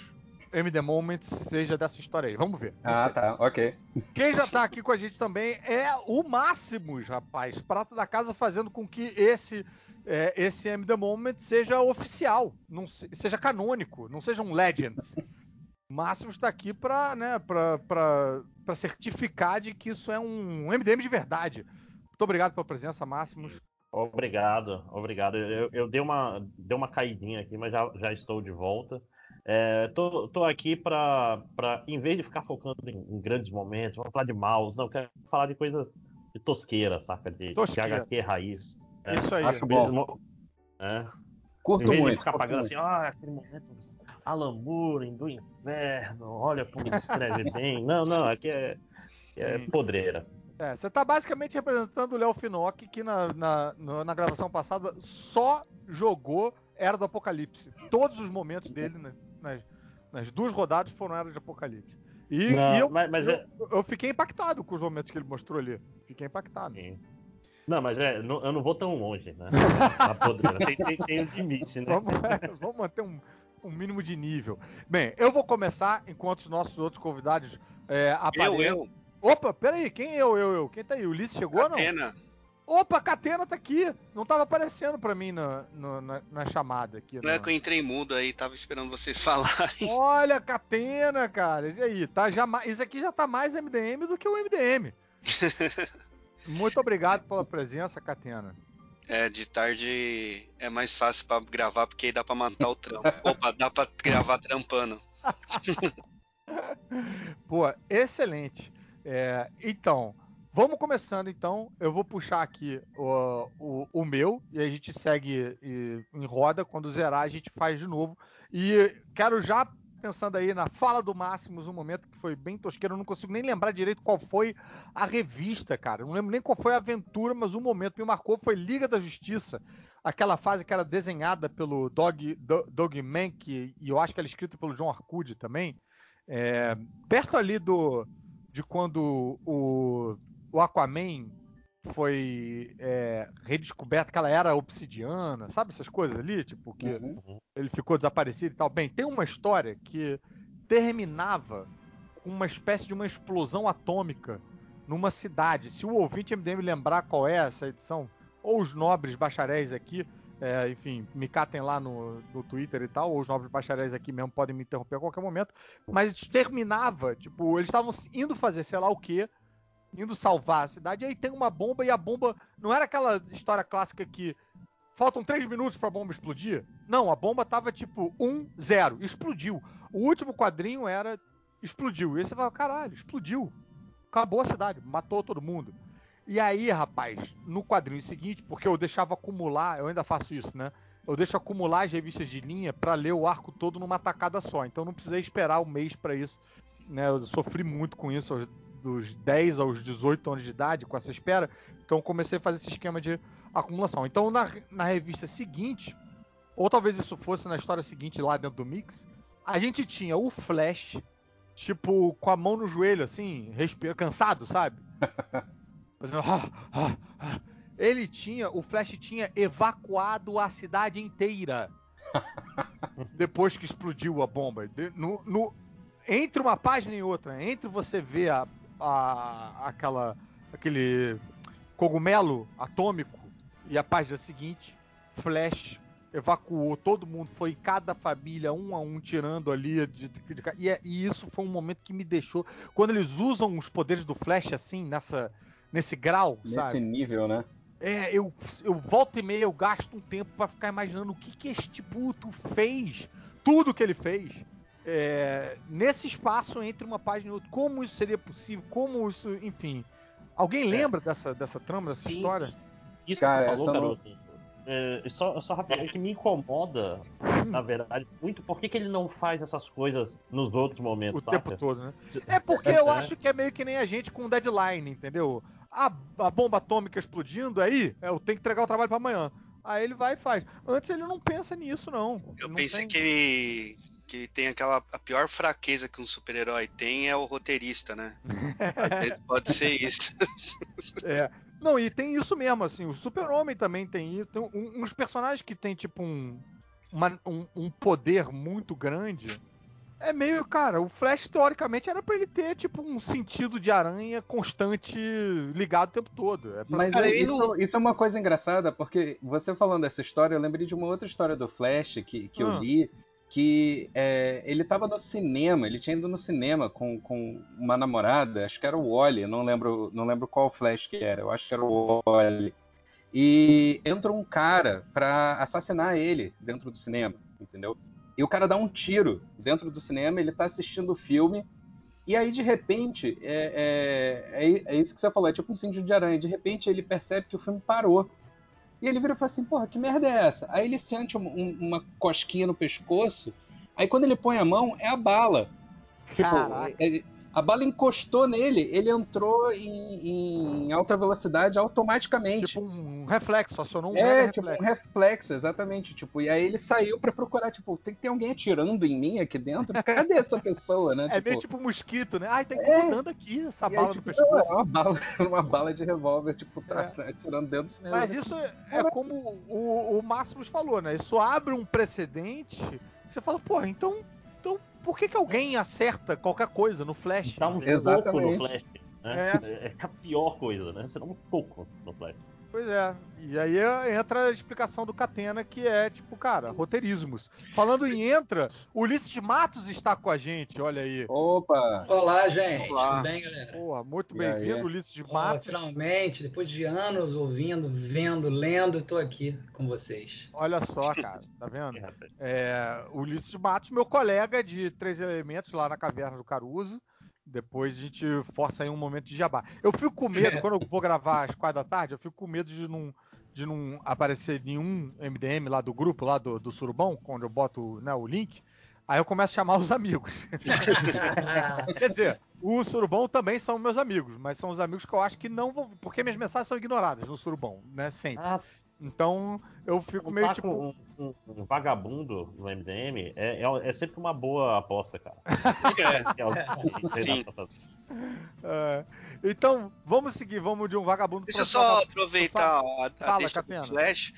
MD Moments seja dessa história aí. Vamos ver. Ah, tá, ok. Quem já tá aqui com a gente também é o Máximos, rapaz. Prata da casa fazendo com que esse é, esse MD Moment seja oficial, não se- seja canônico, não seja um Legends. O Máximos está aqui para né, pra, pra, pra certificar de que isso é um MDM de verdade. Muito obrigado pela presença, Máximos. Obrigado, obrigado. Eu, eu dei, uma, dei uma caidinha aqui, mas já, já estou de volta. É, tô, tô aqui para, em vez de ficar focando em, em grandes momentos, vamos falar de mouse, não, eu quero falar de coisa de tosqueira, saca? De, de Tosqueira. HQ raiz. É, Isso aí. Acho bom. de mo- é, Curto em vez muito. de ficar curto pagando muito. assim, ah, aquele momento Alan Moore do inferno, olha como escreve bem. Não, não, aqui é, é podreira. É, você tá basicamente representando o Léo Finock, que na, na, na gravação passada só jogou Era do Apocalipse. Todos os momentos dele né, nas, nas duas rodadas foram Era de Apocalipse. E, Não, e eu, mas- mas eu, é- eu fiquei impactado com os momentos que ele mostrou ali. Fiquei impactado. Sim. Não, mas é, não- eu não vou tão longe, né? Na podreira. Tem, tem, tem um limite, né? Vamos, vamos manter um, um mínimo de nível. Bem, eu vou começar enquanto os nossos outros convidados é, aparecem. eu. Opa, peraí, quem é eu, eu, eu? Quem tá aí? O Ulisses chegou ou não? Catena. Opa, Catena tá aqui. Não tava aparecendo pra mim na, na, na chamada aqui. Não é no- que eu entrei mudo aí, tava esperando vocês falarem. Olha, Catena, cara. E aí, tá já Isso aqui já tá mais MDM do que o MDM. Muito obrigado pela presença, Catena. É, de tarde é mais fácil pra gravar, porque aí dá pra matar o trampo. Opa, dá pra gravar trampando. Pô, excelente. É, então, vamos começando então. Eu vou puxar aqui o, o, o meu e a gente segue e- em roda. Quando zerar, a gente faz de novo. E quero já pensando aí na fala do Máximos, um momento que foi bem tosqueiro. Eu não consigo nem lembrar direito qual foi a revista, cara. Eu não lembro nem qual foi a aventura, mas um momento que me marcou foi Liga da Justiça. Aquela fase que era desenhada pelo Dog, Do- Doug Mank e eu acho que ela é escrita pelo John Arcudi também. É, perto ali do de quando o, o Aquaman foi é, redescoberto, que ela era obsidiana, sabe essas coisas ali, tipo que Uhum. ele ficou desaparecido e tal. Bem, tem uma história que terminava com uma espécie de uma explosão atômica numa cidade. Se o ouvinte MDM lembrar qual é essa edição, ou os nobres bacharéis aqui, é, enfim, me catem lá no, no Twitter e tal, ou os nobres bacharéis aqui mesmo podem me interromper a qualquer momento, mas terminava, tipo, eles estavam indo fazer sei lá o quê, indo salvar a cidade, e aí tem uma bomba e a bomba não era aquela história clássica que faltam três minutos pra bomba explodir. Não, a bomba tava tipo 1, 0, explodiu. O último quadrinho era explodiu. E aí você fala, caralho, explodiu. Acabou a cidade, matou todo mundo. E aí, rapaz, no quadrinho seguinte, porque eu deixava acumular, eu ainda faço isso, né? Eu deixo acumular as revistas de linha pra ler o arco todo numa tacada só. Então não precisei esperar um mês pra isso. Né? Eu sofri muito com isso aos- dos 10 aos 18 anos de idade, com essa espera. Então comecei a fazer esse esquema de acumulação. Então na, na revista seguinte, ou talvez isso fosse na história seguinte lá dentro do mix, a gente tinha o Flash, tipo, com a mão no joelho, assim, respira, cansado, sabe? Fazendo, "Ah, ah, ah." Ele tinha, o Flash tinha evacuado a cidade inteira depois que explodiu a bomba. No- no- entre uma página e outra, entre você ver a, a- aquela, aquele cogumelo atômico e a página seguinte, Flash evacuou todo mundo, foi cada família um a um tirando ali de, de- de- e, é- e isso foi um momento que me deixou quando eles usam os poderes do Flash assim nessa nesse grau, Nesse sabe? nível, né? É, eu, eu volta e meia eu gasto um tempo pra ficar imaginando o que que este puto fez, tudo que ele fez é, nesse espaço entre uma página e outra. Como isso seria possível? Como isso, enfim. Alguém lembra dessa, dessa trama, dessa Sim, história? Isso Cara, que falou, essa não- garoto, é, só, só rapidinho, é que me incomoda, na verdade, muito por que, que ele não faz essas coisas nos outros momentos, O saca? tempo todo, né? É porque eu É. acho que é meio que nem a gente com deadline, entendeu? A, a bomba atômica explodindo aí, é, eu tenho que entregar o trabalho pra amanhã. Aí ele vai e faz. Antes ele não pensa nisso, não. Eu Não pensei tem- que ele que tem aquela. A pior fraqueza que um super-herói tem é o roteirista, né? Pode ser isso. É. Não, e tem isso mesmo, assim, o Super-Homem também tem isso. Tem um- uns personagens que tem, tipo, um, uma- um, um poder muito grande. É meio, cara, o Flash, teoricamente, era pra ele ter, tipo, um sentido de aranha constante ligado o tempo todo. É pra- Mas Cara, é- isso, isso é uma coisa engraçada, porque você falando dessa história, eu lembrei de uma outra história do Flash que, que Ah. eu li, que é, ele tava no cinema, ele tinha ido no cinema com, com uma namorada, acho que era o Wally, não lembro, não lembro qual Flash que era, eu acho que era o Wally. E entra um cara pra assassinar ele dentro do cinema, entendeu? E o cara dá um tiro dentro do cinema, ele tá assistindo o filme, e aí, de repente, é, é, é, é isso que você falou, é tipo um cinto de aranha. De repente, ele percebe que o filme parou. E ele vira e fala assim, porra, que merda é essa? Aí ele sente um- um- uma cosquinha no pescoço, aí quando ele põe a mão, é a bala. Tipo, Caraca. é- é- a bala encostou nele, ele entrou em, em alta velocidade automaticamente. Tipo um reflexo, acionou um É, tipo reflexo. um reflexo, exatamente. Tipo, e aí ele saiu pra procurar, tipo, tem que ter alguém atirando em mim aqui dentro? Cadê essa pessoa, né? É meio tipo mosquito, né? Ai, tá É. incomodando aqui essa E aí, bala no tipo, pescoço. é uma bala, uma bala de revólver, tipo, tá atirando dentro do cinema. Mas isso é, é como o, o Máximos falou, né? Isso abre um precedente você fala, porra, então, então por que, que alguém acerta qualquer coisa no Flash? Dá um soco no Exatamente. Flash. Né? É. a pior coisa, né? Você dá um soco no Flash. Pois é. E aí entra a explicação do Catena, que é tipo, cara, roteirismos. Falando em entra, Ulisses Matos está com a gente, olha aí. Opa! Olá, gente. Olá. Tudo bem, galera? Porra, muito bem-vindo, Ulisses Matos. finalmente, depois de anos ouvindo, vendo, lendo, tô aqui com vocês. Olha só, cara, tá vendo? É. É, Ulisses Matos, meu colega de Três Elementos lá na Caverna do Caruso. Depois a gente força aí um momento de jabá. Eu fico com medo, quando eu vou gravar às quatro da tarde, eu fico com medo de não, de não aparecer nenhum MDM lá do grupo, lá do, do Surubão, quando eu boto né, o link. Aí eu começo a chamar os amigos. Quer dizer, o Surubão também são meus amigos, mas são os amigos que eu acho que não vão. Porque minhas mensagens são ignoradas no Surubão, né? Sempre. Ah, Então eu fico meio tipo. um, um- um vagabundo no MDM é, é, é sempre uma boa aposta, cara. É. É Sim. É, então, vamos seguir, vamos de um vagabundo Deixa eu pro só vagabundo. aproveitar a, a Fala, deixa do Flash.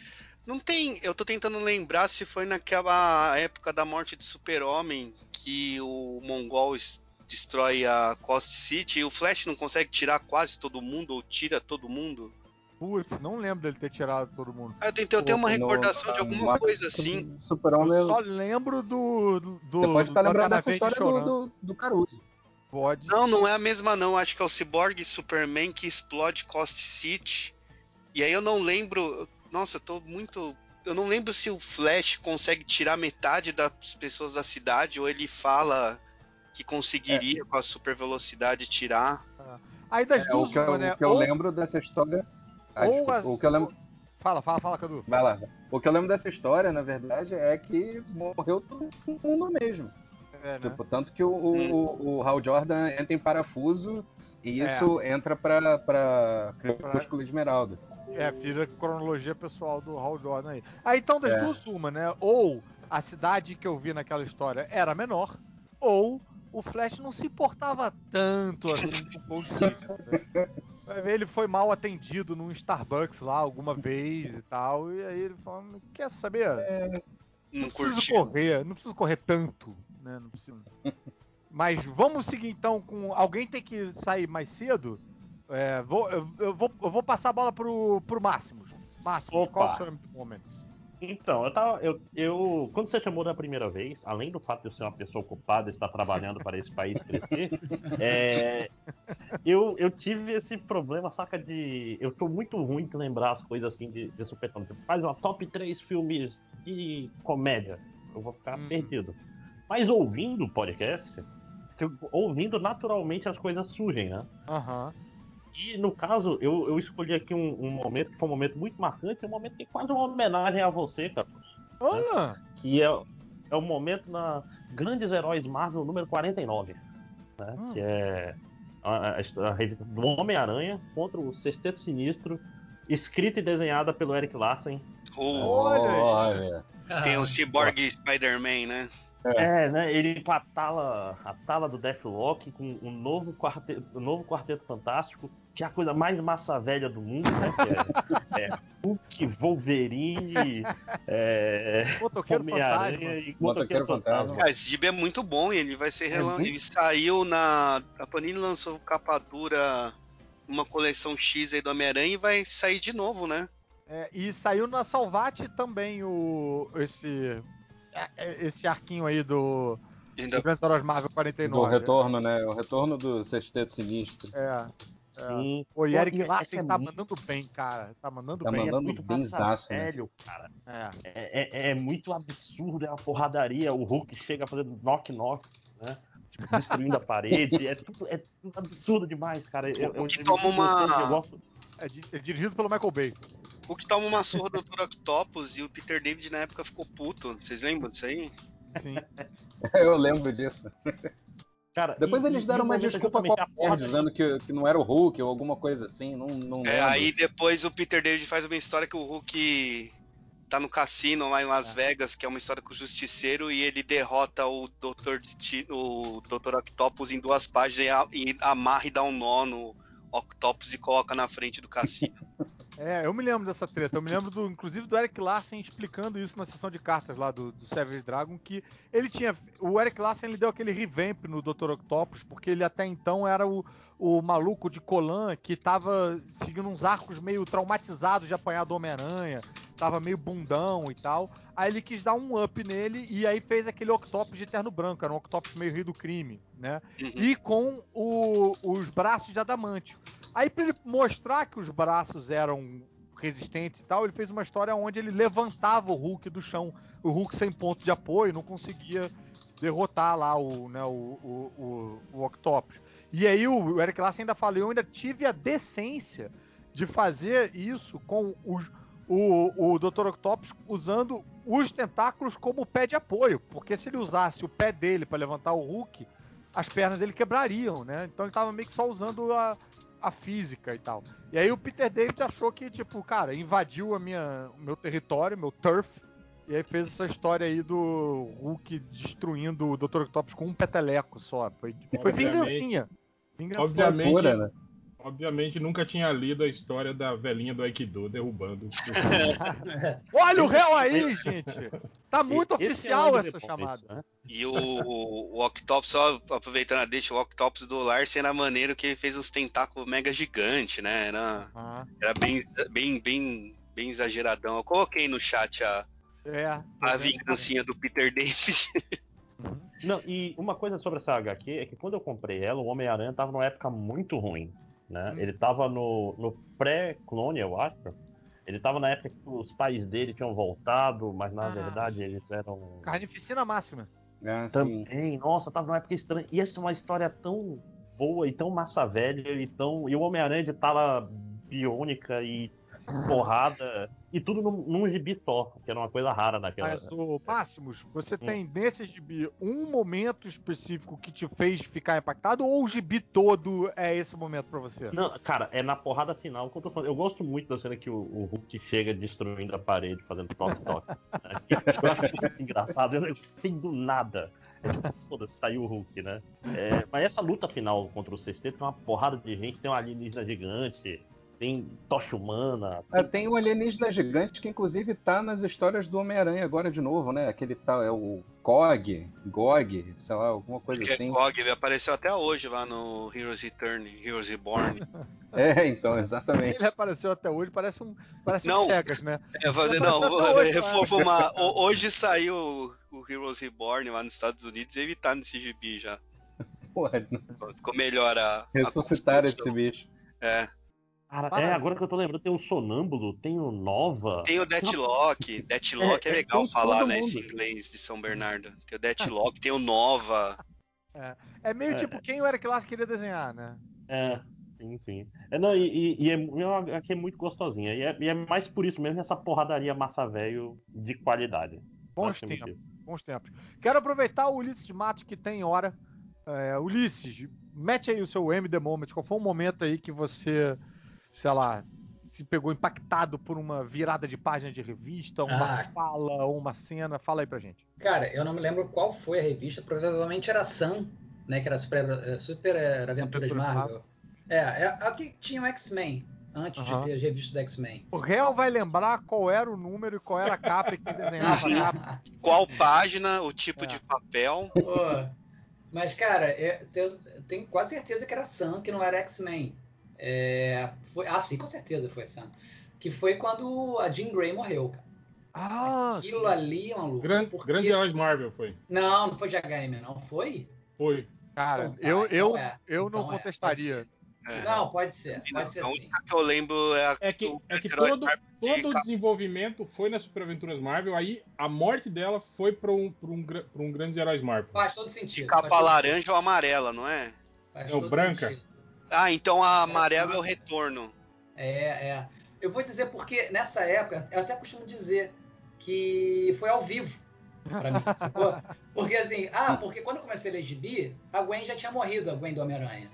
Não tem. Eu tô tentando lembrar se foi naquela época da morte de Super-Homem que o Mongol es- destrói a Cost City e o Flash não consegue tirar quase todo mundo ou tira todo mundo. Putz, não lembro dele ter tirado todo mundo. Ah, Eu, tentei, eu tenho uma No- recordação de no- alguma no- coisa assim. Super-Homem. Eu só lembro do. do Você pode estar do lembrando dessa história do, do, do Caruso. Pode. Não, não é a mesma não. Acho que é o Cyborg Superman que explode Cost City. E aí eu não lembro. Nossa, eu tô muito. Eu não lembro se o Flash consegue tirar metade das pessoas da cidade ou ele fala que conseguiria com a super velocidade tirar. Aí das É, o duas, que, eu, né? o que eu Ou- lembro dessa história. Ah, desculpa, as- o que eu lembro. Fala, fala, fala, Cadu. Vai lá. O que eu lembro dessa história, na verdade, é que morreu todo mundo mesmo. É, né? Tipo, tanto que o, o, o- o Hal Jordan entra em parafuso e isso entra pra, pra Crepúsculo Esmeralda. É, vira cronologia pessoal do Hal Jordan aí. Ah, então das É. duas, uma, né? Ou a cidade que eu vi naquela história era menor, ou o Flash não se importava tanto assim com o né? Vai ver, ele foi mal atendido num Starbucks lá alguma vez e tal, e aí ele falou, quer saber? Não, não preciso curtiu. correr, não preciso correr tanto, né? Não preciso. Mas vamos seguir então com. Alguém tem que sair mais cedo? É, vou, eu, eu vou, eu vou passar a bola pro, pro Máximos. Máximos, Opa. qual é o seu momento? Então, eu tava. Eu, eu, quando você chamou da primeira vez, além do fato de eu ser uma pessoa ocupada e estar trabalhando para esse país crescer, é, eu, eu tive esse problema, saca, de. Eu tô muito ruim de lembrar as coisas assim de, de super Tipo, faz uma top 3 filmes de comédia. Eu vou ficar Hum. perdido. Mas ouvindo o podcast, eu- ouvindo naturalmente as coisas surgem, né? Aham. E no caso, eu, eu escolhi aqui um, um momento que foi um momento muito marcante, um momento que é quase uma homenagem a você, cara. Ah, Que é, é o momento na Grandes Heróis Marvel número 49, né? Hum. Que é a, a, a revista do Homem-Aranha contra o Sexteto Sinistro, escrita e desenhada pelo Eric Larsen. Aí. Olha. tem o Cyborg Spider-Man, né? É, né? Ele com a tala, a tala do Deathlock, com um novo quarteto, um novo quarteto fantástico, que é a coisa mais massa velha do mundo, né? Que é, é Hulk, Wolverine, é, Motoqueiro Homem-Aranha Fantasma. e Motoqueiro Motoqueiro Fantasma. Esse gibi é muito bom e ele vai ser relan... muito- Ele saiu na. A Panini lançou capa dura uma coleção X aí do Homem-Aranha e vai sair de novo, né? É, e saiu na Salvate também o esse é, esse arquinho aí do Ainda- Heróis Marvel Do 49. retorno, né? O retorno do Sexteto Sinistro. É. Sim. O Eric Larsen é tá muito- mandando bem, cara. Tá mandando Tá bem. mandando é muito bem zaço, né? velho, cara. É. É, é- é muito absurdo, é uma porradaria. O Hulk chega fazendo knock-knock, né? Tipo, destruindo a parede. É tudo, é tudo absurdo demais, cara. Eu, eu, que eu- toma eu- uma- eu gosto- É, é dirigido pelo Michael Bay. O que toma uma surra do Dr. Octopus e o Peter David na época ficou puto. Vocês lembram disso aí? Sim. Eu lembro disso. Cara, Depois e- eles deram uma desculpa qualquer, porra dizendo que, que não era o Hulk ou alguma coisa assim. Não, não É, lembro. aí depois o Peter David faz uma história que o Hulk tá no cassino lá em Las Vegas, que é uma história com o Justiceiro, e ele derrota o Dr. Desti- o Dr. Octopus em duas páginas e, a- e amarra e dá um nó no Octopus e coloca na frente do cassino. É, eu me lembro dessa treta. Eu me lembro, do, inclusive, do Eric Larsen explicando isso na sessão de cartas lá do, do Savage Dragon, que ele tinha... O Eric Larsen, ele deu aquele revamp no Dr. Octopus, porque ele até então era o, o maluco de Colan que tava seguindo uns arcos meio traumatizados de apanhar do Homem-Aranha, tava meio bundão e tal. Aí ele quis dar um up nele e aí fez aquele Octopus de terno branco, era um Octopus meio rio do crime, né? E com o- os braços de adamantio. Aí pra ele mostrar que os braços eram resistentes e tal, ele fez uma história onde ele levantava o Hulk do chão. O Hulk sem ponto de apoio, não conseguia derrotar lá o, né, o, o, o, o Octopus. E aí o Eric Larsen ainda fala, eu ainda tive a decência de fazer isso com os, o, o Dr. Octopus usando os tentáculos como pé de apoio, porque se ele usasse o pé dele para levantar o Hulk, as pernas dele quebrariam, né? Então ele tava meio que só usando a, a física e tal. E aí o Peter David achou que, tipo, cara, invadiu a minha, o meu território, meu turf, e aí fez essa história aí do Hulk destruindo o Dr. Octopus com um peteleco só. Foi, foi Obviamente- vingancinha. Vingancinha. Obviamente, né? Obviamente nunca tinha lido a história da velhinha do Aikido derrubando. Olha o réu aí, gente! Tá muito Esse é oficial o essa chamada. Né? E o, o Octopus, só aproveitando a deixa, o Octopus do Larsen era maneiro que ele fez uns tentáculos mega gigante, né? Era, Ah, era bem, bem, bem, bem exageradão. Eu coloquei no chat a, é. a vingancinha do Peter David. Não, e uma coisa sobre essa HQ é que quando eu comprei ela, o Homem-Aranha tava numa época muito ruim. Né? Hum. Ele tava no, no pré-clone, eu acho. Ele tava na época que os pais dele tinham voltado, mas na Ah, verdade eles eram. Carnificina máxima. É, assim, Também, nossa, tava numa época estranha. E essa é uma história tão boa e tão massa velha e tão. E o Homem-Aranha de tala biônica e porrada. E tudo num, num gibi só, que era uma coisa rara naquela. Mas, ô, Máximos, você Hum. tem nesse gibi um momento específico que te fez ficar impactado ou o gibi todo é esse momento pra você? Não, cara, é na porrada final que eu tô falando. Eu gosto muito da cena que o, o Hulk chega destruindo a parede, fazendo toque-toque. eu acho muito engraçado, eu não sei do nada. É tipo, foda-se, saiu o Hulk, né? É, mas essa luta final contra o Sexteto tem uma porrada de gente, tem um alienígena gigante, tem tocha humana. É, tem o alienígena gigante que inclusive tá nas histórias do Homem-Aranha agora de novo, né? Aquele tal, é o Gog, Gog, sei lá, alguma coisa Que é assim. Gog, ele apareceu até hoje lá no Heroes Return, Heroes Reborn. É, então, exatamente. Ele apareceu até hoje, parece um, parece Não. um Pegas, né? É, fazer, não, hoje, reformar. Hoje saiu o- o Heroes Reborn lá nos Estados Unidos e ele tá nesse gibi já. Porra, Ficou melhor a. a ressuscitaram esse bicho. É. Cara, Para. é, agora que eu tô lembrando, tem o Sonâmbulo, tem o Nova. Tem o Deathlock. Deathlock é, É, é, legal falar, né? Esse inglês de São Bernardo. Tem o Deathlock, tem o Nova. É meio É. tipo quem o Eric Larsen queria desenhar, né? É, sim, sim. É, não, e, e- e é, é uma HQ muito gostosinha. E é, e é mais por isso mesmo essa porradaria massa velho de qualidade. Bons tempos. Bons tempos. Quero aproveitar o Ulisses de Matos que tem hora. É, Ulisses, mete aí o seu M The Moment. Qual foi um momento aí que você, sei lá, se pegou impactado por uma virada de página de revista, uma Ah. fala ou uma cena? Fala aí pra gente. Cara, eu não me lembro qual foi a revista, provavelmente era Sam, né? Que era Super, eh, super eh, Aventuras Aventuras Marvel. É, é a que tinha o X-Men, antes Aham. de ter as revistas do X-Men. O réu vai lembrar qual era o número e qual era a capa e quem desenhava a capa. Qual página, o tipo É. de papel. Pô, Mas, cara, é, eu eu tenho quase certeza que era Sam, que não era X-Men. É, foi- ah, sim, com certeza foi Sam. Que foi quando a Jean Grey morreu, cara. Ah, Aquilo ali, maluco. Gran, porque- Grande Heróis Marvel foi. Não, não foi de HM, não foi? Foi. Cara, Então tá, eu, então eu, é. eu não Então é, contestaria. É. Não, pode ser, pode ser a sim. única que eu lembro é a É que, é que todo, de todo o capa. desenvolvimento foi nas Super Aventuras Marvel, aí a morte dela foi para um, pra um, pra um Grandes Heróis Marvel. Faz todo sentido. capa faz todo laranja ou amarela, não é? sentido, faz É o branca? sentido. Ah, então a amarela é o retorno. É, é. Eu vou dizer porque nessa época, eu até costumo dizer que foi ao vivo pra mim, sacou? Porque assim, ah, porque quando eu comecei a ler gibi, a Gwen já tinha morrido, a Gwen do Homem-Aranha.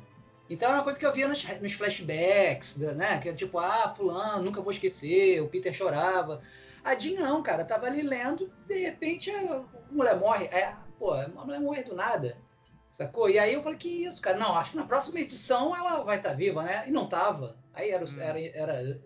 Então era uma coisa que eu via nos, nos flashbacks, né? Que era tipo, ah, fulano, nunca vou esquecer, o Peter chorava. A Jean não, cara, tava ali lendo, de repente a mulher morre. É, pô, a mulher morre do nada. Sacou? E aí eu falei, que isso, cara? Não, acho que na próxima edição ela vai estar viva, né? E não tava. Aí era, o- era, era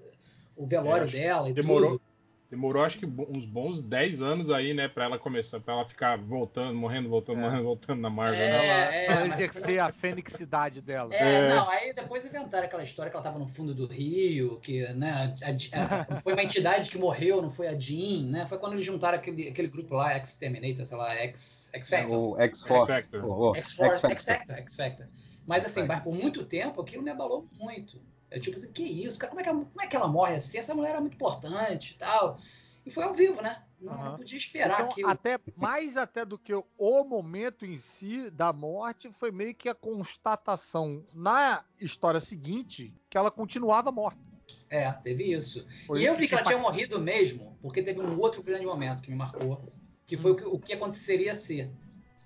o velório É, acho que dela e Demorou, tudo. Demorou acho que uns bons 10 anos aí, né, pra ela começar, pra ela ficar voltando, morrendo, voltando, É. morrendo, voltando na Marvel. É, né? Ela, é, ela mas- exercer a fênixidade dela. É, É. não, aí depois inventaram aquela história que ela tava no fundo do rio, que, né, a- a- foi uma entidade que morreu, não foi a Jean, né? Foi quando eles juntaram aquele, aquele grupo lá, X-Terminator, sei lá, X- X-Factor. O X-Force. X-Factor. X-Factor, X-Factor. X-Factor, X-Factor. Mas assim, mas por muito tempo aquilo me abalou muito. É tipo assim, que isso, cara, como é que, ela- como é que ela morre assim? Essa mulher era muito importante e tal. E foi ao vivo, né? Não, não Aham. podia esperar Então, aquilo. até mais até do que o momento em si da morte, foi meio que a constatação na história seguinte que ela continuava morta. É, teve isso. Foi e isso eu vi que ela tinha morrido mesmo, porque teve um outro grande momento que me marcou, que foi o que, o que aconteceria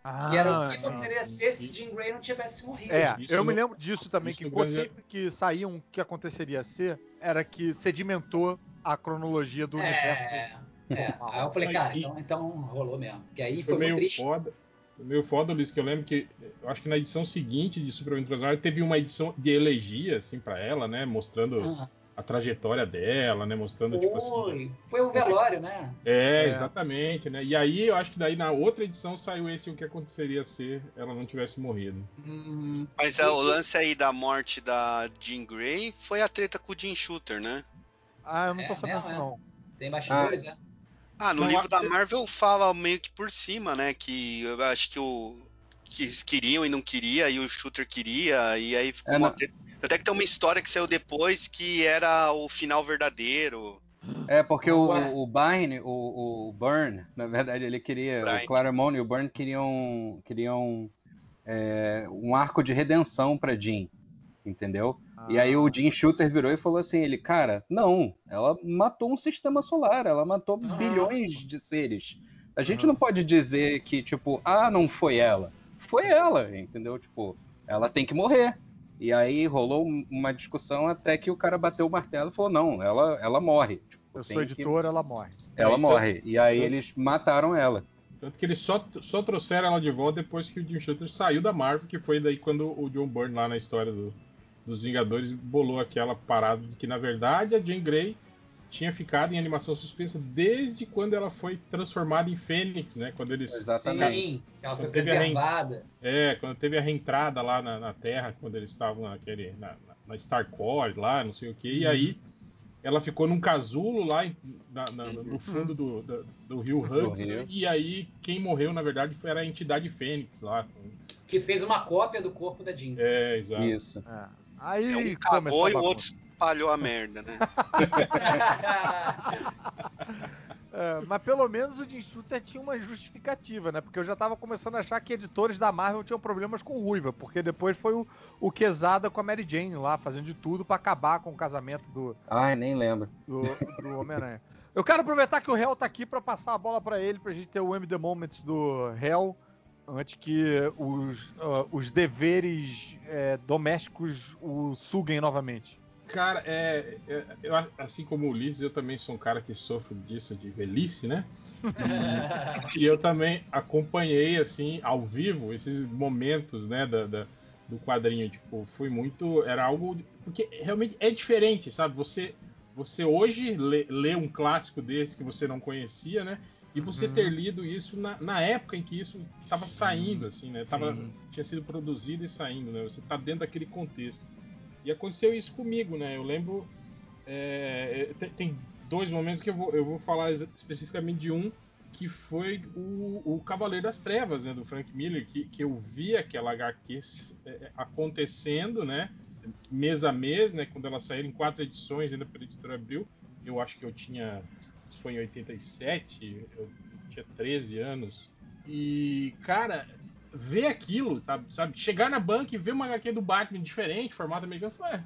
ser. Que era o que Ah, aconteceria ser se Jean Grey não tivesse morrido. É, Isso eu me lembro disso também, que grande- sempre que saíam o que aconteceria ser, era que sedimentou a cronologia do universo. É, é. Aí eu falei, cara, então, então rolou mesmo. Que aí Foi foi, meio triste. foda. Foi meio foda, Luiz, que eu lembro que eu acho que na edição seguinte de Super Aventuras Marvel teve uma edição de elegia, assim, pra ela, né? Mostrando Ah, a trajetória dela, né? Mostrando, tipo assim. foi, foi o velório, né? É, É. exatamente, né? E aí eu acho que daí na outra edição saiu esse o que aconteceria se ela não tivesse morrido. Hum, Mas é, o lance aí da morte da Jean Grey foi a treta com o Jim Shooter, né? Ah, eu não tô É, sabendo mesmo, disso é. não. tem bastidores, é. Ah, no Não, livro da Marvel fala meio que por cima, né? Que eu acho que o que queriam e não queria, e o Shooter queria, e aí ficou É, uma. Até que tem uma história que saiu depois que era o final verdadeiro. É, porque o, o Byrne, o, o Burn, na verdade, ele queria. Brian. O Claremont e o Burn queriam, queriam é, um arco de redenção pra Jean. Entendeu? E aí o Jim Shooter virou e falou assim: ele, cara, não, ela matou um sistema solar, ela matou Aham. bilhões de seres. A gente Aham. não pode dizer que, tipo, ah, não foi ela. Foi ela, entendeu? Tipo, ela tem que morrer. E aí rolou um- uma discussão até que o cara bateu o martelo e falou: não, ela, ela morre. Tipo, Eu sou que- editor, ela morre. Ela Então- morre. E aí eles mataram ela. Tanto que eles só, só trouxeram ela de volta depois que o Jim Shooter saiu da Marvel, que foi daí quando o John Byrne, lá na história do- dos Vingadores, bolou aquela parada de que, na verdade, a Jean Grey tinha ficado em animação suspensa desde quando ela foi transformada em Fênix, né? Quando eles. Exatamente. Sim, ela foi preservada. É, quando teve a reentrada lá na, na Terra, quando eles estavam naquele, na, na, Star Core lá, não sei o que, e aí ela ficou num casulo lá na- na- no fundo do, do, do rio Hudson, e aí quem morreu, na verdade, foi era a entidade Fênix lá. Que fez uma cópia do corpo da Jean. É, exato. Isso. É. Aí É, um cagou e o outro espalhou a merda, né? É, mas pelo menos o Jim Shooter tinha uma justificativa, né? Porque eu já tava começando a achar que editores da Marvel tinham problemas com Ruiva, porque depois foi o, o Quesada com a Mary Jane lá, fazendo de tudo pra acabar com o casamento do, Ai, nem lembro. do, do Homem-Aranha. Eu quero aproveitar que o Hell tá aqui pra passar a bola pra ele, pra gente ter o M The Moments do Hell, antes que os, ah, os deveres é, domésticos o suguem novamente. Cara, é, é, eu, assim como o Ulisses, eu também sou um cara que sofre disso de velhice, né? E, e eu também acompanhei, assim, ao vivo, esses momentos, né, da, da, do quadrinho. Tipo, foi muito. Era algo. Porque realmente é diferente, sabe? Você, você hoje lê, lê um clássico desse que você não conhecia, né? E você Uhum. ter lido isso na, na época em que isso estava saindo, assim, né? Tava, sim. tinha sido produzido e saindo, né? Você tá dentro daquele contexto. E aconteceu isso comigo, né? Eu lembro. é, tem, tem dois momentos que eu vou, eu vou falar especificamente de um, que foi o, o Cavaleiro das Trevas, né? Do Frank Miller, que, que eu vi aquela HQ é, acontecendo, né? Mês a mês, né? Quando ela saiu em quatro edições, ainda pela editora Abril. Eu acho que eu tinha. Isso foi em 87, eu tinha 13 anos. E, cara, ver aquilo, tá, sabe? Chegar na banca e ver uma HQ do Batman diferente, formato americano, falar, é,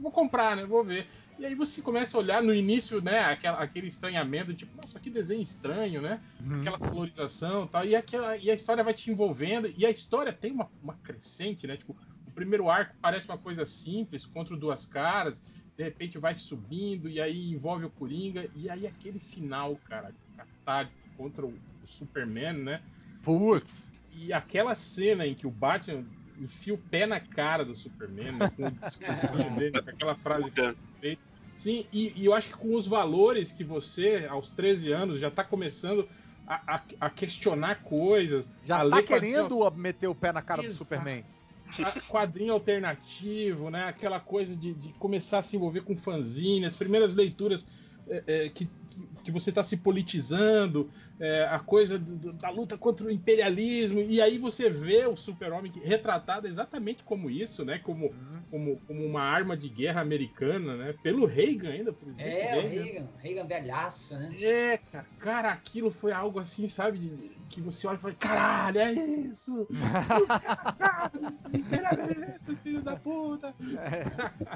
vou comprar, né? Vou ver. E aí você começa a olhar no início, né? Aquela, aquele estranhamento, tipo, nossa, que desenho estranho, né? Aquela colorização e tal. E, aquela, e a história vai te envolvendo. E a história tem uma, uma crescente, né? Tipo, o primeiro arco parece uma coisa simples, contra duas caras. De repente vai subindo e aí envolve o Coringa. E aí aquele final, cara, catártico contra o, o Superman, né? Putz! E aquela cena em que o Batman enfia o pé na cara do Superman, né, com o discursinho dele, com aquela frase feita. Sim, e, e eu acho que com os valores que você, aos 13 anos, já tá começando a, a- a questionar coisas. Já a tá ler quadrinho- querendo meter o pé na cara do Exato. Superman. a- quadrinho alternativo, né? Aquela coisa de, de começar a se envolver com fanzine, as primeiras leituras é, é, que, que você está se politizando, é, a coisa do- da luta contra o imperialismo, e aí você vê o super-homem retratado exatamente como isso, né? Como, como, como uma arma de guerra americana, né? Pelo Reagan ainda, por exemplo. É, o Reagan, Reagan velhaço, né? É, cara, cara, aquilo foi algo assim, sabe? de- Que você olha e fala, caralho, é isso! Caralho, esses imperialistas, filhos da puta!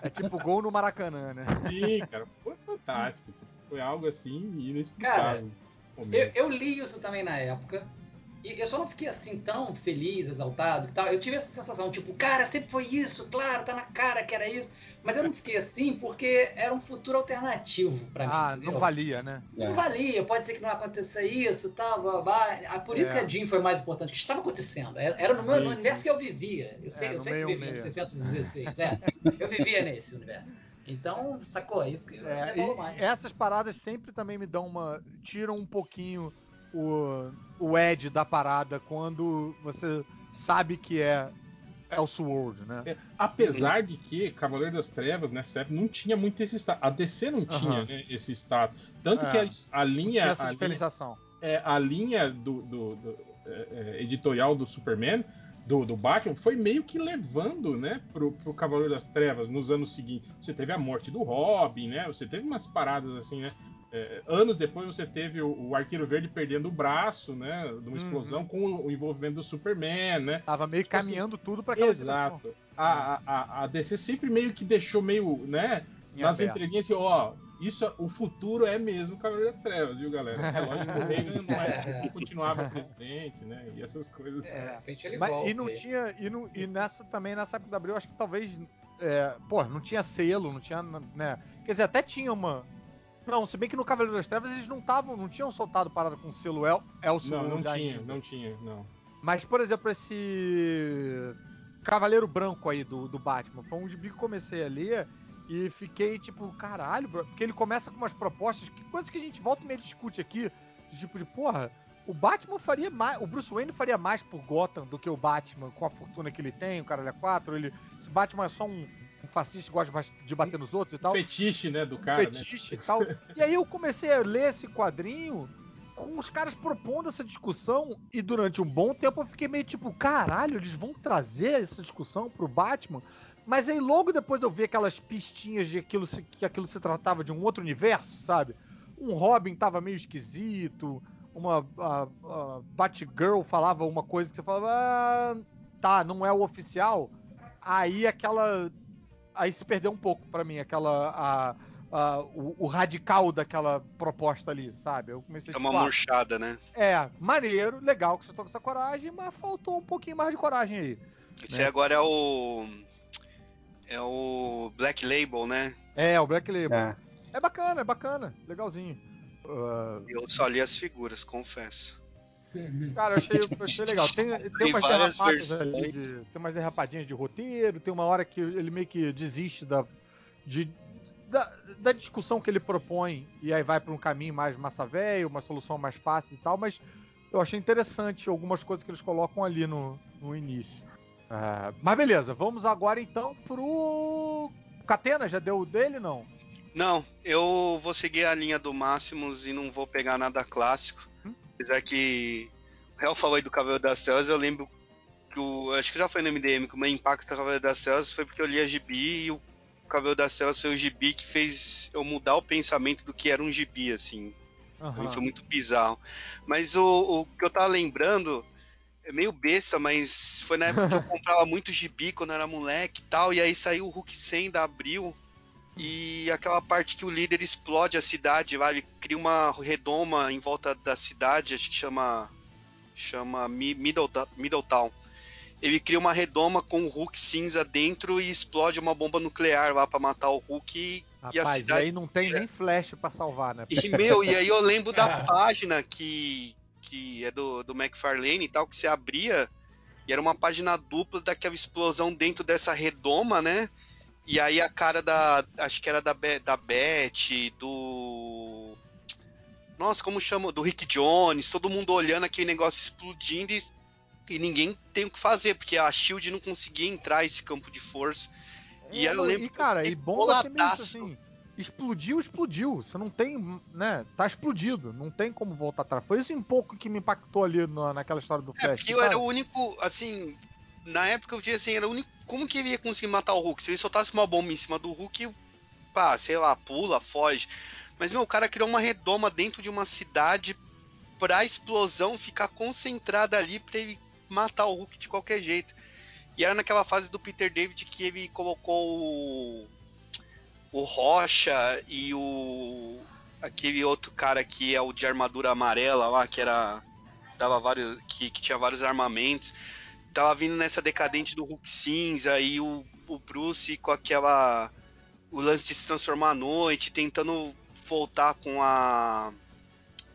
É tipo gol no Maracanã, né? Sim, cara, foi fantástico. Foi algo assim Cara, inexplicável. Eu, eu li isso também na época. E eu só não fiquei assim tão feliz, exaltado e tal. Eu tive essa sensação, tipo, cara, sempre foi isso, claro, tá na cara que era isso. Mas eu não fiquei assim porque era um futuro alternativo pra mim. Ah, entendeu? não valia, né? Não valia, pode ser que não aconteça isso, tal, blá, blá. Ah, Por isso É. que a Jean foi mais importante, que estava acontecendo. Era, no, meu, Sim, no universo sim. que eu vivia. Eu sei, É, eu sei que meio, vivia no meio. 616, é. Eu vivia nesse universo. Então, sacou? É Isso que eu É, revolo e mais. essas paradas sempre também me dão uma. tiram um pouquinho o, o edge da parada quando você sabe que é Elseworld, né? É, apesar de que Cavaleiro das Trevas nessa época não tinha muito esse status. A DC não tinha Aham. né, esse status. Tanto É, que a, a linha. essa a linha- diferenciação. é, a linha do, do- do, é, é, editorial do Superman, do, do Batman, foi meio que levando, né, pro, pro Cavaleiro das Trevas nos anos seguintes. Você teve a morte do Robin, né? Você teve umas paradas assim, né? É, anos depois você teve o, o Arqueiro Verde perdendo o braço, né? De uma Uhum. explosão com o, o envolvimento do Superman, né? Tava meio Tipo assim, caminhando tudo pra aquela Exato. A, a, a DC sempre meio que deixou meio, né? Em nas entrelinhas assim, ó, isso, o futuro é mesmo Cavaleiro das Trevas, viu, galera? É lógico que o Reagan não, é, não continuava presidente, né? E essas coisas. É, de repente ele Mas- volta. e não aí. tinha. E, não- e nessa também, nessa época da Abril, acho que talvez. É, pô, não tinha selo, não tinha. né? Quer dizer, até tinha uma. Não, se bem que no Cavaleiro das Trevas eles não estavam, não tinham soltado parada com selo El, Não, Elseworld não tinha, ainda. não tinha, não. Mas, por exemplo, esse Cavaleiro Branco aí do, do Batman, foi um gibi que comecei a ler e fiquei tipo, caralho, bro, porque ele começa com umas propostas, que coisas que a gente volta e meio discute aqui, de tipo de, porra, o Batman faria mais, o Bruce Wayne faria mais por Gotham do que o Batman com a fortuna que ele tem, o caralho é 4, ele, esse Batman é só um, um fascista que gosta de bater nos outros e tal Fetiche, né, do cara, fetiche né? e tal. E aí eu comecei a ler esse quadrinho com os caras propondo essa discussão e durante um bom tempo eu fiquei meio tipo, caralho, eles vão trazer essa discussão pro Batman? Mas aí logo depois eu vi aquelas pistinhas de aquilo se- que aquilo se tratava de um outro universo, sabe? Um Robin tava meio esquisito, uma a, a Batgirl falava uma coisa que você falava, ah, tá, não é o oficial. Aí aquela aí se perdeu um pouco pra mim aquela a, a- o, o radical daquela proposta ali, sabe? Eu comecei Dá tipo, uma ah, murchada, né? é, maneiro, legal que você tô com essa coragem, mas faltou um pouquinho mais de coragem aí. Esse né? agora é o. É o Black Label, né? É, o Black Label. É, é bacana, é bacana. Legalzinho. Uh... Eu só li as figuras, confesso. Cara, eu achei, eu achei legal. Tem, tem, tem umas derrapadas ali, de, tem umas derrapadinhas de roteiro, tem uma hora que ele meio que desiste da, de, da, da discussão que ele propõe e aí vai para um caminho mais massa velho, uma solução mais fácil e tal, mas eu achei interessante algumas coisas que eles colocam ali no, no início. Uh, mas beleza, vamos agora então pro. Catena, já deu o dele não? Não, eu vou seguir a linha do Máximos e não vou pegar nada clássico. Hum? Apesar que o Real falou aí do Cavaleiro das Trevas, eu lembro que o. Acho que já foi no MDM que o meu impacto do Cavaleiro das Trevas foi porque eu li a gibi e o Cavaleiro das Trevas foi o gibi que fez eu mudar o pensamento do que era um gibi, assim. Uhum. Foi muito bizarro. Mas o, o que eu tava lembrando é meio besta, mas foi na época que eu comprava muito gibi quando era moleque e tal, e aí saiu o Hulk 100 da Abril, e aquela parte que o líder explode a cidade lá, ele cria uma redoma em volta da cidade, acho que chama chama Middletown. Middletown. Ele cria uma redoma com o Hulk cinza dentro e explode uma bomba nuclear lá para matar o Hulk Rapaz, e a cidade. E aí não tem nem flash para salvar, né? E meu, e aí eu lembro da página que que é do, do McFarlane e tal, que se abria e era uma página dupla daquela explosão dentro dessa redoma, né? E aí a cara da. Acho que era da, Be da Beth, do. Nossa, como chama? Do Rick Jones, todo mundo olhando aquele negócio explodindo e, e ninguém tem o que fazer, porque a Shield não conseguia entrar esse campo de força. É, e eu lembro. E, cara, e bomba mesmo, assim explodiu, explodiu. Você não tem, né? Tá explodido. Não tem como voltar atrás. Foi isso um pouco que me impactou ali na, naquela história do Flash. É, porque eu era o único, assim. Na época eu tinha assim, era o único. Como que ele ia conseguir matar o Hulk? Se ele soltasse uma bomba em cima do Hulk, pá, sei lá, pula, foge. Mas, meu, o cara criou uma redoma dentro de uma cidade pra explosão ficar concentrada ali pra ele matar o Hulk de qualquer jeito. E era naquela fase do Peter David que ele colocou o Rocha e o aquele outro cara que é o de armadura amarela lá, que era dava vários que, que tinha vários armamentos. Tava vindo nessa decadente do Hulk cinza e o, o Bruce com aquela o lance de se transformar à noite, tentando voltar com a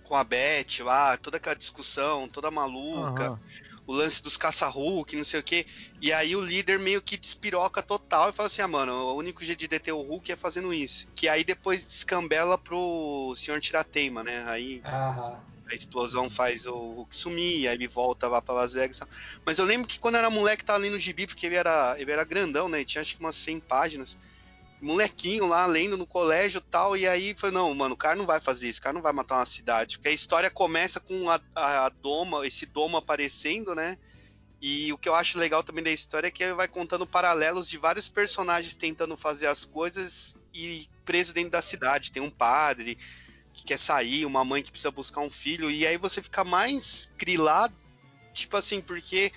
com a Beth lá, toda aquela discussão, toda maluca. Uhum o lance dos caça-Hulk, não sei o quê. E aí o líder meio que despiroca total e fala assim: ah, mano, o único jeito de deter o Hulk é fazendo isso. Que aí depois descambela pro Senhor Tirateima, né? Aí. Aham. A explosão faz o Hulk sumir, aí ele volta lá pra Las Vegas. Mas eu lembro que quando era moleque tava lendo o gibi, porque ele era, ele era grandão, né? Ele tinha acho que umas 100 páginas molequinho lá lendo no colégio tal, e aí foi, não, mano, o cara não vai fazer isso, o cara não vai matar uma cidade, porque a história começa com a, a, a doma, esse domo aparecendo, né? E o que eu acho legal também da história é que ele vai contando paralelos de vários personagens tentando fazer as coisas e preso dentro da cidade. Tem um padre que quer sair, uma mãe que precisa buscar um filho, e aí você fica mais grilado, tipo assim, porque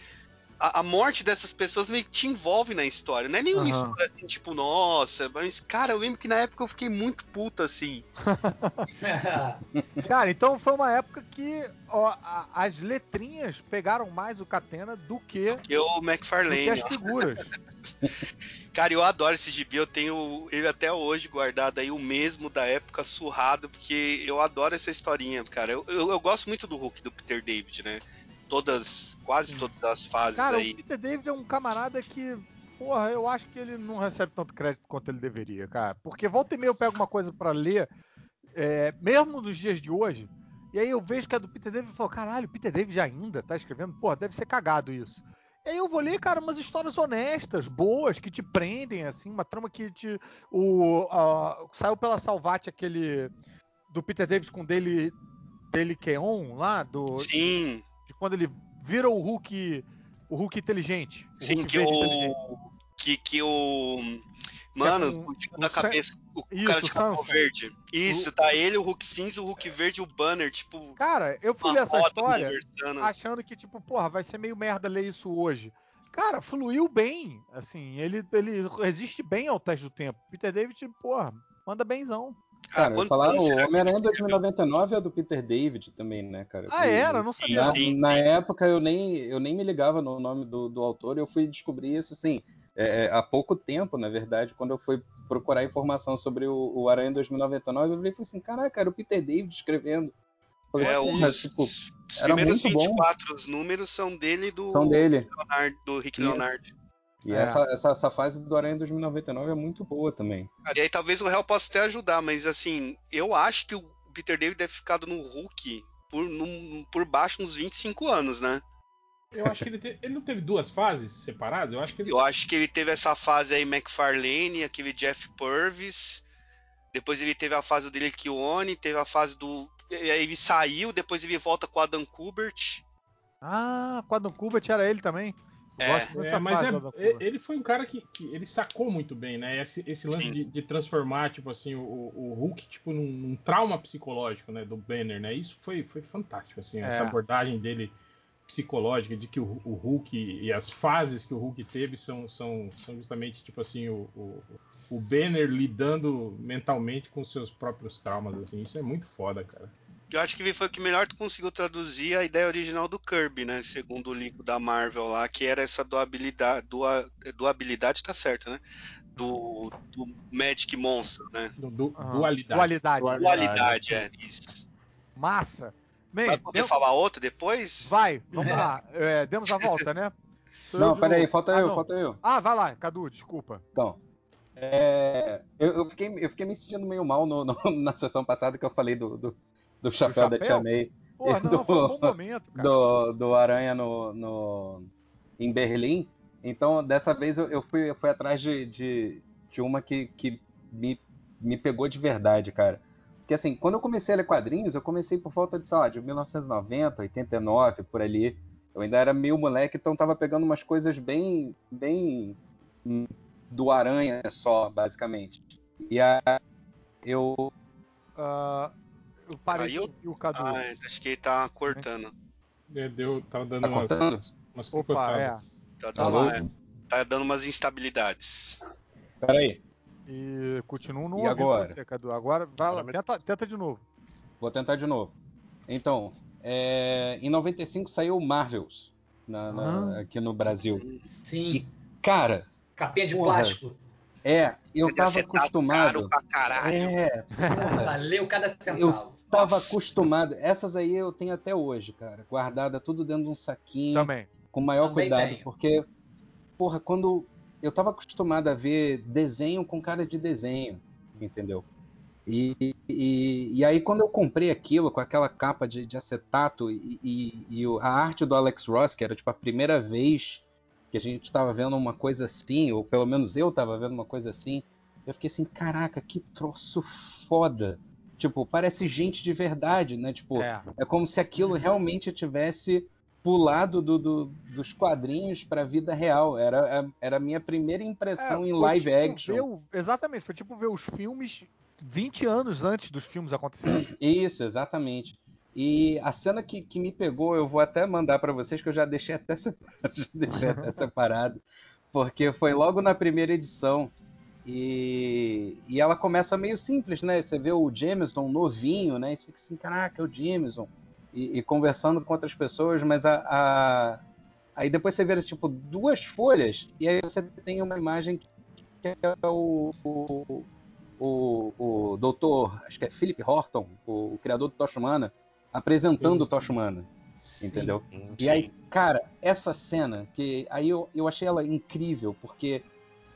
a, a, morte dessas pessoas meio que te envolve na história. Não é nenhuma uhum. história assim, tipo, nossa, mas, cara, eu lembro que na época eu fiquei muito puta assim. cara, então foi uma época que ó, a, as letrinhas pegaram mais o Catena do que, que o McFarlane. Do que as figuras. Cara, eu adoro esse gibi, eu tenho ele até hoje guardado aí, o mesmo da época surrado, porque eu adoro essa historinha, cara. Eu, eu, eu gosto muito do Hulk do Peter David, né? Todas, quase todas as fases Cara, aí. o Peter David é um camarada que, porra, eu acho que ele não recebe tanto crédito quanto ele deveria, cara. Porque volta e meia eu pego uma coisa para ler, é, mesmo nos dias de hoje, e aí eu vejo que é do Peter David e falo, caralho, o Peter David ainda tá escrevendo? Porra, deve ser cagado isso. E aí eu vou ler, cara, umas histórias honestas, boas, que te prendem, assim, uma trama que te. O, uh, saiu pela Salvate aquele. Do Peter David com dele. Dele Keon lá, do. Sim de quando ele vira o Hulk, o Hulk inteligente. O Sim, Hulk que o que que o Mano, é o, da cabeça, o isso, cara de capô verde. Isso, o... tá ele, o Hulk cinza, o Hulk verde e o Banner, tipo. Cara, eu fui ler essa história achando que, tipo, porra, vai ser meio merda ler isso hoje. Cara, fluiu bem. Assim, ele, ele resiste bem ao teste do tempo. Peter David, porra, manda benzão. Cara, cara falar, o Homem-Aranha 2099 é do Peter David também, né, cara? Ah, era? Não sabia. Na, na, época eu nem, eu nem me ligava no nome do, do autor e eu fui descobrir isso, assim, é, há pouco tempo, na verdade, quando eu fui procurar informação sobre o, o Aranha 2099, eu falei assim, caraca, era o Peter David escrevendo. Falei, É, porra, os, tipo, os primeiros muito bom. 24 números são dele e do, São dele. Leonardo- do Rick Isso. E É. essa, essa, essa fase do Aranha 2099 é muito boa também. Cara, e aí talvez o réu possa até ajudar, mas assim, eu acho que o Peter David deve ter ficado no Hulk por, num- por baixo uns 25 anos, né? Eu acho que ele, te- ele não teve duas fases separadas? Eu acho que ele. Eu acho que ele teve essa fase aí McFarlane, aquele Jeff Purvis. Depois ele teve a fase dele Kione, teve a fase do. Ele saiu, depois ele volta com o Adam Kubert. Ah, quando o Kubert era ele também. É. gosto dessa É, mas fase é- ele foi um cara que, que ele sacou muito bem, né? Esse, esse lance de, de transformar, tipo assim, o, o Hulk, tipo, num, num trauma psicológico, né? Do Banner, né? Isso foi, foi fantástico, assim, É. essa abordagem dele psicológica, de que o, o Hulk e as fases que o Hulk teve são, são, são justamente, tipo assim, o, o, o Banner lidando mentalmente com seus próprios traumas, assim. Isso é muito foda, cara. Eu acho que foi o que melhor conseguiu traduzir a ideia original do Kirby, né? Segundo o livro da Marvel lá, que era essa doabilidade. Doa, doabilidade tá certo, né? Do, do Magic Monster, né? Du- du- Aham. dualidade. Dualidade. Dualidade, é isso. Massa. Bem, Vai poder dem- falar outro depois? vai, vamos lá. É, demos a volta, né? Sou Não, peraí, falta Ah, eu, não. falta eu. Ah, vai lá, Cadu, desculpa. Então, é, eu, eu fiquei, eu fiquei me sentindo meio mal no- no- na sessão passada que eu falei do, do, do chapéu, da chapéu? Tia May. Pô, não, do, foi um bom momento, cara. do, do Aranha no, no, em Berlim. Então, dessa vez eu, eu fui, eu fui atrás de, de, de uma que, que me, me pegou de verdade, cara. Porque assim, quando eu comecei a ler quadrinhos, eu comecei por volta de, sei lá, de 1990, 89, por ali. Eu ainda era meio moleque, então tava pegando umas coisas bem, bem do Aranha só, basicamente. E aí eu Ah, eu parei Caiu? de o Cadu. Ah, acho que ele tá cortando. É, Deu, tava dando Tá umas, cortando? umas, Opa, picotadas. Tá, Tá lá. é, tá dando umas instabilidades. Peraí, E continuo não E agora? você, Cadu. Agora, vai lá, tenta, tenta de novo. Vou tentar de novo. Então, é, em 95 saiu Marvels na- na- Ah. aqui no Brasil. Sim. Cara, Capinha de Porra. plástico. é, eu Ele tava acertado acostumado. Caro pra caralho. É, porra, Valeu cada centavo. eu tava Nossa. acostumado. Essas aí eu tenho até hoje, cara, guardada tudo dentro de um saquinho, Também. com o maior Também cuidado, tenho. porque, porra, quando eu tava acostumado a ver desenho com cara de desenho, entendeu? E, e, e aí quando eu comprei aquilo com aquela capa de, de acetato e, e- e a arte do Alex Ross, que era tipo a primeira vez que a gente estava vendo uma coisa assim, ou pelo menos eu estava vendo uma coisa assim, eu fiquei assim, caraca, que troço foda. Tipo, parece gente de verdade, né? Tipo, É. é como se aquilo realmente tivesse pulado do- do- dos quadrinhos para a vida real. Era, era a minha primeira impressão É, em live tipo action. o- exatamente, foi tipo ver os filmes 20 anos antes dos filmes acontecerem. Isso, exatamente. E a cena que, que me pegou, eu vou até mandar para vocês, que eu já deixei até, separado, deixei até separado, porque foi logo na primeira edição. E, e ela começa meio simples, né? Você vê o Jameson novinho, né? E você fica assim, caraca, é o Jameson. E, e conversando com outras pessoas, mas a, a- aí depois você vê tipo duas folhas, e aí você tem uma imagem que, é o, o, o, o doutor, acho que é Philip Horton, o, o criador do Tocha Humana, apresentando Sim, o Tocha Humana, Sim. entendeu? Sim. E aí, cara, essa cena, que aí eu, eu achei ela incrível, porque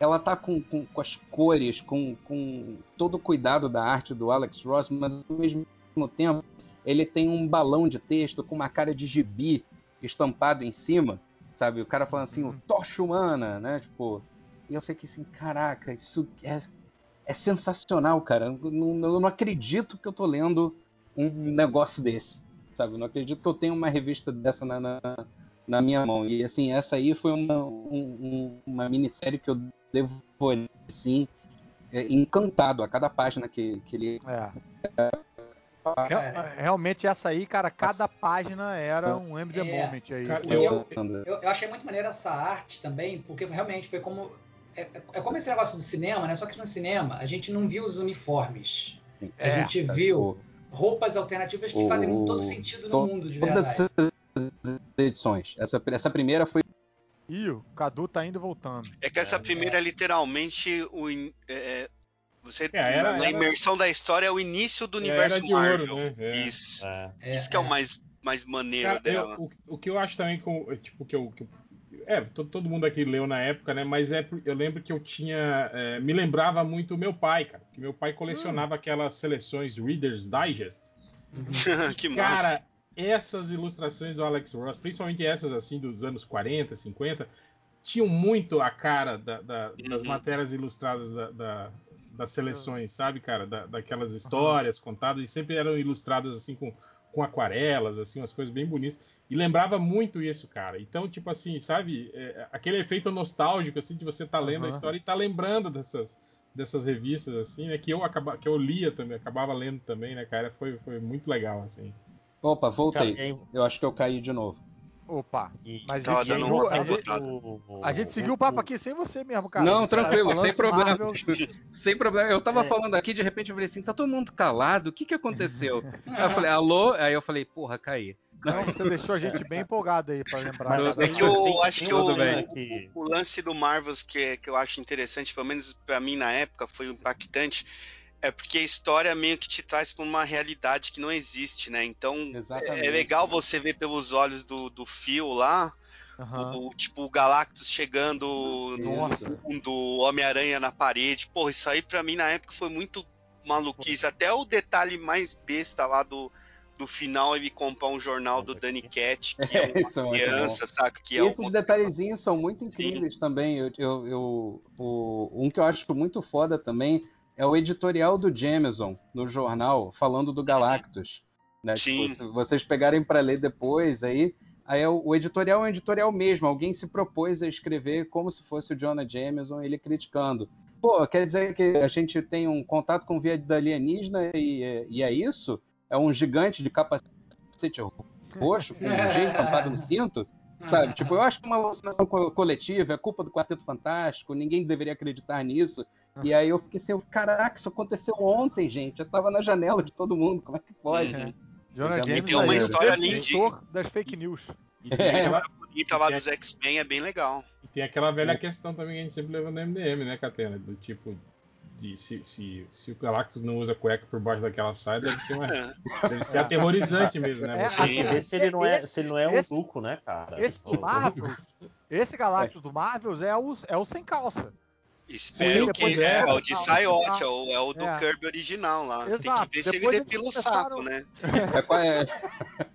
ela tá com, com, com as cores, com, com todo o cuidado da arte do Alex Ross, mas ao mesmo tempo ele tem um balão de texto com uma cara de gibi estampado em cima, sabe? O cara falando assim, o Tocha Humana, né? Tipo, e eu fiquei assim, caraca, isso é, é sensacional, cara. Eu não, eu não acredito que eu tô lendo um negócio desse, sabe? Eu não acredito que eu tenho uma revista dessa na, na, na minha mão. E assim, essa aí foi uma, um- um- uma minissérie que eu devorei, assim, é, encantado a cada página que, que ele. É. Real- Cara, realmente essa aí, cara, cada página era um M The É. Moment aí. Cara, eu- Eu, eu achei muito maneira essa arte também, porque realmente foi como. É, é como esse negócio do cinema, né? Só que no cinema a gente não viu os uniformes. Sim. A gente tá, viu roupas alternativas que o- fazem o- todo sentido no to- mundo, de todas verdade. as edições. Essa, essa primeira foi Ih, o Cadu tá indo e voltando. É que essa primeira é literalmente o. in- é, você, É, era- na era- imersão da história é o início do É, universo era de ouro, Marvel. né? É. Isso. É, Isso que é o mais, mais maneiro Cara, eu- dela. o, o que eu acho também com, é, tipo que eu, que eu- é todo, todo mundo aqui leu na época, né? Mas é eu lembro que eu tinha é, me lembrava muito meu pai, cara, que meu pai colecionava aquelas seleções Reader's Digest. que massa. Essas ilustrações do Alex Ross, principalmente essas assim dos anos 40, 50, tinham muito a cara da- da- das Uhum. matérias ilustradas da- da- das seleções, sabe, cara? Da- daquelas histórias contadas, e sempre eram ilustradas assim com, com aquarelas, assim, umas coisas bem bonitas. E lembrava muito isso, cara. Então, tipo assim, sabe, é, aquele efeito nostálgico, assim, de você estar lendo a Aham. história e estar lembrando dessas, dessas revistas, assim, né? Que eu, acaba, que eu lia também, acabava lendo também, né, cara? Foi, foi muito legal, assim. Opa, voltei. Eu acho que eu caí de novo. Opa. e- Mas a gente, dando seguiu- uma a, gente, a gente seguiu o papo aqui sem você mesmo, cara. Não, tranquilo, sem problema. Sem problema. Eu tava É. falando aqui, de repente eu falei assim, tá todo mundo calado, o que que aconteceu? aí eu falei, alô? Aí eu falei, porra, caí. Não, você deixou a gente bem empolgado aí pra lembrar. Mas É que eu acho que o, o lance do Marvels que, que eu acho interessante, pelo menos pra mim na época, foi impactante, é porque a história meio que te traz pra uma realidade que não existe, né? Então Exatamente. é legal você ver pelos olhos do, do Phil lá, Aham. o, tipo o Galactus chegando no fundo, o Homem-Aranha na parede. Porra, isso aí pra mim na época foi muito maluquice. Até o detalhe mais besta lá do, do final ele comprar um jornal do Danny Cat, que é uma Isso é criança, saca? Que é esses detalhezinhos são muito incríveis também. Eu, eu, eu- o- um que eu acho muito foda também é o editorial do Jameson no jornal falando do Galactus. Né? Sim. Tipo, se vocês pegarem para ler depois, aí, aí é o, o editorial é um editorial mesmo. Alguém se propôs a escrever como se fosse o Jonah Jameson, ele criticando. Pô, quer dizer que a gente tem um contato com vida alienígena e, e é isso? É um gigante de capacete roxo com um G estampado no cinto? Sabe? Tipo, eu acho que é uma alucinação co- coletiva, é culpa do Quarteto Fantástico, ninguém deveria acreditar nisso. E aí eu fiquei assim, caraca, isso aconteceu ontem, gente. Eu tava na janela de todo mundo, como é que pode? Uhum. Jonah James tem uma história o linda. das fake news. E tem, É. aquela, bonita lá dos X-Men é bem legal. e tem aquela velha questão também que a gente sempre leva no MDM, né, Catena? Do tipo, de se, se, se o Galactus não usa cueca por baixo daquela saia, deve ser, uma, deve ser aterorizante mesmo, né? É, Você- Tem que ver se ele não é, Esse- se ele não é um esse- duco, né, cara? Esse Tipo, do Marvels, esse Galactus do Marvels é o, é o sem calça. Espero Sim, que depois é, é, o de não. é o, é o do É. Kirby original lá. Exato, Tem que ver se ele depois depila o saco, né? É, é,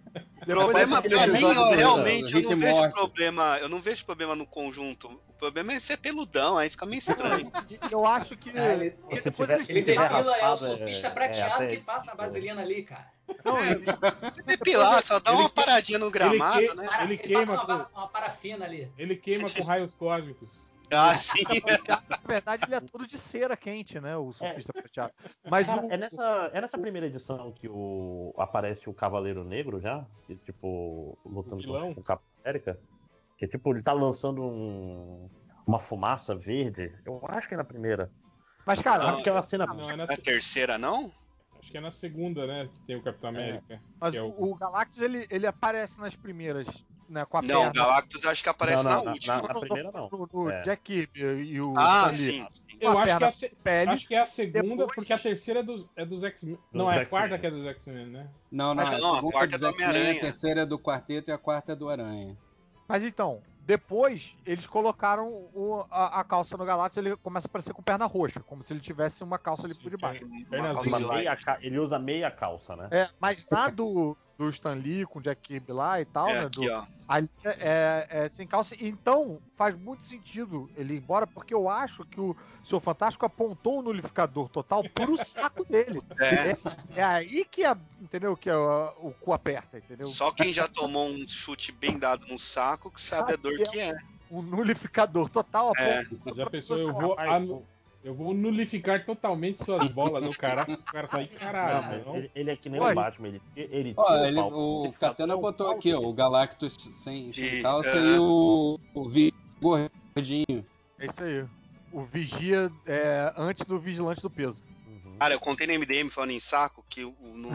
problema pra mim, eu, realmente, eu não Rick vejo Morty. problema. Eu não vejo problema no conjunto. O problema é ser peludão, aí fica meio estranho. Eu acho que. É, ele- porque se depois tiver- se Ele tiver depila, é o raspado, surfista é- prateado é, que passa a vaselina ali, cara. Não, eles- Depilar, só dá Ele uma que- paradinha no gramado, que- né? Ele ele queima passa uma, com- uma parafina ali. Ele queima com raios cósmicos. Ah, sim. na verdade, ele é todo de cera quente, né? O surfista prateado. Mas Cara, o, é, nessa, é nessa primeira edição que o, aparece o Cavaleiro Negro já? Que, tipo, lutando com o Capitão América. Que tipo, ele tá lançando um- uma fumaça verde. Eu acho que é na primeira. mas, cara, Não, Aquela cena. Não, é na, Na terceira, não? Acho que é na segunda, né? Que tem o Capitão América. mas que é o, o Galactus ele, ele aparece nas primeiras, né? Com a Não, o perna. Galactus acho que aparece Não, não, na na- última. na- primeira não. No, no É. Jack Kirby e o Ah, Lee. sim. Com Eu a acho que, é a se- pele. acho que é a segunda, depois- porque a terceira é dos, é dos X-Men. Não, é a quarta que é dos X-Men, né? Não, não, Mas a não, a segunda quarta é dos do X-Men, Homem-Aranha. a terceira é do Quarteto e a quarta é do Aranha. Mas então, depois eles colocaram o- a, a calça no Galactus, ele começa a aparecer com perna roxa, como se ele tivesse uma calça ali por debaixo. Ca- ele usa meia calça, né? É, mas na do, do Stan Lee com o Jack Kirby lá e tal, É né? aqui, do- ó. ali é, é sem calça. Então, faz muito sentido ele ir embora, porque eu acho que o Senhor Fantástico apontou o nulificador total pro saco dele. É. É aí que, a, entendeu? Que a- o cu aperta, entendeu? Só quem já tomou um chute bem dado no saco que sabe a dor que é. Um nulificador total É. aponta. Já pensou, eu vou, anu- eu vou nulificar totalmente suas bolas no cara. O cara tá aí, caralho. não. ele, ele é que nem Ué. o Batman, ele, ele Ó, tira ele- o tão botou pau aqui, ó, o Galactus sem, sem calça é. e o, o gordinho. É isso aí. O vigia é, antes do vigilante do peso. Uhum. Cara, eu contei no MDM falando em saco que o- no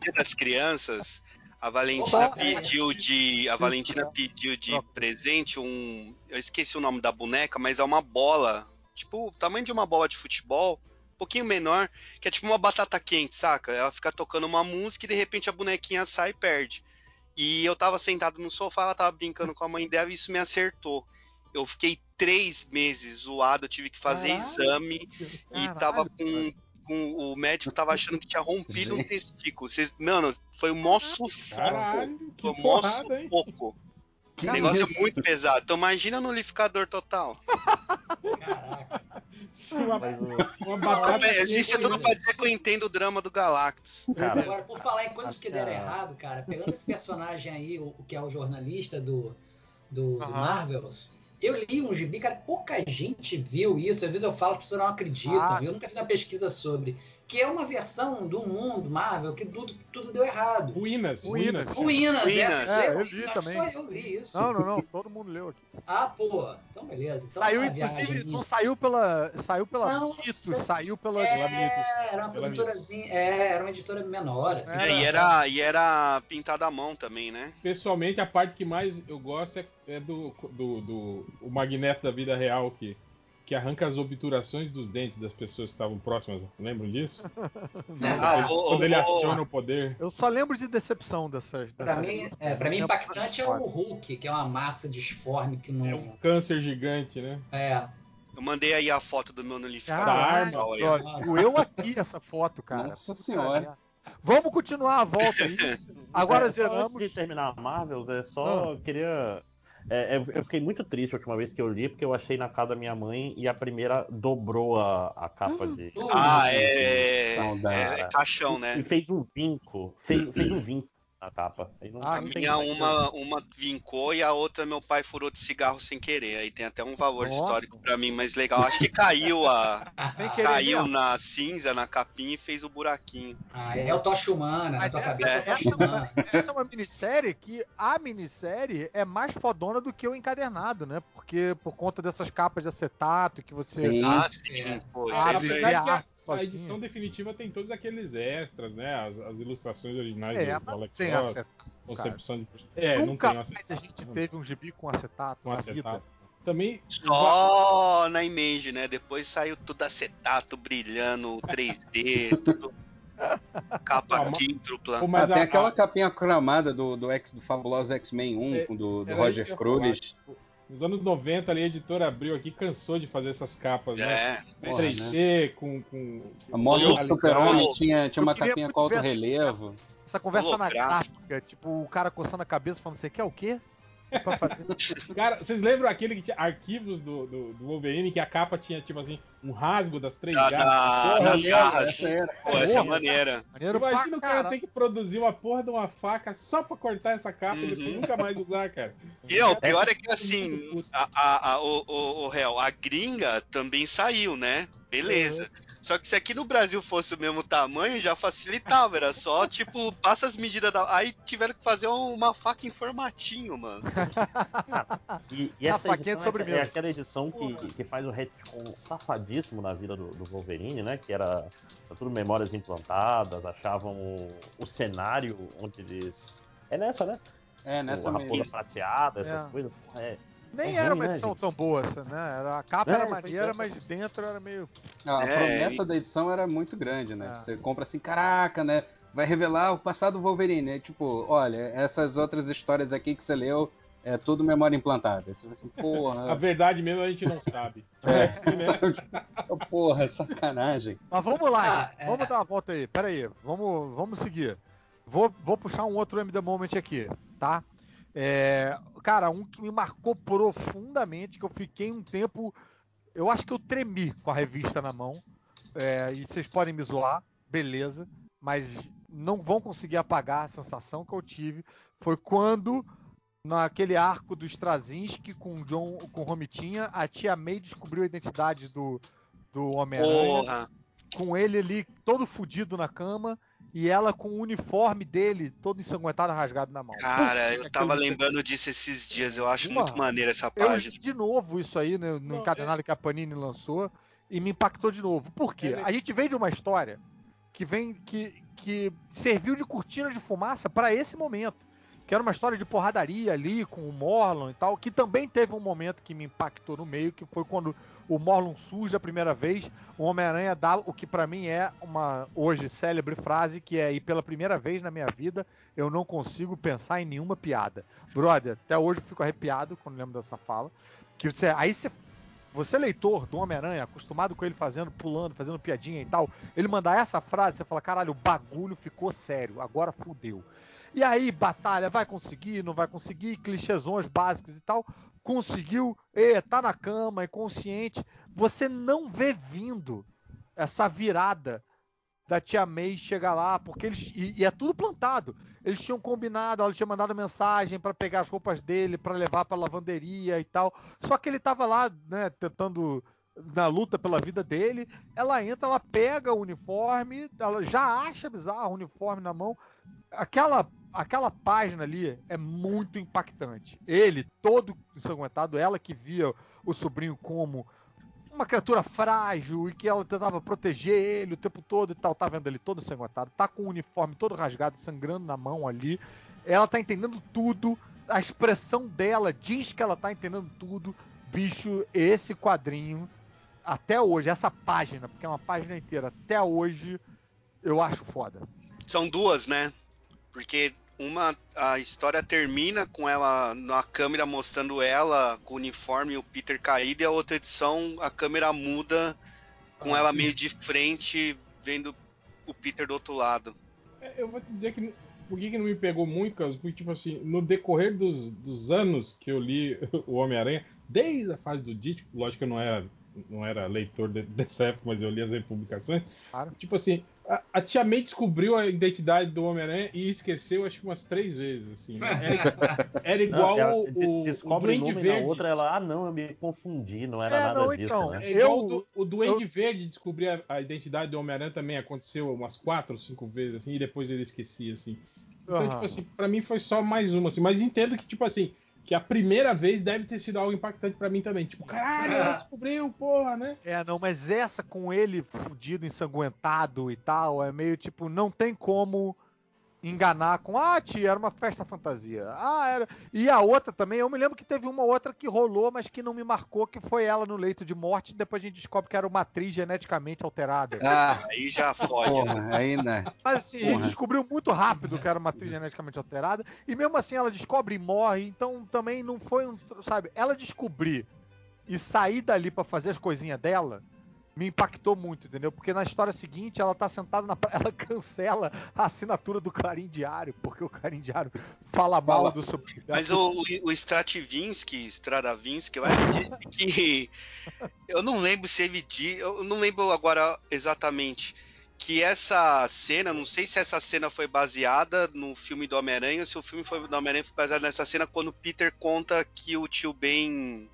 Dia das Crianças A Valentina Opa, pediu de. A Valentina pediu de presente um. Eu esqueci o nome da boneca, mas é uma bola. Tipo, o tamanho de uma bola de futebol. Um pouquinho menor. Que é tipo uma batata quente, saca? Ela fica tocando uma música e de repente a bonequinha sai e perde. E eu tava sentado no sofá, ela tava brincando com a mãe dela e isso me acertou. Eu fiquei três meses zoado, eu tive que fazer Caralho, exame e tava caralho, com, com- O médico tava achando que tinha rompido um testículo. Vocês, mano, foi o maior sufoco. Caralho, que Foi o hein? sufoco. Que o negócio isso? é muito pesado. Então imagina no liquidificador total. Caraca. Uma, uma Não, batata é, existe tudo né? pra dizer que eu entendo o drama do Galactus. Cara, Agora, por falar em coisas que deram errado, cara, pegando esse personagem aí, o, que é o jornalista do, do, do. Marvels, eu li um gibi, cara, pouca gente viu isso. Às vezes eu falo, as pessoas não acreditam, Ah, viu? Eu nunca fiz uma pesquisa sobre. Que é uma versão do mundo Marvel que tudo, tudo deu errado. Ruínas, Ruínas. ruínas. Ruínas, Ruínas. essa, É, eu, eu li só, também. só eu li isso. Não, não, não. Todo mundo leu aqui. Ah, pô. Então beleza. Então saiu, é inclusive, não saiu pela. Saiu pela Não, Mitos, saiu pela. É, Mitos. era uma produtorazinha, é, era uma editora menor, assim. É, e, era, e era pintado à mão também, né? Pessoalmente, a parte que mais eu gosto é, é do, do, do o Magneto da vida real que, que arranca as obturações dos dentes das pessoas que estavam próximas. Lembram disso? Ah, Quando ele ô, aciona o poder. Eu só lembro de decepção dessas. Pra dessas mim, duas, é, pra mim impactante é da o. Hulk, que é uma massa disforme que É não. um câncer gigante, né? É. Eu mandei aí a foto do meu nullificador. Caralho, mental aí. brother, eu aqui essa foto, cara. Nossa senhora. Vamos continuar a volta aí. Agora É, só Antes zeramos. de terminar a Marvel, eu só queria. É, eu- eu fiquei muito triste a última vez que eu li, porque eu achei na casa da minha mãe e a primeira dobrou a, a capa de. Ah, é, Saudade. é, é caixão, né? E fez um vinco. Fez, fez um vinco na capa. Aí não, Ah, A não tem minha, uma, uma vincou e a outra meu pai furou de cigarro sem querer. Aí tem até um valor Nossa. histórico pra mim, mas legal. Acho que caiu a. Caiu mesmo. na cinza, na capinha e fez o buraquinho. Ah, é o Tocha Humana, na Mas essa, cabeça é o essa é uma, Humana. essa é uma minissérie que a minissérie é mais fodona do que o encadernado, né? Porque por conta dessas capas de acetato que você Sim. Ah, sim, É. pô, Ah, é- A, edição definitiva tem todos aqueles extras, né? As, as ilustrações originais É, do, não Alex tem Ross, acetato. concepção de. É, não Nunca tem mais acetato. a gente teve um gibi com acetato com na acetato. vida. Também. Só na Image, né? Depois saiu tudo acetato, brilhando, 3D, tudo. Capa Ah, mas- quíntupla. Pô, Ah, mas tem a- aquela a- capinha cromada do, do, X, do fabuloso X-Men 1, É, com do, do Roger Cruz. Nos anos 90, ali, a editora abriu aqui cansou de fazer essas capas, né? É, Porra, 3D, com, com. A moto do. Super-Homem tinha, tinha uma capinha com alto ver essa relevo. Essa conversa na gráfica, tipo, o cara coçando a cabeça falando, você quer o quê? Pra fazer. Cara, vocês lembram aquele que tinha arquivos do, do, do Wolverine que a capa tinha, tipo assim, um rasgo das três Da- garras? da- Porra, das garras. Essa era. Pô, essa é maneira. Maneiro Imagina o cara caralho. ter que produzir uma porra de uma faca só pra cortar essa capa e depois Uhum. nunca mais usar, cara. E não, o pior é que assim, a, a, a, o, o, o réu, a gringa também saiu, né? Beleza. Só que se aqui no Brasil fosse o mesmo tamanho, já facilitava. Era só, tipo, passa as medidas da. Aí tiveram que fazer uma faca em formatinho, mano. E, e essa faquinha de é, é aquela edição que, que faz o retcon safadíssimo na vida do, do Wolverine, né? Que era, era tudo memórias implantadas, achavam o, o cenário onde eles. É nessa, né? É, nessa a mesmo. raposa prateada, essas É. coisas. É, Nem É era uma né, edição tão boa essa, né? Era, a capa É, era maneira, é. mas dentro era meio. A É, promessa da edição era muito grande, né? É. Você compra assim, caraca, né? Vai revelar o passado do Wolverine. É tipo, olha, essas outras histórias aqui que você leu, é tudo memória implantada. Você vai assim, A porra. verdade mesmo a gente não sabe. é, né? porra, sacanagem. Mas vamos lá, Ah, é. Vamos dar uma volta aí. Pera aí. Vamos, vamos seguir. Vou, vou puxar um outro MD Moment aqui, tá? É, cara, um que me marcou profundamente, que eu fiquei um tempo. Eu acho que eu tremi com a revista na mão. É, e vocês podem me zoar, beleza. Mas não vão conseguir apagar a sensação que eu tive. Foi quando, naquele arco do Straczynski com o John, com Romitinha, a tia May descobriu a identidade do, do Homem-Aranha com ele ali todo fudido na cama e ela com o uniforme dele todo ensanguentado, rasgado na mão. Cara, Puta, eu tava lembrando disso esses dias. Eu acho muito maneira essa Eu página. li de novo isso aí né, no Não, encadernado que a Panini lançou e me impactou de novo. Por quê? É, A gente vem de uma história que vem que, que serviu de cortina de fumaça para esse momento. Que era uma história de porradaria ali com o Morlon e tal, que também teve um momento que me impactou no meio, que foi quando o Morlon surge a primeira vez, o Homem-Aranha dá o que para mim é uma hoje célebre frase, que é: "E pela primeira vez na minha vida, eu não consigo pensar em nenhuma piada". Brother, até hoje eu fico arrepiado quando lembro dessa fala. Que você, aí você você, leitor do Homem-Aranha, acostumado com ele fazendo, pulando, fazendo piadinha e tal, ele mandar essa frase, você fala, caralho, o bagulho ficou sério, agora fudeu. E aí, batalha, vai conseguir, não vai conseguir, clichêsões básicos e tal. Conseguiu, e tá na cama, é consciente. Você não vê vindo essa virada da tia May chegar lá, porque eles. E, e é tudo plantado. Eles tinham combinado, ela tinha mandado mensagem para pegar as roupas dele, para levar para lavanderia e tal. Só que ele tava lá, né, tentando na luta pela vida dele. Ela entra, ela pega o uniforme, ela já acha bizarro o uniforme na mão. Aquela aquela página ali é muito impactante. Ele, todo ensanguentado, ela que via o sobrinho como uma criatura frágil e que ela tentava proteger ele o tempo todo e tal, tá vendo ele todo ensanguentado, tá com o uniforme todo rasgado, sangrando na mão ali. Ela tá entendendo tudo, a expressão dela diz que ela tá entendendo tudo. Bicho, esse quadrinho, até hoje, essa página, porque é uma página inteira, até hoje, eu acho foda. São duas, né? Porque uma a história termina com ela na câmera mostrando ela com o uniforme e o Peter caído e a outra edição a câmera muda com ela meio de frente vendo o Peter do outro lado. É, eu vou te dizer que por que, que não me pegou muito, Carlos? Porque, tipo assim, no decorrer dos, dos anos que eu li o Homem-Aranha, desde a fase do Ditko, lógico que eu não era não era leitor de, dessa época, mas eu li as republicações. Claro. Tipo assim, a, a Tia May descobriu a identidade do Homem-Aranha e esqueceu acho que umas três vezes, assim. Né? Era, era, igual não, o, descobre o Duende Verde. Na outra, ela, ah, não, eu me confundi, não era é, nada não, disso, então, né? É igual eu, o, o Duende eu... Verde descobrir a, a, identidade do Homem-Aranha também aconteceu umas quatro ou cinco vezes, assim, e depois ele esquecia, assim. Então, uhum. tipo assim, pra mim foi só mais uma, assim. Mas entendo que, tipo assim, que a primeira vez deve ter sido algo impactante para mim também. Tipo, caralho, ele descobriu, porra, né? É, não, mas essa com ele fudido, ensanguentado e tal, é meio tipo, não tem como enganar com, ah, tia, era uma festa fantasia. Ah, era. E a outra também, eu me lembro que teve uma outra que rolou, mas que não me marcou, que foi ela no leito de morte. Depois a gente descobre que era uma atriz geneticamente alterada. Ah, aí já fode, porra, né? Aí, né? Mas assim, porra. descobriu muito rápido que era uma atriz geneticamente alterada. E mesmo assim ela descobre e morre. Então também não foi um. Sabe, ela descobrir e sair dali para fazer as coisinhas dela me impactou muito, entendeu? Porque na história seguinte ela tá sentada na ela cancela a assinatura do Clarim Diário, porque o Clarim Diário fala mal do sobrinho. Mas o, o, Strativinsky, Stradavinsky, eu disse que eu não lembro se ele disse, eu não lembro agora exatamente que essa cena, não sei se essa cena foi baseada no filme do Homem-Aranha ou se o filme foi do Homem-Aranha foi baseado nessa cena quando o Peter conta que o tio Ben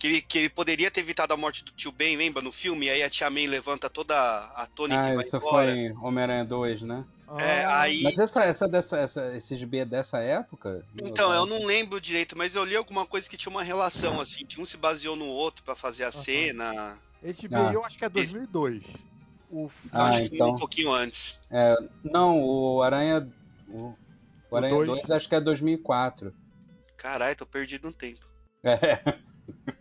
que ele, que ele poderia ter evitado a morte do tio Ben, lembra no filme? Aí a tia May levanta toda a Tony ah, que vai isso embora. foi Homem-Aranha 2, né? É, aí... Mas essa, essa, dessa, essa, esses B dessa época? Então, eu não lembro direito, mas eu li alguma coisa que tinha uma relação, assim, que um se baseou no outro para fazer a uhum. cena. Esse B ah. eu acho que é 2002. Esse... O... Ah, acho então... que um pouquinho antes. É, não, o Aranha. O, o Aranha 2 acho que é 2004. Caralho, tô perdido no tempo. É.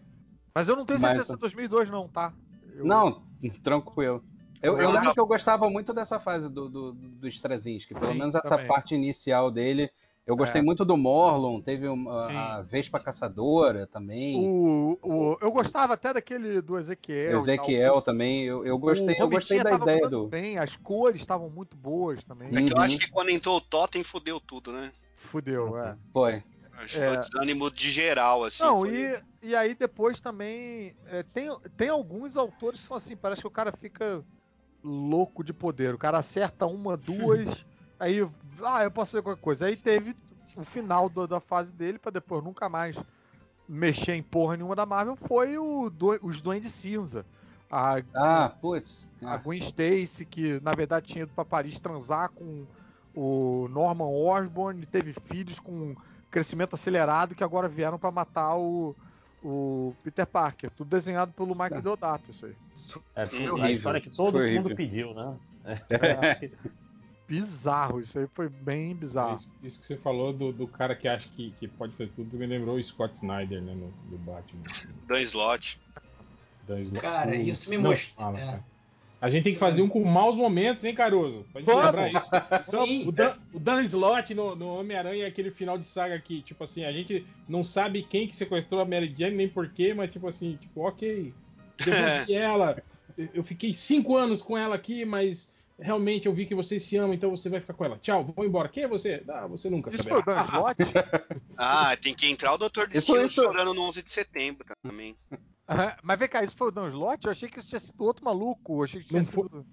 Mas eu não tenho certeza se é 2002 não, tá? Eu... Não, tranquilo. Eu, eu lembro que eu gostava muito dessa fase do, do, do Straczynski, pelo Sim, menos essa também. parte inicial dele. Eu gostei é. muito do Morlon, teve uma, a Vespa Caçadora também. O, o, eu gostava até daquele do Ezequiel. Ezequiel também, eu, eu gostei, eu gostei da ideia do. Bem, as cores estavam muito boas também. É que eu acho que quando entrou o Totem, fudeu tudo, né? Fudeu, é. Foi. Acho que é... foi desânimo de geral, assim. Não, foi... e, e aí depois também. É, tem, tem alguns autores que são assim, parece que o cara fica louco de poder. O cara acerta uma, duas, aí. Ah, eu posso fazer qualquer coisa. Aí teve o final do, da fase dele, para depois nunca mais mexer em porra nenhuma da Marvel, foi o do, os Duendes Cinza. A, ah, putz. A Gwen Stacy, que na verdade tinha ido pra Paris transar com o Norman Osborn, teve filhos com crescimento acelerado que agora vieram para matar o, o Peter Parker. Tudo desenhado pelo Mike é. Deodato, isso aí. É, a história que todo mundo pediu, né? É, é, bizarro. Isso aí foi bem bizarro. Isso, isso que você falou do, do cara que acha que, que pode fazer tudo me lembrou o Scott Snyder, né? No, do Batman. Dan Slot. Dan Slott. Cara, isso me mostrou. é. A gente tem que fazer um com maus momentos, hein, Caruso? Pra gente Vamos. lembrar isso. Então, Sim. O Dan, o Dan Slott no, no Homem-Aranha é aquele final de saga que, tipo assim, a gente não sabe quem que sequestrou a Mary Jane, nem porquê, mas tipo assim, tipo, ok. Devolvi ela. Eu eu fiquei cinco anos com ela aqui, mas realmente eu vi que vocês se amam, então você vai ficar com ela. Tchau, vou embora. Quem é você? Ah, você nunca Isso foi saberá. o Dan Slott? Ah, tem que entrar o Doutor Destino isso- chorando no 11 de setembro também. Mas vem cá, isso foi o Dan Slott? Eu achei que isso tinha sido outro maluco. Eu achei que tinha Não foi- sido...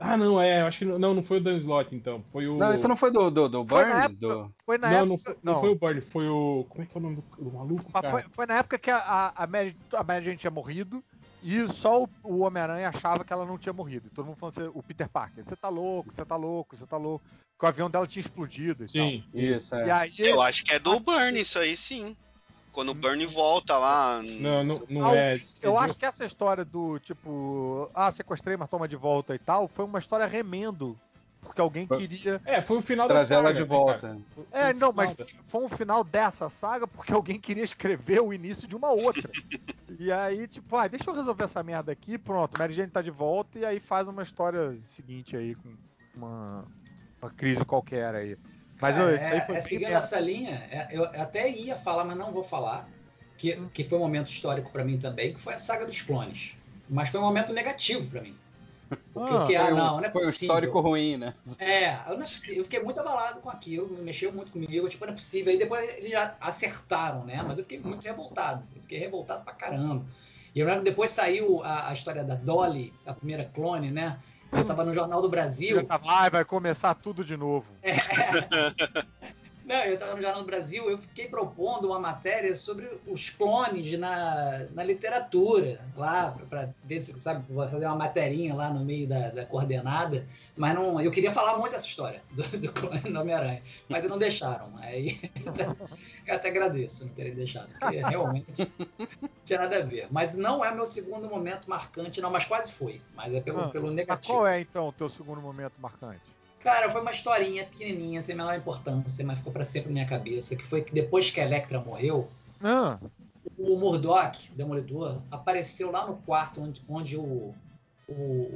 Ah, não, é, eu acho que não, não, não foi o Dan Slott, então. Foi o. Não, isso não foi do, do, do Foi Burn? na época, Do... foi na não, época... não, foi, não foi o Burn, foi o. Como é que é o nome do, do maluco? Foi, foi na época que a, a, a, Mary, a Mary Jane tinha morrido e só o, o Homem-Aranha achava que ela não tinha morrido. E todo mundo falando assim, o Peter Parker, você tá louco, você tá louco, você tá louco. Que o avião dela tinha explodido e Sim. Isso, tal. é. E aí, Eu acho que é do Burn isso aí, sim. Quando o Burn volta lá. Não, não, não Ah, é. eu acho que essa história do tipo, ah, sequestrei, mas toma de volta e tal, foi uma história remendo. Porque alguém queria. É, foi o final da Trazer saga. ela de volta. É, não, mas final da- foi um final dessa saga porque alguém queria escrever o início de uma outra. e aí, tipo, ah, deixa eu resolver essa merda aqui, pronto, Mary Jane tá de volta e aí faz uma história seguinte aí, com uma, uma crise qualquer aí. Mas É, isso aí foi é, bem seguindo essa linha, é, eu até ia falar, mas não vou falar, que, que foi um momento histórico pra mim também, que foi a saga dos clones. Mas foi um momento negativo pra mim. Porque, ah, Foi um- não, não é Foi um possível. histórico ruim, né? É, eu, não é possível. eu fiquei muito abalado com aquilo, me mexeu muito comigo, tipo, não é possível. Aí depois eles já acertaram, né? Mas eu fiquei muito revoltado. Eu fiquei revoltado pra caramba. E eu lembro que depois saiu a, a história da Dolly, a primeira clone, né? Eu tava no Jornal do Brasil. Já tava, Ai, vai começar tudo de novo. Não, eu estava no Jornal do Brasil, eu fiquei propondo uma matéria sobre os clones na, na literatura, lá, para ver se, sabe, vou fazer uma materinha lá no meio da, da coordenada, mas não, eu queria falar muito essa história do, do clone do Homem-Aranha, mas não deixaram. Aí eu até agradeço não terem deixado, porque realmente não tinha nada a ver. Mas não é meu segundo momento marcante, não, mas quase foi, mas é pelo, Ah, pelo Mas negativo. qual é então o teu segundo momento marcante? Cara, foi uma historinha pequenininha, sem a menor importância, mas ficou pra sempre na minha cabeça, que foi que depois que a Electra morreu, Ah, o Murdoch, o Demolidor, apareceu lá no quarto onde, onde o, o,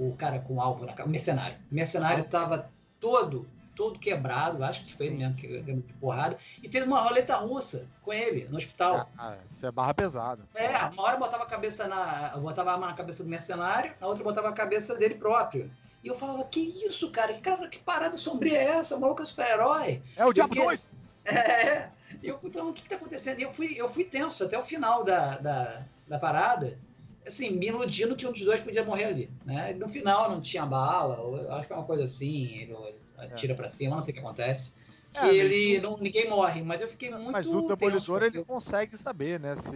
o cara com alvo, na, ca- o mercenário. O mercenário estava todo, todo quebrado, acho que foi mesmo, que de porrada, e fez uma roleta russa com ele no hospital. ah, isso é barra pesada. É, uma hora botava a cabeça na. botava a arma na cabeça do mercenário, na outra botava a cabeça dele próprio. E eu falava, que isso, cara? Que, cara, que parada sombria é essa? O maluco é super-herói. É o Eu Diabo fiquei- 2! É, e eu fui falando, o que, que tá acontecendo? E eu fui, eu fui tenso até o final da, da, da parada, assim, me iludindo que um dos dois podia morrer ali. Né? No final não tinha bala, ou eu acho que é uma coisa assim, ele atira pra cima, não sei o que acontece. Que É, ele. Não, ninguém morre, mas eu fiquei muito. Mas o Demolidor ele porque consegue saber, né? Se,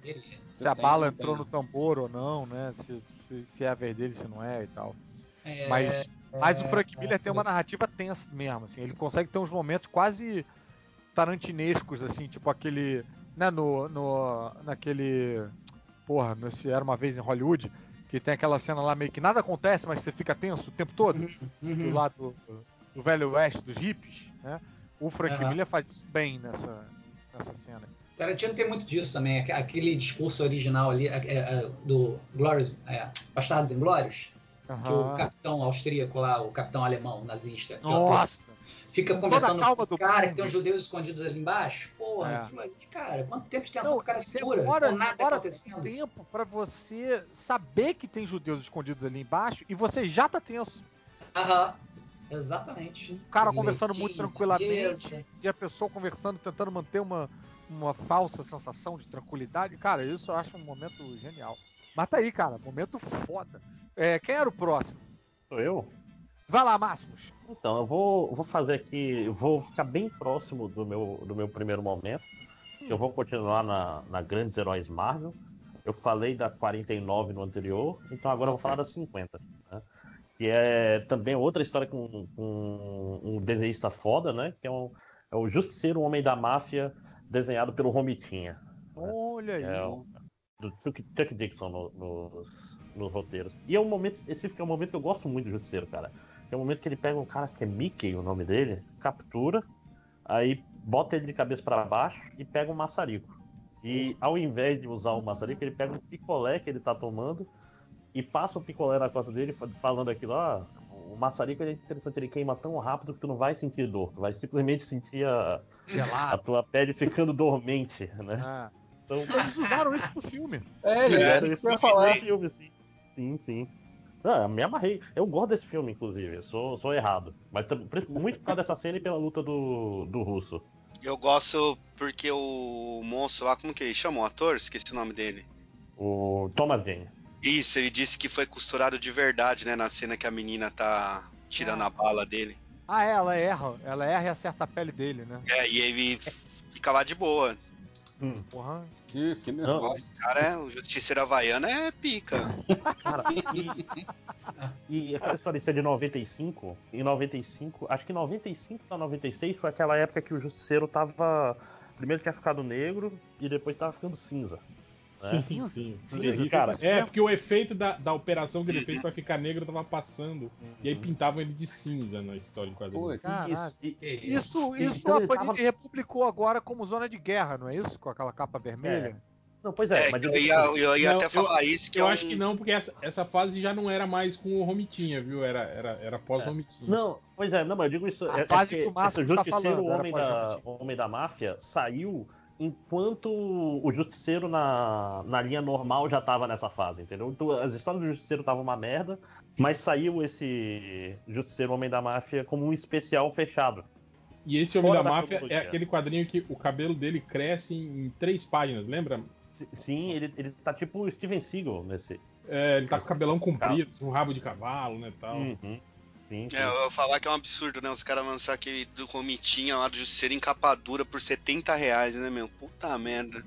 Beleza. se a bala entrou no tambor ou não, né? Se, se, se é a vez dele, se não é e tal. É, Mas, mas o Frank é, Miller tem é. uma narrativa tensa mesmo, assim. Ele consegue ter uns momentos quase tarantinescos, assim, tipo aquele. Né, no, no. naquele. Porra, nesse Era uma vez em Hollywood, que tem aquela cena lá meio que nada acontece, mas você fica tenso o tempo todo, Uhum. do lado do, do velho oeste, dos hippies, né? O Frank Aham. Miller faz isso bem nessa, nessa cena. Tarantino tem muito disso também, aqu- aquele discurso original ali é, é, do Glorious, é, Bastardos Inglórios, que o capitão austríaco lá, o capitão alemão nazista, que é Nossa! fica conversando com o cara mundo. que tem uns judeus escondidos ali embaixo. Porra, É. aquilo ali, cara, quanto tempo de tensão Não, que o cara segura demora, com nada demora acontecendo. tempo pra você saber que tem judeus escondidos ali embaixo e você já tá tenso. Aham, exatamente. O cara conversando muito tranquilamente beleza. e a pessoa conversando, tentando manter uma, uma falsa sensação de tranquilidade. Cara, isso eu acho um momento genial. Mas tá aí, cara, momento foda. É, quem era o próximo? Sou eu? Vai lá, Máximos. Então, eu vou, vou fazer aqui, eu vou ficar bem próximo do meu, do meu primeiro momento. Eu vou continuar na, na Grandes Heróis Marvel. Eu falei da 49 no anterior, então agora eu vou falar da 50. Né? Que é também outra história com, com um desenhista foda, né? Que é, um, é o Justiceiro, um Homem da Máfia, desenhado pelo Romitinha. Olha aí. É, do Chuck, Chuck Dixon no- nos, nos roteiros. E é um momento específico, é um momento que eu gosto muito do Justiceiro, cara. Tem um momento que ele pega um cara que é Mickey, o nome dele, captura, aí bota ele de cabeça para baixo e pega um maçarico. E ao invés de usar o maçarico, ele pega um picolé que ele tá tomando e passa o picolé na costa dele, fa- falando aquilo, ó, o maçarico é interessante, ele queima tão rápido que tu não vai sentir dor, tu vai simplesmente sentir a, a tua pele ficando dormente, né? Ah. Então, Eles usaram isso no filme. É, ele fizeram é, isso no falar. filme, sim. Sim, sim. Ah, me amarrei. Eu gosto desse filme, inclusive. Eu sou, sou errado. Mas muito por causa dessa cena e pela luta do, do russo. Eu gosto porque o moço lá, como que ele chama? O ator? Esqueci o nome dele. O Thomas Jane. Isso, ele disse que foi costurado de verdade, né? Na cena que a menina tá tirando a bala dele. Ah, é, ela erra. Ela erra e acerta a pele dele, né? É, e ele fica lá de boa. Porra. Que, que Não, Nossa, o cara, é, o Justiceiro Havaiana é pica. Cara, e, e aquela história de 95, em 95, acho que 95 pra 96 foi aquela época que o Justiceiro tava. Primeiro tinha ficado negro e depois tava ficando cinza. Né? Sim, sim. Sim, cara, é, porque o efeito da, da operação que ele fez pra ficar negro tava passando. E Uhum. aí pintavam ele de cinza na história em quadrinhos. E- Isso, isso Então a Panini tava- republicou agora como zona de guerra, não é isso? Com aquela capa vermelha? Não, pois é, É, mas eu ia, eu ia Não, até falar isso, que eu é acho um- que não, porque essa, essa fase já não era mais com o Romitinha, viu? Era, era, era pós-Romitinha. Não, pois é, não, mas eu digo isso. A é, fase é que o Márcio tá Justiceiro, falando, o homem, da, homem da máfia, saiu enquanto o Justiceiro na, na linha normal já tava nessa fase, entendeu? Então as histórias do Justiceiro estavam uma merda, mas saiu esse Justiceiro Homem da Máfia como um especial fechado. E esse Homem da da Máfia é aquele quadrinho que o cabelo dele cresce em, em três páginas, lembra? Sim, ele, ele tá tipo o Steven Seagal nesse. É, ele tá com o cabelão comprido, um rabo de cavalo, né, tal. Uhum. Sim, sim. É, eu ia falar que é um absurdo, né? Os caras lançar aquele do Romitinha lá do Justiceiro em capa dura por 70 reais, né, meu? Puta merda.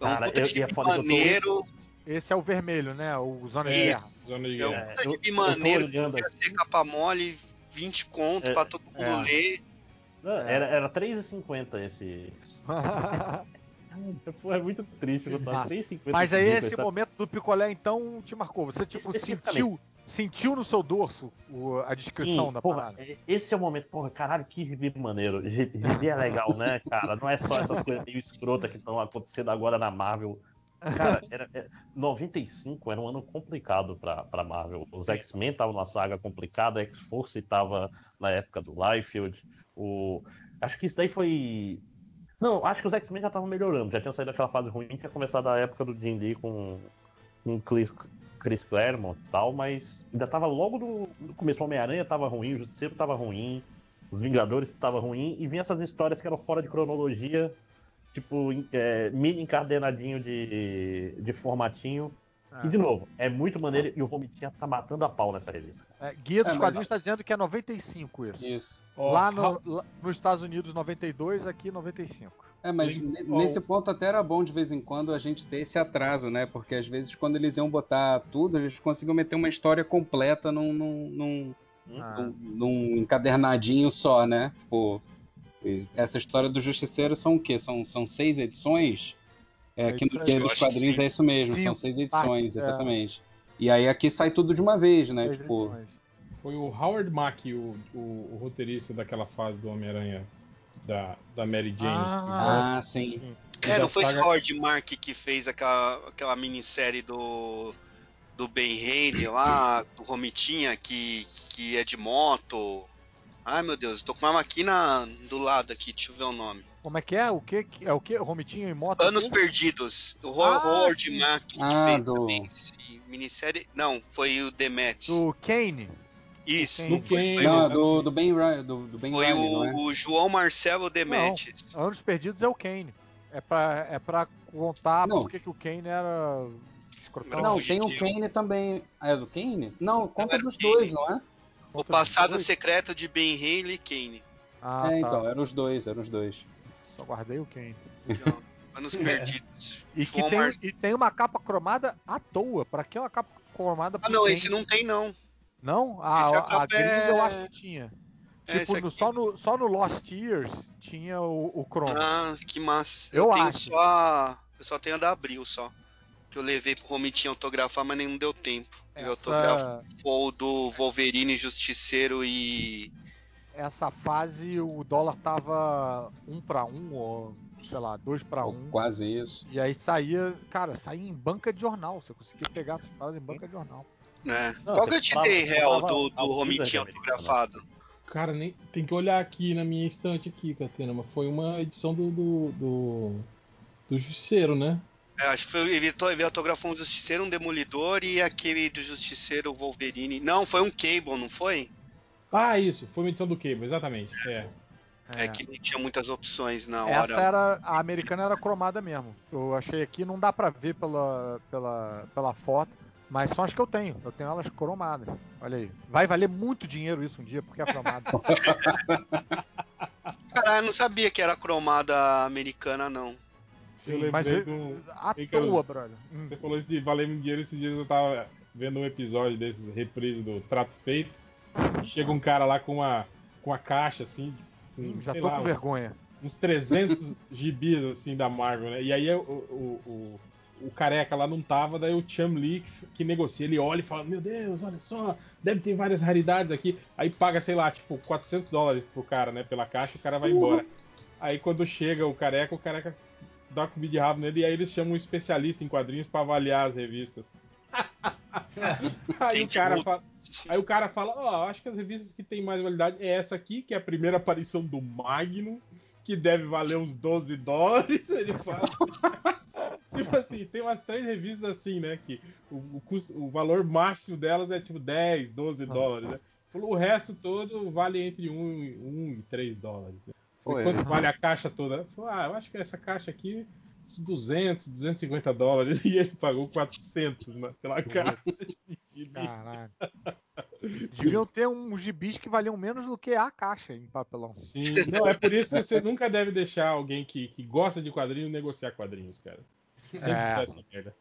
É um Cara, puta eu- de é tô- maneiro. Esse é o vermelho, né? O zona de guerra. Zona de É um guerra. puta de tô maneiro que ia ser capa mole, 20 conto É, pra todo mundo é. ler. Não, Era, era 3,50 esse. Pô, é muito triste, eu tô Ah, 3,50 Mas aí esse tá? momento do picolé, então, te marcou. Você, tipo, sentiu, sentiu no seu dorso o- a descrição Sim, da porra, parada. é- esse é o momento, porra, caralho, que review maneiro. Review é legal, né, cara? Não é só essas coisas meio escrotas que estão acontecendo agora na Marvel. Cara, era, é- 95 era um ano complicado pra, pra Marvel. Os X-Men estavam numa saga complicada, a X-Force tava na época do Liefeld. O... Acho que isso daí foi. Não, acho que os X-Men já estavam melhorando, já tinham saído daquela fase ruim, tinha começado a época do D&D com, com Chris, Chris Claremont e tal, mas ainda tava logo no, no começo. O Homem-Aranha tava ruim, o Justiceiro tava ruim, os Vingadores tava ruim, e vinha essas histórias que eram fora de cronologia, tipo, é, mini encadenadinho de, de formatinho. E de novo, é muito maneiro e o Vomitinha tá matando a pau nessa revista. É, Guia dos É, Quadrinhos está dizendo que é 95 isso. Isso. Lá, no- lá nos Estados Unidos, 92, aqui 95. É, mas nesse ponto até era bom de vez em quando a gente ter esse atraso, né? Porque às vezes quando eles iam botar tudo, eles conseguiam meter uma história completa num, num, num, Ah. num- num encadernadinho só, né? Tipo, essa história do Justiceiro são o quê? São, são seis edições? É, É aqui isso no. Guia dos acho que Quadrinhos é isso mesmo, Sim, são seis edições, parte, é. exatamente. E aí aqui sai tudo de uma vez, né? Seis tipo, edições. Foi o Howard Mack, o, o- o roteirista daquela fase do Homem-Aranha da, da Mary Jane. Ah, sim. E É, da não foi esse saga- Howard Mark que fez aquela, aquela minissérie do, do Ben Haley lá, do Romitinha, que, que é de moto. Ai meu Deus, tô com uma máquina do lado aqui, deixa eu ver o nome. Como é que é? O que? É o que? Romitinho em moto? Anos o quê? Perdidos. O Ah, Howard sim. Mack que Ah, fez do- também minissérie. Não, foi o Demet. Do Kane. Isso. Não, é exatamente. do, do Ben Riley, do, do Ben Foi não o, é? o João Marcelo Demetes. Anos Perdidos é o Kane. É pra, é pra contar Não. porque que o Kane era escrotão. Não, tem o Kane também. Ah, É do Kane? Não, conta dos Kane. dois, não é? O passado secreto de Ben Haley e Kane. Ah, é, tá. então, eram os dois, eram os dois. Só guardei o Kane. Não, Anos Perdidos. E, que João tem, Mar- e tem uma capa cromada à toa. Pra que uma capa cromada Ah, não, Kane? esse não tem não. Não? Ah, é a a, gringa é- eu acho que tinha. É, Tipo, esse no- aqui. só, no, só no Lost Years tinha o, o Chroma. Ah, que massa. Eu Eu, tenho acho. só a... Eu só tenho a da Abril só. que eu levei pro Romitinho autografar, mas nenhum deu tempo. Ele Essa- autografou o do Wolverine, Justiceiro e. Essa fase o dólar tava um pra um, ou sei lá, dois pra um. Quase isso. E aí saía, cara, saía em banca de jornal. Você conseguia pegar essas paradas em banca de jornal. Né? Não, Qual que eu te dei, réu, comprava do, do Romitinho Wizard autografado? Cara, nem, tem que olhar aqui na minha estante aqui, Catena, mas foi uma edição do. do. do, do Justiceiro, né? É, acho que foi, ele, to- ele autografou um Justiceiro, um Demolidor e aquele do Justiceiro Wolverine. Não, foi um Cable, não foi? Ah, isso, foi uma edição do Cable, exatamente. É. É, que não tinha muitas opções na hora. Essa era. A americana era cromada mesmo. Eu achei aqui, não dá pra ver pela, pela, pela foto. Mas são as que eu tenho. Eu tenho elas cromadas. Olha aí. Vai valer muito dinheiro isso um dia, porque é cromado. Caralho, eu não sabia que era cromada americana, não. Eu Sim, mas lembrei eu- do. à toa, brother. Hum. Você falou isso de valer muito dinheiro esses dias eu tava vendo um episódio desses reprises do Trato Feito. Chega um cara lá com uma, com uma caixa assim. Com, Hum, já tô lá, com uns- vergonha. uns 300 gibis assim da Marvel, né? E aí o, o, o, o careca lá não tava, daí o Cham Lee que, que negocia, ele olha e fala: Meu Deus, olha só, deve ter várias raridades aqui. Aí paga, sei lá, tipo 400 dólares pro cara, né? Pela caixa, o cara vai embora. Aí quando chega o careca, o careca dá comida de rabo nele e aí eles chamam um especialista em quadrinhos pra avaliar as revistas. Aí o cara fala. Aí o cara fala, ó, acho que as revistas que tem mais validade é essa aqui, que é a primeira aparição do Magnum, que deve valer uns 12 dólares, ele fala. tipo assim, tem umas três revistas assim, né? Que o, o custo- o valor máximo delas é tipo 10, 12 dólares, né? Falou, O resto todo vale entre 1, e- 1 e 3 dólares. Né? Falei, Foi. quanto vale a caixa toda? Falou, ah, eu acho que essa caixa aqui, uns 200, 250 dólares. E ele pagou 400 né, pela caixa. Caralho. Deviam ter uns gibis que valiam menos do que a caixa em papelão. Sim, não, é por isso que você nunca deve deixar alguém que, que gosta de quadrinhos negociar quadrinhos, cara. Sempre É. dá essa merda.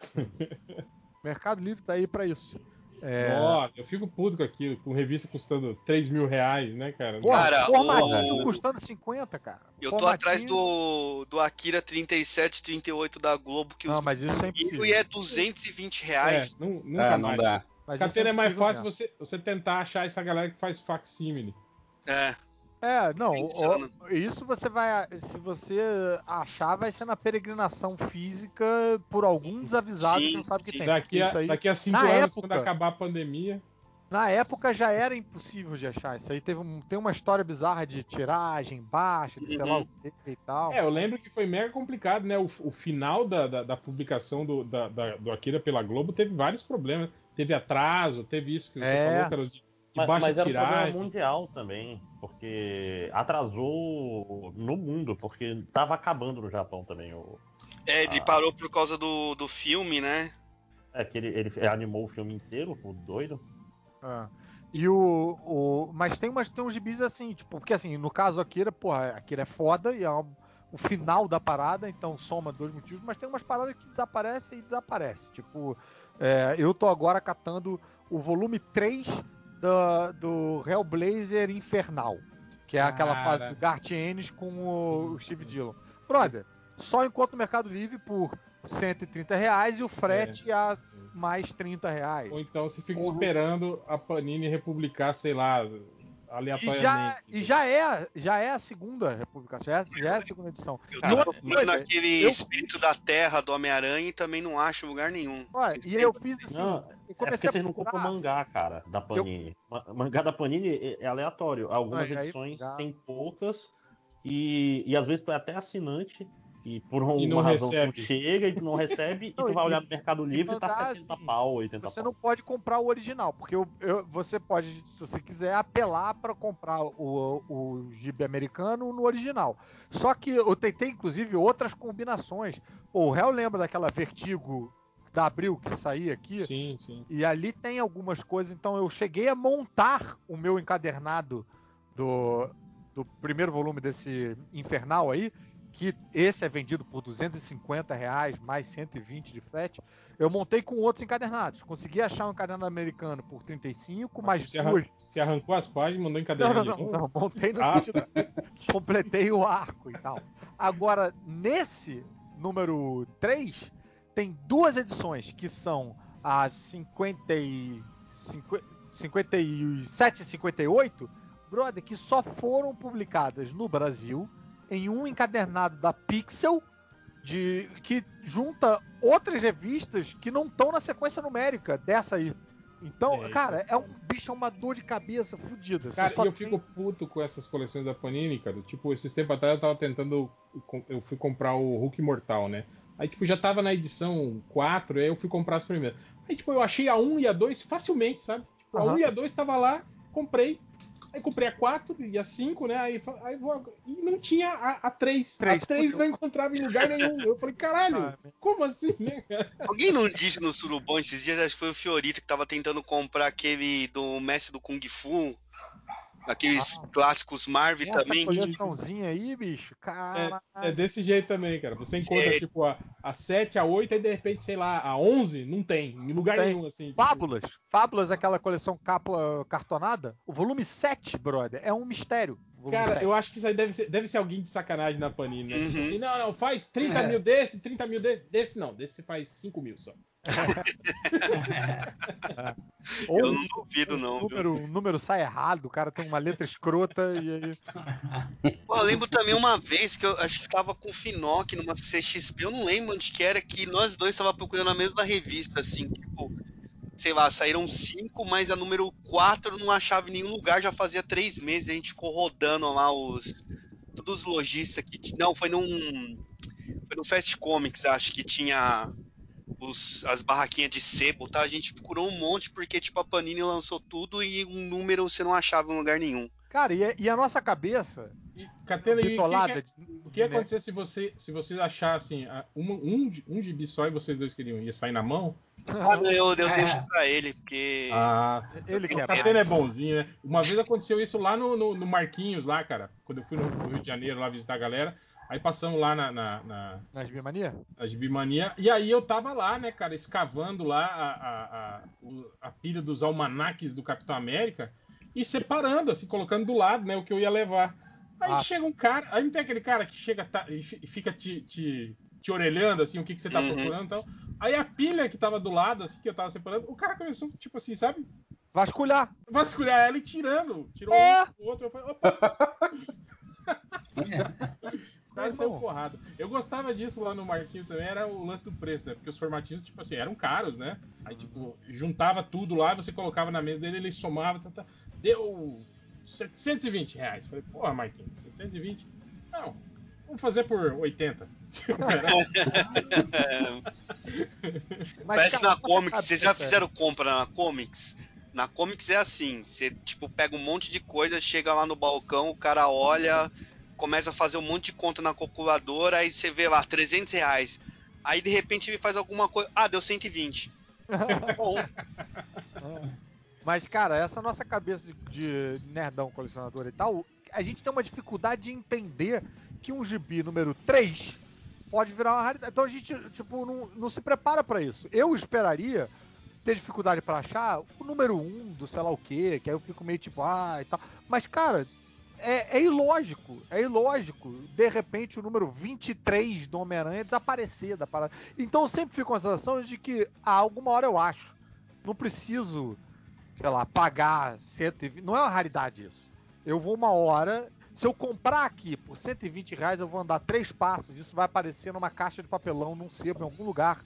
Mercado Livre tá aí pra isso. É... Ó, eu fico puto com aquilo, com revista custando 3 mil reais, né, cara? Porra, Cara, formatinho o- custando 50, cara. Eu tô Formatinho- atrás do, do Akira 37, 38 da Globo, que Não, os mas isso é impossível. e é 220 reais. É, nu- nunca É, não mais. dá. Mas Catena é isso mais fácil você, você tentar achar essa galera que faz facsímile. É. É, não, ó, isso você vai. Se você achar, vai ser na peregrinação física por algum desavisado Sim, que não sabe o que sim. tem. Daqui a, Isso aí, daqui a cinco na anos, época- quando acabar a pandemia. Na época já era impossível de achar. Isso aí teve tem uma história bizarra de tiragem baixa, de sei lá Uhum. o que e tal. É, eu lembro que foi mega complicado, né? O, o final da, da, da publicação do, da- da- do Akira pela Globo teve vários problemas. Teve atraso, teve isso que você É. falou, cara, de Mas, baixa mas era um problema tiragem. mundial também, porque atrasou no mundo, porque tava acabando no Japão também. O, É, ele Ah. parou por causa do, do filme, né? é que ele, ele animou o filme inteiro, o doido. É. E o, o. Mas tem, umas, tem uns gibis assim, tipo, porque assim, no caso Akira, porra, Akira é foda e é o final da parada, então soma dois motivos, mas tem umas paradas que desaparecem e desaparecem. Tipo, é, eu tô agora catando o volume 3 da- do Hellblazer Infernal, que é aquela Cara. fase do Garth Ennis com o, o Steve Dillon. Brother, só encontro no Mercado Livre por 130 reais e o frete a mais 30 reais. Ou então você fica esperando a Panini republicar, sei lá, E aleatoriamente. já, e já é, já é a segunda republicação, já é, já é a segunda edição. Eu E outra tô coisa, naquele eu- Espírito da Terra do Homem-Aranha e também não acho lugar nenhum. Olha, e eu fiz assim, Não, eu é comecei porque vocês não procurar- compram mangá, cara, da Panini. Ma- Mangá da Panini é- é aleatório. Algumas Mas aí, edições mangá- tem poucas e, e às vezes tu é até assinante e por uma E não razão recebe. tu chega e tu não recebe Não, e tu vai olhar no Mercado Livre e tá mangá, 70 assim, pau, 80 Você pau. não pode comprar o original, porque eu- eu- você pode, se você quiser, apelar para comprar o, o gibi americano no original. Só que eu tentei, inclusive, outras combinações. Pô, o réu lembra daquela Vertigo da Abril que saía aqui? Sim, sim. E ali tem algumas coisas, então eu cheguei a montar o meu encadernado do, do primeiro volume desse Infernal aí, que esse é vendido por 250 reais, mais 120 de frete. Eu montei com outros encadernados. Consegui achar um encadernado americano por 35, mais Você, duas. arran- você arrancou as páginas, mandou Não, encadernar não, de não, novo? não, montei no Ah, sentido que completei o arco e tal. Agora, nesse número 3, tem duas edições que são a 50 e, 50, 57 e 58, brother, que só foram publicadas no Brasil em um encadernado da Pixel de que junta outras revistas que não estão na sequência numérica dessa aí. Então, É, cara, é um bicho, é uma dor de cabeça fodida. Você Cara, só eu tem- fico puto com essas coleções da Panini, cara. Tipo, esses tempos atrás eu tava tentando. Eu fui comprar o Hulk Mortal, né? Aí, tipo, já tava na edição 4, aí eu fui comprar as primeiras. Aí, tipo, eu achei a 1 e a 2 facilmente, sabe? Tipo, a Aham. 1 e a 2 tava lá, comprei. Aí comprei a 4 e a 5, né? Aí, aí vou- e não tinha a, a 3. Três, A 3 não encontrava em lugar nenhum. Eu falei, caralho, como assim, né? Alguém não disse no Surubom esses dias, acho que foi o Fiorito que tava tentando comprar aquele do Mestre do Kung Fu, aqueles clássicos Marvel Essa também. coleçãozinha aí, bicho, cara. É desse jeito também, cara. Você encontra, Sério? tipo, a, a 7, a 8, aí de repente, sei lá, a 11, não tem. Em lugar Tem. nenhum, assim. Fábulas. Fábulas, aquela coleção capa cartonada. O volume 7, brother, é um mistério. O volume Cara, 7. eu acho que isso aí deve ser, deve ser alguém de sacanagem na Panini, né? Tipo Uhum. assim, não, não, faz 30 É. mil desse, 30 mil desse, desse não, desse você faz 5 mil só. Ou Eu não duvido, o não. viu? número, o número sai errado, o cara tem uma letra escrota e aí. Pô, eu lembro também uma vez que eu acho que tava com o Finoc numa CXP, eu não lembro onde que era, que nós dois tava procurando a mesma revista, assim, tipo, sei lá, saíram cinco, mas a número 4 não achava em nenhum lugar, já fazia três meses, a gente ficou rodando lá os. Todos os lojistas que. Não, foi num. Foi no Fast Comics, acho que tinha os, as barraquinhas de sebo, tá? A gente procurou um monte porque, tipo, a Panini lançou tudo e um número você não achava em lugar nenhum. Cara, e, e a nossa cabeça. Catena, e o que, bitolada. que, o que ia acontecer se você se vocês achassem uma- um, de- um gibi só e vocês dois queriam? Ia sair na mão? Ah, não, eu, eu É. deixo pra ele, porque. Ah, Ele o quer Catena é bonzinho, né? Uma vez aconteceu isso lá no, no- no Marquinhos, lá, cara. Quando eu fui no, Rio de Janeiro lá visitar a galera. Aí passamos lá na, na, na, Nas Bimania? a Gibimania. E aí eu tava lá, né, cara, escavando lá a, a, a, a pilha dos almanaques do Capitão América e separando, assim, colocando do lado, né, o que eu ia levar. Aí Ah. chega um cara, aí não tem aquele cara que chega tá, e fi- fica te, te, te orelhando, assim, o que, que você tá Uhum. procurando e tal. Aí a pilha que tava do lado, assim, que eu tava separando, o cara começou, tipo assim, sabe? Vasculhar. Vasculhar ela e tirando. Tirou É. um, o outro. Eu falei, opa, quase saiu porrada. Eu gostava disso lá no Marquinhos também, era o lance do preço, né? Porque os formatinhos, tipo assim, eram caros, né? Aí, tipo, juntava tudo lá, você colocava na mesa dele, ele somava, tá, tá, deu 720 reais. Falei, porra, Marquinhos, 720? Não, vamos fazer por 80. Mas, Parece cara, na Comics, vocês já fizeram compra na Comics? Na Comics é assim, você tipo pega um monte de coisa, chega lá no balcão, o cara olha, começa a fazer um monte de conta na calculadora, aí você vê lá 300 reais. Aí de repente ele faz alguma coisa, ah, deu 120. Bom, Mas, cara, essa nossa cabeça de, de nerdão colecionador e tal, a gente tem uma dificuldade de entender que um gibi número 3 pode virar uma raridade. Então a gente, tipo, não, não se prepara pra isso. Eu esperaria ter dificuldade pra achar o número 1 do sei lá o quê, que aí eu fico meio tipo, ah, e tal. Mas, cara, é, é ilógico, é ilógico, de repente, o número 23 do Homem-Aranha desaparecer da parada. Então eu sempre fico com a sensação de que, a alguma hora eu acho. Não preciso, sei lá, pagar 120. Não é uma raridade isso. Eu vou uma hora. Se eu comprar aqui por 120 reais, eu vou andar três passos. Isso vai aparecer numa caixa de papelão, num sebo, em algum lugar,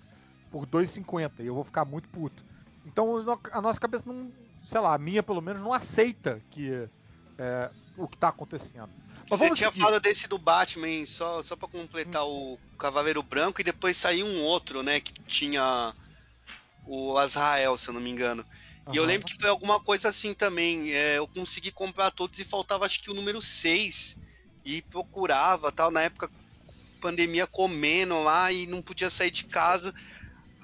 por 2,50. E eu vou ficar muito puto. Então a nossa cabeça não. Sei lá, a minha pelo menos não aceita que é, o que tá acontecendo. Mas você tinha seguir. falado desse do Batman, só, só pra completar o Cavaleiro Branco, e depois saiu um outro, né, que tinha o Azrael, se eu não me engano. E eu lembro que foi alguma coisa assim também. é, eu consegui comprar todos e faltava acho que o número 6. E procurava tal. Na época, pandemia comendo lá e não podia sair de casa.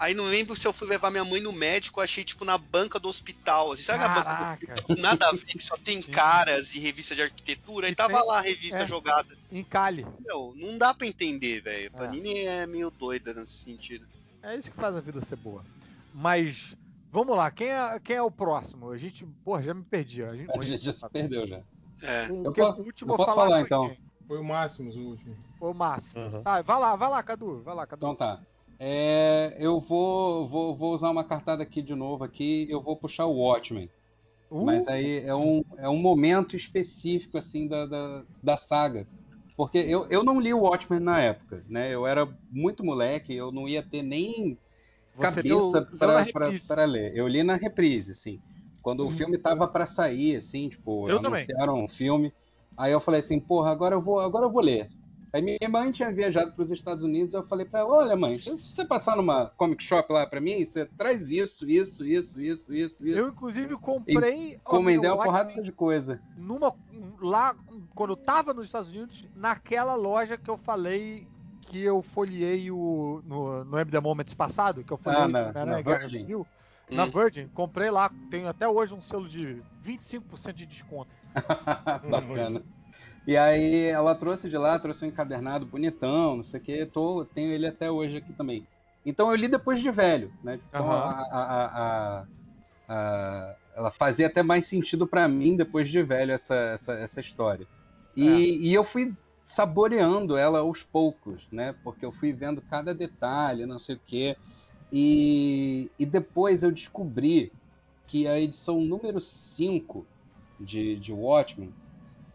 Aí não lembro se eu fui levar minha mãe no médico, eu achei tipo na banca do hospital. Assim, sabe a banca do Caraca, hospital? Nada a ver, que só tem caras e revista de arquitetura. E tava tem- lá a revista é. jogada. encalhe. Meu, não dá pra entender, velho. A Panini é meio doida nesse sentido. É isso que faz a vida ser boa. Mas, vamos lá, quem é, quem é o próximo? A gente, porra, já me perdi. A gente, A gente já se perdeu já. É. O, Eu que- posso- o último eu posso falar, falar, foi então. quem? Foi o Máximos, o último. Foi o Máximo. Uhum. Tá, vai lá, vai lá, Cadu. Vai lá, Cadu. Então tá. É, eu vou, vou, vou usar uma cartada aqui de novo aqui. Eu vou puxar o Watchmen. Uh, Mas aí é um, é um momento específico assim da, da, da saga. Porque eu, eu não li o Watchmen na época, né? Eu era muito moleque, eu não ia ter nem Você cabeça para ler. Eu li na reprise, assim. Quando o filme tava para sair, assim, tipo, Eu também. anunciaram um filme. Aí eu falei assim, porra, agora eu vou, agora eu vou ler. Aí minha mãe tinha viajado para os Estados Unidos, eu falei para ela, olha mãe, se você passar numa comic shop lá para mim, você traz isso, isso, isso, isso, isso, isso. Eu, inclusive, comprei. Encomendei meu uma porrada de coisa. numa lá quando eu tava nos Estados Unidos, naquela loja que eu falei que eu folhei o no, no M The Moments passado, que eu folhei Ah, na- na Guerra Virgin? Civil, na Virgin, comprei lá, tenho até hoje um selo de 25% de desconto. Bacana. E aí ela trouxe de lá, trouxe um encadernado bonitão, não sei o que, tô, tenho ele até hoje aqui também. Então eu li depois de velho, né? Então Aham. a, a- a- ela fazia até mais sentido pra mim depois de velho essa, essa, essa história. E, É. e eu fui saboreando ela aos poucos, né? Porque eu fui vendo cada detalhe, não sei o quê. E, e depois eu descobri que a edição número 5 de, de Watchmen,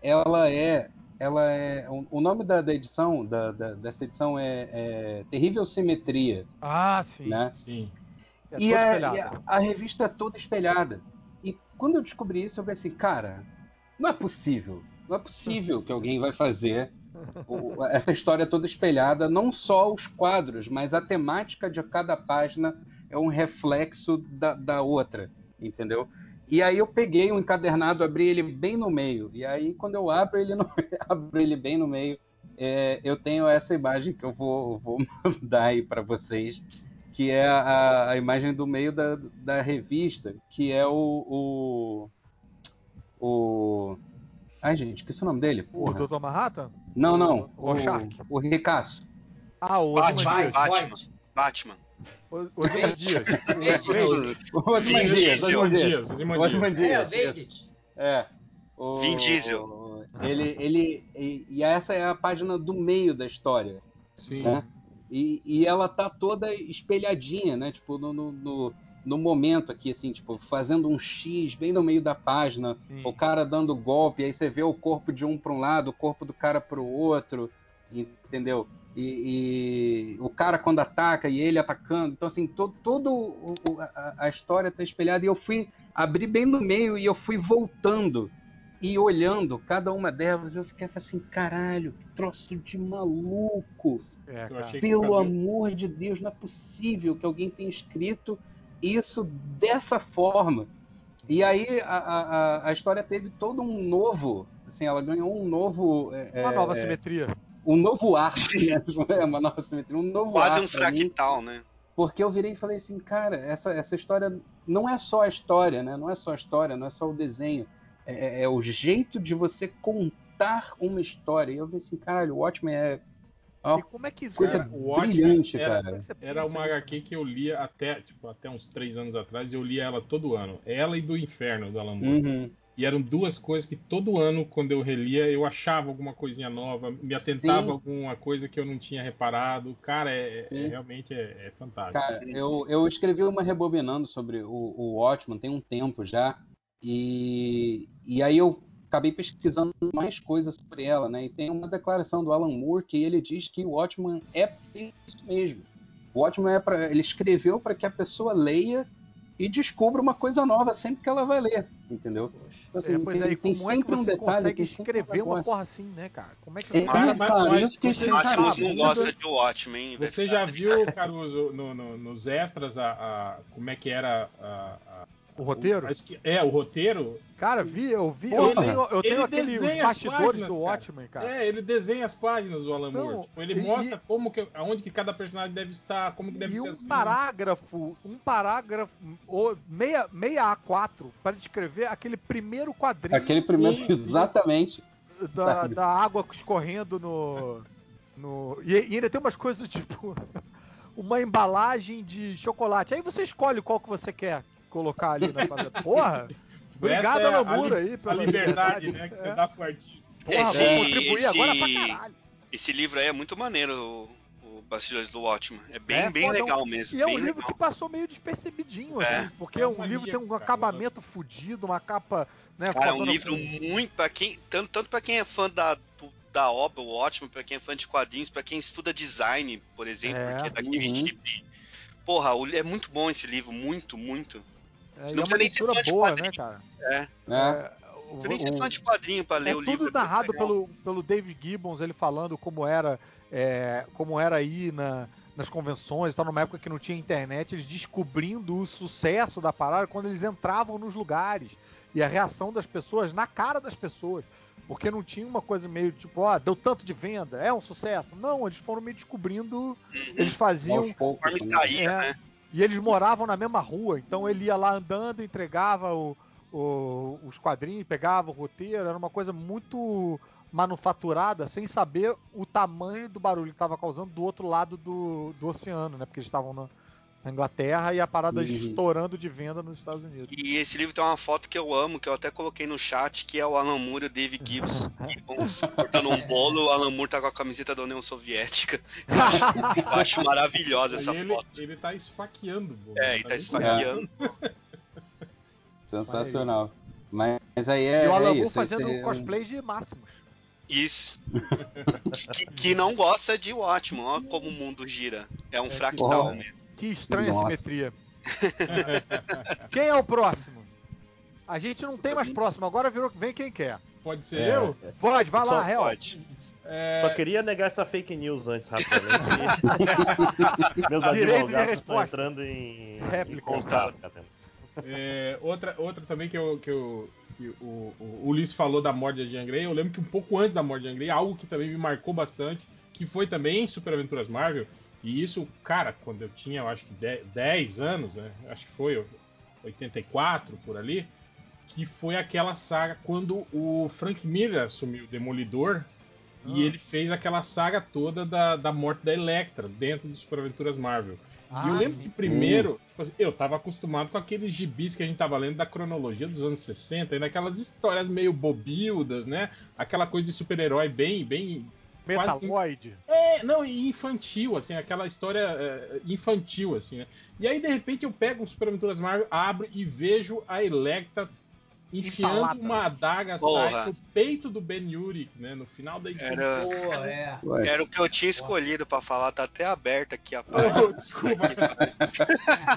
ela é. Ela é o, nome da, da edição, da, da- dessa edição é, é Terrível Simetria. Ah, sim. Né? Sim. É e a, e a- a revista é toda espelhada. E quando eu descobri isso, eu falei assim, cara, não é possível. Não é possível que alguém vai fazer o- essa história toda espelhada, não só os quadros, mas a temática de cada página é um reflexo da, da outra, entendeu? E aí eu peguei um encadernado, abri ele bem no meio. E aí quando eu abro ele, no, abro ele bem no meio, é, eu tenho essa imagem que eu vou, vou mandar aí para vocês, que é a, a imagem do meio da, da revista, que é o, o, o... Ai, gente, que é o nome dele? O Porra. Dr. Manhattan? Não, não. O Rorschach. O, o Ricasso. Ah, o Batman, Osman Dias. Batman, Batman. O Osman Dias. O Osman Dias. Osman Dias. Dias, Osman Dias. É, o. Vendit. É. O, Vin Diesel. Ele, ele, e, e essa é a página do meio da história, Sim. né? E, e ela tá toda espelhadinha, né? Tipo, no, no, no, no momento aqui, assim, tipo, fazendo um X bem no meio da página, Sim. o cara dando golpe, aí você vê o corpo de um para um lado, o corpo do cara para o outro, entendeu? E, e o cara quando ataca e ele atacando, então assim, todo, todo o- o- a, a história tá espelhada e eu fui abrir bem no meio e eu fui voltando e olhando cada uma delas, eu fiquei assim, caralho, que troço de maluco. É, Pelo cabelo- amor de Deus, não é possível que alguém tenha escrito isso dessa forma. E aí a, a, a- a história teve todo um novo, assim, ela ganhou um novo, é, Uma nova é, simetria. Um novo ar, né? é uma nova simetria, um novo Quase ar um pra mim, fractal, né? porque eu virei e falei assim, cara, essa, essa história não é só a história, né? Não é só a história, não é só o desenho, é, é- é o jeito de você contar uma história. E eu falei assim, caralho, o Watchmen é E como é que coisa Cara, o Watchmen brilhante, era- cara. Era uma HQ que eu lia até, tipo, até uns três anos atrás, eu lia ela todo ano. Ela e do Inferno, do Alan Moore. Uhum. E eram duas coisas que todo ano, quando eu relia, eu achava alguma coisinha nova, me atentava Sim. a alguma coisa que eu não tinha reparado. Cara, é, é- realmente é, é fantástico. Cara, eu, eu escrevi uma rebobinando sobre o, o Watchman tem um tempo já, e, e aí eu acabei pesquisando mais coisas sobre ela, né? E tem uma declaração do Alan Moore que ele diz que o Watchman é isso mesmo. O Watchman é para ele escreveu para que a pessoa leia e descubra uma coisa nova sempre que ela vai ler, entendeu? Então, assim, É, pois tem, é, e tem como é que sempre um você detalhe, consegue tem um escrever uma porra assim, né, cara? Como é que É, você Mas- mas- cara, mas fiquei você- Máximos sabe, não gosta de Watchmen. hein, Você já viu, Caruso, no- no- nos extras, a, a- como é que era a- a- O roteiro? esqui- é, o roteiro? Cara, vi, eu vi. Porra, eu tenho, eu tenho ele aquele os desenha as bastidores páginas, do cara. Watchmen, cara. É, ele desenha as páginas do Alan Não, Moore. Tipo, ele e- mostra como que, aonde que cada personagem deve estar, como que deve E ser um assim. parágrafo, um parágrafo, o, meia, meia A4, para descrever aquele primeiro quadrinho Aquele primeiro, Sim, exatamente. da, da água escorrendo no. no e, e ainda tem umas coisas tipo. uma embalagem de chocolate. Aí você escolhe qual que você quer colocar ali na parada. Porra! Obrigado, Essa é Alan a aí, A pela liberdade, né, que É. você dá pro artista. Porra, Esse- vou contribuir esse- agora pra caralho. Esse livro aí é muito maneiro. O, o Bastidores do Watchmen. É bem, É, bem pô, legal não- mesmo. E é um livro legal. que passou meio despercebidinho, É. assim, porque É um uma livro tem um cara. acabamento fudido, uma capa, né, Cara, é um livro muito pra quem. Tanto, tanto pra quem é fã da, do- da obra, o Watchmen, pra quem é fã de quadrinhos, pra quem estuda design, por exemplo, É. que é daquele Uhum. tipo. Porra, é muito bom esse livro, muito, muito. É, e Não é uma precisa nem ser leitura fã de boa, né, cara? É. É. o- Não precisa nem ser fã de quadrinho pra ler é o livro. tudo é narrado pelo, pelo David Gibbons, ele falando como era, é, como era aí na, nas convenções, tá numa época que não tinha internet, eles descobrindo o sucesso da parada quando eles entravam nos lugares e a reação das pessoas na cara das pessoas. Porque não tinha uma coisa meio tipo, ó, deu tanto de venda, é um sucesso. Não, eles foram meio descobrindo, eles faziam. Poucos, Conforme né? saía, É. né? E eles moravam na mesma rua, então ele ia lá andando, entregava o- o- os quadrinhos, pegava o roteiro, era uma coisa muito manufaturada, sem saber o tamanho do barulho que estava causando do outro lado do, do oceano, né? Porque eles estavam na, na Inglaterra e a parada Uhum. estourando de venda nos Estados Unidos. E esse livro tem uma foto que eu amo, que eu até coloquei no chat, que é o Alan Moore e o David Gibbs. Cortando um bolo, o Alan Moore tá com a camiseta da União Soviética. Eu acho, eu acho maravilhosa essa ele, foto. ele tá esfaqueando. pô. É, ele tá bem- esfaqueando. Sensacional. Mas, mas aí é, e o é Alan Moore isso. fazendo é um- cosplay de Máximos. Isso. que, que não gosta de Watchmen, ó como o mundo gira. É um fractal porra. mesmo. Que estranha Nossa. simetria. quem é o próximo? A gente não tem mais próximo, agora virou vem quem quer. Pode ser É. eu? Pode, vai lá, Só Hel. Pode. É, Só queria negar essa fake news antes, rapidamente. Meus Direito de advogados estão entrando em, Réplica. em contato. É, outra, outra também que, eu, que, eu, que o, o Ulisses falou da morte de Jean Grey, eu lembro que um pouco antes da morte de Jean Grey, algo que também me marcou bastante, que foi também em Super Aventuras Marvel, e isso, cara, quando eu tinha, eu acho que 10, 10 anos, né? Acho que foi 84 por ali, que foi aquela saga quando o Frank Miller assumiu o Demolidor e ele fez aquela saga toda da, da morte da Electra dentro do Super Aventuras Marvel. e eu Ah, lembro sim. que primeiro, tipo assim, eu tava acostumado com aqueles gibis que a gente tava lendo da cronologia dos anos 60, e naquelas histórias meio bobildas, né? Aquela coisa de super-herói bem, bem. Quase- Metaloid. É, não, e infantil, assim, aquela história é, infantil, assim, né? E aí, de repente, eu pego um Super Aventuras Marvel, abro e vejo a Electra enfiando Empalada. uma adaga Porra. sai no peito do Ben Urich, né? No final da edição. Era, Pô, é. Era o que eu tinha escolhido pra falar, tá até aberto aqui a página. Oh, desculpa.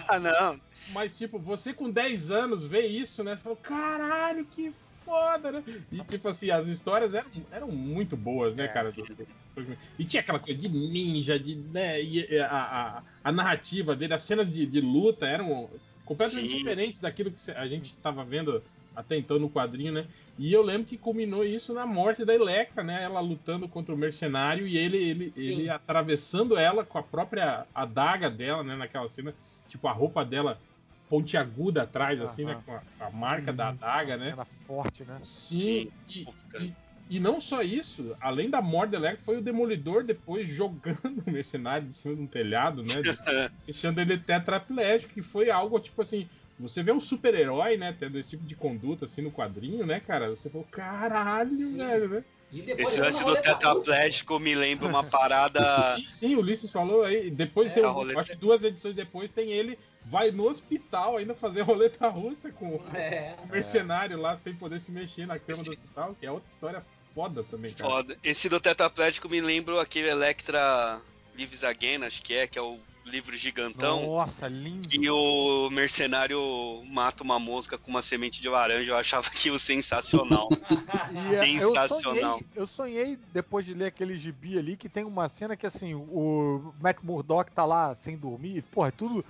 Ah, não. Mas, tipo, você com 10 anos vê isso, né? Você fala, caralho, que foda, né? E, tipo assim, as histórias eram, eram muito boas, né, cara? do- do- E tinha aquela coisa de ninja, de, né? E e a, a, a narrativa dele, as cenas de, de luta eram completamente Sim. diferentes daquilo que a gente estava vendo até então no quadrinho, né? E eu lembro que culminou isso na morte da Electra, né? Ela lutando contra o mercenário e ele, ele, Sim. ele atravessando ela com a própria adaga dela, né? Naquela cena, tipo, a roupa dela pontiaguda atrás, assim, né? Com a, a marca da Uhum. adaga, né? Cena forte, né? Sim. E, Puta. e, e não só isso, além da morte foi o Demolidor depois jogando o mercenário de cima de um telhado, né? de- deixando ele tetraplégico, que foi algo tipo assim. Você vê um super-herói, né, tendo esse tipo de conduta assim no quadrinho, né, cara? Você falou, caralho, Sim. velho, né? Esse lance do tetraplégico me lembra uma parada. Sim, sim, o Ulisses falou aí. Depois É, tem, um- roleta- acho que duas edições depois tem ele vai no hospital ainda fazer roleta russa com. É. o mercenário lá sem poder se mexer na cama do hospital, que é outra história foda também, cara. Foda. Esse do tetraplégico me lembra aquele Electra Lives Again, acho que é, que é o livro gigantão. Nossa, lindo. Que o mercenário mata uma mosca com uma semente de laranja. Eu achava aquilo sensacional. E, é, eu Sensacional. sonhei, eu sonhei depois de ler aquele gibi ali que tem uma cena que assim, o Matt Murdock tá lá sem dormir, e, porra, é tudo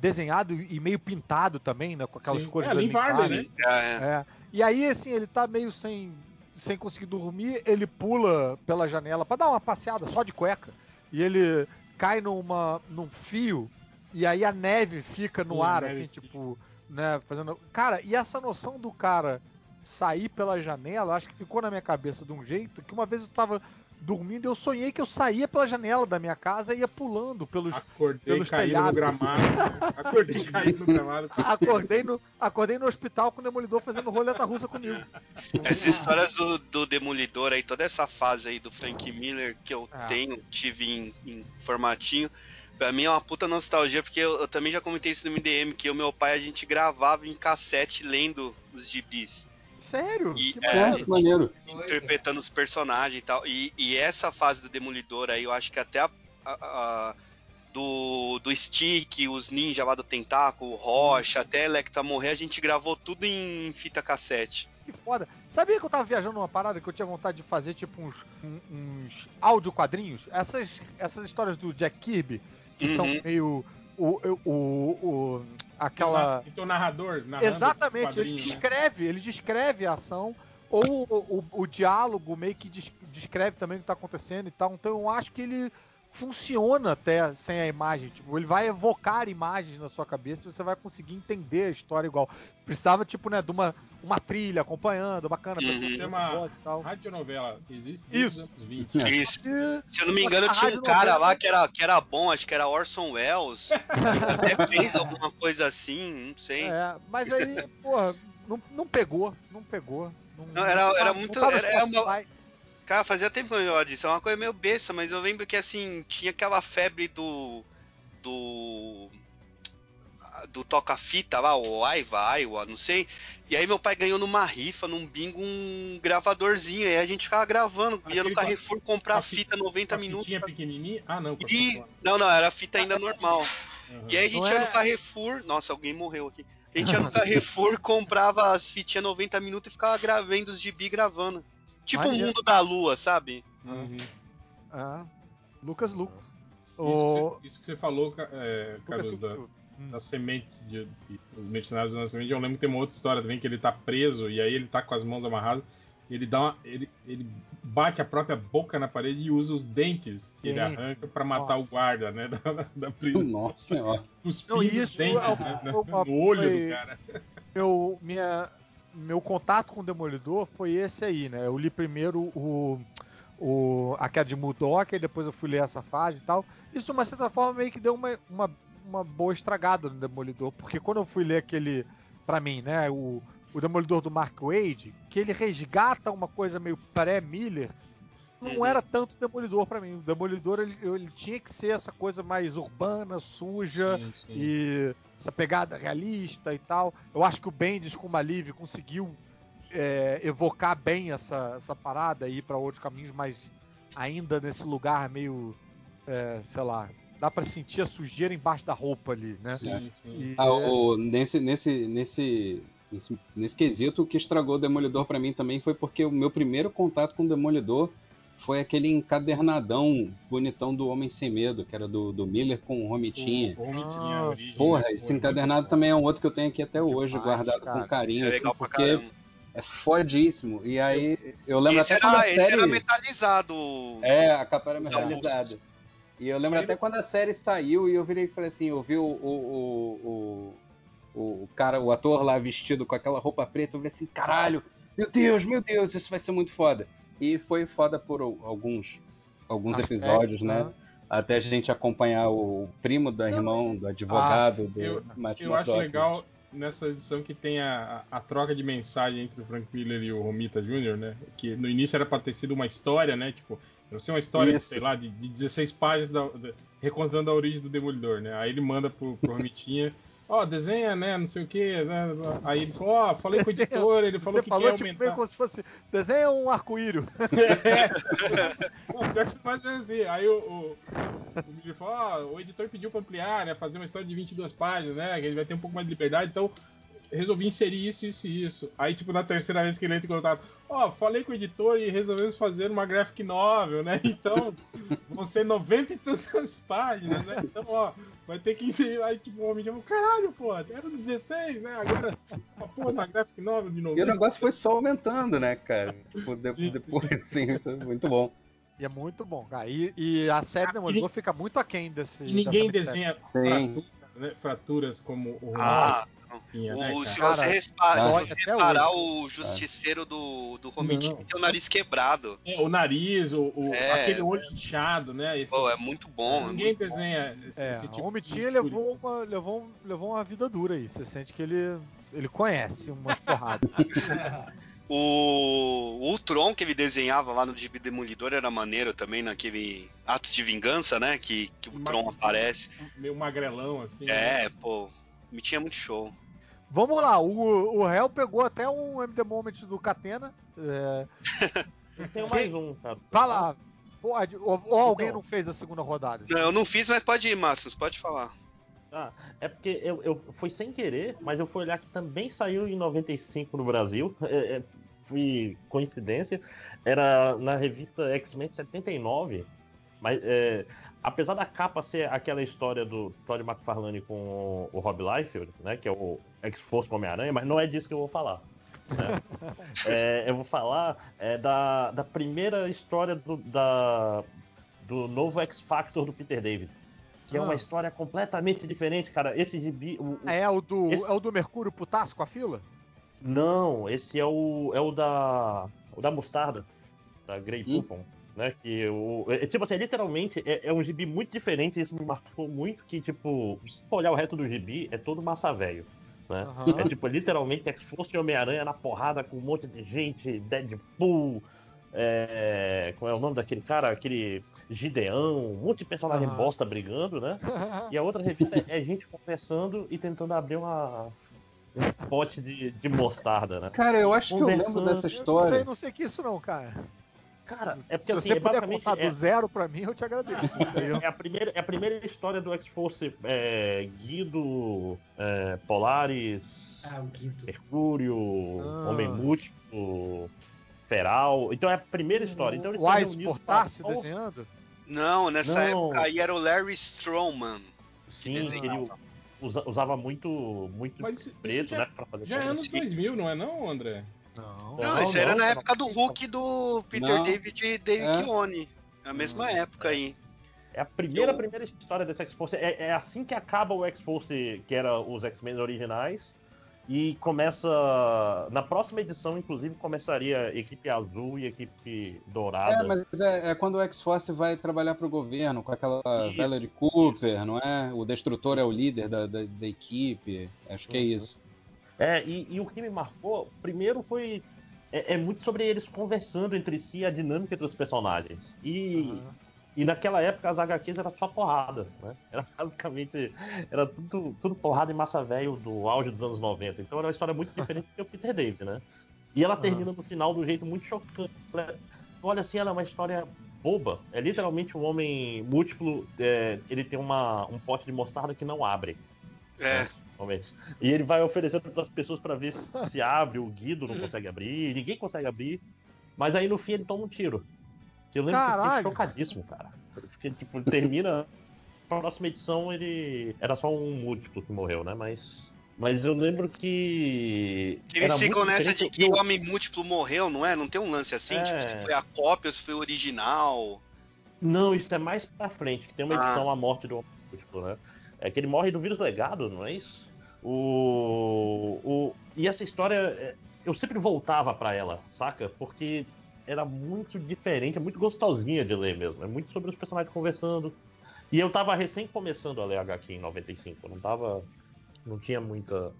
desenhado e meio pintado também, né? Com aquelas Sim. cores É, Varley, Varley. É, é. É. E aí, assim, ele tá meio sem, sem conseguir dormir, ele pula pela janela pra dar uma passeada só de cueca. E ele cai numa, num fio, e aí a neve fica no a ar, assim, tipo, né, fazendo. Cara, e essa noção do cara sair pela janela, acho que ficou na minha cabeça de um jeito que uma vez eu tava dormindo, eu sonhei que eu saía pela janela da minha casa e ia pulando pelos, Acordei pelos telhados. no gramado. Acordei caído no gramado. acordei, no, acordei no hospital com o Demolidor fazendo roleta russa comigo. Essas histórias do, do Demolidor aí, toda essa fase aí do Frank Miller que eu Ah. tenho, tive em, em formatinho, pra mim é uma puta nostalgia, porque eu, eu também já comentei isso no MDM, que o meu pai a gente gravava em cassete lendo os gibis. Sério? E, Que é, É, maneiro. interpretando os personagens e tal. E, e essa fase do Demolidor aí, eu acho que até a, a- a- do, do Stick, os ninja lá do Tentáculo, o Rocha, até Electra morrer, a gente gravou tudo em fita cassete. Que foda. Sabia que eu tava viajando numa parada que eu tinha vontade de fazer, tipo, uns, uns áudio quadrinhos? Essas, essas histórias do Jack Kirby, que são Uhum. meio. O, o, o, aquela. Então, narrador, narrando Exatamente, ele né? descreve, ele descreve a ação, ou o, o- o diálogo meio que des- descreve também o que tá acontecendo e tal. Então eu acho que ele funciona até sem a imagem. Tipo, ele vai evocar imagens na sua cabeça e você vai conseguir entender a história igual. Precisava, tipo, né, de uma, uma trilha acompanhando, bacana, pra Uhum. ter Chama voz e tal. radionovela. Existe Isso. os anos 20. Isso. E- Se eu não me engano, a tinha um cara lá que era, que era bom, acho que era Orson Welles. Até fez alguma coisa assim, não sei. É, mas aí, porra, não, não pegou, não pegou. Não, Não, era- era muito- era- era uma- Cara, fazia tempo que eu não disso. É uma coisa meio besta, mas eu lembro que assim, tinha aquela febre do. do. do toca-fita lá, o Aiva, Aiwa, não sei. E aí meu pai ganhou numa rifa, num bingo, um gravadorzinho. E aí a gente ficava gravando, ia Aquele no com a- Carrefour comprar a fi- fita 90 A minutos. fitinha pequenininha? Ah, não. E... Não, não, era fita ainda normal. Aham. E aí a gente Não ia é- no Carrefour. Nossa, alguém morreu aqui. A gente ia no Carrefour, comprava as fitinhas 90 minutos e ficava gravando os gibi gravando. Tipo o mundo da lua, sabe? Uhum. Ah, Lucas Luco. Isso, que O... que você falou, é, Silva da. Hum. da semente, de, de, os mercenários da semente, eu lembro que tem uma outra história também, que ele tá preso e aí ele tá com as mãos amarradas, ele dá uma, ele, ele bate a própria boca na parede e usa os dentes que ele arranca pra matar Nossa. o guarda, né, da, da prisão. Nossa senhora. Cuspindo os dentes é né, uma- no, olho foi- do cara. meu, minha, meu contato com o Demolidor foi esse aí, né? Eu li primeiro o, o, a queda de Mudok, e depois eu fui ler essa fase e tal. Isso, de uma certa forma, meio que deu uma, uma, uma boa estragada no Demolidor, porque quando eu fui ler aquele, pra mim, né, o, o Demolidor do Mark Wade, que ele resgata uma coisa meio pré-Miller, não Uhum. era tanto Demolidor pra mim. O Demolidor, ele, ele tinha que ser essa coisa mais urbana, suja, Sim, sim. e essa pegada realista e tal. Eu acho que o Bendis com o Malive conseguiu é, evocar bem essa, essa parada e ir para outros caminhos, mas ainda nesse lugar meio, é, sei lá, dá para sentir a sujeira embaixo da roupa ali, né? Sim, sim. E, Ah, é, o- nesse, nesse, nesse, nesse, nesse quesito, o que estragou o Demolidor pra mim também foi porque o meu primeiro contato com o Demolidor foi aquele encadernadão bonitão do Homem Sem Medo, que era do, do Miller com o Romitinha. O Romitinha, a Ah, origem, Porra, esse foi encadernado também é um outro que eu tenho aqui até Demais, hoje, guardado cara. com carinho, Isso é assim, porque caramba. é fodíssimo. E aí, eu lembro Esse até quando era, a esse série... era metalizado. É, a capa era metalizada. E eu lembro até quando a série saiu e eu virei e falei assim, eu vi o, o, o, o, o cara, o ator lá vestido com aquela roupa preta, eu falei assim, caralho, meu Deus, meu Deus, isso vai ser muito foda. E foi foda por al- alguns, alguns Aspectos, episódios, né? né? Até a gente acompanhar o primo do irmão, do advogado, do Eu, Matt eu acho legal nessa edição que tem a, a, troca de mensagem entre o Frank Miller e o Romita Jr., né? Que no início era pra ter sido uma história, né? Tipo, não sei, uma história, de, Isso. sei lá, de, de 16 páginas da- da- recontando a origem do Demolidor, né? Aí ele manda pro, pro Romitinha, ó, desenha, né? Não sei o quê. Né? Aí ele falou, ó, falei com o editor, ele falou Você que falou quer tipo, aumentar. meio como se fosse desenha um arco-íris. Não, pior que faz assim. Aí o, o, o falou: ó, o editor pediu pra ampliar, né? Fazer uma história de 22 páginas, né? Que ele vai ter um pouco mais de liberdade, então resolvi inserir isso, isso e isso. Aí, tipo, na terceira vez que ele entra em contato, ó, falei com o editor e resolvemos fazer uma graphic novel, né? Então, vão ser 90 e tantas páginas, né? Então, ó, vai ter que inserir. Aí, tipo, o homem falou, caralho, pô, era 16, né? Agora, uma porra, uma graphic novel de E o 90. negócio foi só aumentando, né, cara? Tipo, de- Sim, sim. depois, assim, muito, muito bom. E é muito bom, cara. E, e a série Demolidor fica muito aquém desse. E ninguém desenha Sim. fraturas, né? Fraturas como o Ah. Tinha, né, se você, se reparar o justiceiro do, do. Team tem o nariz quebrado. É, o nariz, o, o- É. aquele olho inchado, né? Esse- Pô, é muito bom. é Ninguém muito desenha esse, É, esse o tipo de Team levou uma, levou, levou uma vida dura aí. Você sente que ele, ele conhece umas porradas. O, o Ultron que ele desenhava lá no Gibi Demolidor era maneiro também, naquele Atos de Vingança, né? Que, que o Tron aparece. Meio magrelão, assim. É, né? pô, me tinha muito show. Vamos lá, o, o Hell pegou até um MD Moment do Catena. É, Tem mais um, cara. fala, pode, ou, ou alguém Então. não fez a segunda rodada? Não, eu não fiz, mas pode ir, Márcio, pode falar. Ah, é porque eu, eu foi sem querer, mas eu fui olhar que também saiu em 95 no Brasil. É, é, fui coincidência. Era na revista X-Men 79. Mas é, apesar da capa ser aquela história do Todd McFarlane com o Rob Liefeld, né, que é o X-Force Homem-Aranha, mas não é disso que eu vou falar. né? É, eu vou falar é, da, da primeira história do, da, do novo X-Factor do Peter David. Que é Ah. uma história completamente diferente, cara. Esse gibi. o- o- É o do, Esse- é o do Mercúrio putaço com a fila? Não, esse é o. É o da. O da mostarda. Da Grey Poupon. Né, que o, é, tipo assim, é literalmente é, é um gibi muito diferente, isso me marcou muito, que tipo, se você olhar o resto do gibi, é todo massa velho. Né? Aham. É tipo, literalmente é que se fosse Homem-Aranha na porrada com um monte de gente, Deadpool, é, como é o nome daquele cara? Aquele Gideão, um monte de personagem Aham. bosta brigando, né? E a outra revista é gente conversando e tentando abrir uma, um pote de, de mostarda, né? Cara, eu acho que eu lembro dessa Eu não sei, história. não sei que isso não, cara. Cara, é porque Se assim, você é puder contar do é, zero pra mim, eu te agradeço. É a primeira, é a primeira história do X-Force é, Guido, é, Polaris, Ah, o Guido. Mercúrio, Ah. Homem Múltiplo, Feral. Então é a primeira história. Então O Wise reunidos Portasse pra- desenhando? Não, nessa Não. época aí era o Larry Strowman. Sim, desenhava. que ele usa- usava muito, muito Mas isso- preto, isso já- né? Pra fazer Já é anos 2000, não é não, André? Não. Não, Não, isso era não, na não. época do Hulk do Peter Não. David e Dave É. Keone. É a mesma época aí. É a primeira, Eu- primeira história desse X-Force. É, é assim que acaba o X-Force, que era os X-Men originais. E começa. Na próxima edição, inclusive, começaria equipe azul e equipe dourada. É, mas é, é quando o X-Force vai trabalhar pro governo, com aquela Isso, Valerie Cooper, não é? O Destrutor é o líder da, da, da equipe. Acho que é Uhum. isso. É, e, e o que me marcou, primeiro foi. É, é muito sobre eles conversando entre si, a dinâmica entre os personagens. E, e naquela época as HQs era só porrada, né? Era basicamente. Era tudo, tudo porrada e massa velho do auge dos anos 90. Então era uma história muito diferente do que o Peter David, né? E ela termina no final de um jeito muito chocante. né? Olha assim, ela é uma história boba. É literalmente um homem múltiplo. é, ele tem uma, um pote de mostarda que não abre. É. Realmente. E ele vai oferecendo para as pessoas para ver se, se abre, o Guido não consegue abrir, ninguém consegue abrir. Mas aí no fim ele toma um tiro. Eu lembro que eu Caralho. fiquei chocadíssimo, cara. Eu fiquei, tipo, termina. Na próxima edição ele. Era só um múltiplo que morreu, né? Mas. Mas eu lembro que. Eles ficam nessa de que Eu- o Homem Múltiplo morreu, não é? Não tem um lance assim? É. Tipo, se foi a cópia ou se foi o original. Não, isso é mais pra frente, que tem uma Ah. edição A Morte do Homem Múltiplo, né? É que ele morre do vírus legado, não é isso? O, o, e essa história, é, eu sempre voltava pra ela, saca? Porque era muito diferente, é muito gostosinha de ler mesmo. É muito sobre os personagens conversando. E eu tava recém começando a ler HQ em 95, eu não tava. Não tinha muita,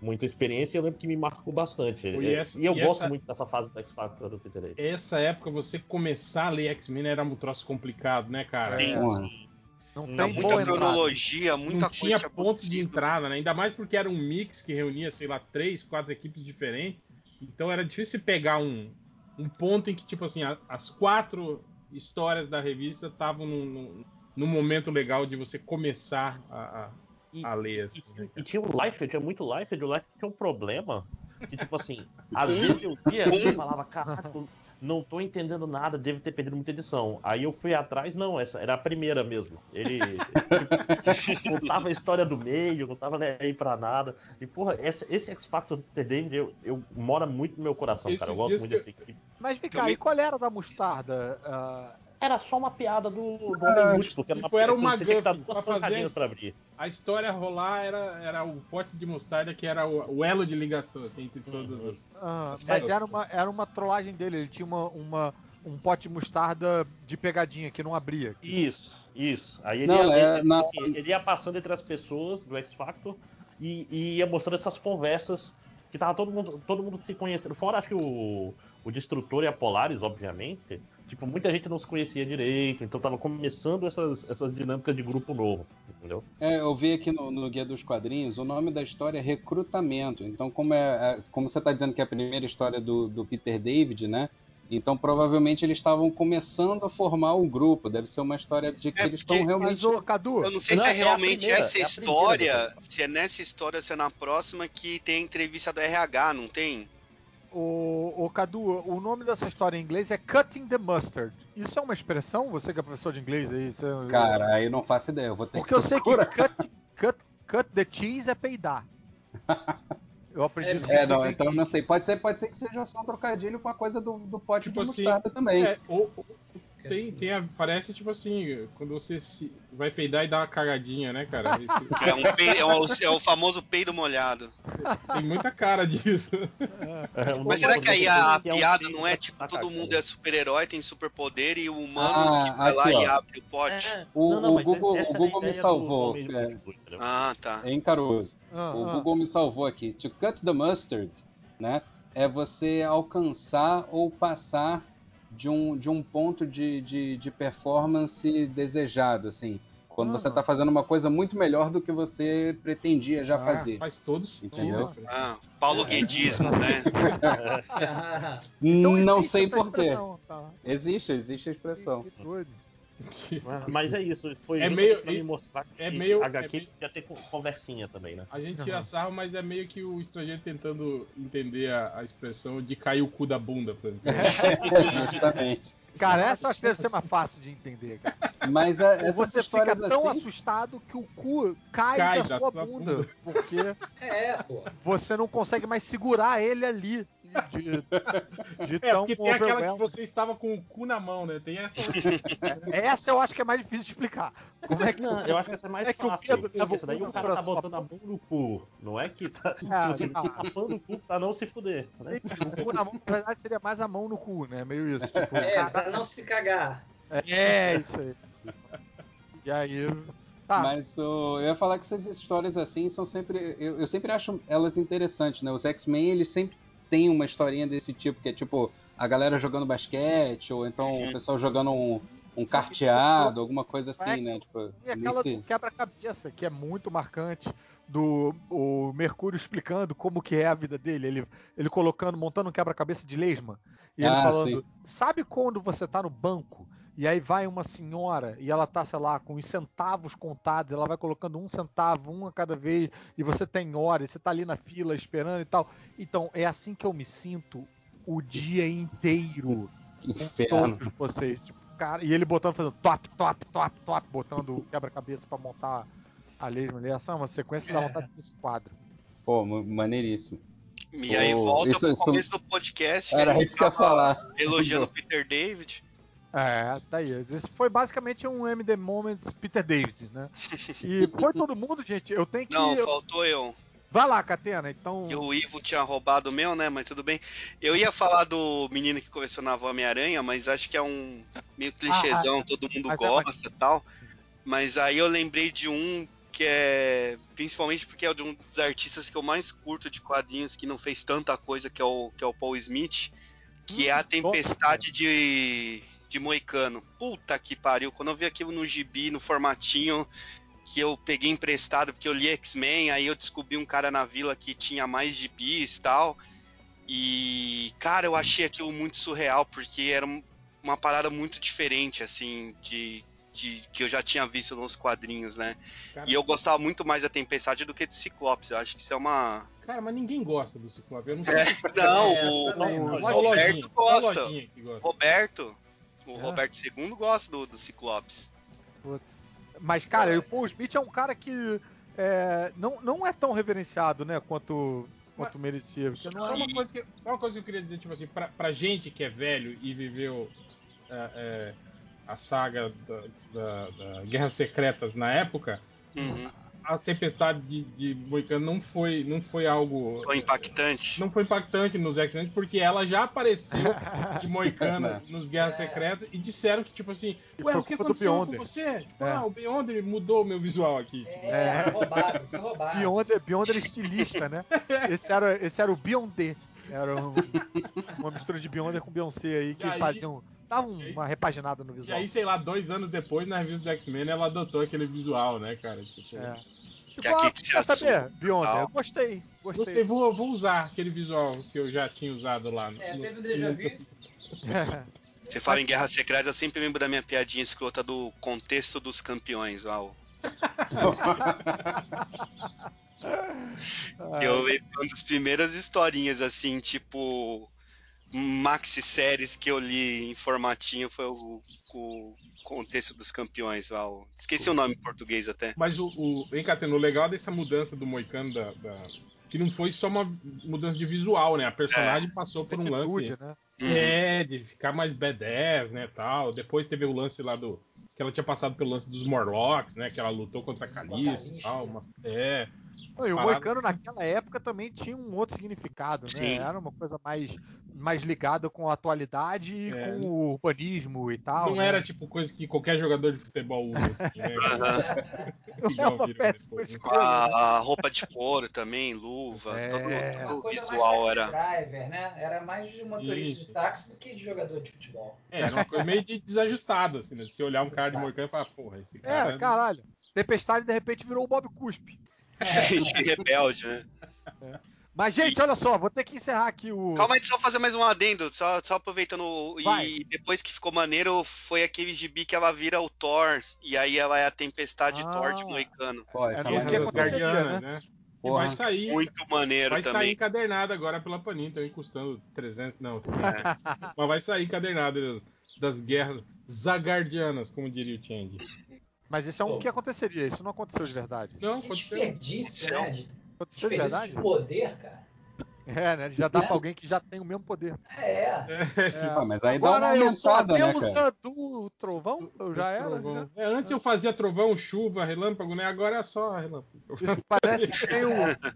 muita experiência e eu lembro que me marcou bastante. E essa- e eu e gosto essa- muito dessa fase do X-Factor do Peter David. Essa época você começar a ler X-Men era um troço complicado, né, cara? Sim, sim. Não Não, tem muita cronologia, muita não coisa tinha tinha ponto de entrada, né? Ainda mais porque era um mix que reunia, sei lá, três, quatro equipes diferentes. Então era difícil pegar um, um ponto em que, tipo assim, a- as quatro histórias da revista estavam num, num, num momento legal de você começar a, E- a, a ler. Assim, E, né, e tinha o Life, tinha muito Life, e o Life tinha um problema. Que, tipo assim, às vezes eu via e eu falava, caraca, não tô entendendo nada, deve ter perdido muita edição. Aí eu fui atrás, não, essa era a primeira mesmo. Ele tipo, contava a história do meio, não tava nem aí pra nada. E, porra, esse, esse X Factor eu, eu mora muito no meu coração, cara. Eu Esses gosto muito que desse equipe. Mas vem cá, me- e qual era da mostarda? Ah, era só uma piada do, do Ah, Homem Múltiplo, que era tipo, uma era uma você tinha que dar MacGuffin duas pra fazer pancadinhas a- pra abrir. A história rolar era, era o pote de mostarda que era o, o elo de ligação assim, entre todas as. Ah, as mas era uma, era uma trollagem dele, ele tinha uma, uma- um pote de mostarda de pegadinha que não abria. Isso, isso. Aí ele, Não, ia, é, ele, na- assim, ele ia passando entre as pessoas do X Factor e, e ia mostrando essas conversas que tava todo mundo, todo mundo se conhecendo. Fora acho que o, o Destrutor e a Polaris, obviamente. Tipo, muita gente não se conhecia direito, então tava começando essas, essas dinâmicas de grupo novo, entendeu? É, eu vi aqui no, no Guia dos Quadrinhos, o nome da história é Recrutamento. Então, como, é, é- como você está dizendo que é a primeira história do, do Peter David, né? Então, provavelmente eles estavam começando a formar um grupo. Deve ser uma história de que eles estão realmente. Mas, ô, Cadu, Eu não sei Não, se é é realmente primeira, essa é história, primeira se é nessa história se é na próxima que tem a entrevista do RH, não tem? O, o Cadu, o nome dessa história em inglês é Cutting the Mustard. Isso é uma expressão? Você que é professor de inglês aí? Você... Cara, aí não faço ideia. Eu vou ter Porque eu sei que cut, cut, cut the cheese é peidar. Eu aprendi isso. É, não, o então não sei. Pode ser, pode ser que seja só um trocadilho com a coisa do, do pote Tipo de assim, mostarda também. é, ou- ou- tem, tem a, parece tipo assim, quando você se, vai peidar e dá uma cagadinha, né, cara? Isso- É, um pei- é o, é o famoso peido molhado. tem muita cara disso. Mas será que aí a, a Que é um piada não é tipo todo mundo é super-herói, tem superpoder e o humano Ah, que vai lá aqui, e ó. abre o pote? O, Não, não, o Google, o é Google me do salvou. homem é, múltiplo, entendeu? Ah, tá. Em Caruso. Ah, o ah. Google me salvou aqui. To cut the mustard, né? É você alcançar ou passar de um, de um ponto de, de, de performance desejado, assim. Quando você Ah. está fazendo uma coisa muito melhor do que você pretendia já Ah, fazer. Faz todo sentido. Entendeu? Ah, Paulo Guedismo, né? Então não sei essa por quê. expressão, tá? Existe, existe a expressão. Que doido. Mas é isso, foi É meio- pra me mostrar que é meio- HQ é meio- ia ter con- conversinha também, né? A gente tira sarro, mas é meio que o estrangeiro tentando entender a, a expressão de cair o cu da bunda, por exemplo. Justamente. Cara, essa eu acho que deve ser mais fácil de entender, cara. Mas a, Ou essas você fica tão assim, assustado que o cu cai, Cai da, da sua sua bunda, bunda. porque É, pô. você não consegue mais segurar ele ali. De, de É, tão porque tem aquela que você estava com o cu na mão, né? Tem essa. Essa eu acho que é mais difícil de explicar. Como é que Não, eu acho que essa é mais é que o fácil. Pedro Isso daí o cara tá botando a mão no cu. Não é que tá. Ah, ah. tapando o cu pra não se fuder. Né? O cu na mão, na verdade, seria mais a mão no cu, né? Meio isso. Tipo, É, cara- pra não se cagar. é, isso aí. E aí. Tá, Mas ô, eu ia falar que essas histórias assim são sempre. Eu, eu sempre acho elas interessantes, né? Os X-Men, eles sempre têm uma historinha desse tipo, que é tipo a galera jogando basquete, ou então o pessoal jogando um, um carteado, alguma coisa assim, né? Tipo, E aquela nesse- do quebra-cabeça, que é muito marcante, do o Mercúrio explicando como que é a vida dele, ele, ele colocando, montando um quebra-cabeça de lesma, e ele Ah, falando, sim. sabe quando você tá no banco, e aí vai uma senhora, e ela tá, sei lá, com os centavos contados, ela vai colocando um centavo, um a cada vez, e você tem horas, você tá ali na fila esperando e tal. Então, é assim que eu me sinto o dia inteiro com todos vocês. Tipo, cara, e ele botando, fazendo top, top, top, top, botando quebra-cabeça pra montar a lesma ali. Essa é uma sequência É. vontade desse quadro. Pô, ma- maneiríssimo. E aí Ô, volta isso- pro isso- começo do podcast. Era isso que eu ia falar. Elogiando o Peter David. É, tá aí. Esse foi basicamente um MD Moments Peter David, né? E foi todo mundo, gente. Eu tenho que. Não, eu- faltou eu. Vai lá, Catena, então. O Ivo tinha roubado o meu, né? Mas tudo bem. Eu ia falar do menino que colecionava Homem-Aranha, mas acho que é um meio clichêzão, Ah, todo mundo é gosta e tal. Mas aí eu lembrei de um que é. Principalmente porque é de um dos artistas que eu mais curto de quadrinhos, que não fez tanta coisa, que é o, que é o Paul Smith, que é a Tempestade de, de Moicano. Puta que pariu. Quando eu vi aquilo no gibi, no formatinho que eu peguei emprestado porque eu li X-Men, aí eu descobri um cara na vila que tinha mais gibis e tal. E, cara, eu achei aquilo muito surreal, porque era um- uma parada muito diferente, assim, de, de- que eu já tinha visto nos quadrinhos, né? Cara, E eu gostava muito mais da Tempestade do que de Ciclopes. Eu acho que isso é uma. Cara, mas ninguém gosta do Ciclope. Eu não sei É, se... não, É, o, o. Só lojinha, Roberto gosta. que gosta. Roberto, o É. Roberto II gosta do, do Ciclopes. Putz. Mas, cara, o Paul Smith é um cara que é, não, não é tão reverenciado, né, quanto, quanto merecia. Só é uma, coisa que, só uma coisa que eu queria dizer, tipo assim, pra, pra gente que é velho e viveu é, é, a saga da, da, da Guerras Secretas na época, Uhum. a tempestade de, de Moicano não foi, não foi algo. Foi impactante. Não foi impactante nos X-Men, porque ela já apareceu de Moicano Né? nos Guerras Secretas e disseram que, tipo assim, E ué, o que aconteceu com Beyonder. você? Tipo, É. ah, o Beyonder mudou o meu visual aqui. tipo. É. Foi roubado, foi roubado. Beyonder, Beyonder estilista, né? Esse era, esse era o Beyondé. Era um- uma mistura de Beyonder com Beyoncé aí que E aí- faziam. Dava uma repaginada no E visual. aí, sei lá, dois anos depois, na revista do X-Men, ela adotou aquele visual, né, cara? Tipo, É. Que Tipo, aqui se quer saber? Beyonder, eu gostei. Gostei. Gostei, vou, vou usar aquele visual que eu já tinha usado lá. no- É, no- teve um déjà vu. Você fala em Guerra Secreta, eu sempre lembro da minha piadinha escrota do contexto dos campeões. Ah, Eu lembro uma das primeiras historinhas, assim, tipo. Maxi séries que eu li em formatinho foi o, o contexto dos campeões. Uau. Esqueci o nome em português até. Mas o, o hein, Catena, o legal dessa mudança do Moicano da, da- que não foi só uma mudança de visual, né? A personagem passou por um lance né? Uhum. é de ficar mais B10, né, tal. Depois teve o lance lá do que ela tinha passado pelo lance dos Morlocks, né, que ela lutou contra a Calisto e tal, uma, é. Não, e o Moicano naquela época também tinha um outro significado, né? Sim. Era uma coisa mais, mais ligada com a atualidade e É. com o urbanismo e tal. Não né? era tipo coisa que qualquer jogador de futebol usa, assim, né? É uma péssima né? escolha. né? A, a roupa de couro também, luva, É. todo, o visual era. taxi driver, né? Era mais de motorista Sim, de táxi do que de jogador de futebol. É, era uma coisa meio de desajustado, assim, né? Se você olhar um cara de Moicano e falar, porra, esse cara. É, caralho. Tempestade de repente virou o Bob Cuspe. Gente rebelde, né? Mas, gente, olha só, vou ter que encerrar aqui o. Calma aí, só fazer mais um adendo, só, só aproveitando. Vai. E depois que ficou maneiro, foi aquele gibi que ela vira o Thor, e aí ela é a tempestade Ah. Thor de Moicano. Pô, É mais que aconteceria, né? né? E Porra. vai sair, Muito maneiro vai sair também. encadernado agora pela Panini, também custando 300, não, É. mas vai sair encadernado das, das guerras zagardianas, como diria o Change. Mas isso é um Pô. que aconteceria, isso não aconteceu de verdade. Não, Que ser. desperdício, né? De Aconteceu de desperdício verdade? de poder, cara. É, né? Já dá É. pra alguém que já tem o mesmo poder. É. É. Pô, mas aí dá Agora uma eu sou a aumentada, né, deusa do trovão? Eu já era. Trovão. já. É, antes eu fazia trovão, chuva, relâmpago, né? Agora é só relâmpago. Isso parece que tem o.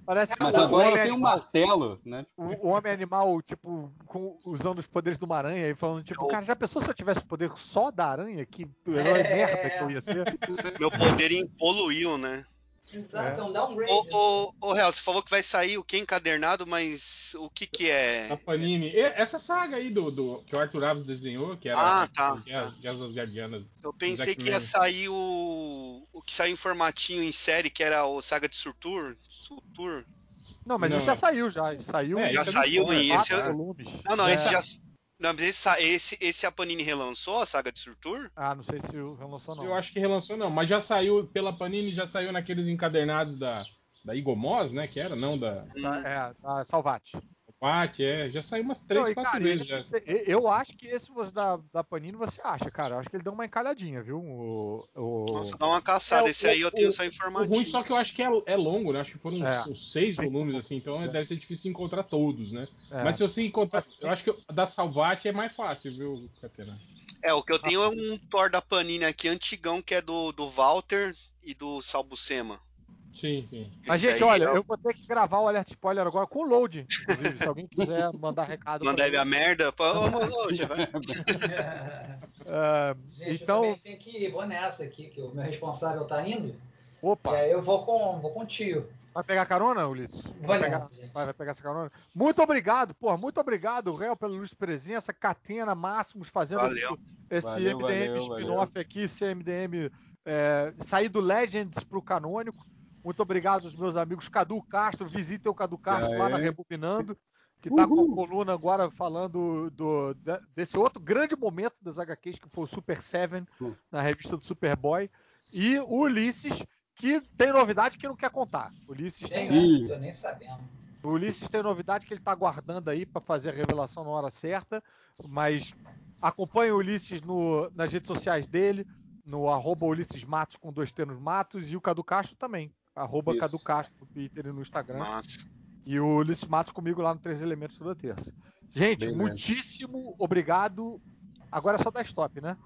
Parece que Mas o agora tenho um martelo, né? o, o homem animal, tipo, com- usando os poderes de uma aranha e falando, tipo, cara, já pensou se eu tivesse o poder só da aranha? Que herói É. merda que eu ia ser? Meu poder evoluiu, né? Exato, é um downgrade. Ô, ô, ô, Real, você falou que vai sair o que encadernado, mas o que que é? Panini. E essa saga aí do, do- que o Arthur Alves desenhou, que era Ah, tá, as Guerras, Guerras das Guardianas. Eu pensei que ia sair o. O que saiu em formatinho em série, que era o Saga de Surtur. Surtur. Não, mas Não, isso já é. saiu, já. Saiu É, já saiu em esse- volumes. Não, não, É. esse já. Não, mas esse, esse, esse a Panini relançou, a Saga de Surtur? Ah, não sei se o relançou não. Eu acho que relançou não, mas já saiu pela Panini, já saiu naqueles encadernados da, da Igomos, né? Que era, não da Tá, é, tá, Salvate. Pat, é. Já saiu umas três, Não, quatro cara, vezes já. esse- eu acho que esse da, da Panini você acha, cara. Eu acho que ele deu uma encalhadinha, viu? O, o- Nossa, dá uma caçada. É, esse aí o- eu tenho o- só em O ruim só que eu acho que é, é longo, né? Acho que foram uns, É. uns seis volumes, assim, então É. deve ser difícil encontrar todos, né? é. Mas se você encontrar. Eu acho que o da Salvati é mais fácil, viu, Catena? É, o que eu tenho é um Thor da Panini aqui, antigão, que é do, do Walter e do Salbucema. Sim, sim. Mas, Esse gente, aí olha, o- eu vou ter que gravar o alerta spoiler agora com load. Inclusive, se alguém quiser mandar recado Mandar ele a merda. Pô, ô, já vai. Ah, Gente, então, eu tenho que ir, vou nessa aqui, que o meu responsável tá indo. opa, E aí eu vou com, vou com o tio. vai pegar carona, Ulisses? Vai pegar, nessa, gente. vai, vai pegar essa carona? Muito obrigado, porra, muito obrigado, Réu, pela ilustre presença, Catena, Máximos, fazendo esse, Valeu. esse Valeu, MDM spin-off aqui, esse MDM é, sair do Legends pro canônico. Muito obrigado aos meus amigos Cadu Castro, visitem o Cadu Castro lá na. Rebobinando, que tá com a coluna agora falando do, desse outro grande momento das HQs, que foi o Super Seven, Hum. na revista do Superboy. E o Ulisses, que tem novidade que não quer contar. O Ulisses tem, Tem, né? Tô nem sabendo. o Ulisses tem novidade que ele tá guardando aí para fazer a revelação na hora certa, mas acompanhe o Ulisses no- nas redes sociais dele, no arroba Ulisses Matos com dois termos Matos, e o Cadu Castro também, arroba Isso. Cadu Castro no Twitter e no Instagram. E o Ulisses Matos comigo lá no Três Elementos toda terça. Gente, Beleza. muitíssimo obrigado. Agora é só dar stop, né?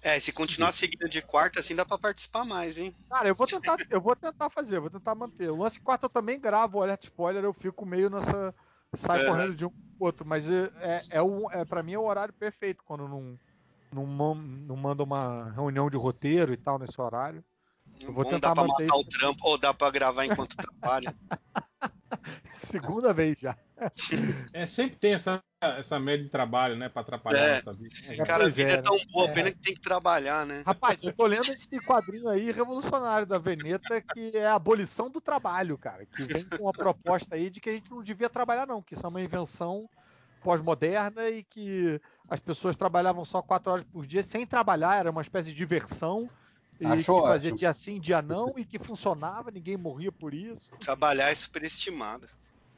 É, se continuar seguindo de quarta, assim dá pra participar mais, hein? Cara, eu vou tentar, eu vou tentar fazer, vou tentar manter. O lance quarto eu também gravo, olha, spoiler, eu fico meio nessa. Sai É. correndo de um pro outro, mas é, é, é, é pra mim é o horário perfeito quando não, não, não manda uma reunião de roteiro e tal nesse horário. Eu vou Bom, tentar dá pra matar o isso. trampo ou dá pra gravar enquanto trabalha. Segunda vez já. É, sempre tem essa, essa média de trabalho, né? Pra atrapalhar É. essa vida. É, Cara, a vida é, é, tão boa, É. pena que tem que trabalhar, né? Rapaz, eu tô lendo esse quadrinho aí revolucionário da Veneta, que é a abolição do trabalho, cara. Que vem com uma proposta aí de que a gente não devia trabalhar, não, que isso é uma invenção pós-moderna e que as pessoas trabalhavam só quatro horas por dia sem trabalhar, era uma espécie de diversão. E Achou que fazia ótimo. dia sim, dia não, e que funcionava, ninguém morria por isso. Trabalhar é superestimado.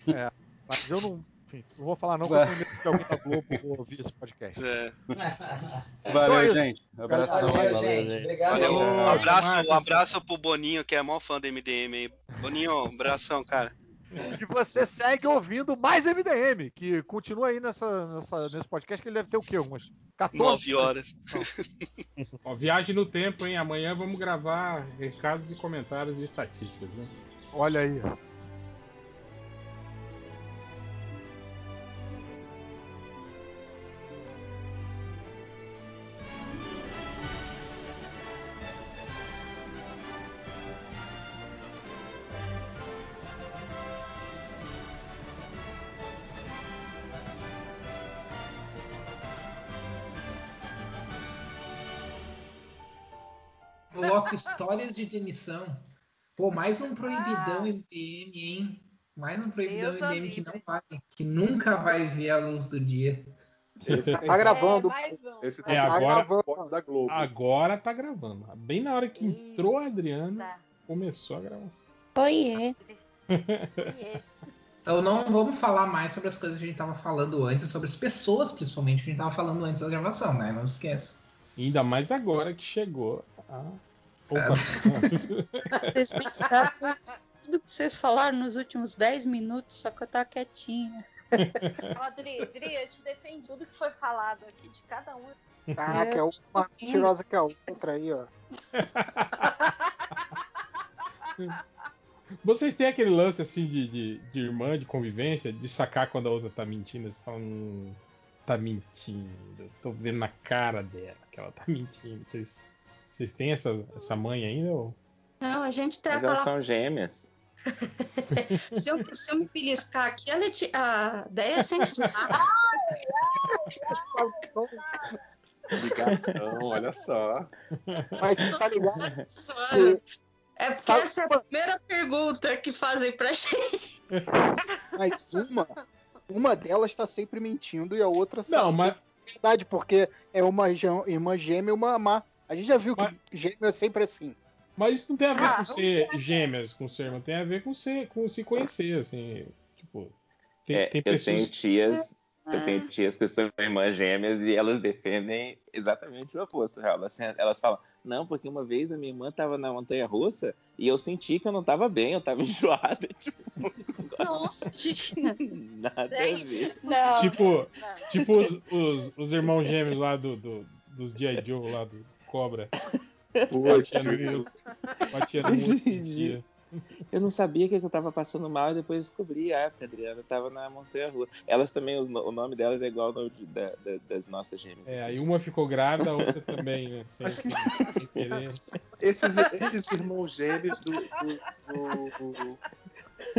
É, mas eu não. Enfim, não vou falar não, porque eu medo que alguém da Globo ouvir esse podcast. É. Valeu, Então é isso. gente. Abração. Valeu, aí. gente. Obrigado. Valeu, um abraço, um abraço pro Boninho, que é maior fã do MDM aí. Boninho, um abração, cara. E você segue ouvindo mais MDM, que continua aí nessa, nessa- nesse podcast, que ele deve ter o quê? Umas 14? Nove horas. Ó, viagem no tempo, hein? Amanhã vamos gravar recados e comentários e estatísticas, né? Olha aí. Histórias de Demissão. Pô, mais um proibidão MDM, hein? Mais um proibidão Deus MDM que não vai, que nunca vai ver a luz do dia. Esse Tá gravando. É, um. Esse É, tá agora- gravando da Globo. Agora tá gravando. Bem na hora que entrou a Adriana, Tá. começou a gravação. Oiê. Oiê. Então não vamos falar mais sobre as coisas que a gente tava falando antes, sobre as pessoas principalmente que a gente tava falando antes da gravação, né? Não esqueça. Ainda mais agora que chegou a. Vocês sabem tudo que vocês falaram nos últimos 10 minutos, só que eu tava quietinha. Ó, Adri, Adri, eu te defendi tudo que foi falado aqui de cada um. Caraca, é uma mais mentirosa que a outra aí, ó. Vocês têm aquele lance assim de, de, de irmã, de convivência, de sacar quando a outra tá mentindo? Você fala, hum, tá mentindo. Tô vendo na cara dela que ela tá mentindo. Vocês, vocês têm essa, essa mãe ainda? Ou... Não, a gente tem Mas elas são gêmeas. Se eu, se eu me beliscar aqui, ela te... a ideia é censurar. Ligação, olha só. Mas tá ligado? Zoando. É porque essa é a primeira pergunta que fazem pra gente. Mas uma, uma delas tá sempre mentindo e a outra Não, mas- sempre é verdade, porque é uma irmã gêmea e uma má. A gente já viu que gêmeo é sempre assim. Mas isso não tem a ver Ah, com ser gêmeas com ser irmã, tem a ver com, ser, com se conhecer, assim. Tipo, tem, É, tem eu pessoas. tenho tias, eu É. tenho tias que são irmãs gêmeas e elas defendem exatamente o oposto, real. Elas, elas falam, não, porque uma vez a minha irmã tava na montanha russa e eu senti que eu não tava bem, eu tava enjoada. Tipo, Nossa, nada a ver. Não. Tipo, tipo os, os, os irmãos gêmeos lá do, do- dos G.I. Joe lá do Cobra. Batia no. Batia sentia. Eu não sabia que eu tava passando mal e depois descobri, ah, porque a Adriana tava na montanha russa. Elas também, o nome delas é igual ao nome de- da- da- das nossas gêmeas. É, aí uma ficou grávida, a outra também, né? Sem, sem- sem querer. Esses, esses irmãos gêmeos do, do, do,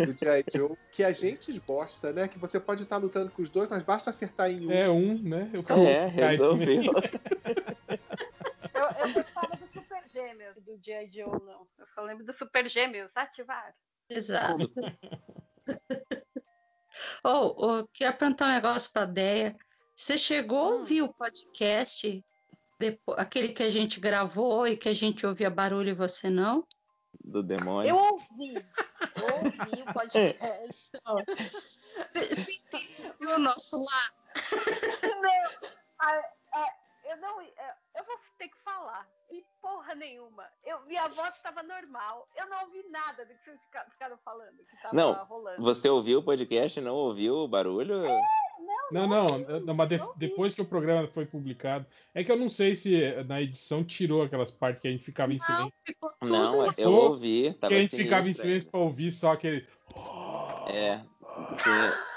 do G.I. Joe, que a gente esbosta, né? Que você pode estar lutando com os dois, mas basta acertar em um. É um, né? Eu É, resolveu. Eu, eu gostava do Super Gêmeos, do G.I. Joe, não. Eu só lembro do Super Gêmeos, ativar. Exato. Oh, oh, queria perguntar um negócio pra Deia. Você chegou a ouvir o podcast, depo- aquele que a gente gravou e que a gente ouvia barulho e você não? Do demônio. Eu ouvi. Eu ouvi o podcast. Você entendeu o nosso lado? Não, a- a- eu não. é, Eu vou ter que falar. E porra nenhuma. Eu, minha voz estava normal. Eu não ouvi nada do que vocês fica- ficaram falando, que tava Não, rolando. você ouviu o podcast e não ouviu o barulho? Não, Não, não, não mas de- depois que o programa foi publicado. É que eu não sei se na edição tirou aquelas partes que a gente ficava em silêncio. Não, eu ouvi, Que a gente ficava em silêncio pra ouvir só aquele. É. tinha-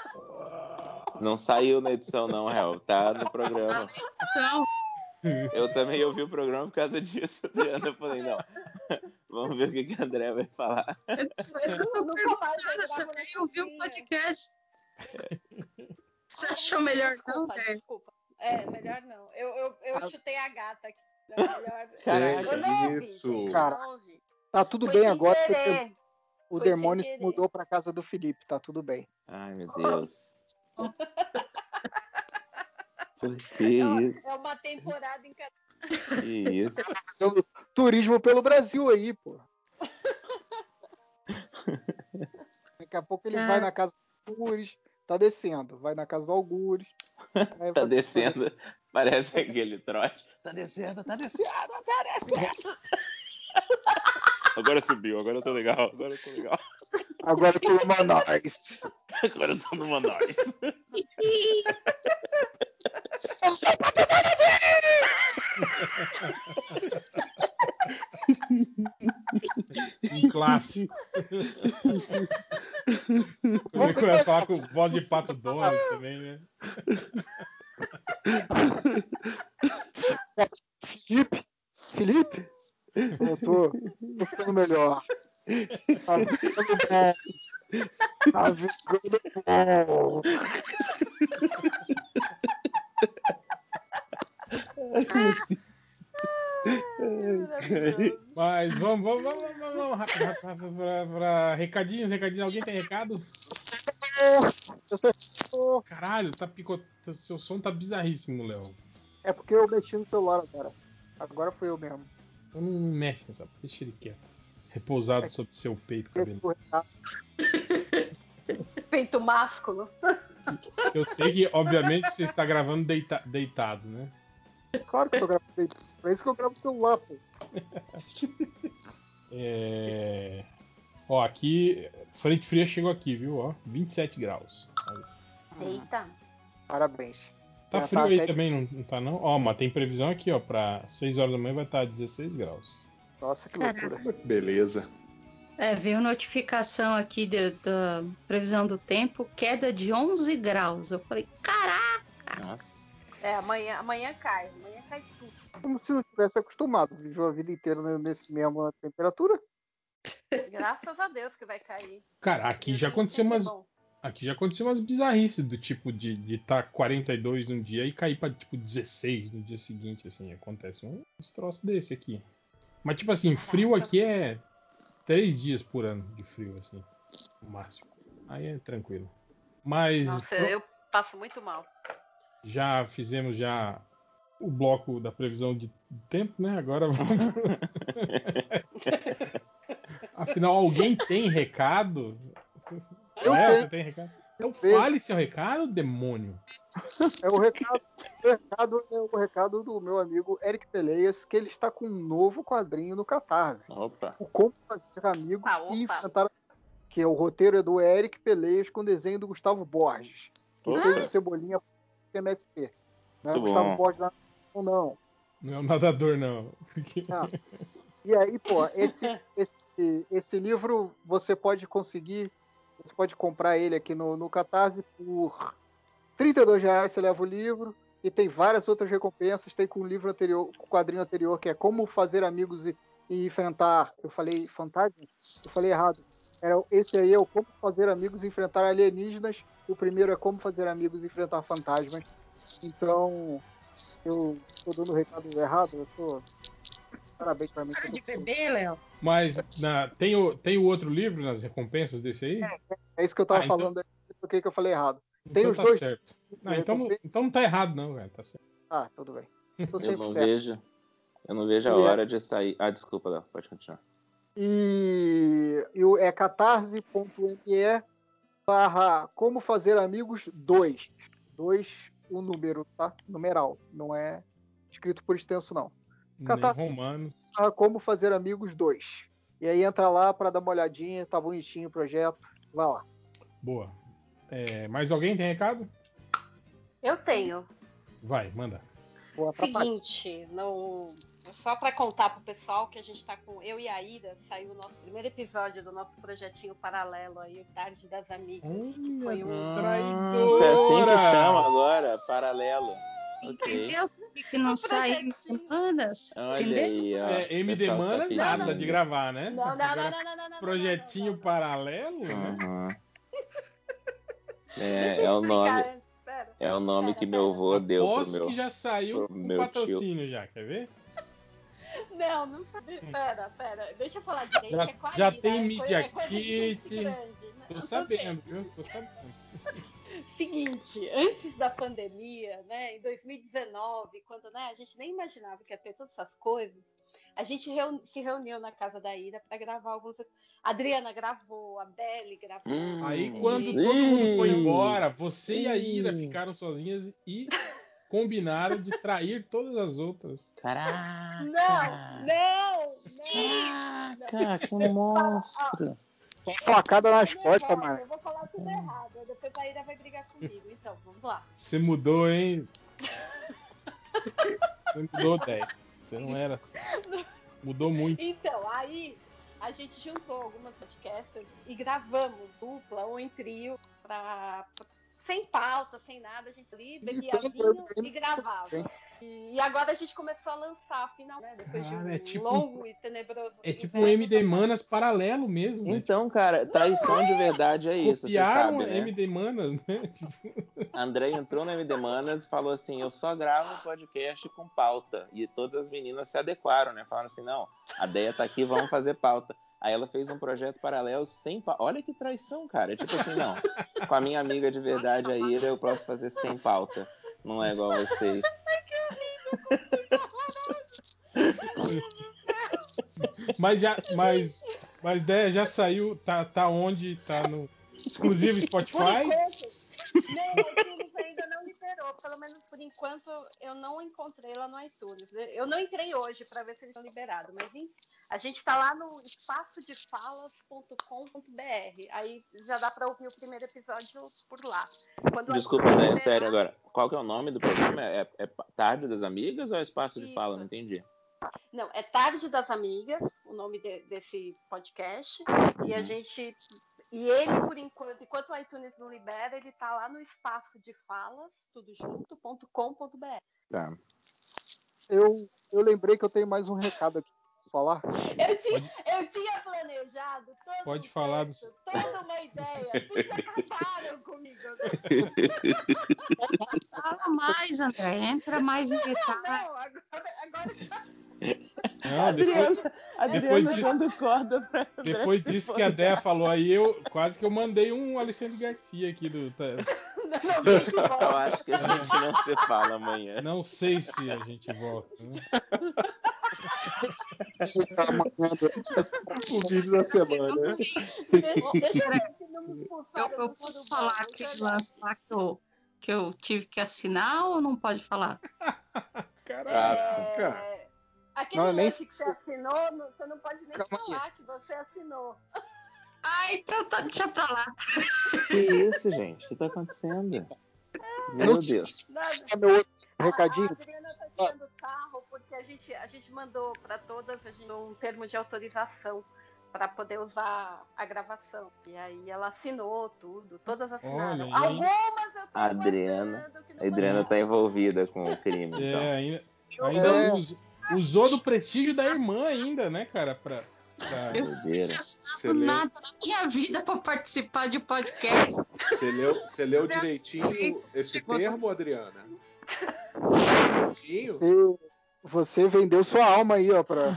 Não saiu na edição, não, Real. Tá no programa. Eu também ouvi o programa por causa disso, Adriana. Eu falei, não. Vamos ver o que, que a André vai falar. Mas que eu perguntando, você nem ouviu o podcast. Você achou melhor não, Desculpa, Dé? desculpa. É, melhor não. Eu, eu, eu chutei a gata aqui. É melhor... Caraca, eu não ouvi, isso. Cara, não. Tá tudo Foi bem agora porque o Foi demônio se mudou pra casa do Felipe, tá tudo bem. Ai, meu Deus. Que É, isso? é uma temporada em cada. Que isso? Então, turismo pelo Brasil aí, pô. Daqui a pouco ele Ah. vai na casa do Algures, tá descendo, vai na casa do Algures. Tá vai- descendo. Parece aquele trote. Tá descendo, tá descendo, tá descendo. Agora subiu, agora eu tô legal, agora eu tô legal. Agora tem uma nós. Agora eu tô numa nós. Um clássico. Como é que eu ia falar com voz de pato Donald também, né? Felipe, Felipe, eu tô, tô ficando melhor. Tá ficando bom. Tá ficando bom. Mas vamos, vamos, vamos, vamos, vamos rápido, rápido, rápido, pra, pra recadinhos, recadinhos. Alguém tem recado? Caralho, tá picotando. Seu som tá bizarríssimo, Léo. É porque eu mexi no celular agora. Agora fui eu mesmo. Então não mexe nessa. Deixa ele quieto. Repousado sobre seu peito, cabelo. Peito másculo. Eu sei que, obviamente, você está gravando deita- deitado, né? Claro que eu tô gravando aí. É isso que eu gravo celular, pô. É... Ó, aqui. Frente fria chegou aqui, viu? Ó, 27 graus. Eita. Parabéns. Tá Já frio tá aí também, não, não tá não? Ó, mas tem previsão aqui, ó, pra 6 horas da manhã vai estar 16 graus. Nossa, que Caraca. loucura. Beleza. É, veio notificação aqui de- da previsão do tempo, queda de 11 graus. Eu falei, caraca! Nossa. É, amanhã, amanhã cai. Amanhã cai tudo. Como se não tivesse acostumado. Viveu a vida inteira né, nesse mesma temperatura. Graças a Deus que vai cair. Cara, aqui já aconteceu umas. Aqui já aconteceu umas bizarrices do tipo de estar de tá 42 num dia e cair pra tipo 16 no dia seguinte, assim. Acontece um- uns troços desse aqui. Mas tipo assim, frio aqui é 3 dias por ano de frio, assim. No máximo. Aí é tranquilo. Mas Nossa, eu passo muito mal. Já fizemos já o bloco da previsão de tempo, né? Agora vamos. Afinal, alguém tem recado? Eu Léo, tenho. você tem recado? Então fale seu recado, demônio. É o recado, o recado é o recado do meu amigo Eric Peleias, que ele está com um novo quadrinho no Catarse. Opa. O Como Fazer Amigos Ah, e Enfrentar. Que é o roteiro é do Eric Peleias com desenho do Gustavo Borges. Que fez o Cebolinha pro MSP. Não é o Gustavo. Borges lá, não, não. Não é um nadador, não. Ah. E aí, pô, esse, esse, esse livro você pode conseguir, você pode comprar ele aqui no, no Catarse por 32 reais, você leva o livro, e tem várias outras recompensas, tem com o livro anterior, com o quadrinho anterior, que é Como Fazer Amigos e, e Enfrentar, eu falei fantasma? Eu falei errado. Era, esse aí é o Como Fazer Amigos e Enfrentar Alienígenas, o primeiro é Como Fazer Amigos e Enfrentar Fantasmas. Então, eu tô dando o recado errado, eu tô... Parabéns pra mim. tô De bebê, Léo. Mas na- tem, o, tem o outro livro nas recompensas desse aí? É isso que eu tava Ah, então- falando aí, por que que eu falei errado. Tem Então os tá dois. certo. Não, então, não- então não tá errado, não, velho. Tá certo. Ah, tudo bem. Tô Eu sempre não certo. vejo. Eu não vejo a é- hora de sair. Ah, desculpa, Léo, pode continuar. E, e o- é catarse.me barra como fazer amigos 2. 2, o número, tá? Numeral. Não é escrito por extenso, não. Catarse. romano. barra como fazer amigos 2. E aí entra lá pra dar uma olhadinha, tá bonitinho o projeto. Vai lá. Boa. É, mais alguém tem recado? Eu tenho. Vai, manda. Seguinte, no... só para contar pro pessoal que a gente tá com. Eu e a Ira saiu o nosso primeiro episódio do nosso projetinho paralelo aí, o Tarde das Amigas. que foi um. Isso é assim que chama agora, paralelo. Entendeu? Por que, não sai semanas? Olha Entendeu? aí, ó. É, MD tá Manas nada de gravar, né? Não, não, não, não, não, não, não, Projetinho paralelo, né? Uhum. É, eu é o nome, é o nome que meu avô deu pro Posso meu. que já saiu pro o meu patrocínio já, quer ver? Não, não sabe. Pera, pera. Deixa eu falar direito. Já, que é a já tem é Media coisa- é coisa gente Kit. né? Tô sabendo, viu? Tô sabendo. Seguinte, antes da pandemia, né, em 2019, quando né, a gente nem imaginava que ia ter todas essas coisas, a gente reun- se reuniu na casa da Ira para gravar alguns. A Adriana gravou, a Belly gravou. Hum. Aí quando todo mundo foi embora, você e a Ira ficaram sozinhas e combinaram de trair todas as outras. Caraca! Não, não, não. Caraca, que monstro! Só facada nas costas, mano. Eu vou falar tudo errado. Depois a Ira vai brigar comigo. Então, vamos lá. Você mudou, hein? Você mudou, 10. Você não era assim. Mudou muito. Então, aí a gente juntou algumas podcasters e gravamos dupla ou em trio pra, sem pauta, sem nada, a gente ali bebia todo vinho mundo e gravava. E, e agora a gente começou a lançar, finalmente, depois de Caralho, um é tipo- longo e tenebroso É tipo um MD Manas paralelo mesmo. né? Então, cara, traição de verdade é isso, você Copiaram sabe, né? MD Manas, né? Tipo, André entrou no MD Manas e falou assim: Eu só gravo podcast com pauta. E todas as meninas se adequaram, né? Falaram assim: Não, a Deia tá aqui, vamos fazer pauta. Aí ela fez um projeto paralelo sem pauta. Olha que traição, cara. É tipo assim: Não, com a minha amiga de verdade aí, eu posso fazer sem pauta. Não é igual vocês. mas já, mas, mas ideia já saiu, tá, tá onde? Tá no exclusivo Por Spotify? enquanto, não, o iTunes ainda não liberou. Pelo menos por enquanto eu não encontrei lá no iTunes. Eu não entrei hoje para ver se eles estão liberados, mas enfim, a gente está lá no espaçodefalas.com.br. Aí já dá para ouvir o primeiro episódio por lá. Quando Desculpa, liberar- sério agora. Qual que é o nome do programa? É, é Tarde das Amigas ou é Espaço de Isso. Fala? Não entendi. Não, é Tarde das Amigas, o nome de- desse podcast. E a gente. E ele, por enquanto, enquanto o iTunes não libera, ele tá lá no espaço de falas, tudo junto, ponto com, ponto br. Tá. Eu, eu lembrei que eu tenho mais um recado aqui pra falar. Eu tinha, eu tinha planejado todo Pode um falar do- texto, toda uma ideia. Vocês acabaram comigo. Fala mais, André. Entra mais em detalhe. Não, agora, agora Não, depois, Adriana, Adriana depois disso- dando corda pra André depois disso que a. Deia falou aí, eu quase que eu mandei um Alexandre Garcia aqui do. tá- não de Eu acho que a gente não se fala amanhã. Não sei se a gente volta. né? O vídeo da semana. Eu não Eu, posso falar aquele lance lá que eu, que eu tive que assinar ou não pode falar? Caralho. É, Aquele Não, nem que você assinou, não- você não pode nem Calma aí. falar que você assinou. Ah, então tá, deixa pra lá. Que isso, gente? O que tá acontecendo? Meu Deus. Nada. É meu outro A recadinho. Adriana tá tirando sarro porque a gente, a gente mandou para todas a gente, um termo de autorização para poder usar a gravação. E aí ela assinou tudo, todas assinaram. Olha. Algumas eu tô A Adriana, não a Adriana tá envolvida com o crime, então. É, ainda, ainda É. us- usou do prestígio da irmã ainda, né, cara? Pra, pra- Eu não tinha assinado leu? nada na minha vida pra participar de podcast. Você leu, você leu direitinho sei. esse Chegou termo, Adriana? Direitinho? Você, você vendeu sua alma aí, ó, pra.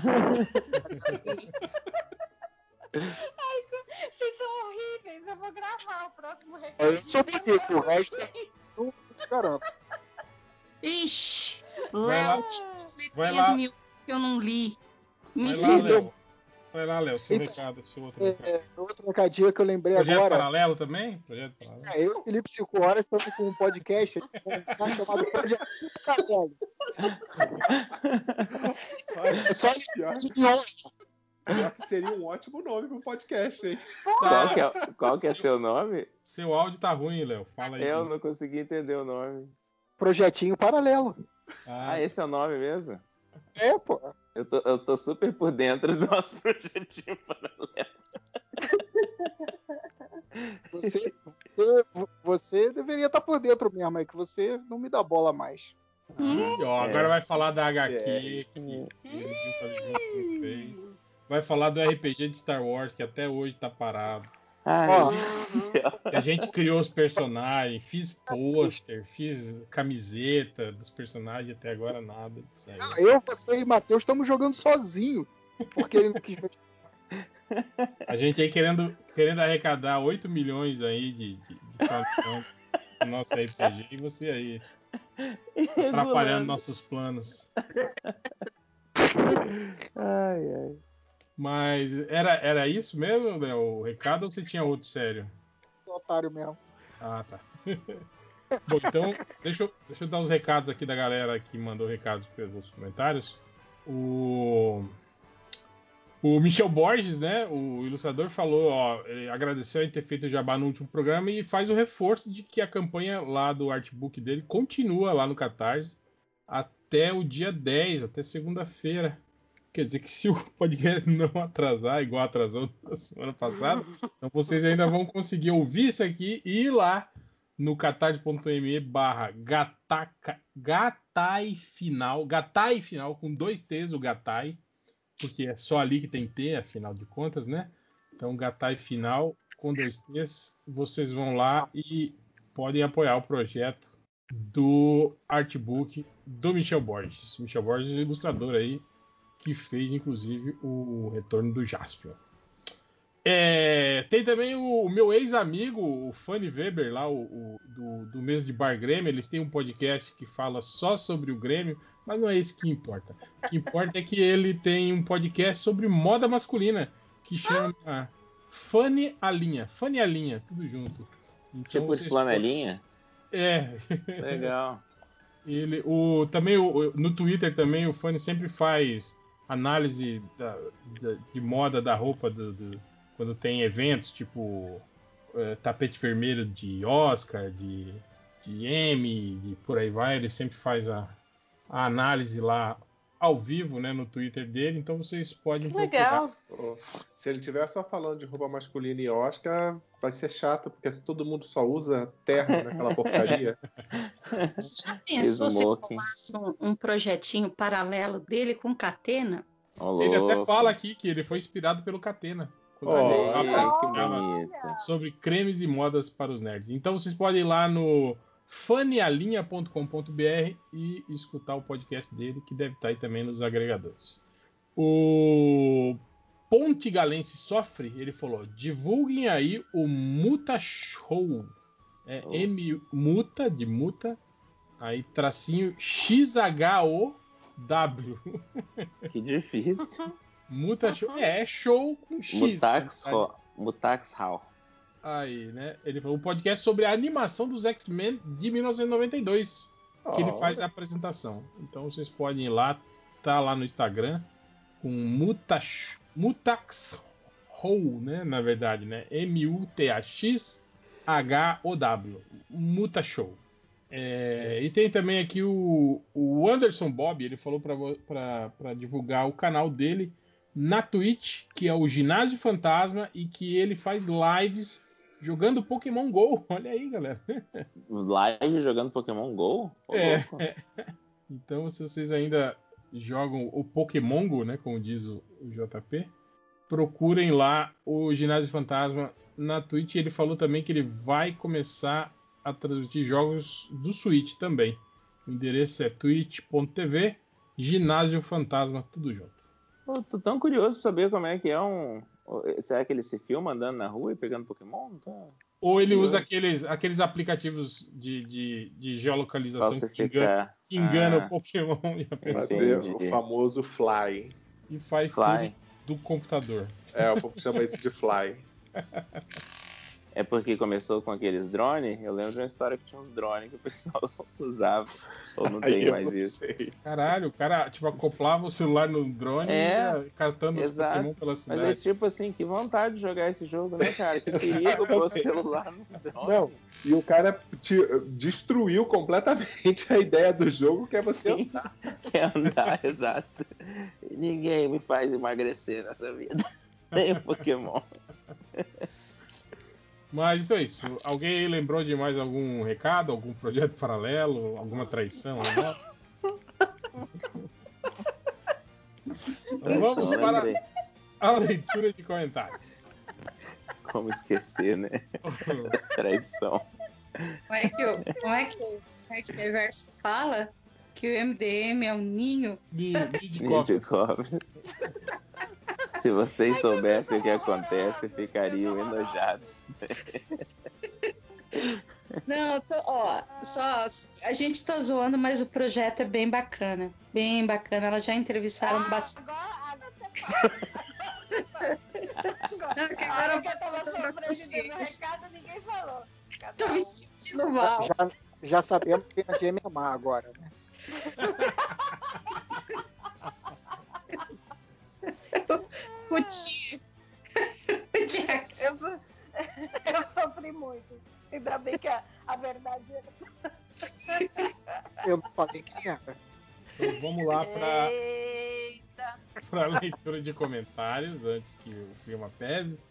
Vocês são horríveis, eu vou gravar o próximo recado. Eu sou bonito, o resto é caramba. Ixi. Léo, letrinhas lá. mil que eu não li. Me Vai lá. Léo. Vai lá, Léo, seu Então, recado, seu outro recado. É, outro recadinho que eu lembrei Projeto agora. paralelo também? Projeto paralelo. É, eu e Felipe Cinco Horas estamos com um podcast tá chamado Projetinho Paralelo. É só seria um ótimo nome pro podcast, hein? Qual que é, qual que é seu nome? Seu áudio tá ruim, Léo. Fala aí. Eu não consegui entender o nome. Projetinho paralelo. Ah, esse é o nome mesmo? É, pô. Eu tô, eu tô super por dentro do nosso projetinho paralelo. Você, você, você deveria estar por dentro mesmo, é que você não me dá bola mais. E, ó, É. agora vai falar da HQ É. que, que não fez. Vai falar do RPG de Star Wars, que até hoje tá parado. Ai, A gente criou os personagens, fiz pôster, fiz camiseta dos personagens, até agora nada disso aí. Eu, você e Matheus estamos jogando sozinho. Porque ele não quis. A gente aí querendo, querendo arrecadar 8 milhões aí de, de, de nosso RPG e você aí atrapalhando nossos planos. Ai, ai. Mas era, era isso mesmo, Léo? O recado ou você tinha outro sério? Otário mesmo. Ah, tá. Bom, então, deixa eu, deixa eu dar os recados aqui da galera que mandou recados pelos comentários. O, o Michel Borges, né, o ilustrador, falou, ó, ele agradeceu em ter feito o jabá no último programa e faz o reforço de que a campanha lá do artbook dele continua lá no Catarse até o dia 10, até segunda-feira. Quer dizer que se o podcast não atrasar, igual atrasou na semana passada, então vocês ainda vão conseguir ouvir isso aqui e ir lá no catarse.me barra gatai final, gatai final com dois T's o gatai, porque é só ali que tem T, afinal de contas, né? Então gatai final com dois T's, vocês vão lá e podem apoiar o projeto do artbook do Michel Borges. Michel Borges é ilustrador aí que fez inclusive o retorno do Jaspion. É, tem também o, o meu ex-amigo, o Fanny Weber, lá, o, o- do, do mês de Bar Grêmio. Eles têm um podcast que fala só sobre o Grêmio, mas não é isso que importa. O que importa é que ele tem um podcast sobre moda masculina, que chama Fanny a Linha. Fanny a Linha, tudo junto. Então, Tipo de flanelinha? podem- É. Legal. Ele, o, também o- no Twitter também o Fanny sempre faz análise da- da- de moda da roupa do, do- quando tem eventos tipo eh, tapete vermelho de Oscar, de, de Emmy, de por aí vai. Ele sempre faz a, a análise lá ao vivo, né, no Twitter dele. Então vocês podem Legal. Pô, Se ele estiver só falando de roupa masculina e Oscar, vai ser chato, porque todo mundo só usa terno naquela porcaria. Já pensou se Smoking. colasse um, um projetinho paralelo dele com Catena? Ele até fala aqui que ele foi inspirado pelo Catena. Quando Oh, bonito. sobre cremes e modas para os nerds. Então vocês podem ir lá no fanealinha.com.br e escutar o podcast dele, que deve estar aí também nos agregadores. O Ponte Galense Sofre, ele falou: divulguem aí o Muta Show. É Oh. M Muta, de Muta, aí tracinho XHOW. Que difícil. Muta Show. É, é show com X. Mutax, né? Mutax Hall. Aí, né? Ele falou um podcast sobre a animação dos X-Men de 1992, que ele Oh. faz a apresentação. Então vocês podem ir lá, tá lá no Instagram com Mutax, Mutax né? Na verdade, né? M-U-T-A-X H-O-W. Muta Show. É, e tem também aqui o, o Anderson Bob, ele falou para divulgar o canal dele na Twitch, que é o Ginásio Fantasma, e que ele faz lives jogando Pokémon GO. Olha aí, galera. Live jogando Pokémon GO? Ô, É. Então, se vocês ainda jogam o Pokémon Go, né, como diz o, o JP, procurem lá o Ginásio Fantasma na Twitch. Ele falou também que ele vai começar a transmitir jogos do Switch também. O endereço é twitch.tv Ginásio Fantasma, tudo junto. Eu tô tão curioso pra saber como é que é um. Será que ele se filma andando na rua e pegando Pokémon? Tô- Ou ele usa aqueles, aqueles aplicativos de, de, de geolocalização que engana, que engana Ah. o Pokémon e a pessoa. O famoso fly. E faz Fly. tudo do computador. É, o povo chama isso de fly. É porque começou com aqueles drones. Eu lembro de uma história que tinha uns drones que o pessoal usava. Ou não tem eu mais não isso. sei. Caralho, o cara, tipo, acoplava o celular no drone É, e ia catando os Exato. Pokémon pela Mas é cidade. tipo assim, que vontade de jogar esse jogo, né, cara? Que perigo pôr o celular no drone. Não, e o cara te- destruiu completamente a ideia do jogo, que é você Sim. Quer andar, exato. Ninguém me faz emagrecer nessa vida. Nem o Pokémon. Mas então é isso. Alguém lembrou de mais algum recado, algum projeto paralelo, alguma traição? Né? Então vamos para a leitura de comentários. Como esquecer, né? Traição. Como é que o, como é que o fala? Que o MDM é um ninho? Ninho de cobras. Se vocês soubessem o que acontece, ficariam enojados. Não, tô- ó, só a gente tá zoando, mas o projeto é bem bacana. Bem bacana. Elas já entrevistaram bastante. Não, que agora eu que eu tava no consciência. recado, ninguém falou. Cada Tô me sentindo mal. Já, já sabemos quem a gêmea amar agora, né? Putinha. Eu, eu sofri muito. Ainda bem que a, a verdade é. Eu não falei quem era. Então vamos lá para Eita! a leitura de comentários antes que o clima pese.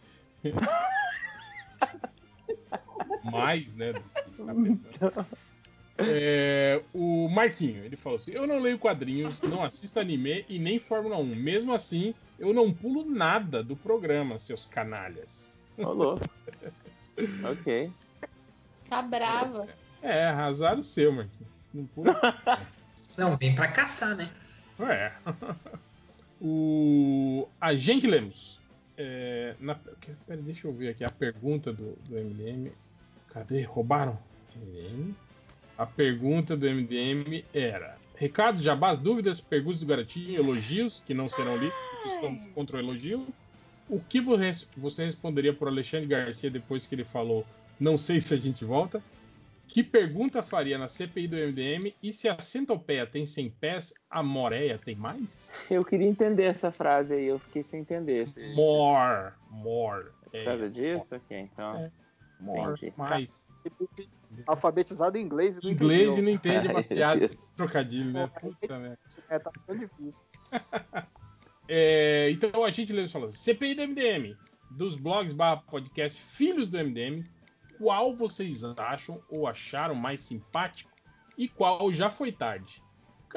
Mais, né? Do que está pesando. É, o Marquinho, ele falou assim: Eu não leio quadrinhos, não assisto anime e nem Fórmula 1. Mesmo assim, eu não pulo nada do programa, seus canalhas. Ô, louco. ok. Tá brava. É, azar o seu, Marquinho. Não pula. Não, vem pra caçar, né? É. o Agente Lemos. É, na, pera, deixa eu ver aqui a pergunta do, do MDM. Cadê? Roubaram? MDM. A pergunta do MDM era: Recado, jabás, dúvidas, perguntas do garotinho, elogios que não serão lidos porque somos contra o elogio. O que vo- você responderia para Alexandre Garcia depois que ele falou não sei se a gente volta? Que pergunta faria na CPI do MDM? E se a centopeia tem 100 pés, a moreia tem mais? Eu queria entender essa frase aí, eu fiquei sem entender. Se- More, more. Por causa disso? Ok, então. É. More, mais. Alfabetizado em inglês e não Inglês e entendeu. não entende uma piada trocadilho, né? Puta merda. É, tá ficando difícil. É, então a gente lê falando CPI do MDM, dos blogs barra podcast Filhos do MDM, qual vocês acham ou acharam mais simpático e qual já foi tarde?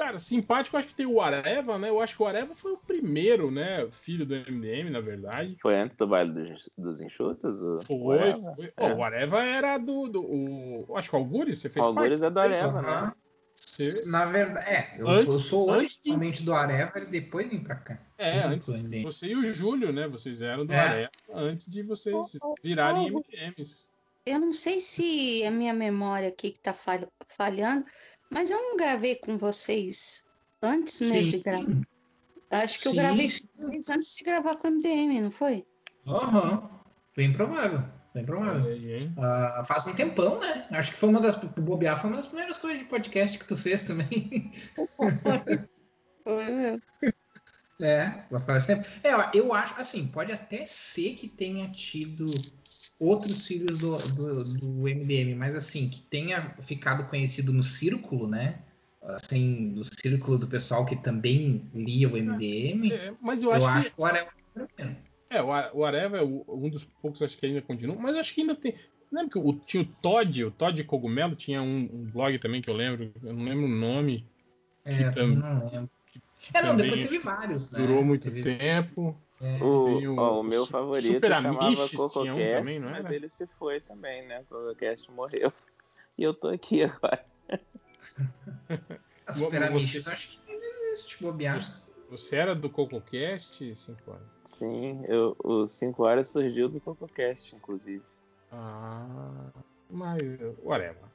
Cara, simpático, acho que tem o Areva, né? Eu acho que o Areva foi o primeiro, né? Filho do MDM, na verdade. Foi antes do baile dos, dos enxutos? O, Foi, o Areva? foi. É. Ó, o Areva era do. do o, acho que o Algures, você O fez Algures parte? é do Areva, né? Aham. Você- Na verdade, é, eu, Antes- eu sou antes de- originalmente do Areva e depois vim pra cá. É, Eu antes. Você e o Júlio, né? Vocês eram do É. Areva antes de vocês virarem MDMs. Eu não sei se a minha memória aqui que tá fal- falhando, mas eu não gravei com vocês antes mesmo Sim. de gravar. Acho que eu Sim, gravei sim. com vocês antes de gravar com o MDM, não foi? Aham. Bem provável. Bem provável. Aí? Ah, faz um tempão, né? Acho que foi uma das. O Bobear foi uma das primeiras coisas de podcast que tu fez também. Foi mesmo. É, vai faz tempo. É, eu acho, assim, pode até ser que tenha tido outros filhos do, do, do MDM, mas assim, que tenha ficado conhecido no círculo, né? Assim, do círculo do pessoal que também lia o MDM. É, mas eu eu acho acho, que. que o Areva primeiro. É, o o Areva é um dos poucos acho que ainda continua, mas acho que ainda tem. Lembra que o, tinha o Todd, o Todd Cogumelo, tinha um, um blog também que eu lembro, eu não lembro o nome. É, eu tam- também não lembro. É, não, depois teve vários, né? Durou muito Teve- tempo. É. O, ó, o meu favorito Super chamava Amiches tinha um CocoCast, também, não mas ele se foi também, né? O CocoCast morreu. E eu tô aqui agora. A Super Amiches, eu acho que ainda existe bobear. Você, era do CocoCast, 5 anos? Sim, eu, o 5 horas surgiu do CocoCast, inclusive. Ah, mas. Whatever.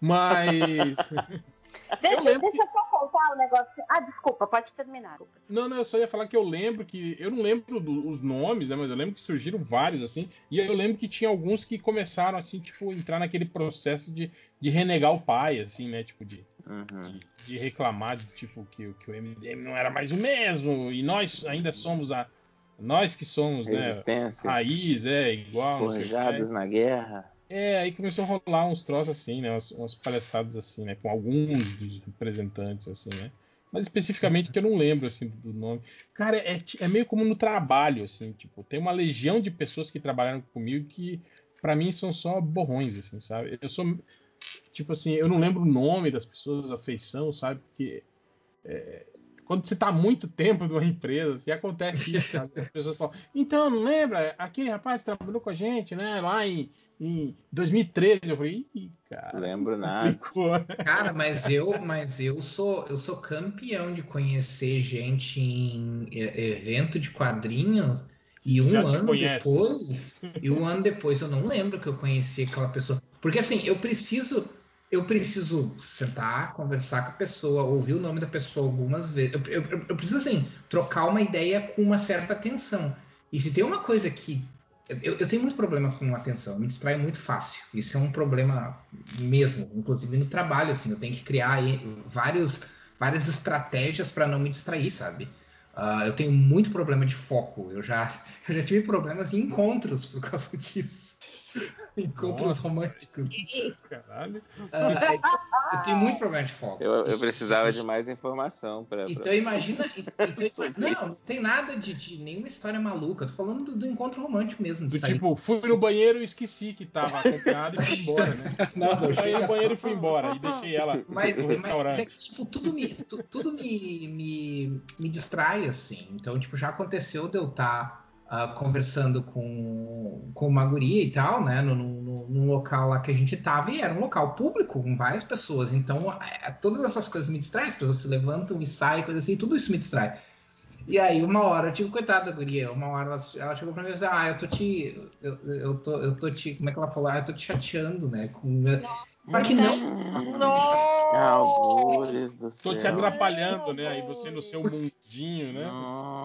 Mas. Deixa, lembro deixa eu só contar o negócio. Ah, desculpa, pode terminar. Não, não, eu só ia falar que eu lembro que. Eu não lembro do, os nomes, né? Mas eu lembro que surgiram vários, assim. E eu lembro que tinha alguns que começaram, assim, tipo, entrar naquele processo de, de renegar o pai, assim, né? Tipo, de, Uhum. de, de reclamar de tipo que, que o MDM não era mais o mesmo. E nós ainda somos a. Nós que somos, né? Resistência. Raiz, é, igual. que, Forjados é. na guerra. É, aí começou a rolar uns troços assim, né? Umas, umas palhaçadas assim, né? Com alguns dos representantes, assim, né? Mas especificamente que eu não lembro, assim, do nome. Cara, é, é meio como no trabalho, assim, tipo, tem uma legião de pessoas que trabalharam comigo que, pra mim, são só borrões, assim, sabe? Eu sou, tipo assim, eu não lembro o nome das pessoas, a feição, sabe? Porque é, quando você tá há muito tempo numa empresa, assim, acontece isso? As pessoas falam, então, não lembra? Aquele rapaz trabalhou com a gente, né? Lá em, em 2013. Eu falei, ih, cara. Lembro nada. né? Cara, mas eu, mas eu sou, eu sou campeão de conhecer gente em e- evento de quadrinhos e um Já ano conhece. depois, e um ano depois eu não lembro que eu conheci aquela pessoa. Porque assim, eu preciso, eu preciso sentar, conversar com a pessoa, ouvir o nome da pessoa algumas vezes. Eu, eu- eu- preciso assim trocar uma ideia com uma certa atenção. E se tem uma coisa que eu, eu tenho muito problema com atenção, me distraio muito fácil. Isso é um problema mesmo, inclusive no trabalho, assim, eu tenho que criar vários, várias estratégias para não me distrair, sabe? Ah, eu tenho muito problema de foco. Eu já, eu já tive problemas em encontros por causa disso. Encontros Nossa. românticos. Caralho. Ah, eu tenho muito problema de foco. Eu, eu precisava de mais informação para. Então imagina. Então, não, não tem nada de, de nenhuma história maluca. Tô falando do, do encontro romântico mesmo. Do sair. tipo, fui no banheiro e esqueci que tava acompanhado e fui embora, né? Não, não, Saí chega- no banheiro e fui embora. E deixei ela Mas, no mas é restaurante. que, tipo, tudo me, tu- tudo me, me, me distrai, assim. Então, tipo, já aconteceu de eu estar conversando com, com uma guria e tal, né? No, no, num local lá que a gente tava, e era um local público, com várias pessoas. Então, é, todas essas coisas me distraem, as pessoas se levantam e saem, coisa assim, tudo isso me distrai. E aí, uma hora, eu tive coitada da guria, uma hora ela, ela chegou pra mim e disse, ah, eu tô te. Eu, eu, tô, eu tô te. Como é que ela falou? Ah, eu tô te chateando, né? Com... Só que não. Do Tô te atrapalhando, né? Aí você no seu mundinho, né?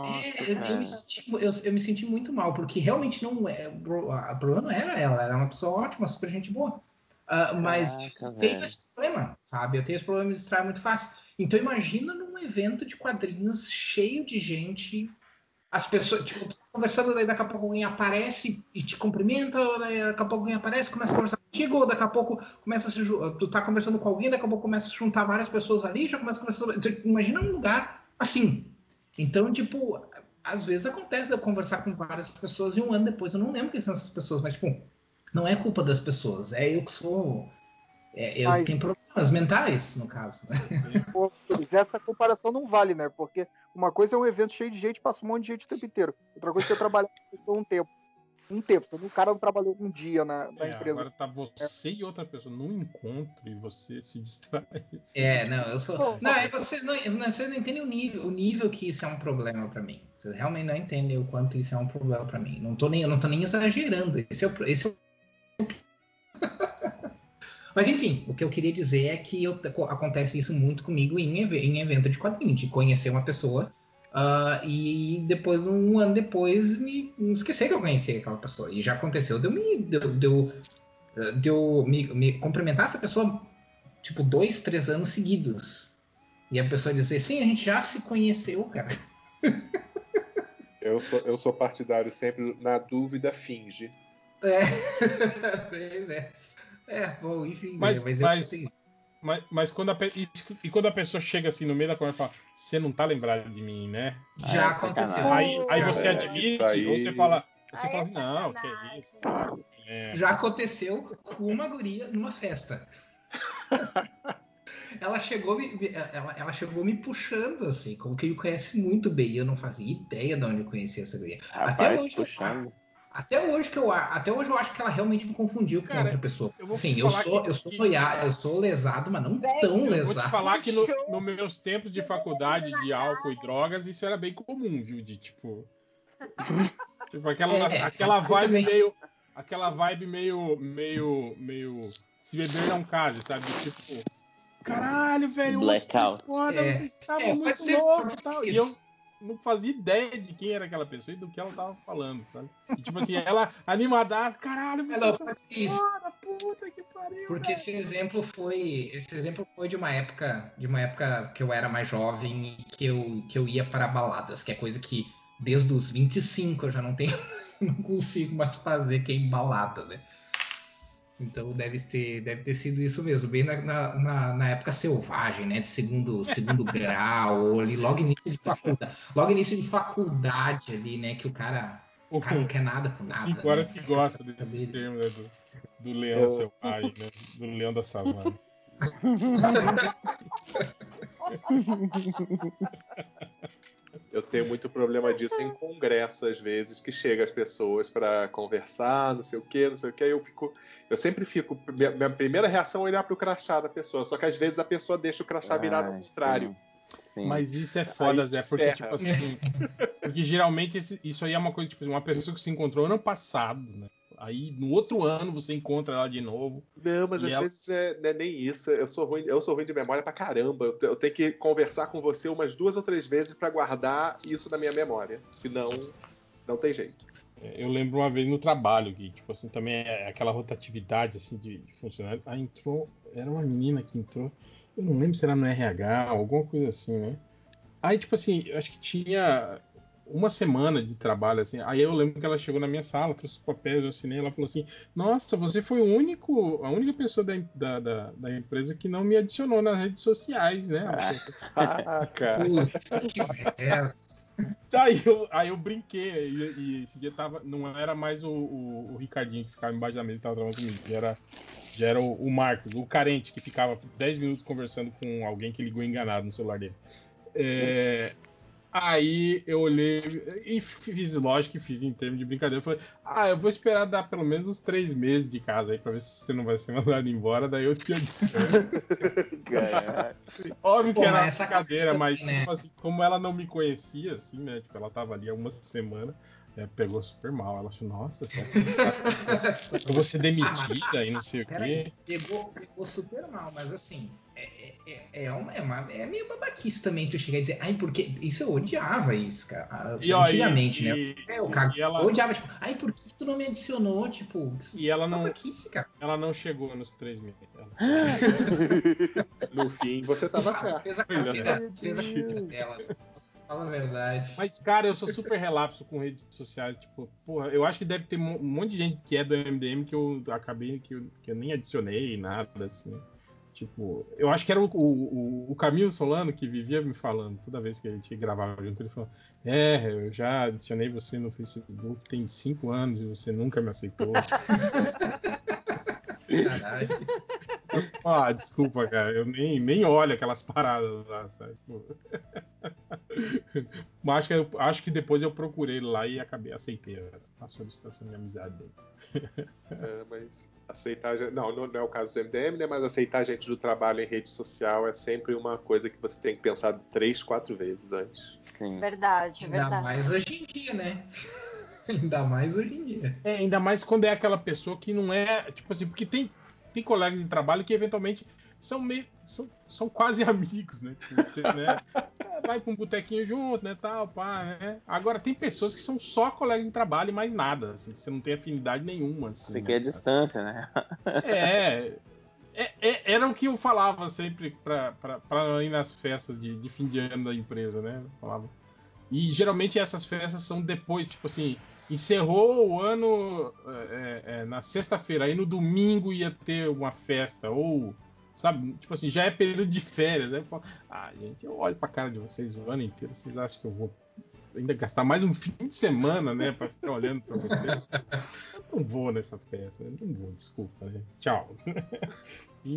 É, eu, me senti, eu, eu me senti muito mal, porque realmente não é. O a problema não era ela, era uma pessoa ótima, super gente boa. Ah, mas Caraca, eu tenho velho. esse problema, sabe? Eu tenho esse problema de distrair muito fácil. Então imagina num evento de quadrinhos cheio de gente. As pessoas, tipo, tu tá conversando, daí daqui a pouco alguém aparece e te cumprimenta, daí daqui a pouco alguém aparece, começa a conversar contigo, ou daqui a pouco começa a se tu tá conversando com alguém, daqui a pouco começa a se juntar várias pessoas ali, já começa a conversar. Então, imagina um lugar assim. Então, tipo, às vezes acontece eu conversar com várias pessoas e um ano depois eu não lembro quem são essas pessoas, mas, tipo, não é culpa das pessoas, é eu que sou. é, eu Mas- tenho problemas mentais, no caso. Né? Essa comparação não vale, né? Porque uma coisa é um evento cheio de gente, passa um monte de gente o tempo inteiro. Outra coisa é você trabalhar com a pessoa um tempo. Um tempo. Você- O cara não trabalhou um dia na, na É, empresa. agora tá você e outra pessoa num encontro e você se distrai. É, não, eu sou. Não, é você não, não- vocês não entendem o nível, o nível que isso é um problema pra mim. Vocês realmente não entendem o quanto isso é um problema pra mim. Não tô nem, eu não tô nem exagerando. Esse é o, esse é o... Mas enfim, o que eu queria dizer é que eu- acontece isso muito comigo em, em evento de quadrinhos, de conhecer uma pessoa ah, e depois, um ano depois, me, me esquecer que eu conheci aquela pessoa. E já aconteceu de eu, me, de, eu- de eu, de eu me, me cumprimentar essa pessoa tipo dois, três anos seguidos. E a pessoa dizer, sim, a gente já se conheceu, cara. Eu sou, eu sou partidário sempre, na dúvida, finge. É, bem nessa. É, bom, enfim, Mas, né, mas eu mas, assim, mas, mas quando a, e, quando a pessoa chega assim no meio da conversa e fala, você não tá lembrado de mim, né? Já aconteceu. Aí, aí você É, admite, aí- ou você fala, você fala assim, não, que é isso. É. já aconteceu com uma guria numa festa. Ela chegou, me, ela, ela chegou me puxando, assim, como que me conhece muito bem. E eu não fazia ideia de onde eu conhecia essa guria. até Rapaz, hoje, puxando. Até hoje que eu até hoje eu acho que ela realmente me confundiu com outra pessoa. eu Sim, eu sou que- eu sou noiado, eu sou lesado, mas não tão Eu lesado. vou te falar que no, nos meus tempos de faculdade de álcool e drogas, isso era bem comum, viu? De tipo. tipo, aquela, É, aquela vibe também. meio. Aquela vibe meio. meio. meio. Se beber não case, sabe? Tipo. caralho, velho, Blackout. foda, É. vocês estavam É, muito loucos e tal. E eu. Não fazia ideia de quem era aquela pessoa e do que ela tava falando, sabe? E, tipo assim, ela animada, caralho, não, são pode ser isso. foda, puta que pariu. Porque esse exemplo foi. Esse exemplo foi de uma época. De uma época que eu era mais jovem e que eu, que eu ia para baladas, que é coisa que desde os 25 eu já não tenho. não consigo mais fazer que é em balada, né? Então deve ter, deve ter sido isso mesmo, bem na, na, na- época selvagem, né? De segundo, segundo grau, ou ali, logo início de faculdade. Logo início de faculdade ali, né? Que o cara, o cara não quer nada com nada. Cinco né? horas que gosta desses termos, né? Do, do leão Eu- selvagem, né? Do leão da savana. Eu tenho muito problema disso em congresso, às vezes, que chega as pessoas para conversar, não sei o que, não sei o que, aí eu fico. Eu sempre fico. Minha, minha primeira reação é olhar pro crachá da pessoa, só que às vezes a pessoa deixa o crachá virado ao Ai, contrário. Sim. Mas isso é foda, Aí Zé, porque, ferra. tipo assim. Porque geralmente esse- isso aí é uma coisa, tipo uma pessoa que se encontrou ano passado, né? Aí no outro ano você encontra ela de novo. Não, mas às ela- vezes é, não é nem isso. Eu sou ruim, eu sou ruim de memória pra caramba. Eu, eu tenho que conversar com você umas duas ou três vezes pra guardar isso na minha memória. Senão, não tem jeito. É, Eu lembro uma vez no trabalho que, tipo assim, também é aquela rotatividade assim de, de funcionário. Aí entrou, era uma menina que entrou, eu não lembro se era no RH, alguma coisa assim, né? Aí, tipo assim, eu acho que tinha uma semana de trabalho, assim. Aí eu lembro que ela chegou na minha sala, trouxe os papéis, eu assinei, ela falou assim: Nossa, você foi o único, a única pessoa da, da, da, da empresa que não me adicionou nas redes sociais, né? Ah, cara. Putz, que merda. Aí eu, aí eu brinquei, e, e esse dia tava, não era mais o, o, o Ricardinho que ficava embaixo da mesa e tava trabalhando comigo, já era, já era o, o Marcos, o carente que ficava 10 minutos conversando com alguém que ligou enganado no celular dele. É, aí eu olhei e fiz lógico que fiz em termos de brincadeira. Falei, ah, eu vou esperar dar pelo menos uns três meses de casa aí pra ver se você não vai ser mandado embora, daí eu te adiciono. Óbvio que Pô, era mas essa brincadeira, coisa mas também, né? tipo assim, como ela não me conhecia, assim, né? Tipo, ela tava ali há uma semana, é, pegou super mal. Ela achou, nossa, será que eu vou ser demitida e não sei o Peraí, quê. pegou, pegou super mal, mas assim, é, é, é, uma, é, uma- é meio babaquice também tu chegar e dizer, ai, porque. Isso eu odiava isso, cara. ah, E, Antigamente, e- né? e- É, eu, cago, e ela- eu odiava, tipo, ai, por que tu não me adicionou? Tipo, E ela não, babaquice, cara. ela não chegou nos três. Ela- No fim, você tava certo. fez a Pois é. carreira, fez a carreira dela. Fala a verdade. Mas, cara, eu sou super relapso com redes sociais. Tipo, porra, eu acho que deve ter um monte de gente que é do MDM que eu acabei que eu, que eu nem adicionei, nada assim. Tipo, eu acho que era o, o, o Camilo Solano que vivia me falando, toda vez que a gente gravava junto, ele falou: É, eu já adicionei você no Facebook tem cinco anos e você nunca me aceitou. Caralho. Ah, desculpa, cara, eu nem, nem olho aquelas paradas lá, sabe? Tipo, Mas acho que, eu- acho que depois eu procurei lá e acabei aceitei a, solicitação de amizade dele. É, mas aceitar. gente- Não, não não é o caso do MDM, né? Mas aceitar gente do trabalho em rede social é sempre uma coisa que você tem que pensar três, quatro vezes antes. Sim. Verdade, Ainda verdade. mais hoje em dia, né? Ainda mais hoje em dia. É, ainda mais quando é aquela pessoa que não é. Tipo assim, porque tem, tem colegas de trabalho que eventualmente são meio. são, são quase amigos, né? Tipo, você, né? Vai pra um botequinho junto, né? Tal, pá, né? Agora tem pessoas que são só colegas de trabalho e mais nada, assim, que você não tem afinidade nenhuma. Assim, Você né, quer distância, né? É, é, é- Era o que eu falava sempre pra ir nas festas de, de fim de ano da empresa, né? Eu falava. E geralmente essas festas são depois, tipo assim, encerrou o ano é, é, na sexta-feira, aí no domingo ia ter uma festa, ou, sabe, tipo assim, já é período de férias, né? Ah, gente, eu olho pra cara de vocês o ano inteiro, vocês acham que eu vou ainda gastar mais um fim de semana, né, pra ficar olhando pra vocês? Eu não vou nessa festa, não vou, desculpa, né? Tchau.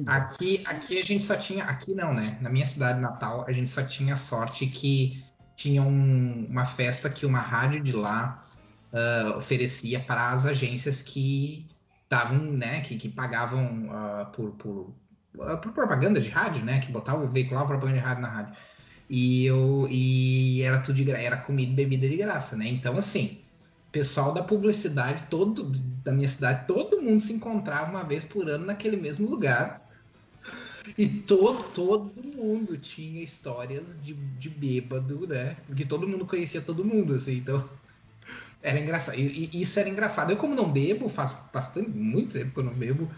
Aqui, aqui a gente só tinha. Aqui não, né? Na minha cidade natal, a gente só tinha sorte que tinha um- uma festa que uma rádio de lá ah, oferecia para as agências que davam, né? Que, que pagavam ah, por, por, ah, por propaganda de rádio, né? Que botavam, veiculavam propaganda de rádio na rádio. E, eu, e era tudo de gra- era comida e bebida de graça, né? Então, assim, pessoal da publicidade todo da minha cidade, todo mundo se encontrava uma vez por ano naquele mesmo lugar. E todo, todo mundo tinha histórias de, de bêbado, né? Porque todo mundo conhecia todo mundo, assim, então. Era engraçado. E, e isso era engraçado. Eu, como não bebo, faz bastante, muito tempo que eu não bebo.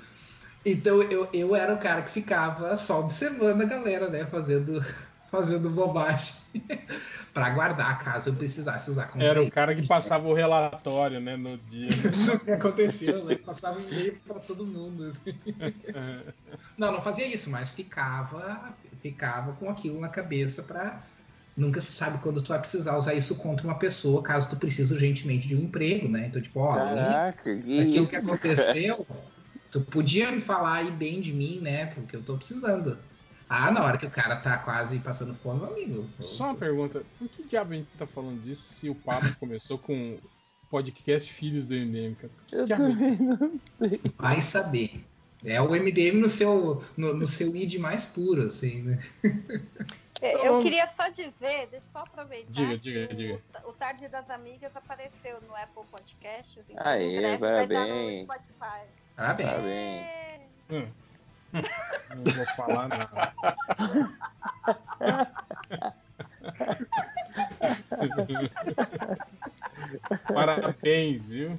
Então eu, eu era o cara que ficava só observando a galera, né? Fazendo, fazendo bobagem. para guardar caso eu precisasse usar como Era o cara que passava o relatório, né, no dia. o que aconteceu, né? Passava um e-mail para todo mundo. Assim. não, não fazia isso, mas ficava, ficava com aquilo na cabeça para nunca se sabe quando tu vai precisar usar isso contra uma pessoa, caso tu precise urgentemente de um emprego, né? Então, tipo, ó, Caraca, que aquilo que aconteceu, tu podia me falar aí bem de mim, né? Porque eu tô precisando. Ah, na hora que o cara tá quase passando fome, meu amigo. Só uma pergunta: por que diabo a gente tá falando disso se o papo começou com podcast Filhos do MDM, cara? Eu também não sei. Vai saber. É o MDM no seu, no, no seu id mais puro, assim, né? É, eu então, queria só dizer, deixa eu só aproveitar. Diga, diga, o, diga. O Tarde das Amigas apareceu no Apple Podcasts. Então Aê, parabéns. Parabéns. Parabéns. Hum. Não vou falar nada. Parabéns, viu?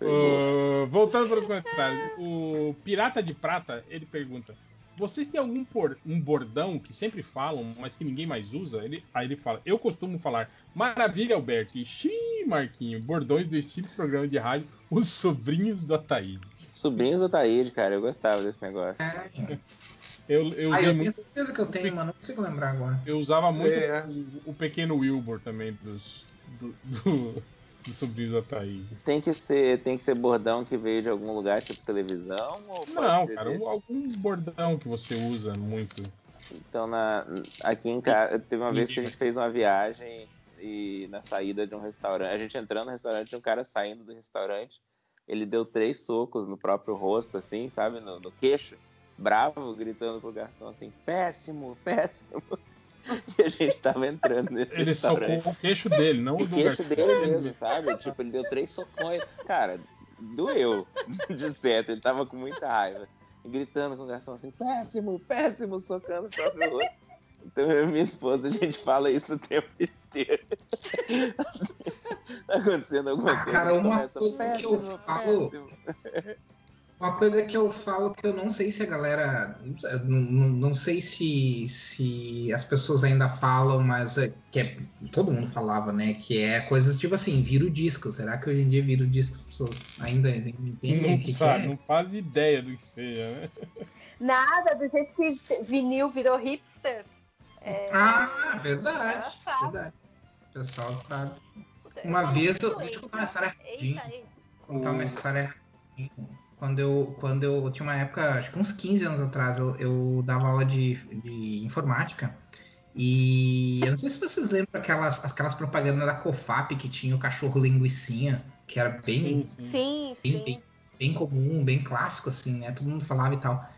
uh, voltando para os comentários, o Pirata de Prata ele pergunta: vocês têm algum por, um bordão que sempre falam, mas que ninguém mais usa? Ele, aí ele fala: Eu costumo falar, maravilha, Alberto. E xiii, Marquinho, bordões do estilo programa de rádio, os sobrinhos do Ataíde. Sobrinhos do Ataíde, cara, eu gostava desse negócio. É. Eu, eu, ah, eu tenho certeza que eu tenho, mas não consigo lembrar agora. Eu usava muito é. o, o, pequeno Wilbur também dos, do, do, Tem que ser, tem que ser bordão que veio de algum lugar, tipo televisão? não, cara, um, algum bordão que você usa muito. Então, na, aqui em casa, teve uma vez que a gente fez uma viagem e na saída de um restaurante, a gente entrando no restaurante, um cara saindo do restaurante, ele deu três socos no próprio rosto, assim, sabe, no, no queixo, bravo, gritando pro garçom assim, péssimo, péssimo. E a gente tava entrando nesse Ele socou o queixo dele, não o do queixo dele mesmo, sabe? Tipo, ele deu três socões. Cara, doeu, de certo, ele tava com muita raiva. Gritando com o garçom assim, péssimo, péssimo, socando o próprio rosto. Então eu e minha esposa, a gente fala isso o tempo inteiro. Assim, tá acontecendo alguma ah, coisa. Cara, uma coisa que eu falo. Uma coisa que eu falo que eu não sei se a galera. Não, não sei se, se as pessoas ainda falam, mas é, que é, todo mundo falava, né? Que é coisas tipo assim, vira o disco. Será que hoje em dia vira o disco as pessoas ainda entendem não o que, sabe, que é? Não faz ideia do que seja, né? Nada, do jeito que vinil virou hipster. É... Ah, verdade. verdade. O pessoal sabe. Uma vez eu. Deixa eu contar uma história rapidinho. Contar uma história quando eu, quando eu tinha uma época, acho que uns 15 anos atrás, eu, eu dava aula de, de informática. E eu não sei se vocês lembram aquelas, aquelas propagandas da Cofap que tinha o cachorro linguicinha, que era bem, sim, sim. Bem, bem, bem, comum, bem clássico, assim, né? Todo mundo falava e tal.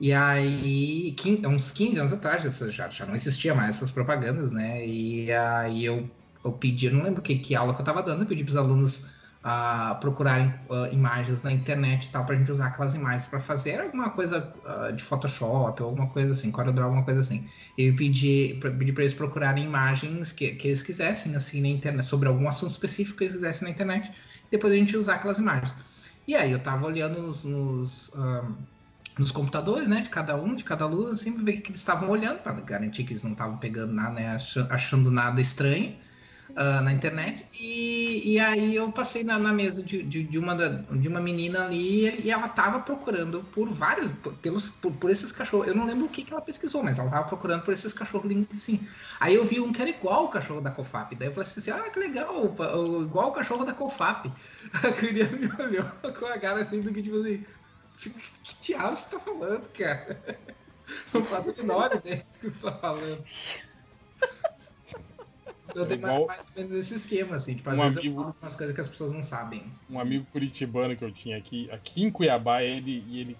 E aí, uns 15 anos atrás, já, já não existia mais essas propagandas, né? E aí eu, eu pedi, eu não lembro que, que aula que eu estava dando, eu pedi para os alunos uh, procurarem uh, imagens na internet e tal, para a gente usar aquelas imagens para fazer alguma coisa uh, de Photoshop alguma coisa assim, CorelDRAW, alguma coisa assim. Eu pedi para pedi eles procurarem imagens que, que eles quisessem, assim, na internet, sobre algum assunto específico que eles quisessem na internet, depois a gente usar aquelas imagens. E aí eu estava olhando nos, nos nos computadores, né, de cada um, de cada aluno, assim, ver o que eles estavam olhando, para garantir que eles não estavam pegando nada, né, achando nada estranho uh, na internet. E, e, aí eu passei na, na mesa de, de, de, uma da, de uma menina ali e ela estava procurando por vários, por, pelos, por, por, esses cachorros. Eu não lembro o que, que ela pesquisou, mas ela estava procurando por esses cachorros assim. Aí eu vi um que era igual o cachorro da Cofap. Daí eu falei assim, ah, que legal, igual o cachorro da Cofap. A criança me olhou com a cara assim, do que tipo assim, que diabo você tá falando, cara? Não faço a menor ideia do que você tá falando. Então tem mais, mais ou menos esse esquema, assim. Tipo, às um vezes amigo, eu falo umas coisas que as pessoas não sabem. Um amigo curitibano que eu tinha aqui, aqui em Cuiabá, ele, e ele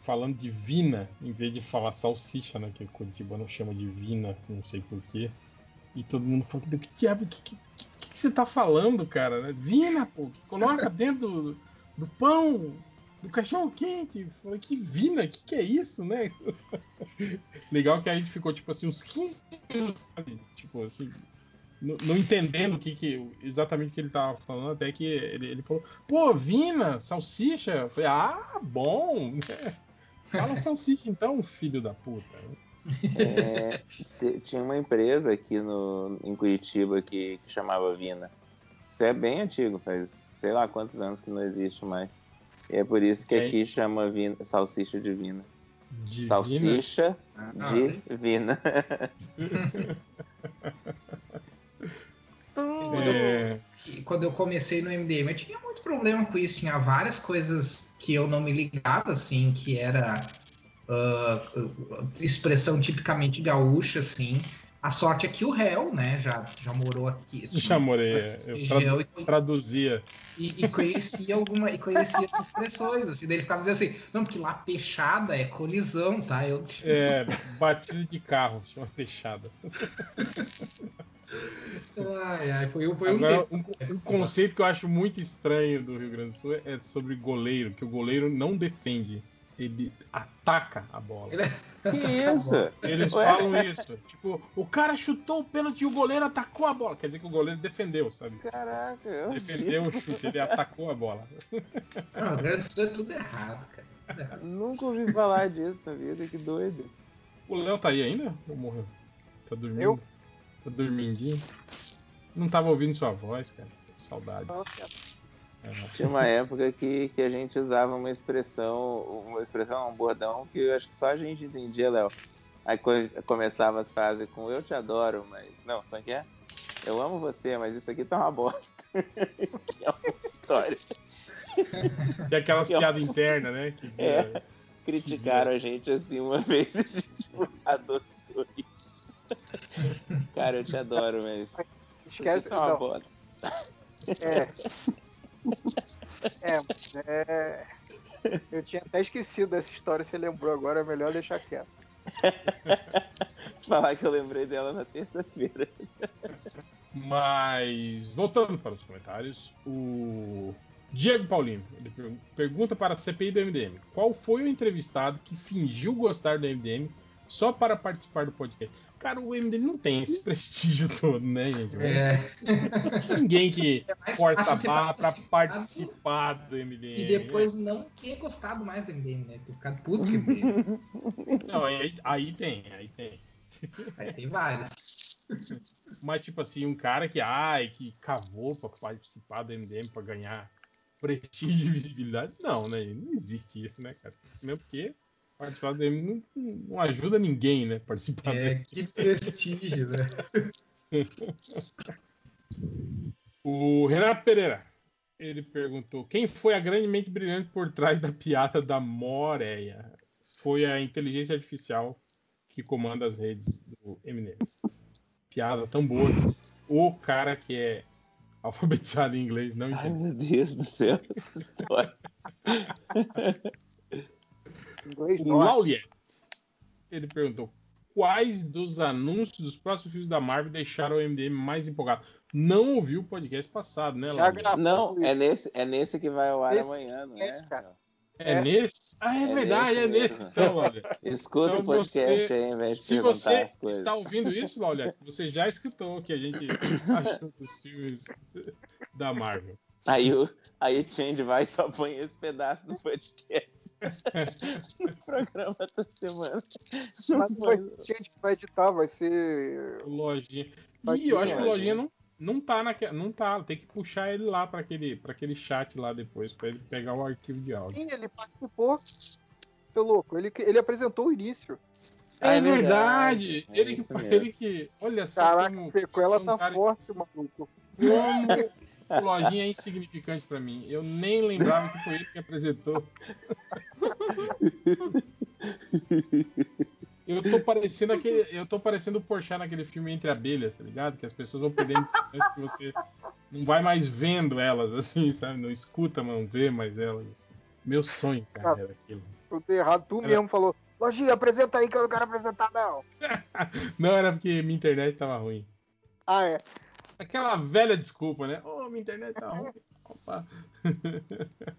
falando de vina, em vez de falar salsicha, né? Que o curitibano chama de vina, não sei porquê. E todo mundo falou, que diabo, que, que, que, que você tá falando, cara? Vina, pô, que coloca dentro do, do pão. do cachorro quente. Falei, que vina, que que é isso, né? Legal que a gente ficou, tipo assim, uns 15 minutos, sabe? Tipo assim, não, não entendendo o que, que exatamente o que ele tava falando, até que ele, ele falou, pô, vina, salsicha. Eu falei, ah, bom. Fala salsicha então, filho da puta. É, tinha uma empresa aqui no, em Curitiba que, que chamava Vina. Isso é bem antigo, faz sei lá quantos anos que não existe mais. E é por isso que É. aqui chama vina, salsicha divina. Divina? Salsicha Ah, divina. Quando, É. eu, quando eu comecei no MDM, eu tinha muito problema com isso. Tinha várias coisas que eu não me ligava, assim, que era ah, expressão tipicamente gaúcha, assim. A sorte é que o réu, né, já, já morou aqui. Já morei, eu tradu- e- traduzia. e, e conhecia alguma e conhecia essas expressões assim daí ele ficava dizendo assim não porque lá peixada é colisão tá eu É, batida de carro, chama fechada. ai, ai, foi, foi um Agora, tempo um, um conceito que eu acho muito estranho do Rio Grande do Sul é sobre goleiro, que o goleiro não defende, ele ataca a bola. Que isso? Eles Ué? falam isso. Tipo, o cara chutou o pênalti e o goleiro atacou a bola. Quer dizer que o goleiro defendeu, sabe? Caraca, eu Defendeu o chute, ele atacou a bola. não, o Grande do Sul é tudo errado cara tudo errado. nunca ouvi falar disso na vida, que doido. O Léo tá aí ainda? Ou morreu? Tá dormindo? Eu? Tá dormindinho? Não tava ouvindo sua voz, cara. Saudades. É. Tinha uma época que, que a gente usava uma expressão, uma expressão, um bordão que eu acho que só a gente entendia, Léo. Aí co- começava as frases com eu te adoro, mas. Não, como é que é? Eu amo você, mas isso aqui tá uma bosta. que é uma história. Tem aquelas Que é piadas internas, né? Que vira- É, criticaram a gente assim uma vez e a gente adotou isso. Cara, eu te adoro, mas. Esquece. tá uma Não, bosta. é, é. Eu tinha até esquecido dessa história, você lembrou agora, é melhor deixar quieto. Falar que eu lembrei dela na terça-feira. Mas, voltando para os comentários, o Diego Paulino pergunta para a CPI do MDM: qual foi o entrevistado que fingiu gostar do MDM só para participar do podcast? Cara, o MDM não tem esse prestígio todo, né, gente? É. Ninguém que mais força a barra para participar do MDM. e depois não ter gostado mais do MDM né ter ficado puto com o MDM Não, aí, aí tem, aí tem. aí tem vários Mas, tipo assim, um cara que, ai, que cavou pra participar do MDM pra ganhar prestígio e visibilidade. Não, né? Não existe isso, né, cara? Mesmo porque participar do MDM não, não ajuda ninguém, né? Participar é do que prestígio né O Renato Pereira, ele perguntou: quem foi a grande mente brilhante por trás da piada da Moreia? Foi a inteligência artificial que comanda as redes do MDM. Piada tão boa o cara que é alfabetizado em inglês não Ai, entende. meu Deus do céu, essa história. Inglês O norte. Lauliet, ele perguntou: quais dos anúncios dos próximos filmes da Marvel deixaram o MDM mais empolgado? Não ouviu o podcast passado, né, Lauliet? Não, é nesse, é nesse que vai ao ar Esse amanhã, não podcast, é? cara. É, É. nesse? Ah, é, É verdade, nesse é nesse. mesmo. Então. Escuta Então o podcast você- aí, ao invés de Se você está ouvindo isso, Lauliet, você já escutou o que a gente achou dos filmes da Marvel. Aí o aí o Change vai e só põe esse pedaço do podcast. no programa da semana. Mas não vai ser gente que vai editar, vai ser. O Lojinha. Vai E eu acho que o Lojinha. Não, não tá naquela. Não tá. Tem que puxar ele lá para aquele, pra aquele chat lá depois, para ele pegar o arquivo de áudio. Sim, ele participou. Seu louco, ele, ele apresentou o início. É é verdade! verdade, é ele, que, ele que. Olha só Caraca, como. a sequela tá forte, maluco. Como o Lojinha é insignificante pra mim. Eu nem lembrava que foi ele que apresentou. Eu tô parecendo aquele. Eu tô parecendo o Porchat naquele filme Entre Abelhas, tá ligado? Que as pessoas vão perdendo importância que você não vai mais vendo elas, assim, sabe? Não escuta, não vê mais elas. assim. Meu sonho, cara, era aquilo. Tudo errado. Tu Era- mesmo falou. Lojinha, apresenta aí que eu não quero apresentar, não. Não, era porque minha internet tava ruim. Ah, é. Aquela velha desculpa, né? Ô, minha internet tá ruim. Opa.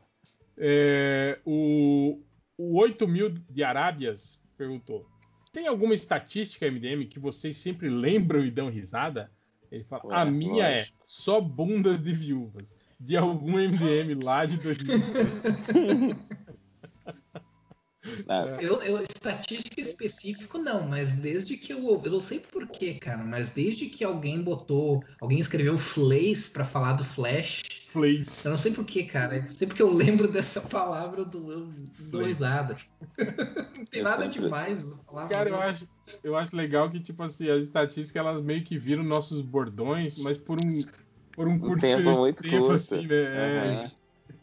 É, o, o 8 mil de Arábias perguntou: tem alguma estatística MDM que vocês sempre lembram e dão risada? Ele fala: Ué, a minha é lógico. só bundas de viúvas. De algum MDM lá de 2000. Ah, Eu, eu, estatística específico não, mas desde que eu eu não sei porquê, cara, mas desde que alguém botou, alguém escreveu Flays pra falar do Flash, Flays. eu não sei porquê, cara, sempre que eu lembro dessa palavra eu dou, eu dou Flays. risada. não tem Eu nada sempre- demais. Cara, eu acho, eu acho legal que, tipo assim, as estatísticas elas meio que viram nossos bordões, mas por um, por um curto tempo muito tempo, curto. assim, né? É.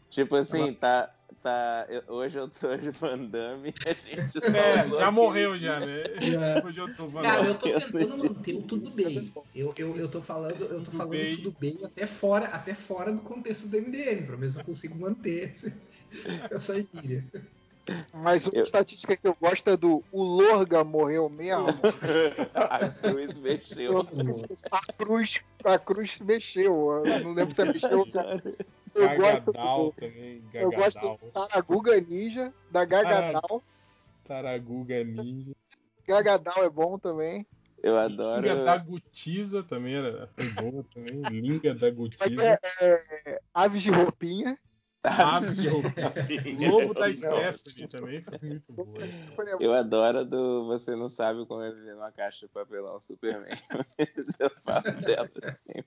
Tipo assim, tá. Tá eu- hoje eu tô de Van Damme a gente É, falou já que- morreu já, né? É. Hoje eu tô falando. Cara, eu tô tentando manter o tudo bem. Eu, eu, eu tô falando, eu tô falando bem. tudo bem até fora, até fora do contexto do MDM, pra ver se eu consigo manter esse, essa gíria. Mas uma estatística que eu gosto é do o Lorga morreu mesmo. a cruz mexeu. A cruz, a cruz mexeu. Eu não lembro se ela mexeu. Eu gosto, Gagadal também, eu gosto do Taraguga Ninja, da Gagadal. Taraguga Ninja. Gagadal é bom também. Eu adoro. Linga da Gutiza também era, foi boa também. Linga da é Gutiza. é? É, Aves de roupinha. Aves de. Lobo da. Stephanie também foi muito boa. Eu adoro a do Você Não Sabe Como é Viver numa Caixa de Papelão Superman. eu falo dela sempre.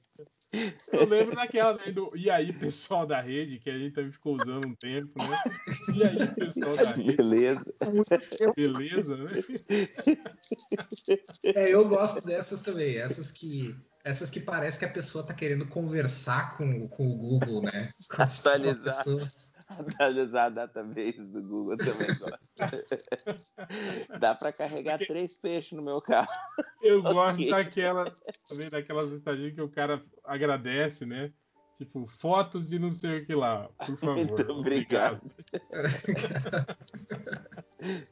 Eu lembro daquela também do E aí, pessoal da rede, que a gente também ficou usando um tempo, né? E aí, pessoal da rede. Beleza. Beleza, né? É, eu gosto dessas também, essas que essas que parece que a pessoa tá querendo conversar com, com o Google, né? Atualizar. Atualizar a database do Google também gosto. Dá pra carregar três peixes no meu carro. Eu gosto daquela, também daquelas estagias que o cara agradece, né? Tipo, fotos de não sei o que lá, por favor. Muito obrigado.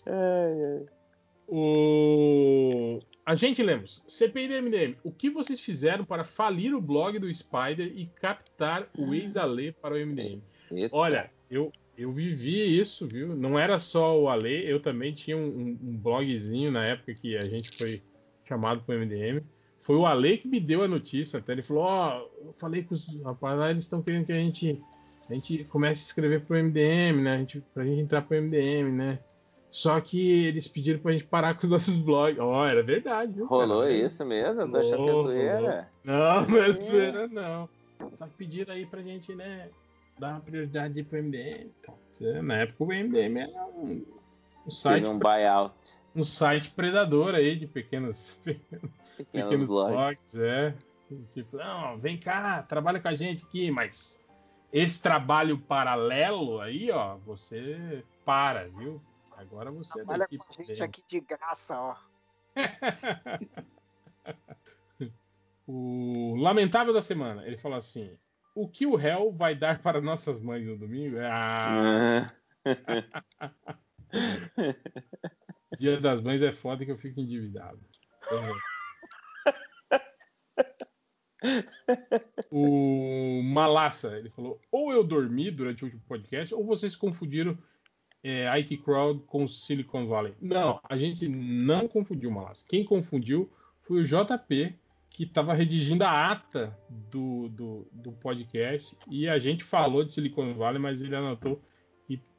Ai. O... Agente Lemos, CPI do MDM, o que vocês fizeram para falir o blog do Spider e captar o ex-Ale para o MDM? Olha, eu, eu vivi isso, viu? Não era só o Ale, eu também tinha um, um- blogzinho na época que a gente foi chamado para o MDM. Foi o Ale que me deu a notícia, até ele falou: Ó, eu falei com os rapazes lá, eles estão querendo que a gente, a gente comece a escrever pro MDM, né? A gente, pra gente entrar pro MDM, né? Só que eles pediram pra gente parar com os nossos blogs. Ó, era verdade, viu? Rolou cara? isso mesmo? Tô achando que é zoeira. Não, não é zoeira, não. Só que pediram aí pra gente, né, dar uma prioridade pro MDM. Então, É, na época o MDM era um, um site, um buyout. um site predador aí de pequenos, pequenos, blogs. blogs, é. Tipo, não, vem cá, trabalha com a gente aqui, mas esse trabalho paralelo aí, ó, você para, viu? Agora você é da Olha equipe com a gente aqui de graça, ó. O lamentável da semana, ele falou assim: o que o réu vai dar para nossas mães no domingo? Ah, Dia das Mães é foda que eu fico endividado. O Malassa, ele falou: ou eu dormi durante o último podcast, ou vocês confundiram é, IT Crowd com Silicon Valley. Não, a gente não confundiu, Malassa. Quem confundiu foi o JP, que estava redigindo a ata do, do, do podcast, e a gente falou de Silicon Valley, mas ele anotou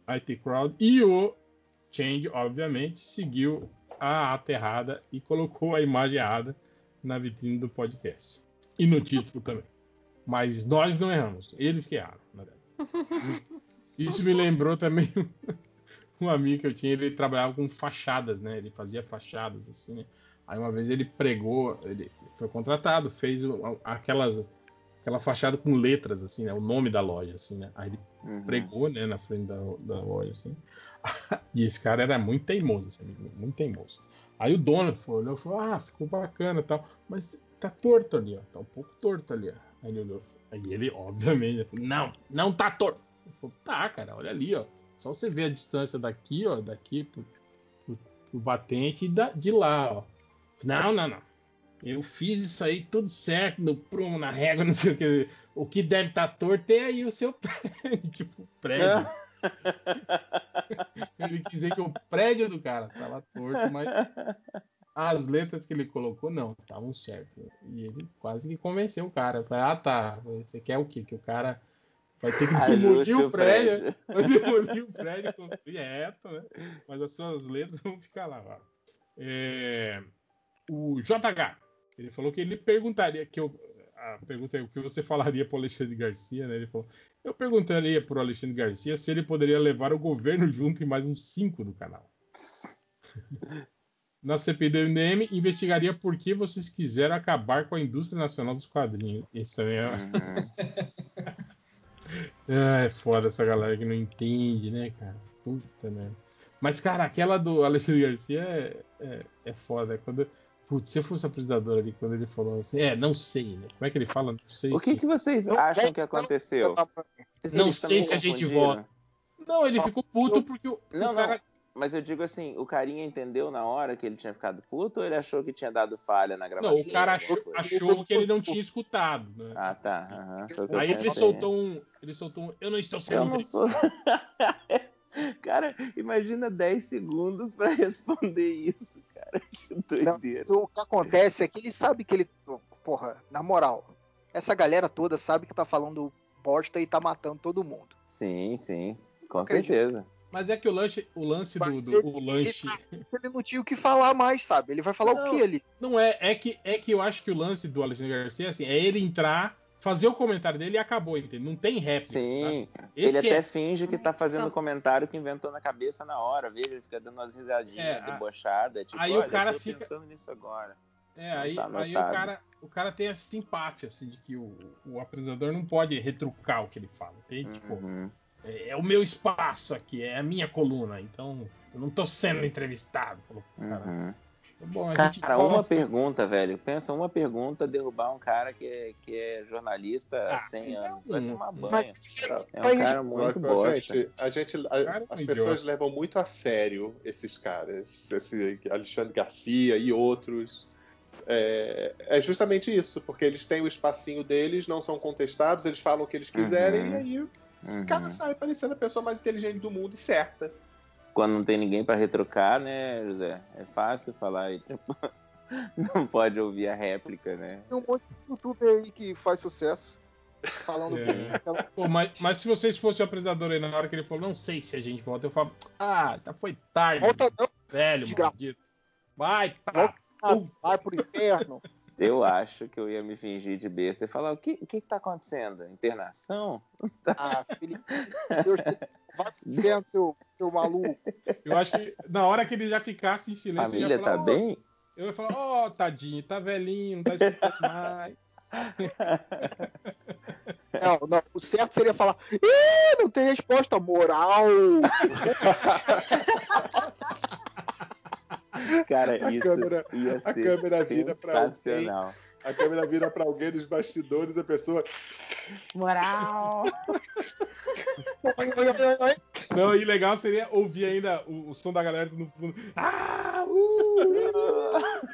IT Crowd, e o Change, obviamente, seguiu a ata errada e colocou a imagem errada na vitrine do podcast. E no título também. Mas nós não erramos, eles que erraram, na verdade. Isso me lembrou também um amigo que eu tinha, ele trabalhava com fachadas, né? Ele fazia fachadas, assim, né? Aí uma vez ele pregou, ele foi contratado, fez aquelas aquela fachada com letras, assim, né? O nome da loja, assim, né? Aí ele Uhum. pregou, né, na frente da, da loja, assim. e esse cara era muito teimoso, amigo, muito teimoso. Aí o dono foi, olhou e falou, ah, ficou bacana e tal, mas tá torto ali, ó, tá um pouco torto ali, ó. Aí ele olhou, aí ele, obviamente, falou, não, não tá torto. Ele falou, tá, cara, olha ali, ó, só você ver a distância daqui, ó, daqui pro, pro, pro batente e da, de lá, ó. Não, não, não. Eu fiz isso aí tudo certo, no prumo, na régua, não sei o que. O que deve estar torto é aí o seu tipo, prédio. ele quis dizer que o prédio do cara tava torto, mas as letras que ele colocou, não, estavam certas. E ele quase que convenceu o cara. Falei, ah tá, você quer o quê? Que o cara vai ter que demolir o prédio, vai demolir o prédio e construir reto, né? Mas as suas letras vão ficar lá. Ó. É, o JH, ele falou que ele perguntaria, que eu, a pergunta é o que você falaria para o Alexandre Garcia, né? Ele falou, eu perguntaria para o Alexandre Garcia se ele poderia levar o governo junto em mais uns cinco do canal. Na CPI do MDM, investigaria por que vocês quiseram acabar com a indústria nacional dos quadrinhos. Isso também é. é, é foda essa galera que não entende, né, cara? Puta merda. Mas, cara, aquela do Alexandre Garcia é, é, é foda. Quando, putz, se eu fosse apresentador ali, quando ele falou assim, é, não sei, né? Como é que ele fala? Não sei. O que, se... que vocês acham que aconteceu? Não Eles sei se a gente vota. Não, ele ficou puto porque o, não, o cara. Não. Mas eu digo assim, o carinha entendeu na hora que ele tinha ficado puto ou ele achou que tinha dado falha na gravação? Não, o cara achou, achou que ele não tinha escutado. Né? Ah, tá. Uhum, Aí ele soltou um. Ele soltou um. Eu não estou sendo não sou... Cara, imagina 10 segundos para responder isso, cara. Que doideira. Não, o que acontece é que ele sabe que ele. Porra, na moral, essa galera toda sabe que tá falando bosta e tá matando todo mundo. Sim, sim. Com certeza. Mas é que o lance, o lance do, do o lanche. Ele, ele, não tinha o que falar mais, sabe? Ele vai falar não, o que ele. Não é, é que é que eu acho que o lance do Alexandre Garcia assim, é ele entrar, fazer o comentário dele e acabou, entendeu? Não tem réplica. Sim. ele até é... finge que tá fazendo o comentário que inventou na cabeça na hora. Veja, ele fica dando umas risadinhas é, debochadas. Tipo, aí o cara fica pensando nisso agora. É, aí, tá aí o, cara, o cara tem essa simpatia, assim, de que o, o apresentador não pode retrucar o que ele fala. Tem, tipo, uhum. tipo, é, é, o meu espaço aqui, é a minha coluna, então eu não tô sendo entrevistado. Falou, cara. Uhum. Bom, cara, uma pergunta, velho. Pensa uma pergunta derrubar um cara que é, que é jornalista há ah, 100 anos. Vai tomar banho. Mas, é um cara muito bom. Gente, a gente, a, as pessoas levam muito a sério esses caras. Esse Alexandre Garcia e outros. É, é, justamente isso, porque eles têm o espacinho deles, não são contestados, eles falam o que eles quiserem uhum. e aí Uhum. O cara sai parecendo a pessoa mais inteligente do mundo e certa. Quando não tem ninguém para retrucar, né, José? É fácil falar e tipo, não pode ouvir a réplica, né? Tem um monte de youtuber aí que faz sucesso. Falando é. Pô, mas, mas, se vocês fossem o apresentador aí na hora que ele falou, não sei se a gente volta, eu falo, ah, já foi tarde. Volta não. Velho, maldito. Vai, tá. Volta, vai pro inferno. Eu acho que eu ia me fingir de besta e falar: o que, que, que tá acontecendo? Internação? Ah, Felipe, Deus, vai dentro, seu, seu maluco. Eu acho que na hora que ele já ficasse em silêncio. Família falar, tá bem? Eu ia falar: ó, oh, tadinho, tá velhinho, não tá escutando mais. Não, não, o certo seria falar: Ih, não tem resposta moral. Cara, a isso câmera, ia ser a câmera vira pra alguém. A câmera vira pra alguém dos bastidores, a pessoa. Moral! Não, e legal seria ouvir ainda o, o som da galera no fundo. Ah! Uh!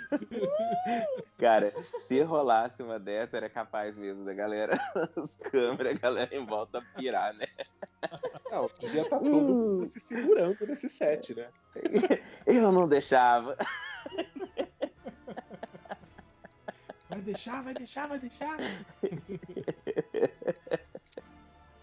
Cara, se rolasse uma dessa, era capaz mesmo da galera, as câmeras, a galera em volta pirar, né? Não, devia estar tá todo mundo se segurando nesse set, né? Eu não deixava. Vai deixar, vai deixar, vai deixar.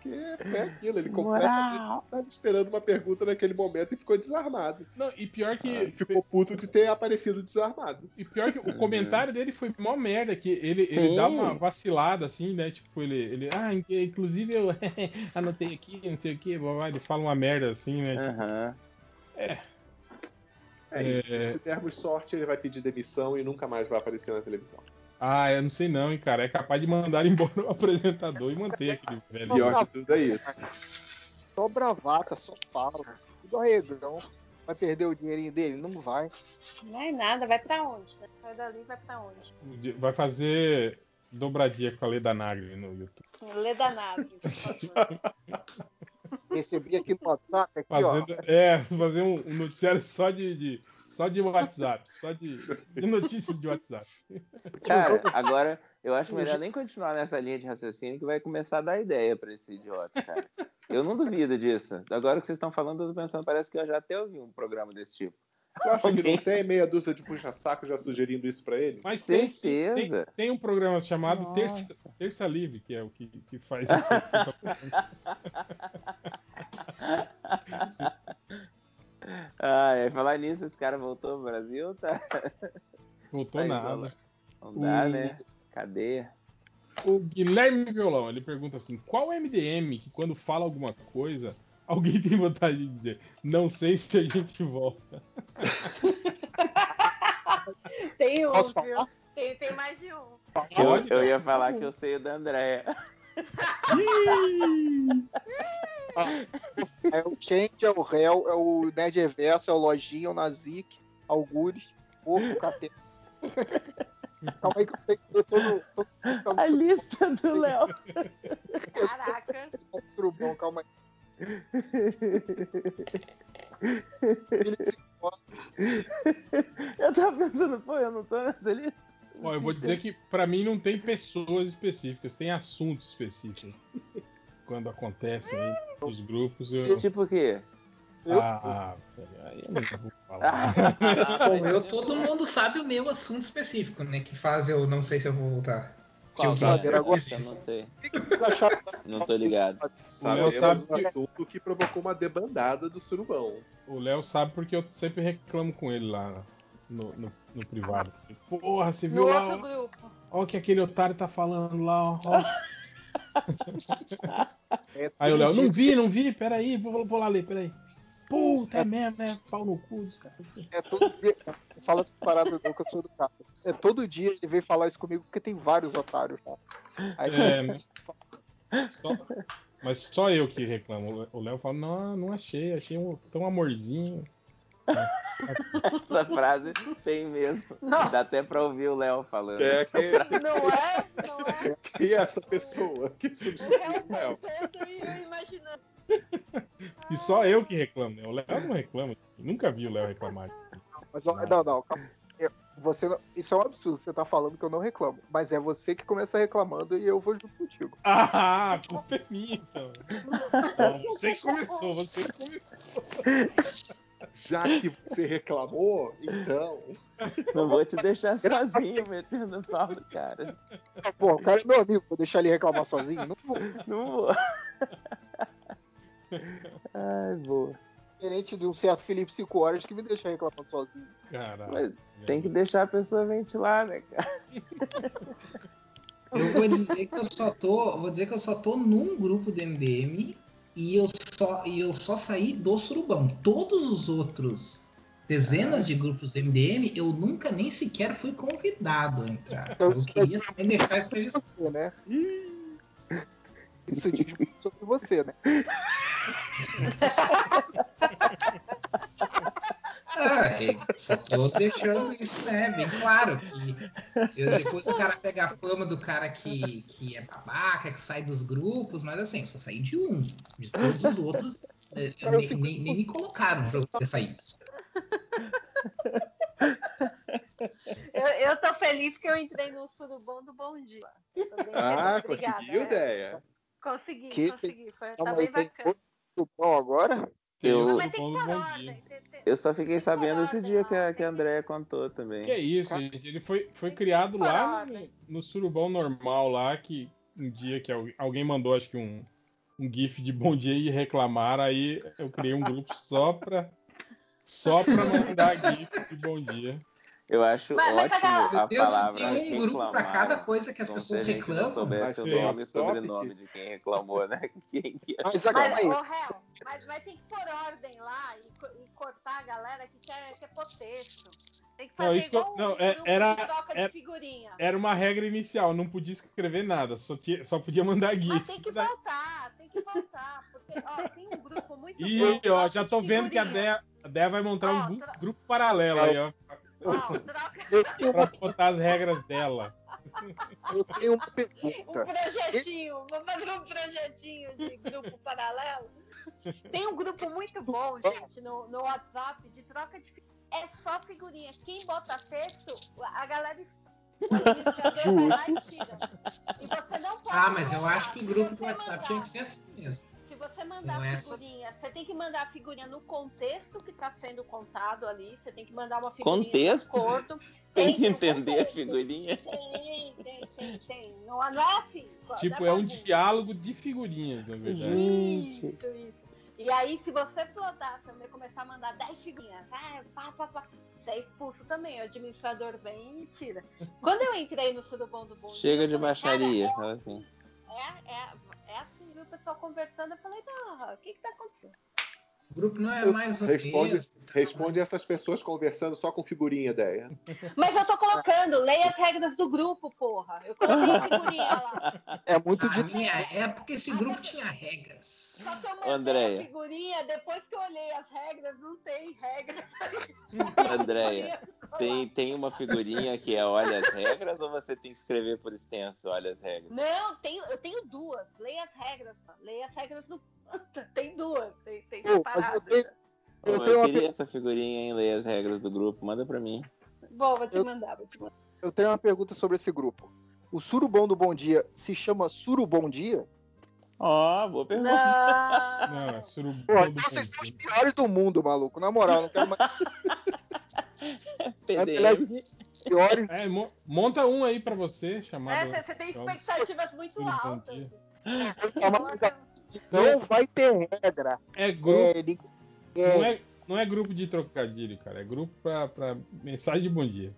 Que é aquilo, ele completamente estava esperando uma pergunta naquele momento e ficou desarmado. Não, e pior que. Ah, ficou puto de ter aparecido desarmado. E pior que o comentário dele foi mó merda, que ele, ele dá uma vacilada assim, né? Tipo, ele. ele ah, inclusive eu anotei aqui, não sei o que, ele fala uma merda assim, né? Tipo, uhum. É. É, é... Se dermos sorte, ele vai pedir demissão e nunca mais vai aparecer na televisão. Ah, eu não sei não, hein, cara. É capaz de mandar embora o apresentador e manter aquele velho. Pior que tudo é isso. Só bravata, só fala. Tudo arregão. Vai perder o dinheirinho dele? Não vai. Não vai nada, vai pra onde? Sai dali vai pra onde? Vai fazer dobradinha com a Leda Nagre no YouTube. Leda Nagre, por favor. Recebi aqui no WhatsApp. Aqui, Fazendo, ó. É, fazer um, um noticiário só de, de só de WhatsApp, só de, de notícias de WhatsApp. Cara, agora eu acho melhor nem continuar nessa linha de raciocínio que vai começar a dar ideia para esse idiota, cara. Eu não duvido disso. Agora que vocês estão falando, eu tô pensando, parece que eu já até ouvi um programa desse tipo. Tu acha que não tem meia dúzia de puxa-saco já sugerindo isso pra ele? Mas tem, Certeza. tem, tem um programa chamado Terça, Terça Livre, que é o que, que faz isso. que você. Ah, é, falar nisso, esse cara voltou pro Brasil, tá? Voltou Tá nada. Não dá, O- né? Cadê? O Guilherme Violão, ele pergunta assim: qual MDM que quando fala alguma coisa, alguém tem vontade de dizer, não sei se a gente volta? Tem um, Posso viu? Tem, tem mais de um. Eu, eu ia falar que eu sei o da Andréia. É o Change, é o Réu, é o Nerd Reverso, é o Lojinha, é o Nazik, Algures, Porco, Catena. Calma aí que eu tenho que ver todo, todo, todo A lista do Léo. Caraca. surubão, calma aí. Eu tava pensando, pô, eu não tô nessa lista. Ó, eu vou dizer que pra mim não tem pessoas específicas, tem assuntos específicos. Quando acontecem aí nos grupos, eu. Tipo o quê? Ah, aí eu não vou falar. Bom, eu, todo mundo sabe o meu assunto específico, né? Que faz eu não sei se eu vou voltar. Que Qual sabe? fiz. Eu Eu não sei. O que que vocês acharam? Não tô ligado. Sabe o que- assunto que provocou uma debandada do surubão. O Léo sabe porque eu sempre reclamo com ele lá no, no, no privado. Porra, você viu No lá? Ó o que aquele otário tá falando lá, ó. É Aí o Léo, não vi, não vi, peraí, vou, vou lá ler, peraí. Puta, é mesmo, né? Pau no cu dos caras. É todo dia. Fala essas paradas não, que eu sou do cara. É todo dia ele vem falar isso comigo porque tem vários otários lá. Aí, É, mas só, mas só eu que reclamo. O Léo fala, não, não achei, achei um tão amorzinho. Essa frase tem mesmo. Dá até pra ouvir o Léo falando. É, quem. Não é? Não é? quem é essa pessoa que réu o Léo? e eu imaginando. E só eu que reclamo, né? O Léo não reclama. Nunca vi o Léo reclamar. Mas, não, não, calma. Você não- isso é um absurdo, você tá falando que eu não reclamo. Mas é você que começa reclamando e eu vou junto contigo. Ah, a culpa é minha, então. Não, você que começou, você que começou. Já que você reclamou, então. Não vou te deixar sozinho metendo pau no cara. Pô, o cara é meu amigo, vou deixar ele reclamar sozinho? Não vou. Não vou. Ai, boa. Diferente de um certo Felipe 5 horas que me deixa reclamando sozinho. Caralho. Mas tem que deixar a pessoa ventilar, né, cara? Eu vou dizer que eu só tô, vou dizer que eu só tô num grupo do MDM e eu só e eu só saí do surubão. Todos os outros dezenas de grupos do MDM eu nunca nem sequer fui convidado a entrar. Eu queria também deixar isso registrado. Né? Isso diz muito sobre você, né? Ah, é, só tô deixando isso, né, bem claro que eu, depois o cara pega a fama do cara que, que é babaca, que sai dos grupos, mas assim, eu só saí de um. De todos os outros, eh, eu nem, nem- nem me colocaram pra eu ter saído. Eu, eu tô feliz que eu entrei no surubom do Bom Dia. Ah, feliz, obrigada, conseguiu é. consegui Consegui, Que- consegui. Foi, tá bem aí, tem bacana. outro bom agora? Eu- Mas tem que tem- Eu só fiquei sabendo esse dia que a, que a Andrea contou também. Que é isso, gente. Ele foi, foi criado lá no, no surubão normal lá, que um dia que al- alguém mandou, acho que um, um gif de bom dia e reclamar, aí eu criei um grupo só pra, só pra mandar gif de bom dia. Eu acho Mas- mas ótimo cada- a Deus, palavra tem um grupo reclamar, cada coisa que as Como pessoas se a gente não reclamam. soubesse o Vai ser nome e sobrenome de quem reclamou, né? Quem que é? Mas calma Mas, réu, mas, mas tem que pôr ordem lá e, e cortar a galera que quer, quer pôr texto. Tem que Não, fazer isso que eu- igual não, um é- era- era- de figurinha. Era uma regra inicial, não podia escrever nada, só, tinha- só podia mandar Mas gif. tem que voltar, tem que voltar. Porque, ó, tem um grupo muito Ih, bom. ó, já tô vendo que a. Dea, a Dea vai montar um Ó, tra- grupo paralelo aí, ó. Ó, troca Pra botar as regras dela. Eu tenho uma um pergunta. projetinho. Vou fazer um projetinho de grupo paralelo. Tem um grupo muito bom, gente, no, no WhatsApp de troca de. É só figurinha. Quem bota texto, a galera. O lá e tira. E você não pode. Ah, mas eu acho que Se grupo do WhatsApp mandar- tinha que ser assim mesmo. Se você mandar Com essas- figurinha. Você tem que mandar a figurinha no contexto que está sendo contado ali. Você tem que mandar uma figurinha Contexto? de acordo. Tem que entender a figurinha. Tem, tem, tem, tem. Não, não é assim. Tipo, é um diálogo de figurinhas, na verdade. Isso, isso. E aí, se você plotar também, começar a mandar 10 figurinhas, ah, pá, pá, pá, você é expulso também. O administrador vem e tira. Quando eu entrei no Surubom do Bom Chega de falei, baixaria. cara, assim. É, é, é assim, viu o pessoal conversando. Eu falei, não, o que que tá acontecendo? O grupo não é mais o Responde, mesmo. responde essas pessoas conversando só com figurinha, ideia. Mas eu tô colocando, leia as regras do grupo, porra. Eu coloquei a figurinha lá. É muito Na minha época, esse grupo tinha regras. Só que eu mandei a Andréia, figurinha, depois que eu olhei as regras, não tem regra. Andréia, tem, tem uma figurinha que é olha as regras ou você tem que escrever por extenso, olha as regras? Não, tenho, eu tenho duas. Leia as regras. Leia as regras do. Tem duas, tem, tem eu separado. tenho, Ô, eu Eu, tenho uma queria essa figurinha, hein? Ler as regras do grupo. Manda pra mim. Bom, vou te Eu- mandar, vou te mandar. Eu tenho uma pergunta sobre esse grupo. O Surubom do Bom Dia se chama Surubom Dia? Ó, boa pergunta. Não, é surubom Pô, do vocês são os piores do mundo, maluco. Na moral, não quero mais. PDM. Piores. É, mo- monta um aí pra você, chamado. É, você tem expectativas muito altas. Não vai ter regra. É grupo. É, ele- é, Não é, não é grupo de trocadilho, cara. É grupo pra, pra mensagem de bom dia.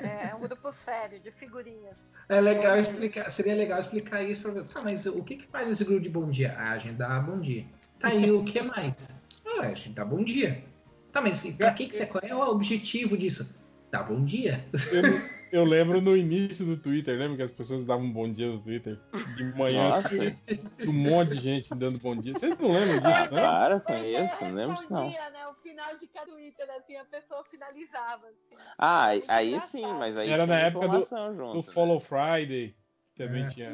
É, é um grupo sério, de figurinhas. É legal explicar, seria legal explicar isso pra ver. Tá, mas o que, que faz esse grupo de bom dia? Ah, a gente dá bom dia. Tá, e o que mais? Ah, a gente dá bom dia. Tá, mas assim, pra que, que você. Qual é o objetivo disso? Dá bom dia. Eu, eu lembro no início do Twitter, lembra que as pessoas davam bom dia no Twitter? De manhã, assim, tinha um monte de gente dando bom dia. Vocês não lembram disso, não? Para com isso, não lembro disso Bom não. dia, né? Final de cada Twitter, assim, a pessoa finalizava. Assim. Ah, aí engraçado. sim, mas aí Era tinha na época do, junto, do né? Follow Friday, que também É. tinha.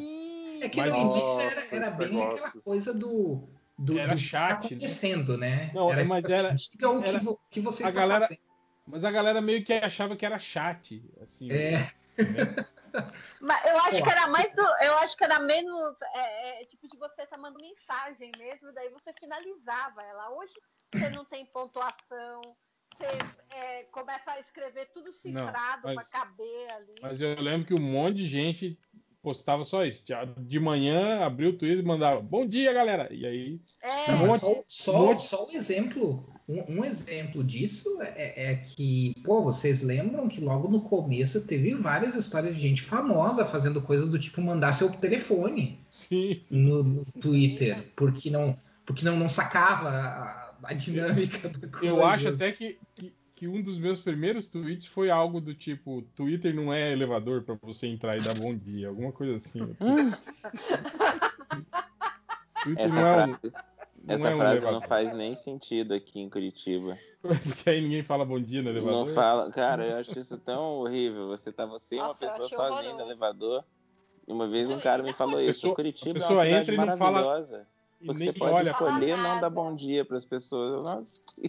É que Mas- no início era, Nossa, era bem negócio. aquela coisa do. do Era do que chat, tá né? acontecendo, né? Não, era, mas tipo assim, era- Diga o que, vo- que você a está galera- fazendo. Mas a galera meio que achava que era chat, assim. É. Mas eu acho Pô. que era mais do. Eu acho que era menos. É, é, tipo de você tá mandando mensagem mesmo, daí você finalizava ela. Hoje você não tem pontuação, você é, começa a escrever tudo cifrado mas- caber ali. Mas eu lembro que um monte de gente postava só isso. De manhã abriu o Twitter e mandava bom dia, galera. E aí. É, Um monte- só, um só, monte- só um exemplo, um, um exemplo disso é, é que, pô, vocês lembram que logo no começo teve várias histórias de gente famosa fazendo coisas do tipo mandar seu telefone Sim. no, no Twitter, porque não, porque não, não sacava a, a dinâmica da coisa. Eu acho até que, que, que um dos meus primeiros tweets foi algo do tipo: Twitter não é elevador pra você entrar e dar bom dia, alguma coisa assim. Twitter Essa não é um. frase, Não essa é um frase elevador. não faz nem sentido aqui em Curitiba. Porque aí ninguém fala bom dia no elevador. Não fala, cara, eu acho isso tão horrível. Você tá você e uma Nossa, eu pessoa sozinha no elevador. E uma vez um cara me falou isso. pessoa- Curitiba a pessoa é uma entra cidade e não fala- maravilhosa. Porque você pode olha. escolher não dar bom dia pras pessoas. Nossa, que,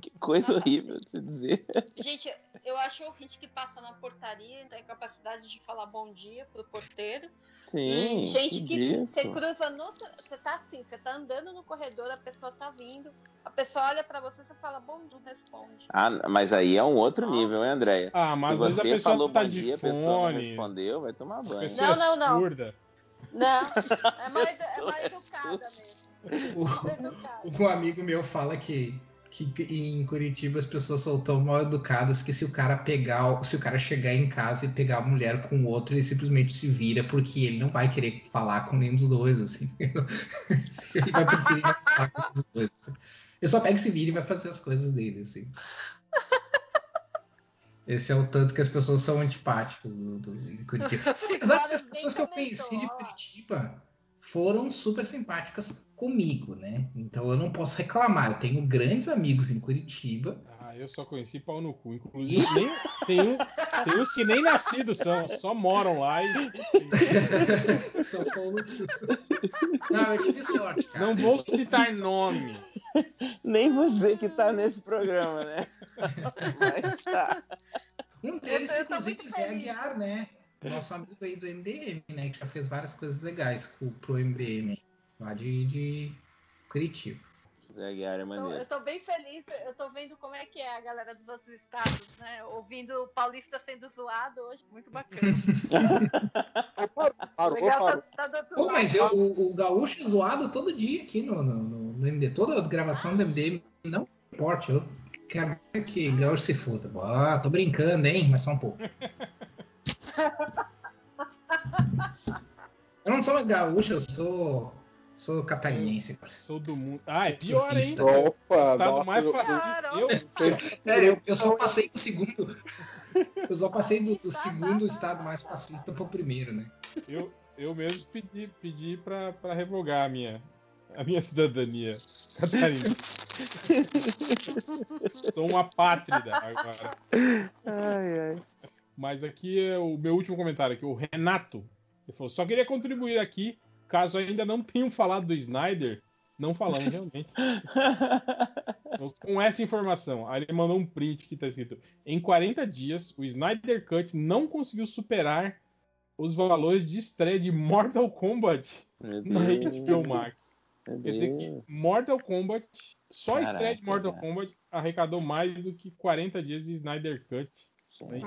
que coisa horrível de se dizer. Gente, eu acho o gente que passa na portaria tem a capacidade de falar bom dia pro porteiro. Sim, e gente que ridículo. você cruza no. Você tá assim, você tá andando no corredor, a pessoa tá vindo, a pessoa olha pra você, você fala bom dia, responde. Ah, mas aí é um outro nível, hein, Andréia? Ah, mas Se às vezes a você pessoa falou tá bom de dia, a pessoa não fone. respondeu, vai tomar banho. pessoa Não, não, é não. surda. Não, é mais, é mais educada mesmo. O, educada. um amigo meu fala que, que em Curitiba as pessoas são tão mal educadas que se o cara pegar, se o cara chegar em casa e pegar a mulher com o outro, ele simplesmente se vira porque ele não vai querer falar com nenhum dos dois, assim. ele vai preferir falar com dos dois. assim. Ele só pega e se vira e vai fazer as coisas dele, assim. Esse é o tanto que as pessoas são antipáticas do, do, em Curitiba. Apesar que as pessoas que eu conheci de Curitiba foram super simpáticas comigo, né? Então eu não posso reclamar. Eu tenho grandes amigos em Curitiba. Ah, eu só conheci pau no cu. Inclusive, nem, tem, um, tem uns que nem nascidos são, só moram lá e. São Paulo. Não, eu tive sorte, cara. Não vou citar nomes. Nem vou dizer que tá nesse programa, né? Mas tá. Um deles, inclusive, Zé Aguiar, né? Nosso amigo aí do MDM, né? Que já fez várias coisas legais pro, pro MDM. Lá de, de, Curitiba. Zé Aguiar é Então, maneiro. eu tô bem feliz, eu tô vendo como é que é a galera dos outros estados, né? Ouvindo o paulista sendo zoado hoje, muito bacana. Parou, parou. tá, tá do outro Pô, mas eu, o, o gaúcho é zoado todo dia aqui no, no, no, no MD. Toda gravação do MD não importa. Eu quero que gaúcho se foda. Ah, tô brincando, hein? Mas só um pouco. Eu não sou mais gaúcho, eu sou. Sou catarinense. cara. Sou do mundo. Ah, é pior ainda. Opa, Estado nossa, mais eu- fascista. Eu, É, eu, eu só passei do segundo. Eu só passei do, do segundo estado mais fascista pro primeiro, né? eu, eu mesmo pedi, pedi pra, pra revogar a minha, a minha cidadania catarina. Sou uma pátrida agora. Ai, ai. Mas aqui é o meu último comentário aqui, o Renato. Ele falou, só queria contribuir aqui, caso ainda não tenham falado do Snyder. Não falamos realmente. Então, Com essa informação, aí ele mandou um print que tá escrito: Em 40 dias, o Snyder Cut não conseguiu superar os valores de estreia de Mortal Kombat na. HBO Max. Quer dizer que. Mortal Kombat, só a estreia de Mortal cara. Kombat arrecadou mais do que 40 dias de Snyder Cut.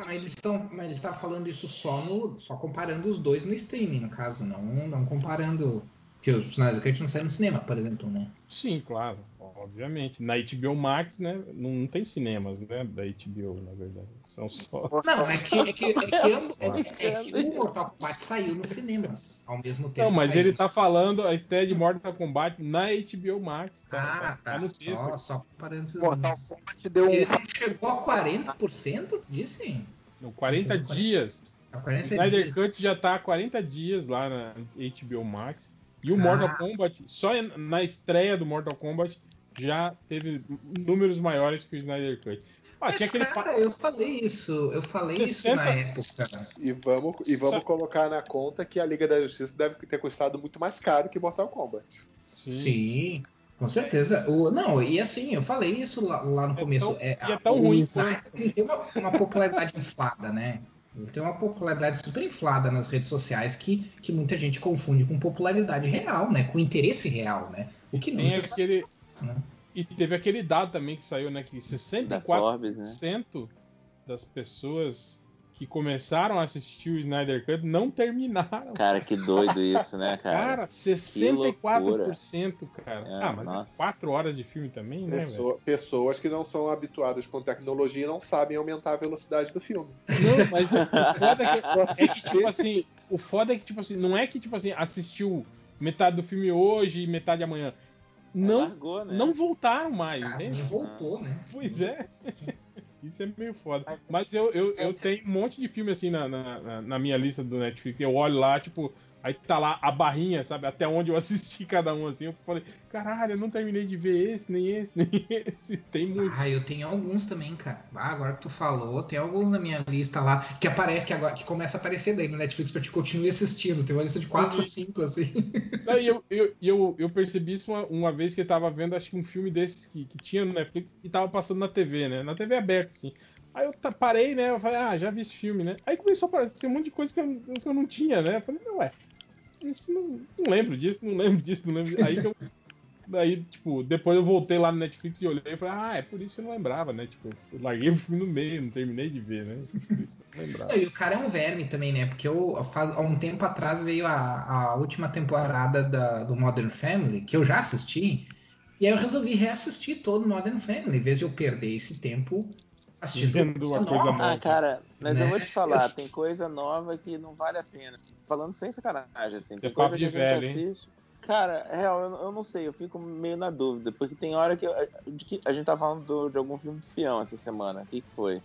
Ah, eles estão, mas ele tá falando isso só no, só comparando os dois no streaming, no caso, não, não comparando que os Snyder Cut não saiu no cinema, por exemplo, né? Sim, claro, obviamente. Na HBO Max, né, não, não tem cinemas, né, da HBO, na verdade. São só. Não, é que, é que, é que, é que- é que o Mortal Kombat saiu nos cinemas ao mesmo tempo. Não, mas ele tá falando a estreia de Mortal Kombat na HBO Max. Tá, Ah, tá. no texto Só, aqui. só comparando esses Mortal. Kombat deu um. Ele não chegou a 40%, disse? No 40 dias. A O 40 Snyder dias. Cut já tá há 40 dias lá na HBO Max. E o Ah. Mortal Kombat, só na estreia do Mortal Kombat, já teve números maiores que o Snyder Cut. Ah, Mas, tinha aquele. cara, eu falei isso, eu falei isso 60 na época. E vamos, e vamos Só- colocar na conta que a Liga da Justiça deve ter custado muito mais caro que Mortal Kombat. Sim. Sim, com certeza. O, não, e assim, eu falei isso lá, lá no É começo. tão- é, e é tão o ruim Snyder, ele tem uma, uma popularidade inflada, né? Ele tem uma popularidade super inflada nas redes sociais que, que muita gente confunde com popularidade real, né? Com interesse real, né? O que não Tem necessariamente, aquele. né? E teve aquele dado também que saiu, né? Que Da 64% Forbes, né? das pessoas que começaram a assistir o Snyder Cut não terminaram. Cara, que doido isso, né, cara? Cara, 64%, cara. É, ah, mas nossa. é 4 horas de filme também, né, velho? Pessoa- pessoas que não são habituadas com tecnologia não sabem aumentar a velocidade do filme. Não, mas o foda é que, é que, tipo assim, o foda é que, tipo assim, não é que, tipo assim, assistiu metade do filme hoje e metade amanhã. Não, Largou, né? não voltaram mais, Cara, entende? nem voltou, né? Pois é. Isso é meio foda. Mas eu, eu, eu tenho um monte de filme assim na, na, na- na minha lista do Netflix. Eu olho lá, tipo, aí tá lá a barrinha, sabe? Até onde eu assisti cada um assim. Eu falei, caralho, eu não terminei de ver esse, nem esse, nem esse. Tem muito. Ah, eu tenho alguns também, cara. Ah, agora que tu falou, tem alguns na minha lista lá que aparece que agora que começa a aparecer daí no Netflix pra te continuar assistindo. Tem uma lista de 4 ou 5, assim. Não, e eu, eu, eu, eu percebi isso uma, uma vez que eu tava vendo, acho que um filme desses que, que tinha no Netflix e tava passando na TV, né? Na TV aberta, assim. Aí eu parei, né? Eu falei, ah, já vi esse filme, né? Aí começou a aparecer um monte de coisa que eu, que eu não tinha, né? Eu falei, não, ué, isso não, não lembro disso, não lembro disso, não lembro disso. Aí eu. Daí, tipo, depois eu voltei lá no Netflix e olhei e falei, ah, é por isso que eu não lembrava, né? Tipo, eu larguei o filme no meio, não terminei de ver, né? Não lembrava. E o cara é um verme também, né? Porque eu, faz, há um tempo atrás veio a, a última temporada da- do Modern Family, que eu já assisti, e aí eu resolvi reassistir todo Modern Family, em vez de eu perder esse tempo assistindo uma coisa nova. Ah, cara, mas Né? eu vou te falar, tem coisa nova que não vale a pena. Falando sem sacanagem, assim. Isso Tem é coisa de que a gente velho, hein? assiste. Cara, real, eu, eu não sei, eu fico meio na dúvida, porque tem hora que, eu- de que a gente tá falando do- de algum filme de espião essa semana. O que, que foi?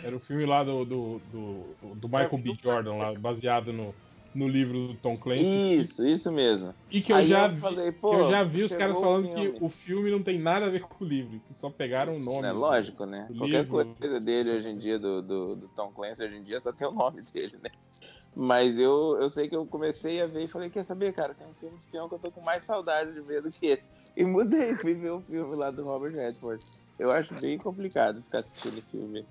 Era o filme lá do, do, do, do Michael B. Jordan, lá, baseado no, no livro do Tom Clancy. Isso, isso mesmo. E que eu Aí já eu vi, falei, que eu já vi os caras o falando filme. que o filme não tem nada a ver com o livro, que só pegaram o nome. É lógico, né? Qualquer livro. coisa dele hoje em dia, do, do, do Tom Clancy, hoje em dia só tem o nome dele, né? Mas eu, eu sei que eu comecei a ver e falei, quer saber, cara, tem um filme de espião que eu tô com mais saudade de ver do que esse. E mudei, fui ver o filme lá do Robert Redford. Eu acho bem complicado ficar assistindo filme.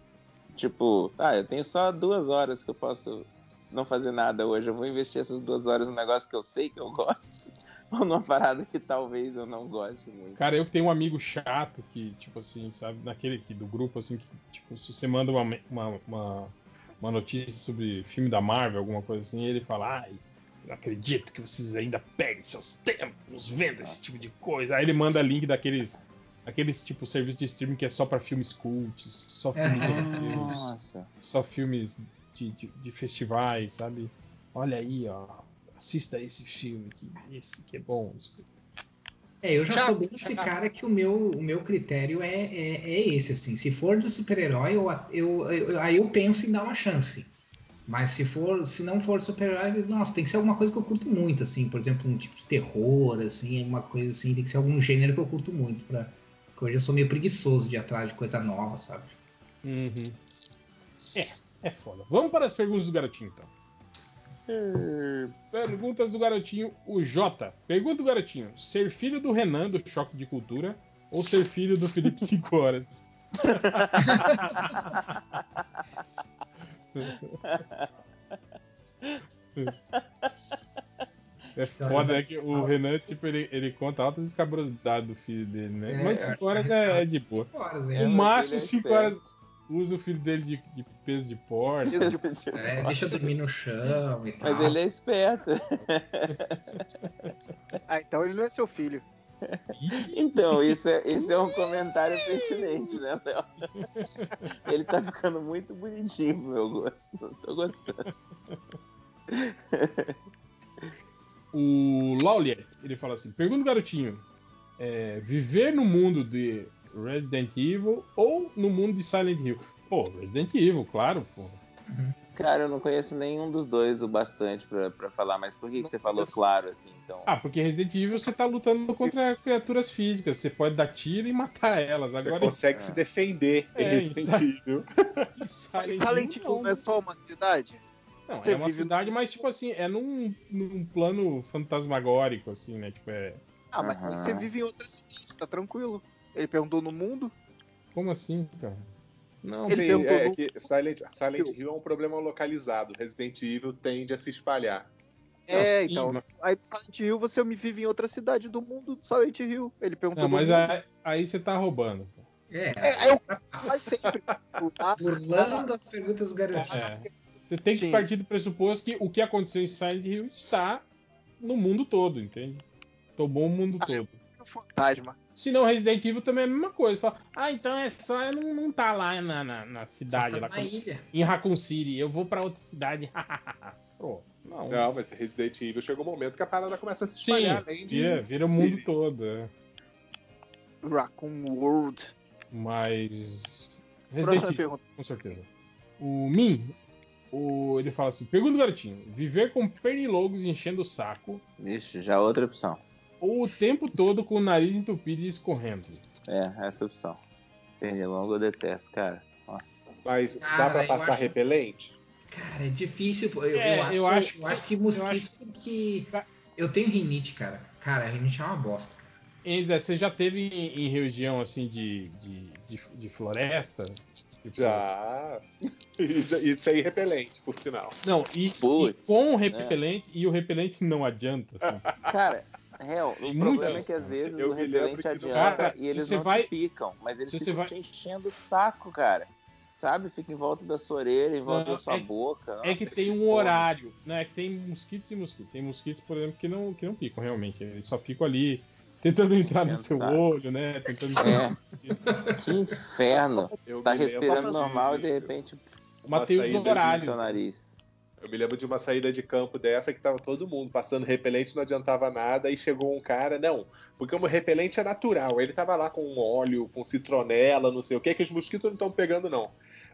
Tipo, ah, eu tenho só duas horas que eu posso não fazer nada hoje. Eu vou investir essas duas horas num negócio que eu sei que eu gosto. ou numa parada que talvez eu não goste muito. Cara, eu que tenho um amigo chato que, tipo assim, sabe, naquele aqui do grupo, assim, que, tipo, se você manda uma, uma, uma, uma notícia sobre filme da Marvel, alguma coisa assim, ele fala, ai, não acredito que vocês ainda perdem seus tempos vendo esse tipo de coisa. Aí ele manda link daqueles. Aqueles tipo serviço de streaming que é só pra filmes cults, só filmes europeus, Nossa. só filmes de, de, de festivais, sabe? Olha aí, ó. Assista esse filme, que esse que é bom. É, eu já sou bem esse cara que o meu, o meu critério é, é, é esse, assim. Se for de super-herói, eu, eu, eu- aí eu penso em dar uma chance. Mas se for, se não for super-herói, nossa, tem que ser alguma coisa que eu curto muito, assim. Por exemplo, um tipo de terror, assim, alguma coisa assim. Tem que ser algum gênero que eu curto muito. Pra... Porque hoje eu sou meio preguiçoso de ir atrás de coisa nova, sabe? Uhum. É, é foda. Vamos para as perguntas do garotinho, então. Perguntas do garotinho, o Jota. Pergunta do garotinho: ser filho do Renan do Choque de Cultura ou ser filho do Felipe 5 Horas? É foda, né? Que o Renan, tipo, ele, ele conta altas escabrosidades do filho dele, né? É, Mas eu 5 acho horas que é, é de boa. Cinco horas, O é. máximo Ele é 5 esperto. horas usa o filho dele de, de peso de porta. É, deixa eu dormir no chão e tal. Mas ele é esperto. Ah, então ele não é seu filho. Então, isso é, esse é um comentário pertinente, né, Léo? Ele tá ficando muito bonitinho pro meu gosto. Tô gostando. O Lauliet, ele fala assim: pergunta garotinho: é, viver no mundo de Resident Evil ou no mundo de Silent Hill? Pô, Resident Evil, claro, pô. Cara, eu não conheço nenhum dos dois o bastante pra, pra falar, mas por que, que você falou claro assim, então? Ah, porque Resident Evil você tá lutando contra criaturas físicas, você pode dar tiro e matar elas. Você Agora consegue se defender em É, Resident isso- Evil. em Silent Silent Hill, Hill não é só uma cidade? Não, Você é uma vive cidade, mas tipo assim, é num, num plano fantasmagórico, assim, né? Tipo, é. Ah, mas Aham. você vive em outra cidade, tá tranquilo. Ele perguntou no mundo. Como assim, cara? Não, Ele é no- que Silent, Silent Hill é um problema localizado. Resident Evil tende a se espalhar. É, então. mas- Aí no Silent Hill você me vive em outra cidade do mundo do Silent Hill. Ele perguntou não, no mas aí, aí você tá roubando. É, É, é o faz sempre. Ah, burlando as perguntas garotinho. É. Você tem que Sim. partir do pressuposto que o que aconteceu em Silent Hill está no mundo todo, entende? Tomou o mundo Ah, todo. Fantasma. Se não, Resident Evil também é a mesma coisa. Fala, ah, então é só. Não, não tá lá na, na, na cidade, tá lá, numa ilha. em Raccoon City. Eu vou pra outra cidade. Pô, não. Não, mas Resident Evil chegou um momento que a parada começa a se Sim, espalhar além de. vira, vira o City. mundo todo. é. Raccoon World. Mas. Próxima Resident Evil, pergunta. com certeza. O Min, o, ele fala assim: pergunta do garotinho: viver com pernilongos enchendo o saco Vixe, já outra opção. Ou o tempo todo com o nariz entupido e escorrendo? É, essa opção. Pernilongo eu detesto, cara. Nossa. Mas dá Cara, pra eu passar acho- repelente? Cara, é difícil. pô. Eu, É, eu acho, eu eu, acho- acho, que eu mosquito, acho- porque. Eu tenho rinite, cara. Cara, rinite é uma bosta. cara. Enza, você já teve em, em região assim de, de, de, de floresta? Tipo, Já. Isso, isso é irrepelente, por sinal. Não, e, e Putz, com o né? repelente, e o repelente não adianta. Assim. Cara, real, o Tem problema muitas, é que às vezes Eu o repelente que adianta Cara, e eles não vai- picam, mas eles se ficam vai- te enchendo o saco, cara. Sabe? Fica em volta da sua orelha, em volta Não, da sua é- boca. É que Nossa, tem um porra. horário, né? É que tem mosquitos e mosquitos. Tem mosquitos, por exemplo, que não, que não picam realmente. Eles só ficam ali tentando entrar no seu o saco. olho, né? Tentando. É. Que inferno. Eu Você tá respirando normal e de repente os saída de horários. Eu me lembro de uma saída de campo dessa que tava todo mundo passando repelente, não adiantava nada, e chegou um cara, não, porque o repelente é natural. Ele tava lá com óleo, com citronela, não sei o que, que os mosquitos não estão pegando, não.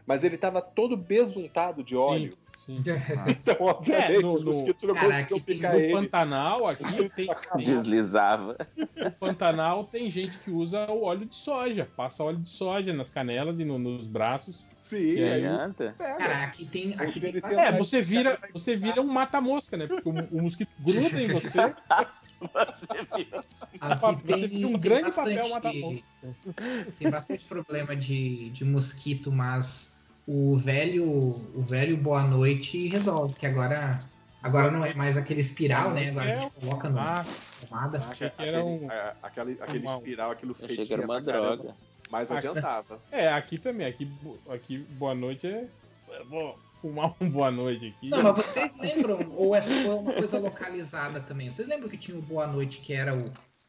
Mas ele tava todo besuntado de óleo. Sim, sim. Então, obviamente, É, no- os no- mosquitos não Cara, conseguiam picar No ele. Pantanal, aqui tem, tem- Deslizava. no Pantanal tem gente que usa o óleo de soja. Passa óleo de soja nas canelas e no- nos braços. Sim, E aí aí- Adianta? pega. Cara, aqui tem. Aqui tem É, você vira, você vira um mata-mosca, né? Porque o, o mosquito gruda em você. Aqui Você tem, um tem grande bastante, papel mata-mosca. tem bastante problema de, de mosquito, mas o velho, o velho Boa Noite resolve, que agora Agora não é mais aquele espiral, né? Agora a gente coloca no Ah, tomada. achei que Aquele, era um. aquele, aquele uma- espiral, aquilo Achei que era uma pra caramba, droga. Mas adiantava. É, aqui também. Aqui, aqui boa noite é. eu Vou fumar um boa noite aqui. Não, mas vocês lembram, ou é foi uma coisa localizada também? Vocês lembram que tinha o Boa Noite, que era o,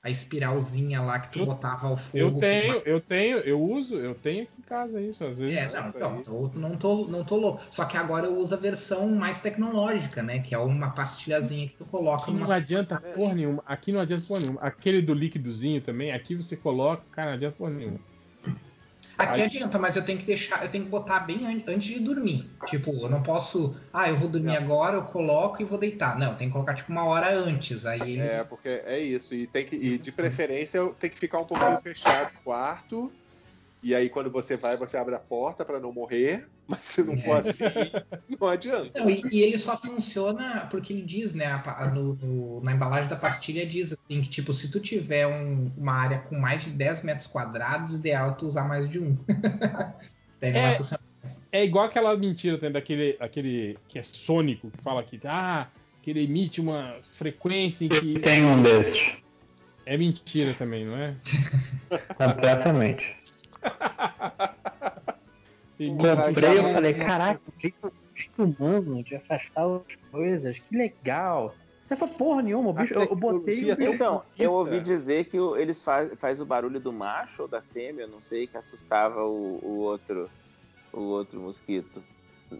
a espiralzinha lá que tu Eu- botava ao fogo? Eu tenho, eu tenho, eu uso, eu tenho aqui em casa isso, às vezes. É, não, não, tô- não, tô, não tô louco. Só que agora eu uso a versão mais tecnológica, né? Que é uma pastilhazinha que tu coloca Aqui não numa. adianta porra nenhuma. Aqui não adianta porra nenhuma. Aquele do líquidozinho também, aqui você coloca, cara, não adianta porra nenhuma. Aqui Aí- adianta, mas eu tenho que deixar, eu tenho que botar bem an- antes de dormir. Tipo, eu não posso. Ah, eu vou dormir agora, eu coloco e vou deitar. Não, tem que colocar tipo uma hora antes. Aí ele. É, porque é isso. E, tem que, e de preferência tem que ficar um pouquinho fechado o quarto. E aí quando você vai, você abre a porta pra não morrer. Mas se não for assim, não adianta. Não, e, e ele só funciona porque ele diz, né? a no- no- na embalagem da pastilha diz assim que, tipo, se tu tiver um- uma área com mais de 10 metros quadrados, ideal é tu usar mais de um. Daí não vai É, funcionar. é igual aquela mentira também daquele aquele que é sônico, que fala que, ah, que ele emite uma frequência em que. Tem um desses. É mentira também, não é? Completamente. Comprei, eu falei, caraca, jeito, jeito humano de afastar as coisas, que legal. Não foi porra nenhuma, o bicho, eu, eu botei. Então, eu ouvi dizer que o- eles faz, faz o barulho do macho ou da fêmea, não sei, que assustava o, o outro o outro mosquito.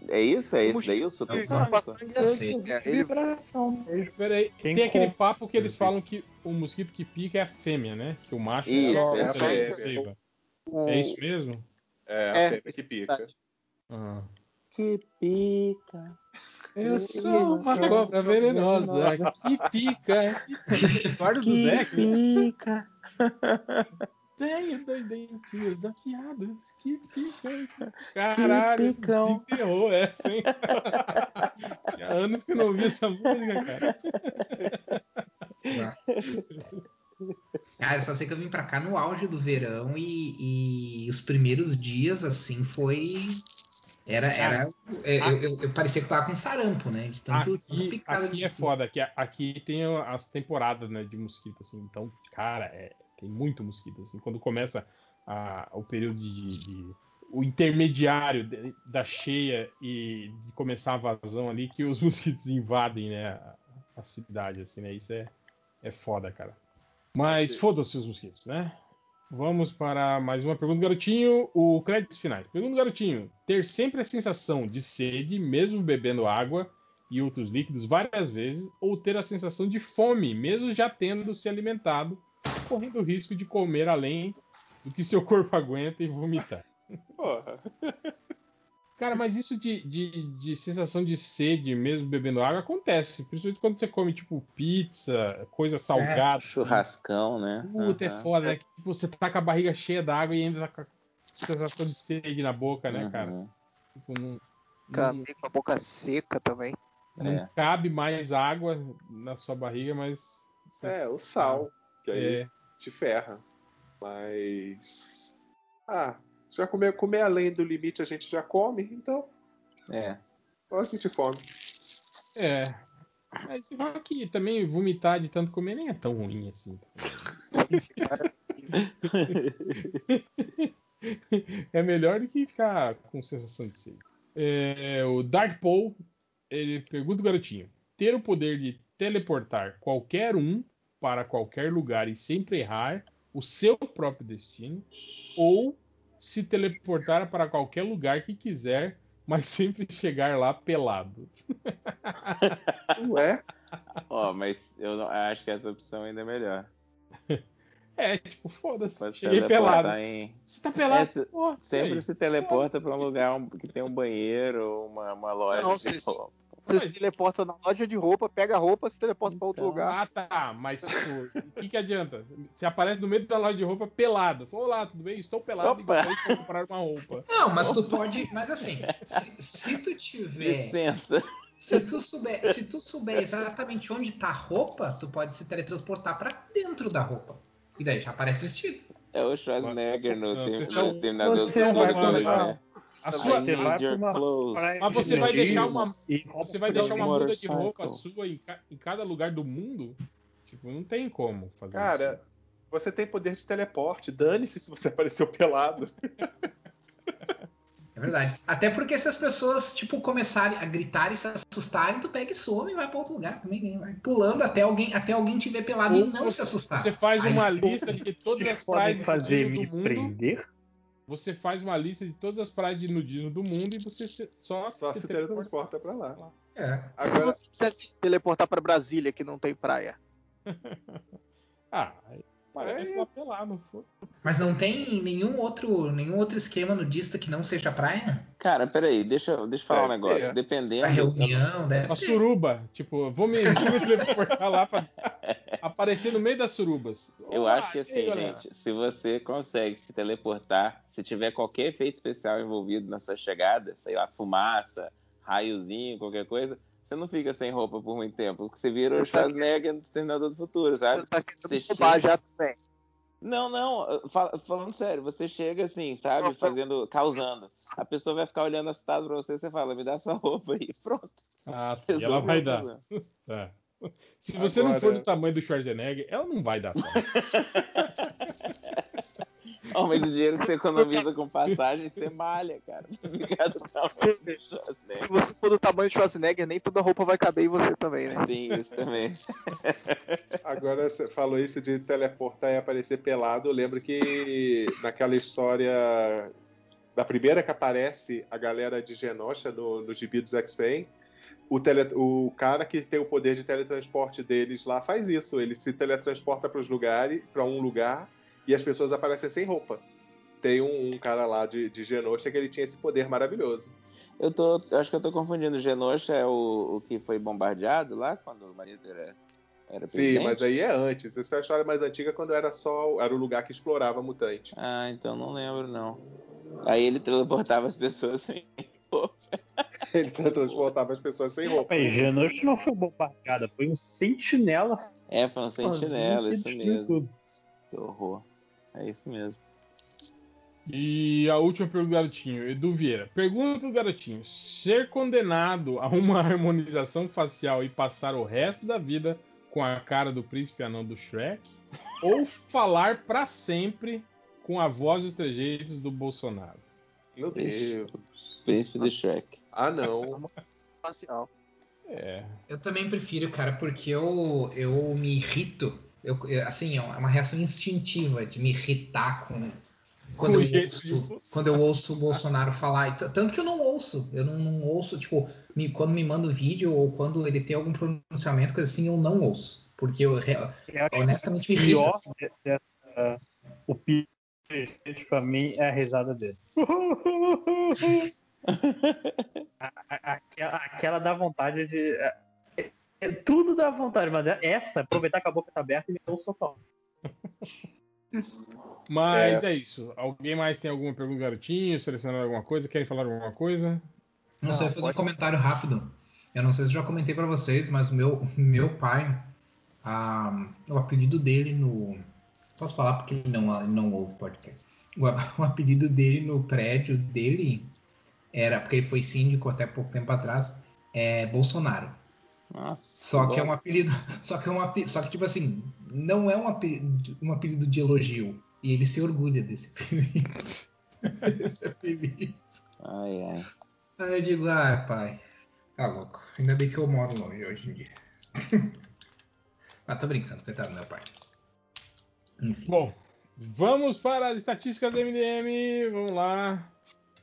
É isso? É isso daí o supersônico? Vibração mesmo. Peraí, Quem tem aquele papo que eles falam que o mosquito que pica é a fêmea, né? Que o macho Isso, é só é a essa fêmea. agressiva. O- É isso mesmo? É, a É, fêmea que pica. Ah. Que pica. Eu sou uma cobra venenosa que pica. Guarda do Zé. pica. Tenho dois dentinhos afiados que picam. Caralho, picam. desenterrou essa, hein? Tinha anos que eu não ouvi essa música, cara. Ah, eu só sei que eu vim pra cá no auge do verão e, e os primeiros dias, assim, foi. Era. era é, eu, eu, eu parecia que tava com sarampo, né? De tanto Aqui, aqui de é foda, aqui, aqui tem as temporadas né, de mosquito, assim. Então, cara, é, tem muito mosquito, assim. Quando começa a- o período de, de- o intermediário de- da cheia e de começar a vazão ali, que os mosquitos invadem, né, a, a cidade, assim, né? Isso é, é foda, cara. Mas foda-se os mosquitos, né? Vamos para mais uma pergunta garotinho. O créditos finais. Pergunta garotinho: ter sempre a sensação de sede, mesmo bebendo água e outros líquidos várias vezes, ou ter a sensação de fome, mesmo já tendo se alimentado, correndo o risco de comer além do que seu corpo aguenta e vomitar. Porra. Cara, mas isso de, de, de sensação de sede, mesmo bebendo água, acontece. Principalmente quando você come, tipo, pizza, coisa salgada. assim. Churrascão, né? Puta, é Aham. foda, né? Que, Tipo, você tá com a barriga cheia d'água e ainda tá com a sensação de sede na boca, né, cara? Uhum. Tipo, não, Fica não, com a boca seca também. não É. cabe mais água na sua barriga, mas. É, o sal, que aí É. te ferra. Mas. Ah, já comer, comer além do limite a gente já come, então É. eu sentir fome. É. Mas você fala que também vomitar de tanto comer nem é tão ruim assim. é melhor do que ficar com sensação de sede. É, o Dark Paul, ele pergunta o garotinho: ter o poder de teleportar qualquer um para qualquer lugar e sempre errar o seu próprio destino, ou se teleportar para qualquer lugar que quiser, mas sempre chegar lá pelado. Ué? Ó, mas eu não- acho que essa opção ainda é melhor. É, tipo, foda-se. Cheguei pelado. em- Você tá pelado? É, se- Porra, sempre aí. se teleporta pra um lugar que tem um banheiro, uma, uma loja Não, de Você se teleporta na loja de roupa, pega a roupa, se teleporta pra outro lugar. Ah, tá. Mas, o que, que adianta? Você aparece no meio da loja de roupa pelado. Fala, Olá, tudo bem? Estou pelado e Opa. gostaria de comprar uma roupa. Não, mas tu pode. Mas assim, se, se tu tiver. Licença. Se tu, souber, se tu souber exatamente onde tá a roupa, tu pode se teletransportar pra dentro da roupa. E daí já aparece vestido. É o Schwarzenegger no, Não, do não vai Futuro, né? A sua. Você vai pra uma praia Mas você vai deixar uma. e Você vai deixar uma muda de roupa sua em, ca- em cada lugar do mundo? Tipo, não tem como fazer isso. Cara, você tem poder de teleporte. Dane-se se você apareceu pelado. É verdade. Até porque se as pessoas, tipo, começarem a gritar e se assustarem, tu pega e some e vai pra outro lugar também, né? Vai pulando até alguém, até alguém te ver pelado e Ou não se você- assustar. Você faz Aí, uma pô, lista de todas as praias do mundo. prender? Você faz uma lista de todas as praias de nudismo do mundo e você se- só, Só se teletransporta pra lá. É. Agora, Se você quisesse teleportar pra Brasília, que não tem praia. Ah, aí parece lá pelado, foda. Mas não tem nenhum outro, nenhum outro esquema nudista que não seja praia? Cara, peraí, deixa, eu- deixa eu falar um Deve negócio. ter. Dependendo. Pra reunião, deve Uma suruba. Tipo, vou me, vou me teleportar lá pra aparecer no meio das surubas. Eu Olá, acho que aí, assim, galera? gente, se você consegue se teleportar, se tiver qualquer efeito especial envolvido nessa chegada, sei lá, fumaça, raiozinho, qualquer coisa, você não fica sem roupa por muito tempo. Porque você vira o Você tá Schwarzenegger no Exterminador do Futuro, sabe? Você tá querendo Você roubar chega- já também. Não, não, fal- falando sério, você chega assim, sabe, fazendo, causando. A pessoa vai ficar olhando assustado pra você, você fala, me dá sua roupa aí, pronto. Ah, tá, e ela vai o dar. problema. Tá. Se você não Agora- for do tamanho do Schwarzenegger, ela não vai dar certo. Ó, mas o dinheiro que você economiza com passagem, você malha, cara. Obrigado, do Se você for do tamanho de Schwarzenegger, nem toda roupa vai caber em você também, né? Tem isso também. agora você falou isso de teleportar e aparecer pelado. Eu lembro que naquela história da primeira que aparece a galera de Genosha no, no gibi dos X-Men, o, tele- o cara que tem o poder de teletransporte deles lá faz isso. Ele se teletransporta para os lugares, para um lugar, e as pessoas aparecem sem roupa. Tem um, um cara lá de, de Genosha que ele tinha esse poder maravilhoso. Eu tô, acho que eu tô confundindo. Genosha é o, o que foi bombardeado lá quando o marido era, era Sim, presidente? mas aí é antes. Essa é a história mais antiga quando era só era o lugar que explorava mutante. Ah, então não lembro não. Aí ele teleportava as pessoas sem roupa. Ele transportava as pessoas sem roupa. Mas Genosha não foi bombardeada, foi um sentinela. É, foi um sentinela, isso mesmo. tudo. Que horror. É isso mesmo. E a última pergunta do garotinho, Edu Vieira. Pergunta do garotinho: ser condenado a uma harmonização facial e passar o resto da vida com a cara do príncipe anão do Shrek? ou falar pra sempre com a voz e os trejeitos do Bolsonaro? Meu Deus. Príncipe do Shrek. Ah, não. Facial. É. Eu também prefiro, cara, porque eu, eu me irrito. Eu, eu- assim, é uma reação instintiva de me irritar com. Quando, Com eu ouço, quando eu ouço o Bolsonaro falar. Tanto que eu não ouço. Eu não, não ouço, tipo, me- quando me manda o vídeo ou quando ele tem algum pronunciamento, coisa assim, eu não ouço. Porque eu, honestamente me que o irrita. pior assim. de- dessa- o pior presente pra mim é a risada dele. A- a- aquela, aquela dá vontade de. é- é- tudo dá vontade, mas essa, aproveitar que a boca tá aberta e me deu um socão. Mas é. isso. Alguém mais tem alguma pergunta, garotinho? Selecionar alguma coisa? Querem falar alguma coisa? Não sei, fazer um comentário rápido. Eu não sei se eu já comentei pra vocês, mas meu, meu pai, ah, o apelido dele no. Posso falar porque ele não, não ouve podcast. O, o apelido dele no prédio dele era, porque ele foi síndico até pouco tempo atrás, é Bolsonaro. Nossa. Só que é um apelido. Só que é um apelido. Só que, tipo assim, não é um apelido, um apelido de elogio. E ele se orgulha desse apelido. desse apelido. Ai, ai. Aí eu digo, ah, pai, tá louco. Ainda bem que eu moro longe hoje em dia. Mas tô brincando, coitado do meu pai. Enfim. Bom, vamos para as estatísticas do MDM. Vamos lá.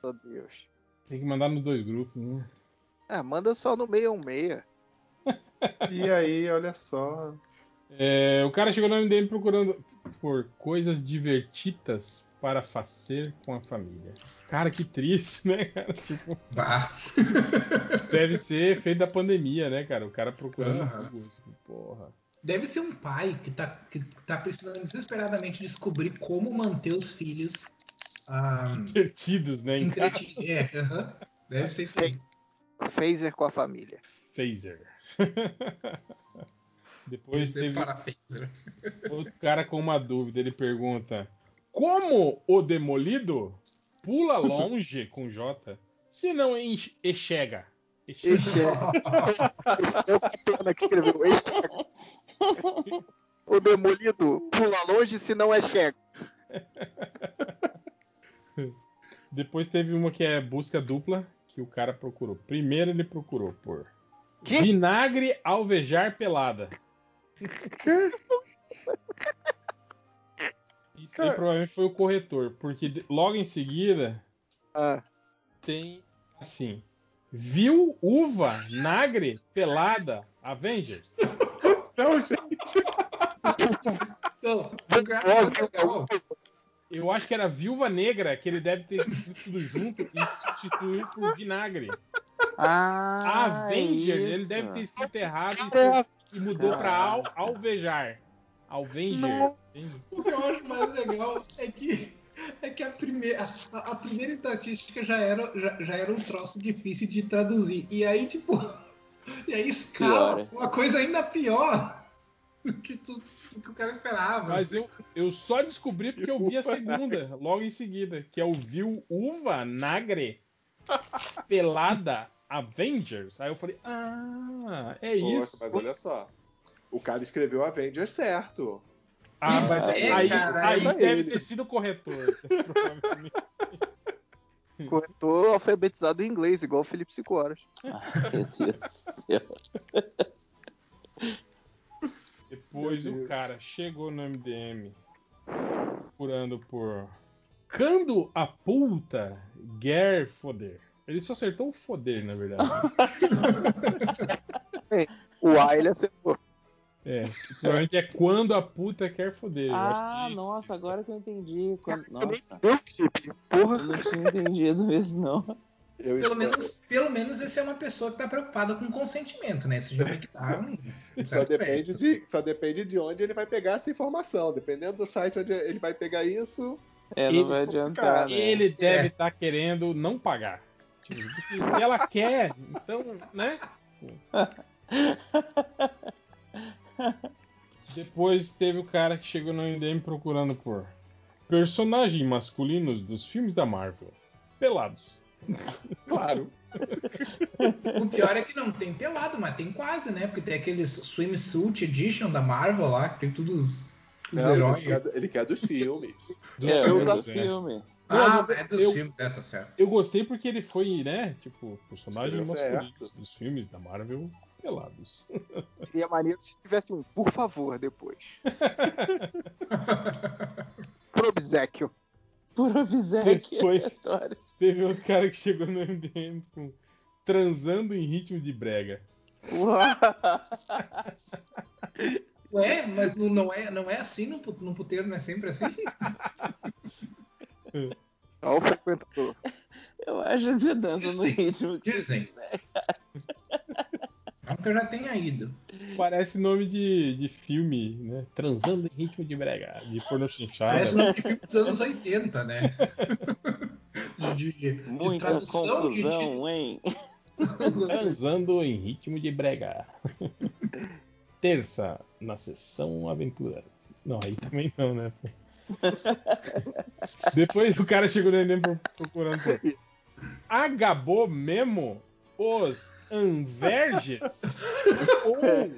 Meu Deus. Tem que mandar nos dois grupos, né? Ah, manda só no 616. E aí, olha só. É, o cara chegou no MDM procurando por coisas divertidas para fazer com a família. Cara, que triste, né, cara? Tipo, Bah. deve ser efeito da pandemia, né, cara? O cara procurando Aham. Google, assim, porra. Deve ser um pai que tá, que tá precisando desesperadamente descobrir como manter os filhos ah, Divertidos, né? Entretidos. É, aham. Deve ser isso aí. Phaser com a família. Phaser. Depois Phaser teve para Phaser. outro cara com uma dúvida. Ele pergunta: Como o demolido? pula longe com J, se não enxerga. Enxerga. Esse é o que escreveu. Enxerga. O demolido pula longe se não é cheque. Depois teve uma que é busca dupla, que o cara procurou. Primeiro ele procurou por vinagre alvejar pelada. Isso aí provavelmente foi o corretor, porque logo em seguida tem assim: viu uva nagre pelada Avengers. Não, gente. Eu acho que era viúva negra, que ele deve ter tudo junto e substituiu por vinagre. Ah, Avengers, isso. ele deve ter escrito errado e, escreveu- e mudou pra al, alvejar. Alvengers. entende? O que eu acho mais legal é que, é que a, primeira, a, a primeira estatística já era, já, já era um troço difícil de traduzir. E aí, tipo, e aí escala Piora. uma coisa ainda pior do que, tu, do que o cara esperava. Mas eu, eu só descobri porque eu vi a segunda, logo em seguida, que é o viúva nagre pelada Avengers. Aí eu falei, ah, é Poxa, isso. mas olha só. O cara escreveu Avengers certo. Ah, Mas é, aí, aí é deve ter sido o corretor. provavelmente. Corretor alfabetizado em inglês, igual o Felipe Cinco Horas. Meu Deus do céu. Depois o cara chegou no MDM procurando por Cando a puta Ger foder. Ele só acertou o foder, na verdade. O A ele acertou. É, provavelmente é quando a puta quer foder. Eu acho que Ah, é nossa, agora que eu entendi. Quando- Nossa, Eu, Felipe, porra. eu não tinha entendido mesmo, não. Eu Pelo espero- menos, pelo menos esse é uma pessoa que tá preocupada com consentimento, né? Isso já vê que dá um, Só depende, preço. de, só depende de onde ele vai pegar essa informação. Dependendo do site onde ele vai pegar isso. É, Ele- não vai adiantar, né? Ele deve É. estar querendo não pagar. Tipo, se ela quer, então, né? Depois teve o cara que chegou no MDM procurando por personagens masculinos dos filmes da Marvel. Pelados. Claro. O pior é que não tem pelado, mas tem quase, né? Porque tem aqueles Swimsuit Edition da Marvel lá, que tem todos os, os Não, heróis. ele, quer, ele quer dos filmes. Dos É, filmes, do é. filme. Ah, Não, é dos eu- filmes, é, tá certo. Eu gostei porque ele foi, né? Tipo, personagem Escreveu masculino dos filmes da Marvel pelados. Seria maneiro se tivesse um por favor depois. Por obsequio. Por obséquio. Depois. a história. Teve outro cara que chegou no MDM com transando em ritmo de brega. Ué, mas não- não é, não é assim no, pu- no puteiro, não é sempre assim? Olha o frequentador. Eu acho que você dança no ritmo que dizem. Não que eu já tenha ido. Parece nome de, de filme, né? Transando em ritmo de brega, de porno chinchada. Parece nome de filme dos anos 80, né? De, de, de tradução de confusão, título. hein? Transando em ritmo de brega. Terça, na sessão aventura. Não, aí também não, né? Depois o cara chegou no Enem pro- procurando Agabou mesmo os Anverges? Ou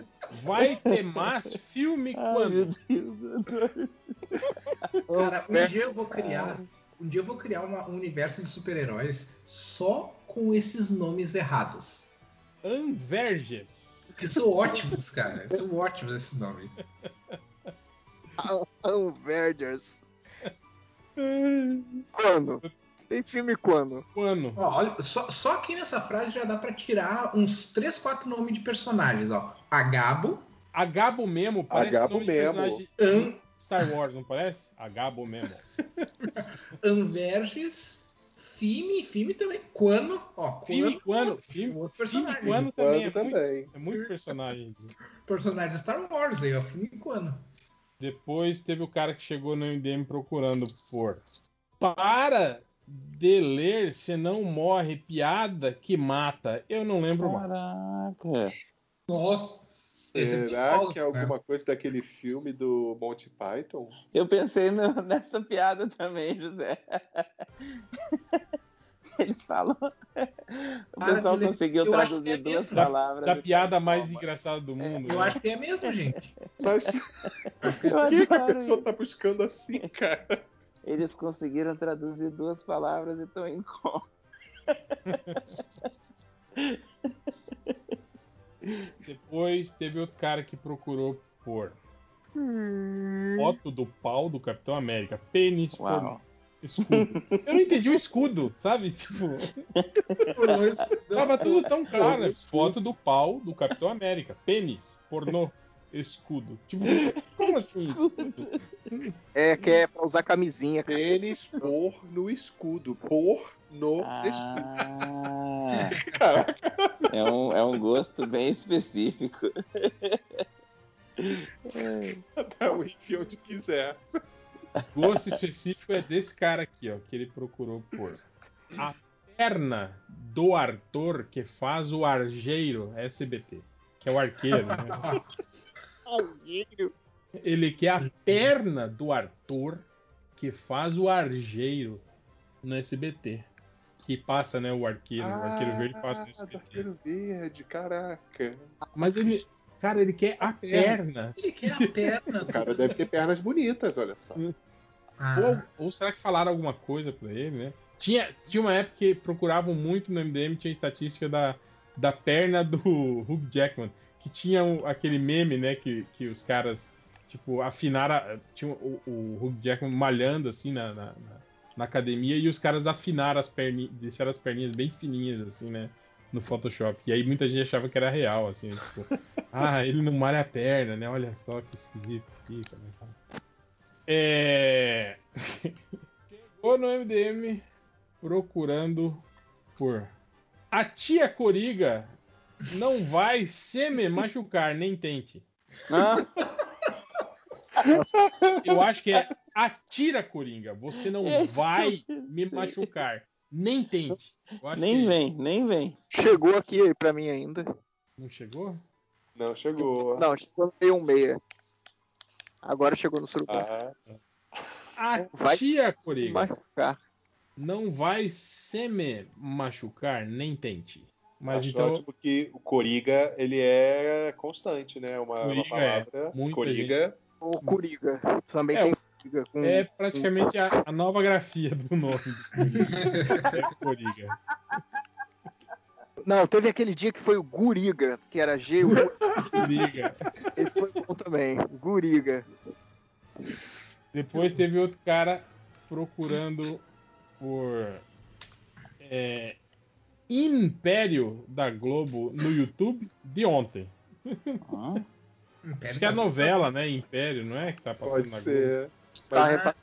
vai ter mais filme Ai, meu quando? Deus. Cara, um dia eu vou criar. Um dia eu vou criar uma- um universo de super-heróis só com esses nomes errados. Anverges. Que são ótimos, cara. São ótimos esses nomes. Avengers. Quando? Tem filme quando? Quando? Ó, olha, só, só aqui nessa frase já dá pra tirar uns 3, 4 nomes de personagens, ó. Agabo, Agabo mesmo, parece Agabo nome de mesmo. personagem An, Star Wars, não parece? Agabo mesmo. Anverges, Fime, Fime também. Quano, ó. Filme Quano, quando? Filme, outro filme personagem. quando também. É Quando muito, também. é muito personagem. Personagem de Star Wars aí, ó. Fime Quano. Depois teve o cara que chegou no MDM procurando por Para de ler, senão morre piada que mata. Eu não lembro mais. Caraca. Nossa. Será que é alguma coisa daquele filme do Monty Python? Eu pensei no- nessa piada também, José. Eles falam. O pessoal ler. conseguiu traduzir é duas mesmo. palavras. Da de piada mais forma. engraçada do mundo. Eu né? acho que é mesmo, gente. Mas Eu o que, que a pessoa isso. tá buscando assim, cara? Eles conseguiram traduzir duas palavras e estão em coma. Depois teve outro cara que procurou por foto do pau do Capitão América. Pênis por escudo. Eu não entendi o escudo, sabe? Tipo. Tava tudo tão claro, né? Foto do pau do Capitão América. Pênis, pornô, escudo. Tipo, como assim escudo? É, que é pra usar camisinha. cara. Pênis por no escudo. Por no escudo. Ah, Caraca. é um, é um gosto bem específico. Até o enfia onde quiser. Gosto específico é desse cara aqui, ó, que ele procurou por a perna do Arthur que faz o argeiro SBT, que é o arqueiro, né? Ele quer a perna do Arthur que faz o argeiro no SBT. Que passa, né, o arqueiro. o arqueiro verde passa no Ah, SBT. arqueiro verde, caraca. Mas ele. Cara, ele quer a perna. Ele quer a perna. O cara deve ter pernas bonitas, olha só. Ah, Ou, ou será que falaram alguma coisa pra ele, né? Tinha, tinha uma época que procuravam muito no MDM, tinha estatística da, da perna do Hugh Jackman, que tinha um- aquele meme, né, que, que os caras, tipo, afinaram, tinha o, o Hugh Jackman malhando, assim, na, na, na- academia, e os caras afinaram as perninhas, deixaram as perninhas bem fininhas, assim, né, no Photoshop. E aí muita gente achava que era real, assim, tipo, ah, ele não malha a perna, né, olha só que esquisito fica, né. É... Chegou no MDM procurando por. A tia Coriga não vai se me machucar, nem tente. Eu acho que é atira Coringa. Você não Esse vai eu me machucar. Nem tente. Eu acho Nem que- vem, nem vem. Chegou aqui pra mim ainda. Não chegou? Não chegou. Não, chegou no meio um meia. Agora chegou no surubão. Ah, Vai Coringa machucar. não vai se me machucar, nem tente. Mas acho então. ótimo que o Coriga, ele é constante, né? Uma, uma Coriga é. palavra. Muita Coriga. O Curiga. Também É, tem Curiga. Com... É praticamente a, a nova grafia do nome. É Coringa. Não, teve aquele dia que foi o Guriga, que era G. U. Coringa. Esse foi bom também. Guriga. Depois teve outro cara procurando por é, Império da Globo no YouTube de ontem. Ah, Acho que é a novela, né? Império, não é? Que tá passando Pode na Globo. ser. Tá Mas- repa-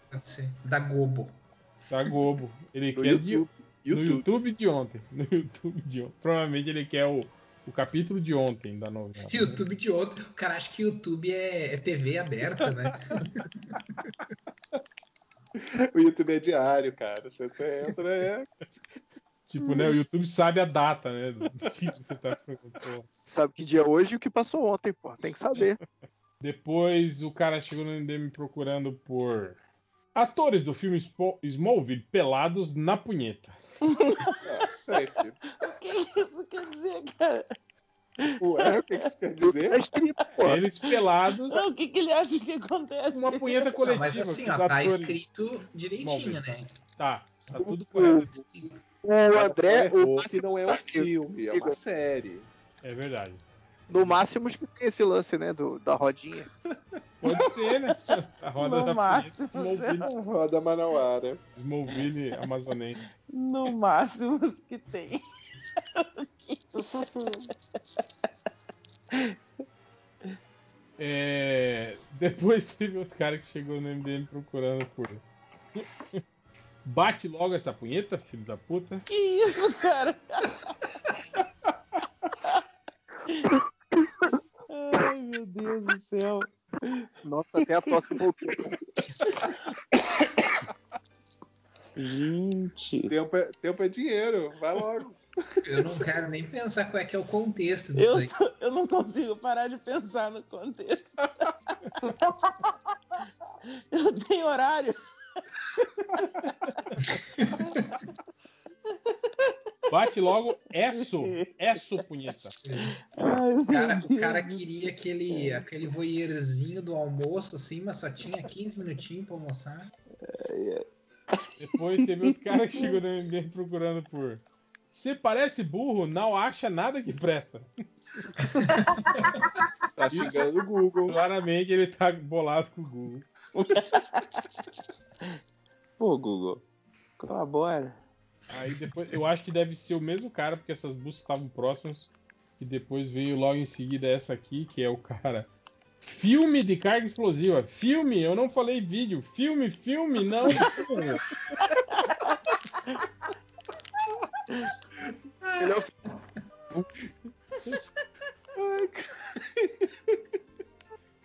Da Globo. Da Globo. Ele No quer de, YouTube. no YouTube. YouTube de ontem. No YouTube de ontem. Provavelmente ele quer o, o capítulo de ontem da novela. YouTube de outro. O cara acha que YouTube é, é TV aberta, né? O YouTube é diário, cara. Você, você entra, é. Tipo, né? O YouTube sabe a data, né? Do do que você tá perguntando. Sabe que dia é hoje e o que passou ontem, pô. Tem que saber. Depois o cara chegou no MDM procurando por atores do filme Spo- Smallville pelados na punheta. é o que isso quer dizer, cara? Ué, o que isso quer dizer? Tá escrito, pô. Eles pelados, Não, o que, que ele acha que acontece? uma punheta Não, coletiva. mas assim, ó, tá atores- escrito direitinho, né? Tá, tá tudo correto. O André, o que não é um filme, é uma série. É verdade. no máximo acho que tem esse lance, né? Do, da rodinha. Pode ser, né? A roda No da máximo, punheta. Smallville, Roda Manauara. Smallville amazonense. No máximo os que tem. É, Depois teve outro cara que chegou no MDM procurando por. Bate logo essa punheta, filho da puta. Que isso, cara? Ai, meu Deus do céu. Nossa, até a tosse voltou. Gente. Tempo é, tempo é dinheiro, vai logo. Eu não quero nem pensar qual é que é o contexto disso Eu, aí. eu não consigo parar de pensar no contexto. eu tenho horário. Bate logo Esso. Esso, punheta. O cara, o cara queria aquele, aquele voyeurzinho do almoço, assim, mas só tinha 15 minutinhos pra almoçar. Depois teve outro cara que chegou no MDM procurando por. Você parece burro, não acha nada que presta. Tá xingando o Google. Claramente ele tá bolado com o Google. Pô, Google, colabora. Aí depois, eu acho que deve ser o mesmo cara, porque essas buscas estavam próximas. Que depois veio logo em seguida essa aqui, que é o cara. Filme de carga explosiva. Filme, eu não falei vídeo. Filme, filme, não. filme. Ele é o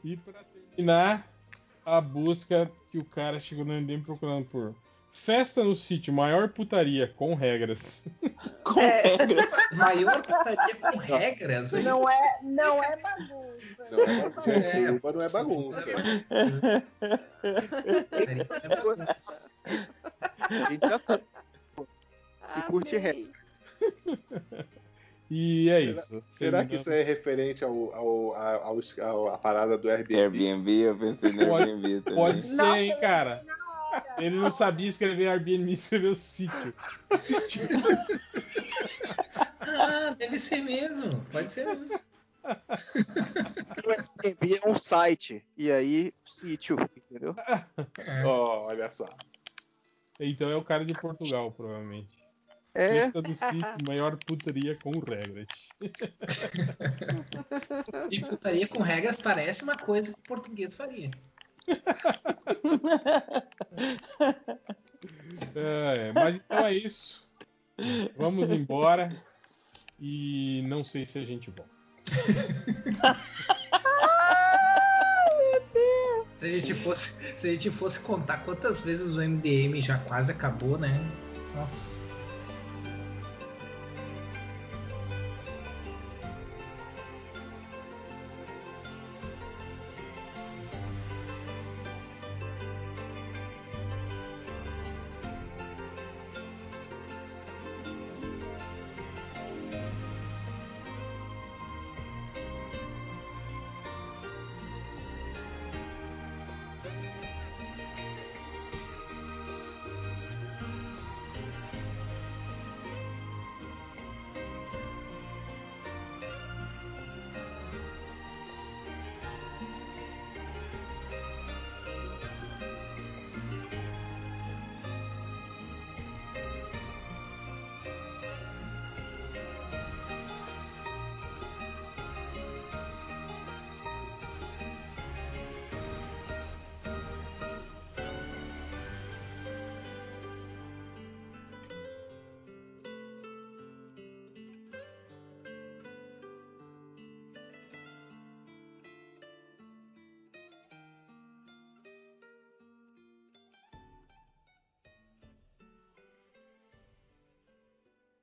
E pra terminar, a busca que o cara chegou no MDM procurando por. Festa no sítio, maior putaria, com regras. Com É. regras. Maior putaria com regras. hein? Não é, não é bagunça. Não é bagunça. Suruba não é bagunça. A gente já sabe. E curte Amei. E é isso. Será que isso é referente ao, ao, ao, ao- à parada do Airbnb? Airbnb, eu pensei no Pode- Airbnb também. Pode ser, hein, cara? Ele não sabia escrever Airbnb, escreveu sítio. Sítio. Ah, deve ser mesmo. Pode ser mesmo. O Airbnb é um site. E aí, sítio, entendeu? Ó, olha só. Então é o cara de Portugal, provavelmente. É. Festa do sítio, maior putaria com regras. E putaria com regras parece uma coisa que o português faria. É, mas então é isso. Vamos embora. E não sei se a gente volta. Se a gente fosse, se a gente fosse contar quantas vezes o MDM já quase acabou, né? Nossa.